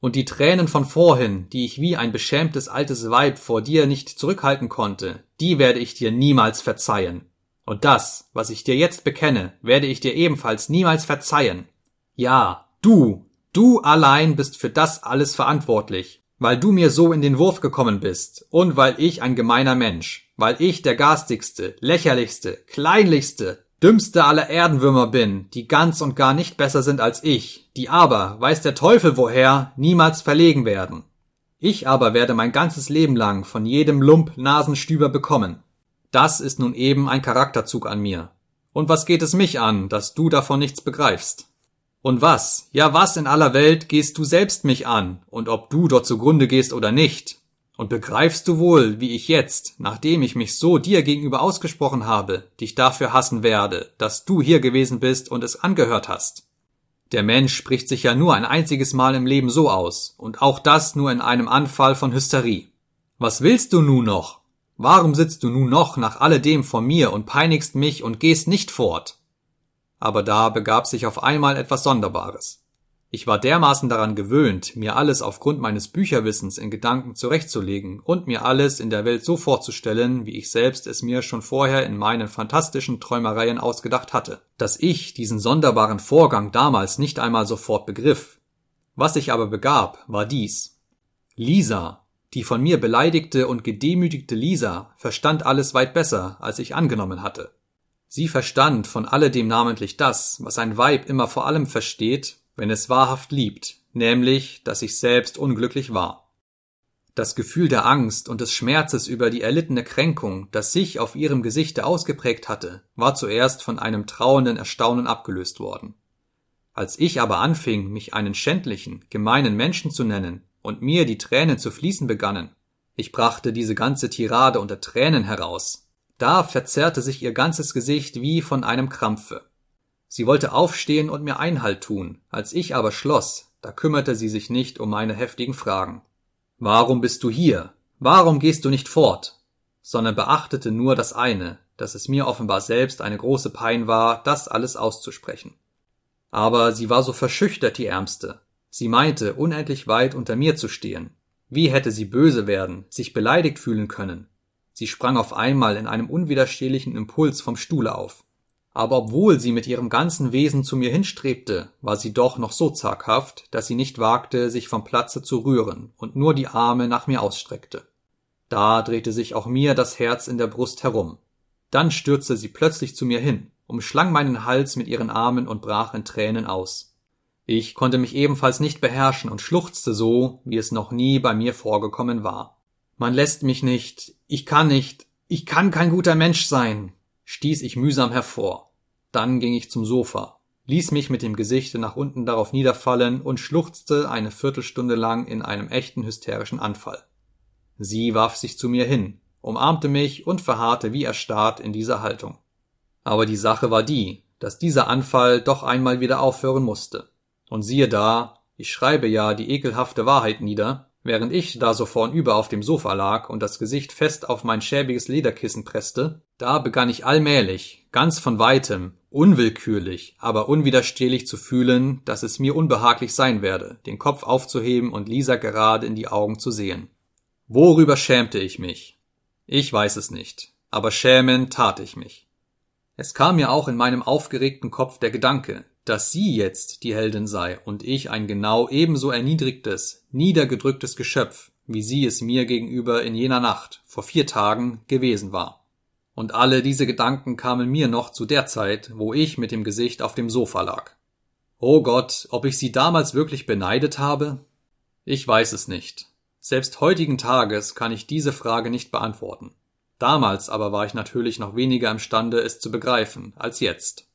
und die Tränen von vorhin, die ich wie ein beschämtes altes Weib vor dir nicht zurückhalten konnte, die werde ich dir niemals verzeihen. Und das, was ich dir jetzt bekenne, werde ich dir ebenfalls niemals verzeihen. Ja, du, du allein bist für das alles verantwortlich, weil du mir so in den Wurf gekommen bist und weil ich ein gemeiner Mensch, weil ich der garstigste, lächerlichste, kleinlichste, dümmste aller Erdenwürmer bin, die ganz und gar nicht besser sind als ich, die aber, weiß der Teufel woher, niemals verlegen werden. Ich aber werde mein ganzes Leben lang von jedem Lump Nasenstüber bekommen. Das ist nun eben ein Charakterzug an mir. Und was geht es mich an, dass du davon nichts begreifst? Und was, ja was in aller Welt gehst du selbst mich an, und ob du dort zugrunde gehst oder nicht, und begreifst du wohl, wie ich jetzt, nachdem ich mich so dir gegenüber ausgesprochen habe, dich dafür hassen werde, dass du hier gewesen bist und es angehört hast? Der Mensch spricht sich ja nur ein einziges Mal im Leben so aus, und auch das nur in einem Anfall von Hysterie. Was willst du nun noch? Warum sitzt du nun noch nach alledem vor mir und peinigst mich und gehst nicht fort? Aber da begab sich auf einmal etwas Sonderbares. Ich war dermaßen daran gewöhnt, mir alles aufgrund meines Bücherwissens in Gedanken zurechtzulegen und mir alles in der Welt so vorzustellen, wie ich selbst es mir schon vorher in meinen fantastischen Träumereien ausgedacht hatte, dass ich diesen sonderbaren Vorgang damals nicht einmal sofort begriff. Was sich aber begab, war dies. Lisa, die von mir beleidigte und gedemütigte Lisa, verstand alles weit besser, als ich angenommen hatte. Sie verstand von alledem namentlich das, was ein Weib immer vor allem versteht, wenn es wahrhaft liebt, nämlich, dass ich selbst unglücklich war. Das Gefühl der Angst und des Schmerzes über die erlittene Kränkung, das sich auf ihrem Gesichte ausgeprägt hatte, war zuerst von einem trauernden Erstaunen abgelöst worden. Als ich aber anfing, mich einen schändlichen, gemeinen Menschen zu nennen und mir die Tränen zu fließen begannen, ich brachte diese ganze Tirade unter Tränen heraus, da verzerrte sich ihr ganzes Gesicht wie von einem Krampfe. Sie wollte aufstehen und mir Einhalt tun, als ich aber schloss, da kümmerte sie sich nicht um meine heftigen Fragen. Warum bist du hier? Warum gehst du nicht fort? sondern beachtete nur das eine, dass es mir offenbar selbst eine große Pein war, das alles auszusprechen. Aber sie war so verschüchtert, die Ärmste. Sie meinte, unendlich weit unter mir zu stehen. Wie hätte sie böse werden, sich beleidigt fühlen können? Sie sprang auf einmal in einem unwiderstehlichen Impuls vom Stuhle auf aber obwohl sie mit ihrem ganzen Wesen zu mir hinstrebte, war sie doch noch so zaghaft, dass sie nicht wagte, sich vom Platze zu rühren und nur die Arme nach mir ausstreckte. Da drehte sich auch mir das Herz in der Brust herum. Dann stürzte sie plötzlich zu mir hin, umschlang meinen Hals mit ihren Armen und brach in Tränen aus. Ich konnte mich ebenfalls nicht beherrschen und schluchzte so, wie es noch nie bei mir vorgekommen war. Man lässt mich nicht, ich kann nicht, ich kann kein guter Mensch sein, stieß ich mühsam hervor. Dann ging ich zum Sofa, ließ mich mit dem Gesichte nach unten darauf niederfallen und schluchzte eine Viertelstunde lang in einem echten hysterischen Anfall. Sie warf sich zu mir hin, umarmte mich und verharrte wie erstarrt in dieser Haltung. Aber die Sache war die, dass dieser Anfall doch einmal wieder aufhören musste. Und siehe da, ich schreibe ja die ekelhafte Wahrheit nieder, während ich da so vornüber auf dem Sofa lag und das Gesicht fest auf mein schäbiges Lederkissen presste, da begann ich allmählich, ganz von weitem, unwillkürlich, aber unwiderstehlich zu fühlen, dass es mir unbehaglich sein werde, den Kopf aufzuheben und Lisa gerade in die Augen zu sehen. Worüber schämte ich mich? Ich weiß es nicht, aber schämen tat ich mich. Es kam mir auch in meinem aufgeregten Kopf der Gedanke, dass sie jetzt die Heldin sei und ich ein genau ebenso erniedrigtes, niedergedrücktes Geschöpf, wie sie es mir gegenüber in jener Nacht vor vier Tagen gewesen war. Und alle diese Gedanken kamen mir noch zu der Zeit, wo ich mit dem Gesicht auf dem Sofa lag. Oh Gott, ob ich sie damals wirklich beneidet habe? Ich weiß es nicht. Selbst heutigen Tages kann ich diese Frage nicht beantworten. Damals aber war ich natürlich noch weniger imstande, es zu begreifen, als jetzt.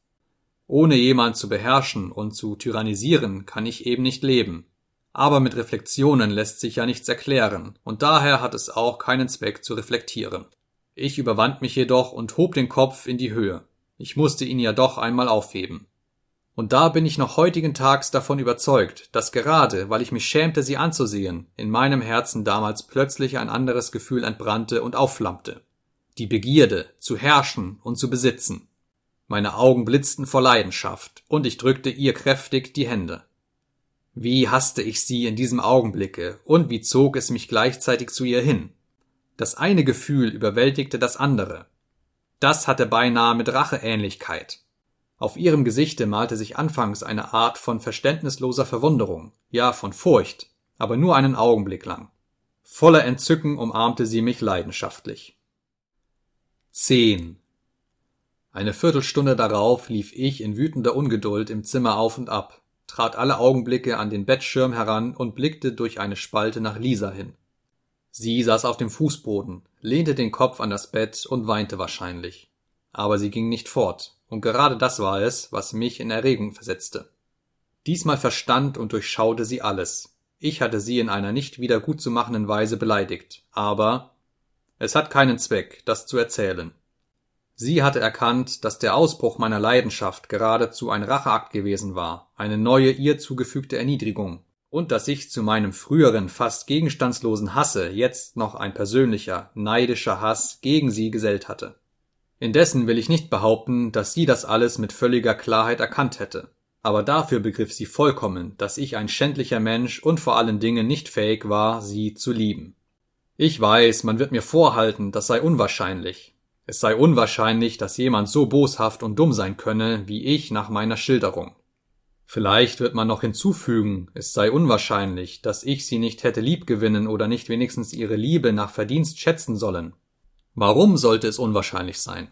Ohne jemand zu beherrschen und zu tyrannisieren kann ich eben nicht leben. Aber mit Reflexionen lässt sich ja nichts erklären, und daher hat es auch keinen Zweck zu reflektieren. Ich überwand mich jedoch und hob den Kopf in die Höhe. Ich musste ihn ja doch einmal aufheben. Und da bin ich noch heutigen Tags davon überzeugt, dass gerade, weil ich mich schämte, sie anzusehen, in meinem Herzen damals plötzlich ein anderes Gefühl entbrannte und aufflammte. Die Begierde, zu herrschen und zu besitzen. Meine Augen blitzten vor Leidenschaft, und ich drückte ihr kräftig die Hände. Wie hasste ich sie in diesem Augenblicke, und wie zog es mich gleichzeitig zu ihr hin. Das eine Gefühl überwältigte das andere. Das hatte beinahe mit Racheähnlichkeit. Auf ihrem Gesichte malte sich anfangs eine Art von verständnisloser Verwunderung, ja von Furcht, aber nur einen Augenblick lang. Voller Entzücken umarmte sie mich leidenschaftlich. Zehn. Eine Viertelstunde darauf lief ich in wütender Ungeduld im Zimmer auf und ab, trat alle Augenblicke an den Bettschirm heran und blickte durch eine Spalte nach Lisa hin. Sie saß auf dem Fußboden, lehnte den Kopf an das Bett und weinte wahrscheinlich. Aber sie ging nicht fort, und gerade das war es, was mich in Erregung versetzte. Diesmal verstand und durchschaute sie alles. Ich hatte sie in einer nicht wieder gutzumachenden Weise beleidigt, aber es hat keinen Zweck, das zu erzählen. Sie hatte erkannt, dass der Ausbruch meiner Leidenschaft geradezu ein Racheakt gewesen war, eine neue ihr zugefügte Erniedrigung, und dass sich zu meinem früheren fast gegenstandslosen Hasse jetzt noch ein persönlicher, neidischer Hass gegen sie gesellt hatte. Indessen will ich nicht behaupten, dass sie das alles mit völliger Klarheit erkannt hätte, aber dafür begriff sie vollkommen, dass ich ein schändlicher Mensch und vor allen Dingen nicht fähig war, sie zu lieben. Ich weiß, man wird mir vorhalten, das sei unwahrscheinlich. Es sei unwahrscheinlich, dass jemand so boshaft und dumm sein könne, wie ich nach meiner Schilderung. Vielleicht wird man noch hinzufügen, es sei unwahrscheinlich, dass ich sie nicht hätte liebgewinnen oder nicht wenigstens ihre Liebe nach Verdienst schätzen sollen. Warum sollte es unwahrscheinlich sein?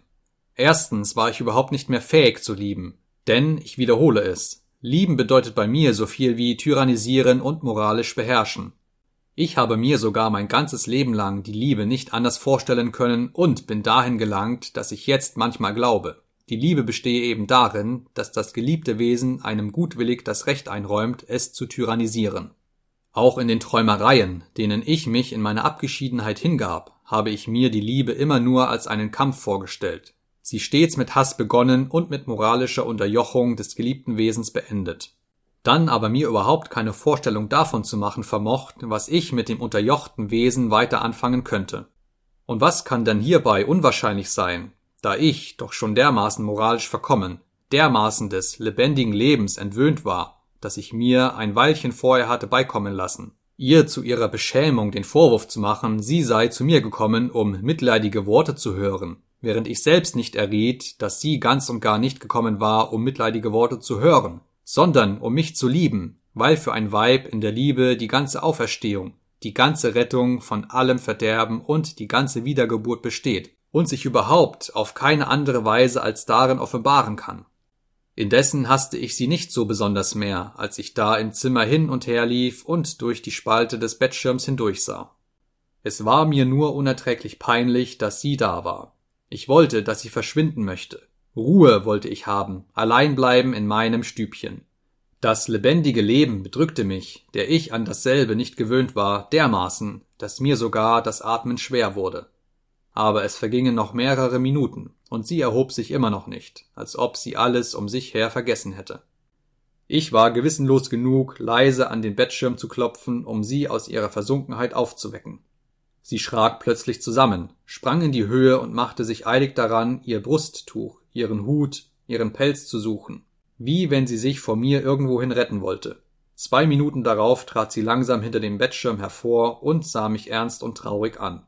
Erstens war ich überhaupt nicht mehr fähig zu lieben, denn ich wiederhole es, lieben bedeutet bei mir so viel wie tyrannisieren und moralisch beherrschen. Ich habe mir sogar mein ganzes Leben lang die Liebe nicht anders vorstellen können und bin dahin gelangt, dass ich jetzt manchmal glaube. Die Liebe bestehe eben darin, dass das geliebte Wesen einem gutwillig das Recht einräumt, es zu tyrannisieren. Auch in den Träumereien, denen ich mich in meiner Abgeschiedenheit hingab, habe ich mir die Liebe immer nur als einen Kampf vorgestellt, sie stets mit Hass begonnen und mit moralischer Unterjochung des geliebten Wesens beendet dann aber mir überhaupt keine Vorstellung davon zu machen vermocht, was ich mit dem unterjochten Wesen weiter anfangen könnte. Und was kann denn hierbei unwahrscheinlich sein, da ich doch schon dermaßen moralisch verkommen, dermaßen des lebendigen Lebens entwöhnt war, dass ich mir ein Weilchen vorher hatte beikommen lassen, ihr zu ihrer Beschämung den Vorwurf zu machen, sie sei zu mir gekommen, um mitleidige Worte zu hören, während ich selbst nicht erriet, dass sie ganz und gar nicht gekommen war, um mitleidige Worte zu hören, sondern um mich zu lieben, weil für ein Weib in der Liebe die ganze Auferstehung, die ganze Rettung von allem Verderben und die ganze Wiedergeburt besteht und sich überhaupt auf keine andere Weise als darin offenbaren kann. Indessen hasste ich sie nicht so besonders mehr, als ich da im Zimmer hin und her lief und durch die Spalte des Bettschirms hindurchsah. Es war mir nur unerträglich peinlich, dass sie da war. Ich wollte, dass sie verschwinden möchte. Ruhe wollte ich haben, allein bleiben in meinem Stübchen. Das lebendige Leben bedrückte mich, der ich an dasselbe nicht gewöhnt war, dermaßen, dass mir sogar das Atmen schwer wurde. Aber es vergingen noch mehrere Minuten, und sie erhob sich immer noch nicht, als ob sie alles um sich her vergessen hätte. Ich war gewissenlos genug, leise an den Bettschirm zu klopfen, um sie aus ihrer Versunkenheit aufzuwecken. Sie schrak plötzlich zusammen, sprang in die Höhe und machte sich eilig daran, ihr Brusttuch, ihren Hut, ihren Pelz zu suchen, wie wenn sie sich vor mir irgendwohin retten wollte. Zwei Minuten darauf trat sie langsam hinter dem Bettschirm hervor und sah mich ernst und traurig an.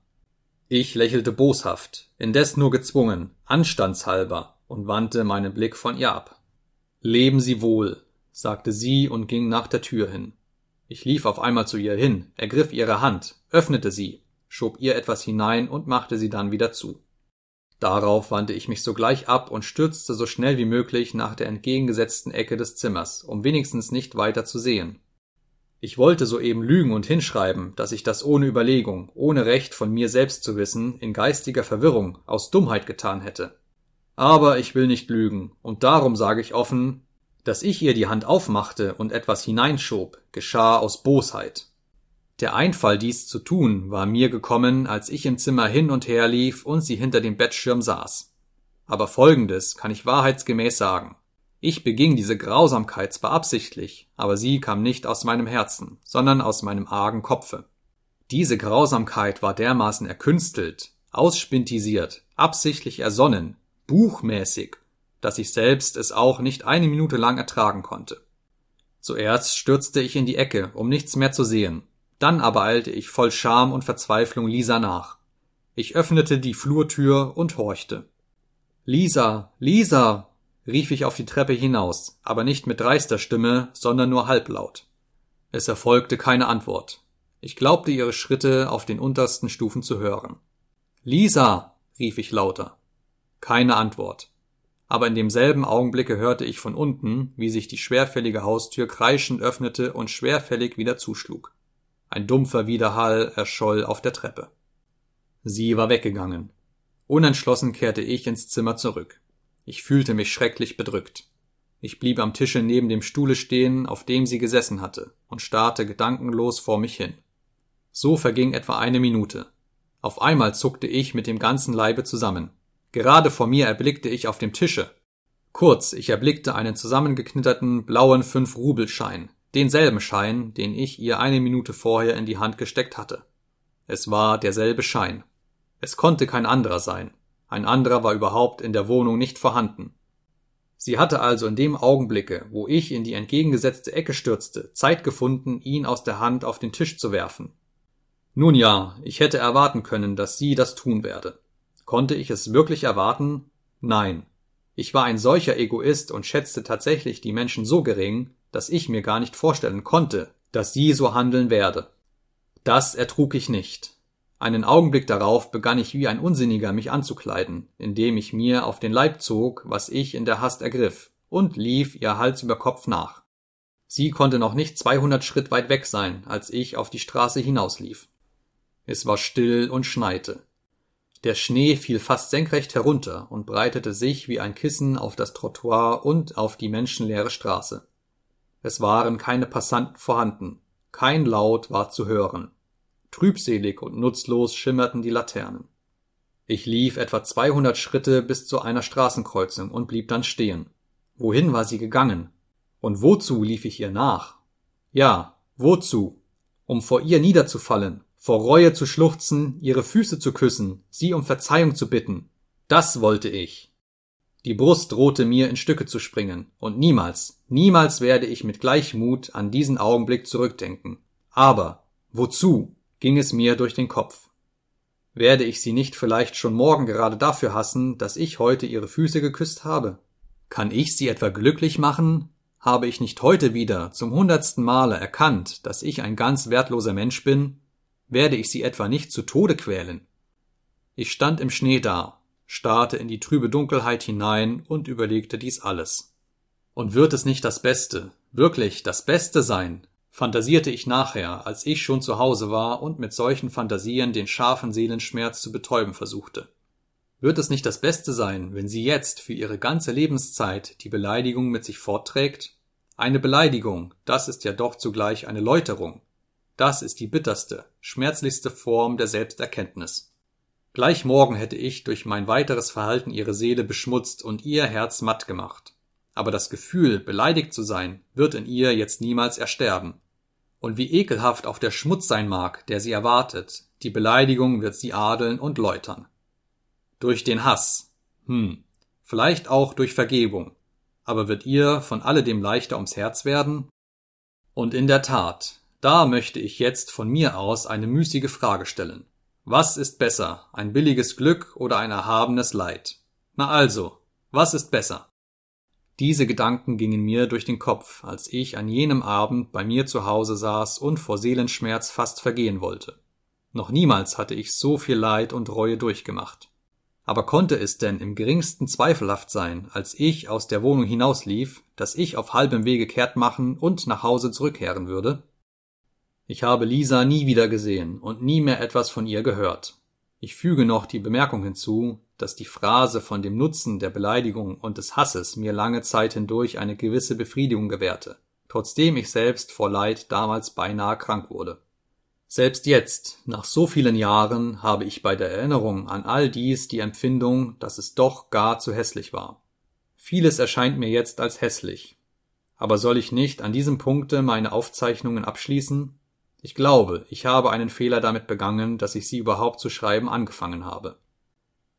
Ich lächelte boshaft, indes nur gezwungen, anstandshalber, und wandte meinen Blick von ihr ab. Leben Sie wohl, sagte sie und ging nach der Tür hin. Ich lief auf einmal zu ihr hin, ergriff ihre Hand, öffnete sie, schob ihr etwas hinein und machte sie dann wieder zu. Darauf wandte ich mich sogleich ab und stürzte so schnell wie möglich nach der entgegengesetzten Ecke des Zimmers, um wenigstens nicht weiter zu sehen. Ich wollte soeben lügen und hinschreiben, dass ich das ohne Überlegung, ohne Recht von mir selbst zu wissen, in geistiger Verwirrung, aus Dummheit getan hätte. Aber ich will nicht lügen, und darum sage ich offen, dass ich ihr die Hand aufmachte und etwas hineinschob, geschah aus Bosheit. Der Einfall, dies zu tun, war mir gekommen, als ich im Zimmer hin und her lief und sie hinter dem Bettschirm saß. Aber folgendes kann ich wahrheitsgemäß sagen. Ich beging diese Grausamkeit zwar absichtlich, aber sie kam nicht aus meinem Herzen, sondern aus meinem argen Kopfe. Diese Grausamkeit war dermaßen erkünstelt, ausspintisiert, absichtlich ersonnen, buchmäßig, dass ich selbst es auch nicht eine Minute lang ertragen konnte. Zuerst stürzte ich in die Ecke, um nichts mehr zu sehen, dann aber eilte ich voll Scham und Verzweiflung Lisa nach. Ich öffnete die Flurtür und horchte. Lisa, Lisa, rief ich auf die Treppe hinaus, aber nicht mit dreister Stimme, sondern nur halblaut. Es erfolgte keine Antwort. Ich glaubte ihre Schritte auf den untersten Stufen zu hören. Lisa, rief ich lauter. Keine Antwort. Aber in demselben Augenblicke hörte ich von unten, wie sich die schwerfällige Haustür kreischend öffnete und schwerfällig wieder zuschlug. Ein dumpfer Widerhall erscholl auf der Treppe. Sie war weggegangen. Unentschlossen kehrte ich ins Zimmer zurück. Ich fühlte mich schrecklich bedrückt. Ich blieb am Tische neben dem Stuhle stehen, auf dem sie gesessen hatte, und starrte gedankenlos vor mich hin. So verging etwa eine Minute. Auf einmal zuckte ich mit dem ganzen Leibe zusammen. Gerade vor mir erblickte ich auf dem Tische. Kurz, ich erblickte einen zusammengeknitterten blauen Fünf-Rubelschein, denselben Schein, den ich ihr eine Minute vorher in die Hand gesteckt hatte. Es war derselbe Schein. Es konnte kein anderer sein. Ein anderer war überhaupt in der Wohnung nicht vorhanden. Sie hatte also in dem Augenblicke, wo ich in die entgegengesetzte Ecke stürzte, Zeit gefunden, ihn aus der Hand auf den Tisch zu werfen. Nun ja, ich hätte erwarten können, dass sie das tun werde. Konnte ich es wirklich erwarten? Nein. Ich war ein solcher Egoist und schätzte tatsächlich die Menschen so gering, dass ich mir gar nicht vorstellen konnte, dass sie so handeln werde. Das ertrug ich nicht. Einen Augenblick darauf begann ich wie ein Unsinniger mich anzukleiden, indem ich mir auf den Leib zog, was ich in der Hast ergriff, und lief ihr Hals über Kopf nach. Sie konnte noch nicht 200 Schritt weit weg sein, als ich auf die Straße hinauslief. Es war still und schneite. Der Schnee fiel fast senkrecht herunter und breitete sich wie ein Kissen auf das Trottoir und auf die menschenleere Straße. Es waren keine Passanten vorhanden, kein Laut war zu hören. Trübselig und nutzlos schimmerten die Laternen. Ich lief etwa 200 Schritte bis zu einer Straßenkreuzung und blieb dann stehen. Wohin war sie gegangen? Und wozu lief ich ihr nach? Ja, wozu? Um vor ihr niederzufallen, vor Reue zu schluchzen, ihre Füße zu küssen, sie um Verzeihung zu bitten. Das wollte ich. Die Brust drohte mir in Stücke zu springen, und niemals, niemals werde ich mit Gleichmut an diesen Augenblick zurückdenken. Aber wozu ging es mir durch den Kopf? Werde ich sie nicht vielleicht schon morgen gerade dafür hassen, dass ich heute ihre Füße geküsst habe? Kann ich sie etwa glücklich machen, habe ich nicht heute wieder zum hundertsten Male erkannt, dass ich ein ganz wertloser Mensch bin? Werde ich sie etwa nicht zu Tode quälen? Ich stand im Schnee da, starrte in die trübe Dunkelheit hinein und überlegte dies alles. Und wird es nicht das Beste, wirklich das Beste sein, fantasierte ich nachher, als ich schon zu Hause war und mit solchen Fantasien den scharfen Seelenschmerz zu betäuben versuchte. Wird es nicht das Beste sein, wenn sie jetzt für ihre ganze Lebenszeit die Beleidigung mit sich fortträgt? Eine Beleidigung, das ist ja doch zugleich eine Läuterung. Das ist die bitterste, schmerzlichste Form der Selbsterkenntnis. Gleich morgen hätte ich durch mein weiteres Verhalten ihre Seele beschmutzt und ihr Herz matt gemacht. Aber das Gefühl, beleidigt zu sein, wird in ihr jetzt niemals ersterben. Und wie ekelhaft auch der Schmutz sein mag, der sie erwartet, die Beleidigung wird sie adeln und läutern. Durch den Hass. Hm. Vielleicht auch durch Vergebung. Aber wird ihr von alledem leichter ums Herz werden? Und in der Tat, da möchte ich jetzt von mir aus eine müßige Frage stellen. Was ist besser, ein billiges Glück oder ein erhabenes Leid? Na also, was ist besser? Diese Gedanken gingen mir durch den Kopf, als ich an jenem Abend bei mir zu Hause saß und vor Seelenschmerz fast vergehen wollte. Noch niemals hatte ich so viel Leid und Reue durchgemacht. Aber konnte es denn im geringsten zweifelhaft sein, als ich aus der Wohnung hinauslief, dass ich auf halbem Wege kehrt machen und nach Hause zurückkehren würde? Ich habe Lisa nie wieder gesehen und nie mehr etwas von ihr gehört. Ich füge noch die Bemerkung hinzu, dass die Phrase von dem Nutzen der Beleidigung und des Hasses mir lange Zeit hindurch eine gewisse Befriedigung gewährte, trotzdem ich selbst vor Leid damals beinahe krank wurde. Selbst jetzt, nach so vielen Jahren, habe ich bei der Erinnerung an all dies die Empfindung, dass es doch gar zu hässlich war. Vieles erscheint mir jetzt als hässlich. Aber soll ich nicht an diesem Punkte meine Aufzeichnungen abschließen? Ich glaube, ich habe einen Fehler damit begangen, dass ich sie überhaupt zu schreiben angefangen habe.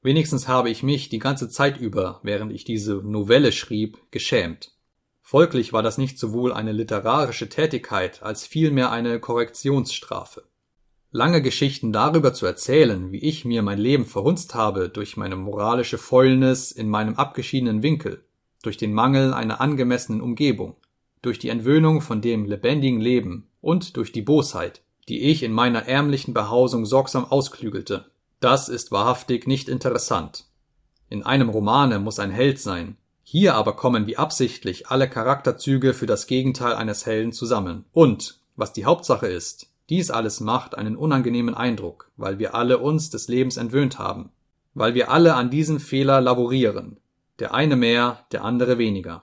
Wenigstens habe ich mich die ganze Zeit über, während ich diese Novelle schrieb, geschämt. Folglich war das nicht sowohl eine literarische Tätigkeit als vielmehr eine Korrektionsstrafe. Lange Geschichten darüber zu erzählen, wie ich mir mein Leben verhunzt habe durch meine moralische Fäulnis in meinem abgeschiedenen Winkel, durch den Mangel einer angemessenen Umgebung, durch die Entwöhnung von dem lebendigen Leben und durch die Bosheit, die ich in meiner ärmlichen Behausung sorgsam ausklügelte. Das ist wahrhaftig nicht interessant. In einem Romane muss ein Held sein, hier aber kommen wie absichtlich alle Charakterzüge für das Gegenteil eines Helden zusammen. Und, was die Hauptsache ist, dies alles macht einen unangenehmen Eindruck, weil wir alle uns des Lebens entwöhnt haben, weil wir alle an diesem Fehler laborieren, der eine mehr, der andere weniger.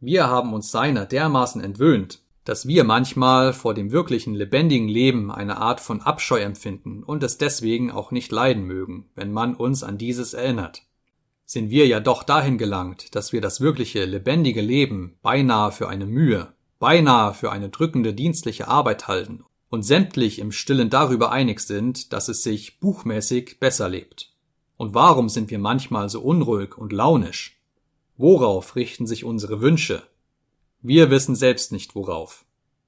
Wir haben uns seiner dermaßen entwöhnt, dass wir manchmal vor dem wirklichen lebendigen Leben eine Art von Abscheu empfinden und es deswegen auch nicht leiden mögen, wenn man uns an dieses erinnert sind wir ja doch dahin gelangt, dass wir das wirkliche, lebendige Leben beinahe für eine Mühe, beinahe für eine drückende dienstliche Arbeit halten und sämtlich im stillen darüber einig sind, dass es sich buchmäßig besser lebt. Und warum sind wir manchmal so unruhig und launisch? Worauf richten sich unsere Wünsche? Wir wissen selbst nicht worauf.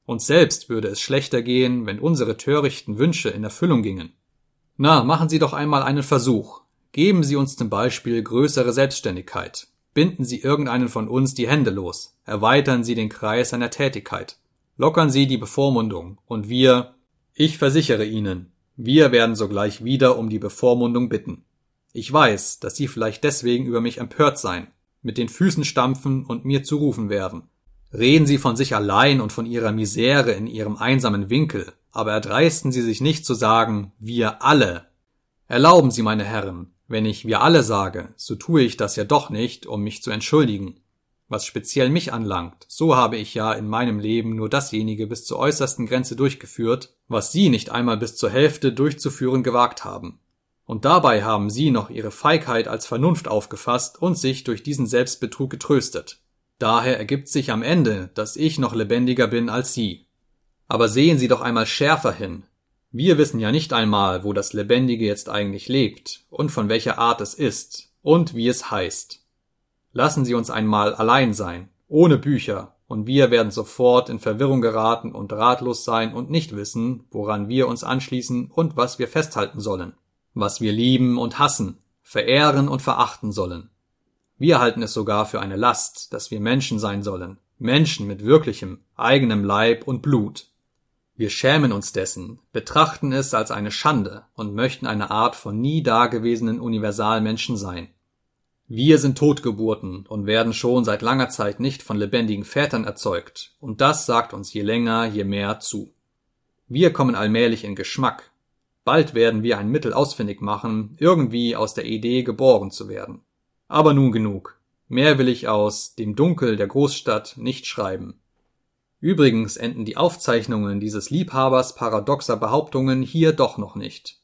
Uns selbst würde es schlechter gehen, wenn unsere törichten Wünsche in Erfüllung gingen. Na, machen Sie doch einmal einen Versuch, Geben Sie uns zum Beispiel größere Selbstständigkeit. Binden Sie irgendeinen von uns die Hände los. Erweitern Sie den Kreis seiner Tätigkeit. Lockern Sie die Bevormundung. Und wir, ich versichere Ihnen, wir werden sogleich wieder um die Bevormundung bitten. Ich weiß, dass Sie vielleicht deswegen über mich empört sein, mit den Füßen stampfen und mir zurufen werden. Reden Sie von sich allein und von Ihrer Misere in Ihrem einsamen Winkel, aber erdreisten Sie sich nicht zu sagen, wir alle. Erlauben Sie, meine Herren, wenn ich wir alle sage, so tue ich das ja doch nicht, um mich zu entschuldigen. Was speziell mich anlangt, so habe ich ja in meinem Leben nur dasjenige bis zur äußersten Grenze durchgeführt, was Sie nicht einmal bis zur Hälfte durchzuführen gewagt haben. Und dabei haben Sie noch Ihre Feigheit als Vernunft aufgefasst und sich durch diesen Selbstbetrug getröstet. Daher ergibt sich am Ende, dass ich noch lebendiger bin als Sie. Aber sehen Sie doch einmal schärfer hin. Wir wissen ja nicht einmal, wo das Lebendige jetzt eigentlich lebt und von welcher Art es ist und wie es heißt. Lassen Sie uns einmal allein sein, ohne Bücher, und wir werden sofort in Verwirrung geraten und ratlos sein und nicht wissen, woran wir uns anschließen und was wir festhalten sollen, was wir lieben und hassen, verehren und verachten sollen. Wir halten es sogar für eine Last, dass wir Menschen sein sollen, Menschen mit wirklichem, eigenem Leib und Blut. Wir schämen uns dessen, betrachten es als eine Schande und möchten eine Art von nie dagewesenen Universalmenschen sein. Wir sind Totgeburten und werden schon seit langer Zeit nicht von lebendigen Vätern erzeugt, und das sagt uns je länger, je mehr zu. Wir kommen allmählich in Geschmack. Bald werden wir ein Mittel ausfindig machen, irgendwie aus der Idee geboren zu werden. Aber nun genug. Mehr will ich aus dem Dunkel der Großstadt nicht schreiben. Übrigens enden die Aufzeichnungen dieses Liebhabers paradoxer Behauptungen hier doch noch nicht.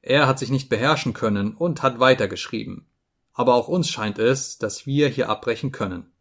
Er hat sich nicht beherrschen können und hat weitergeschrieben. Aber auch uns scheint es, dass wir hier abbrechen können.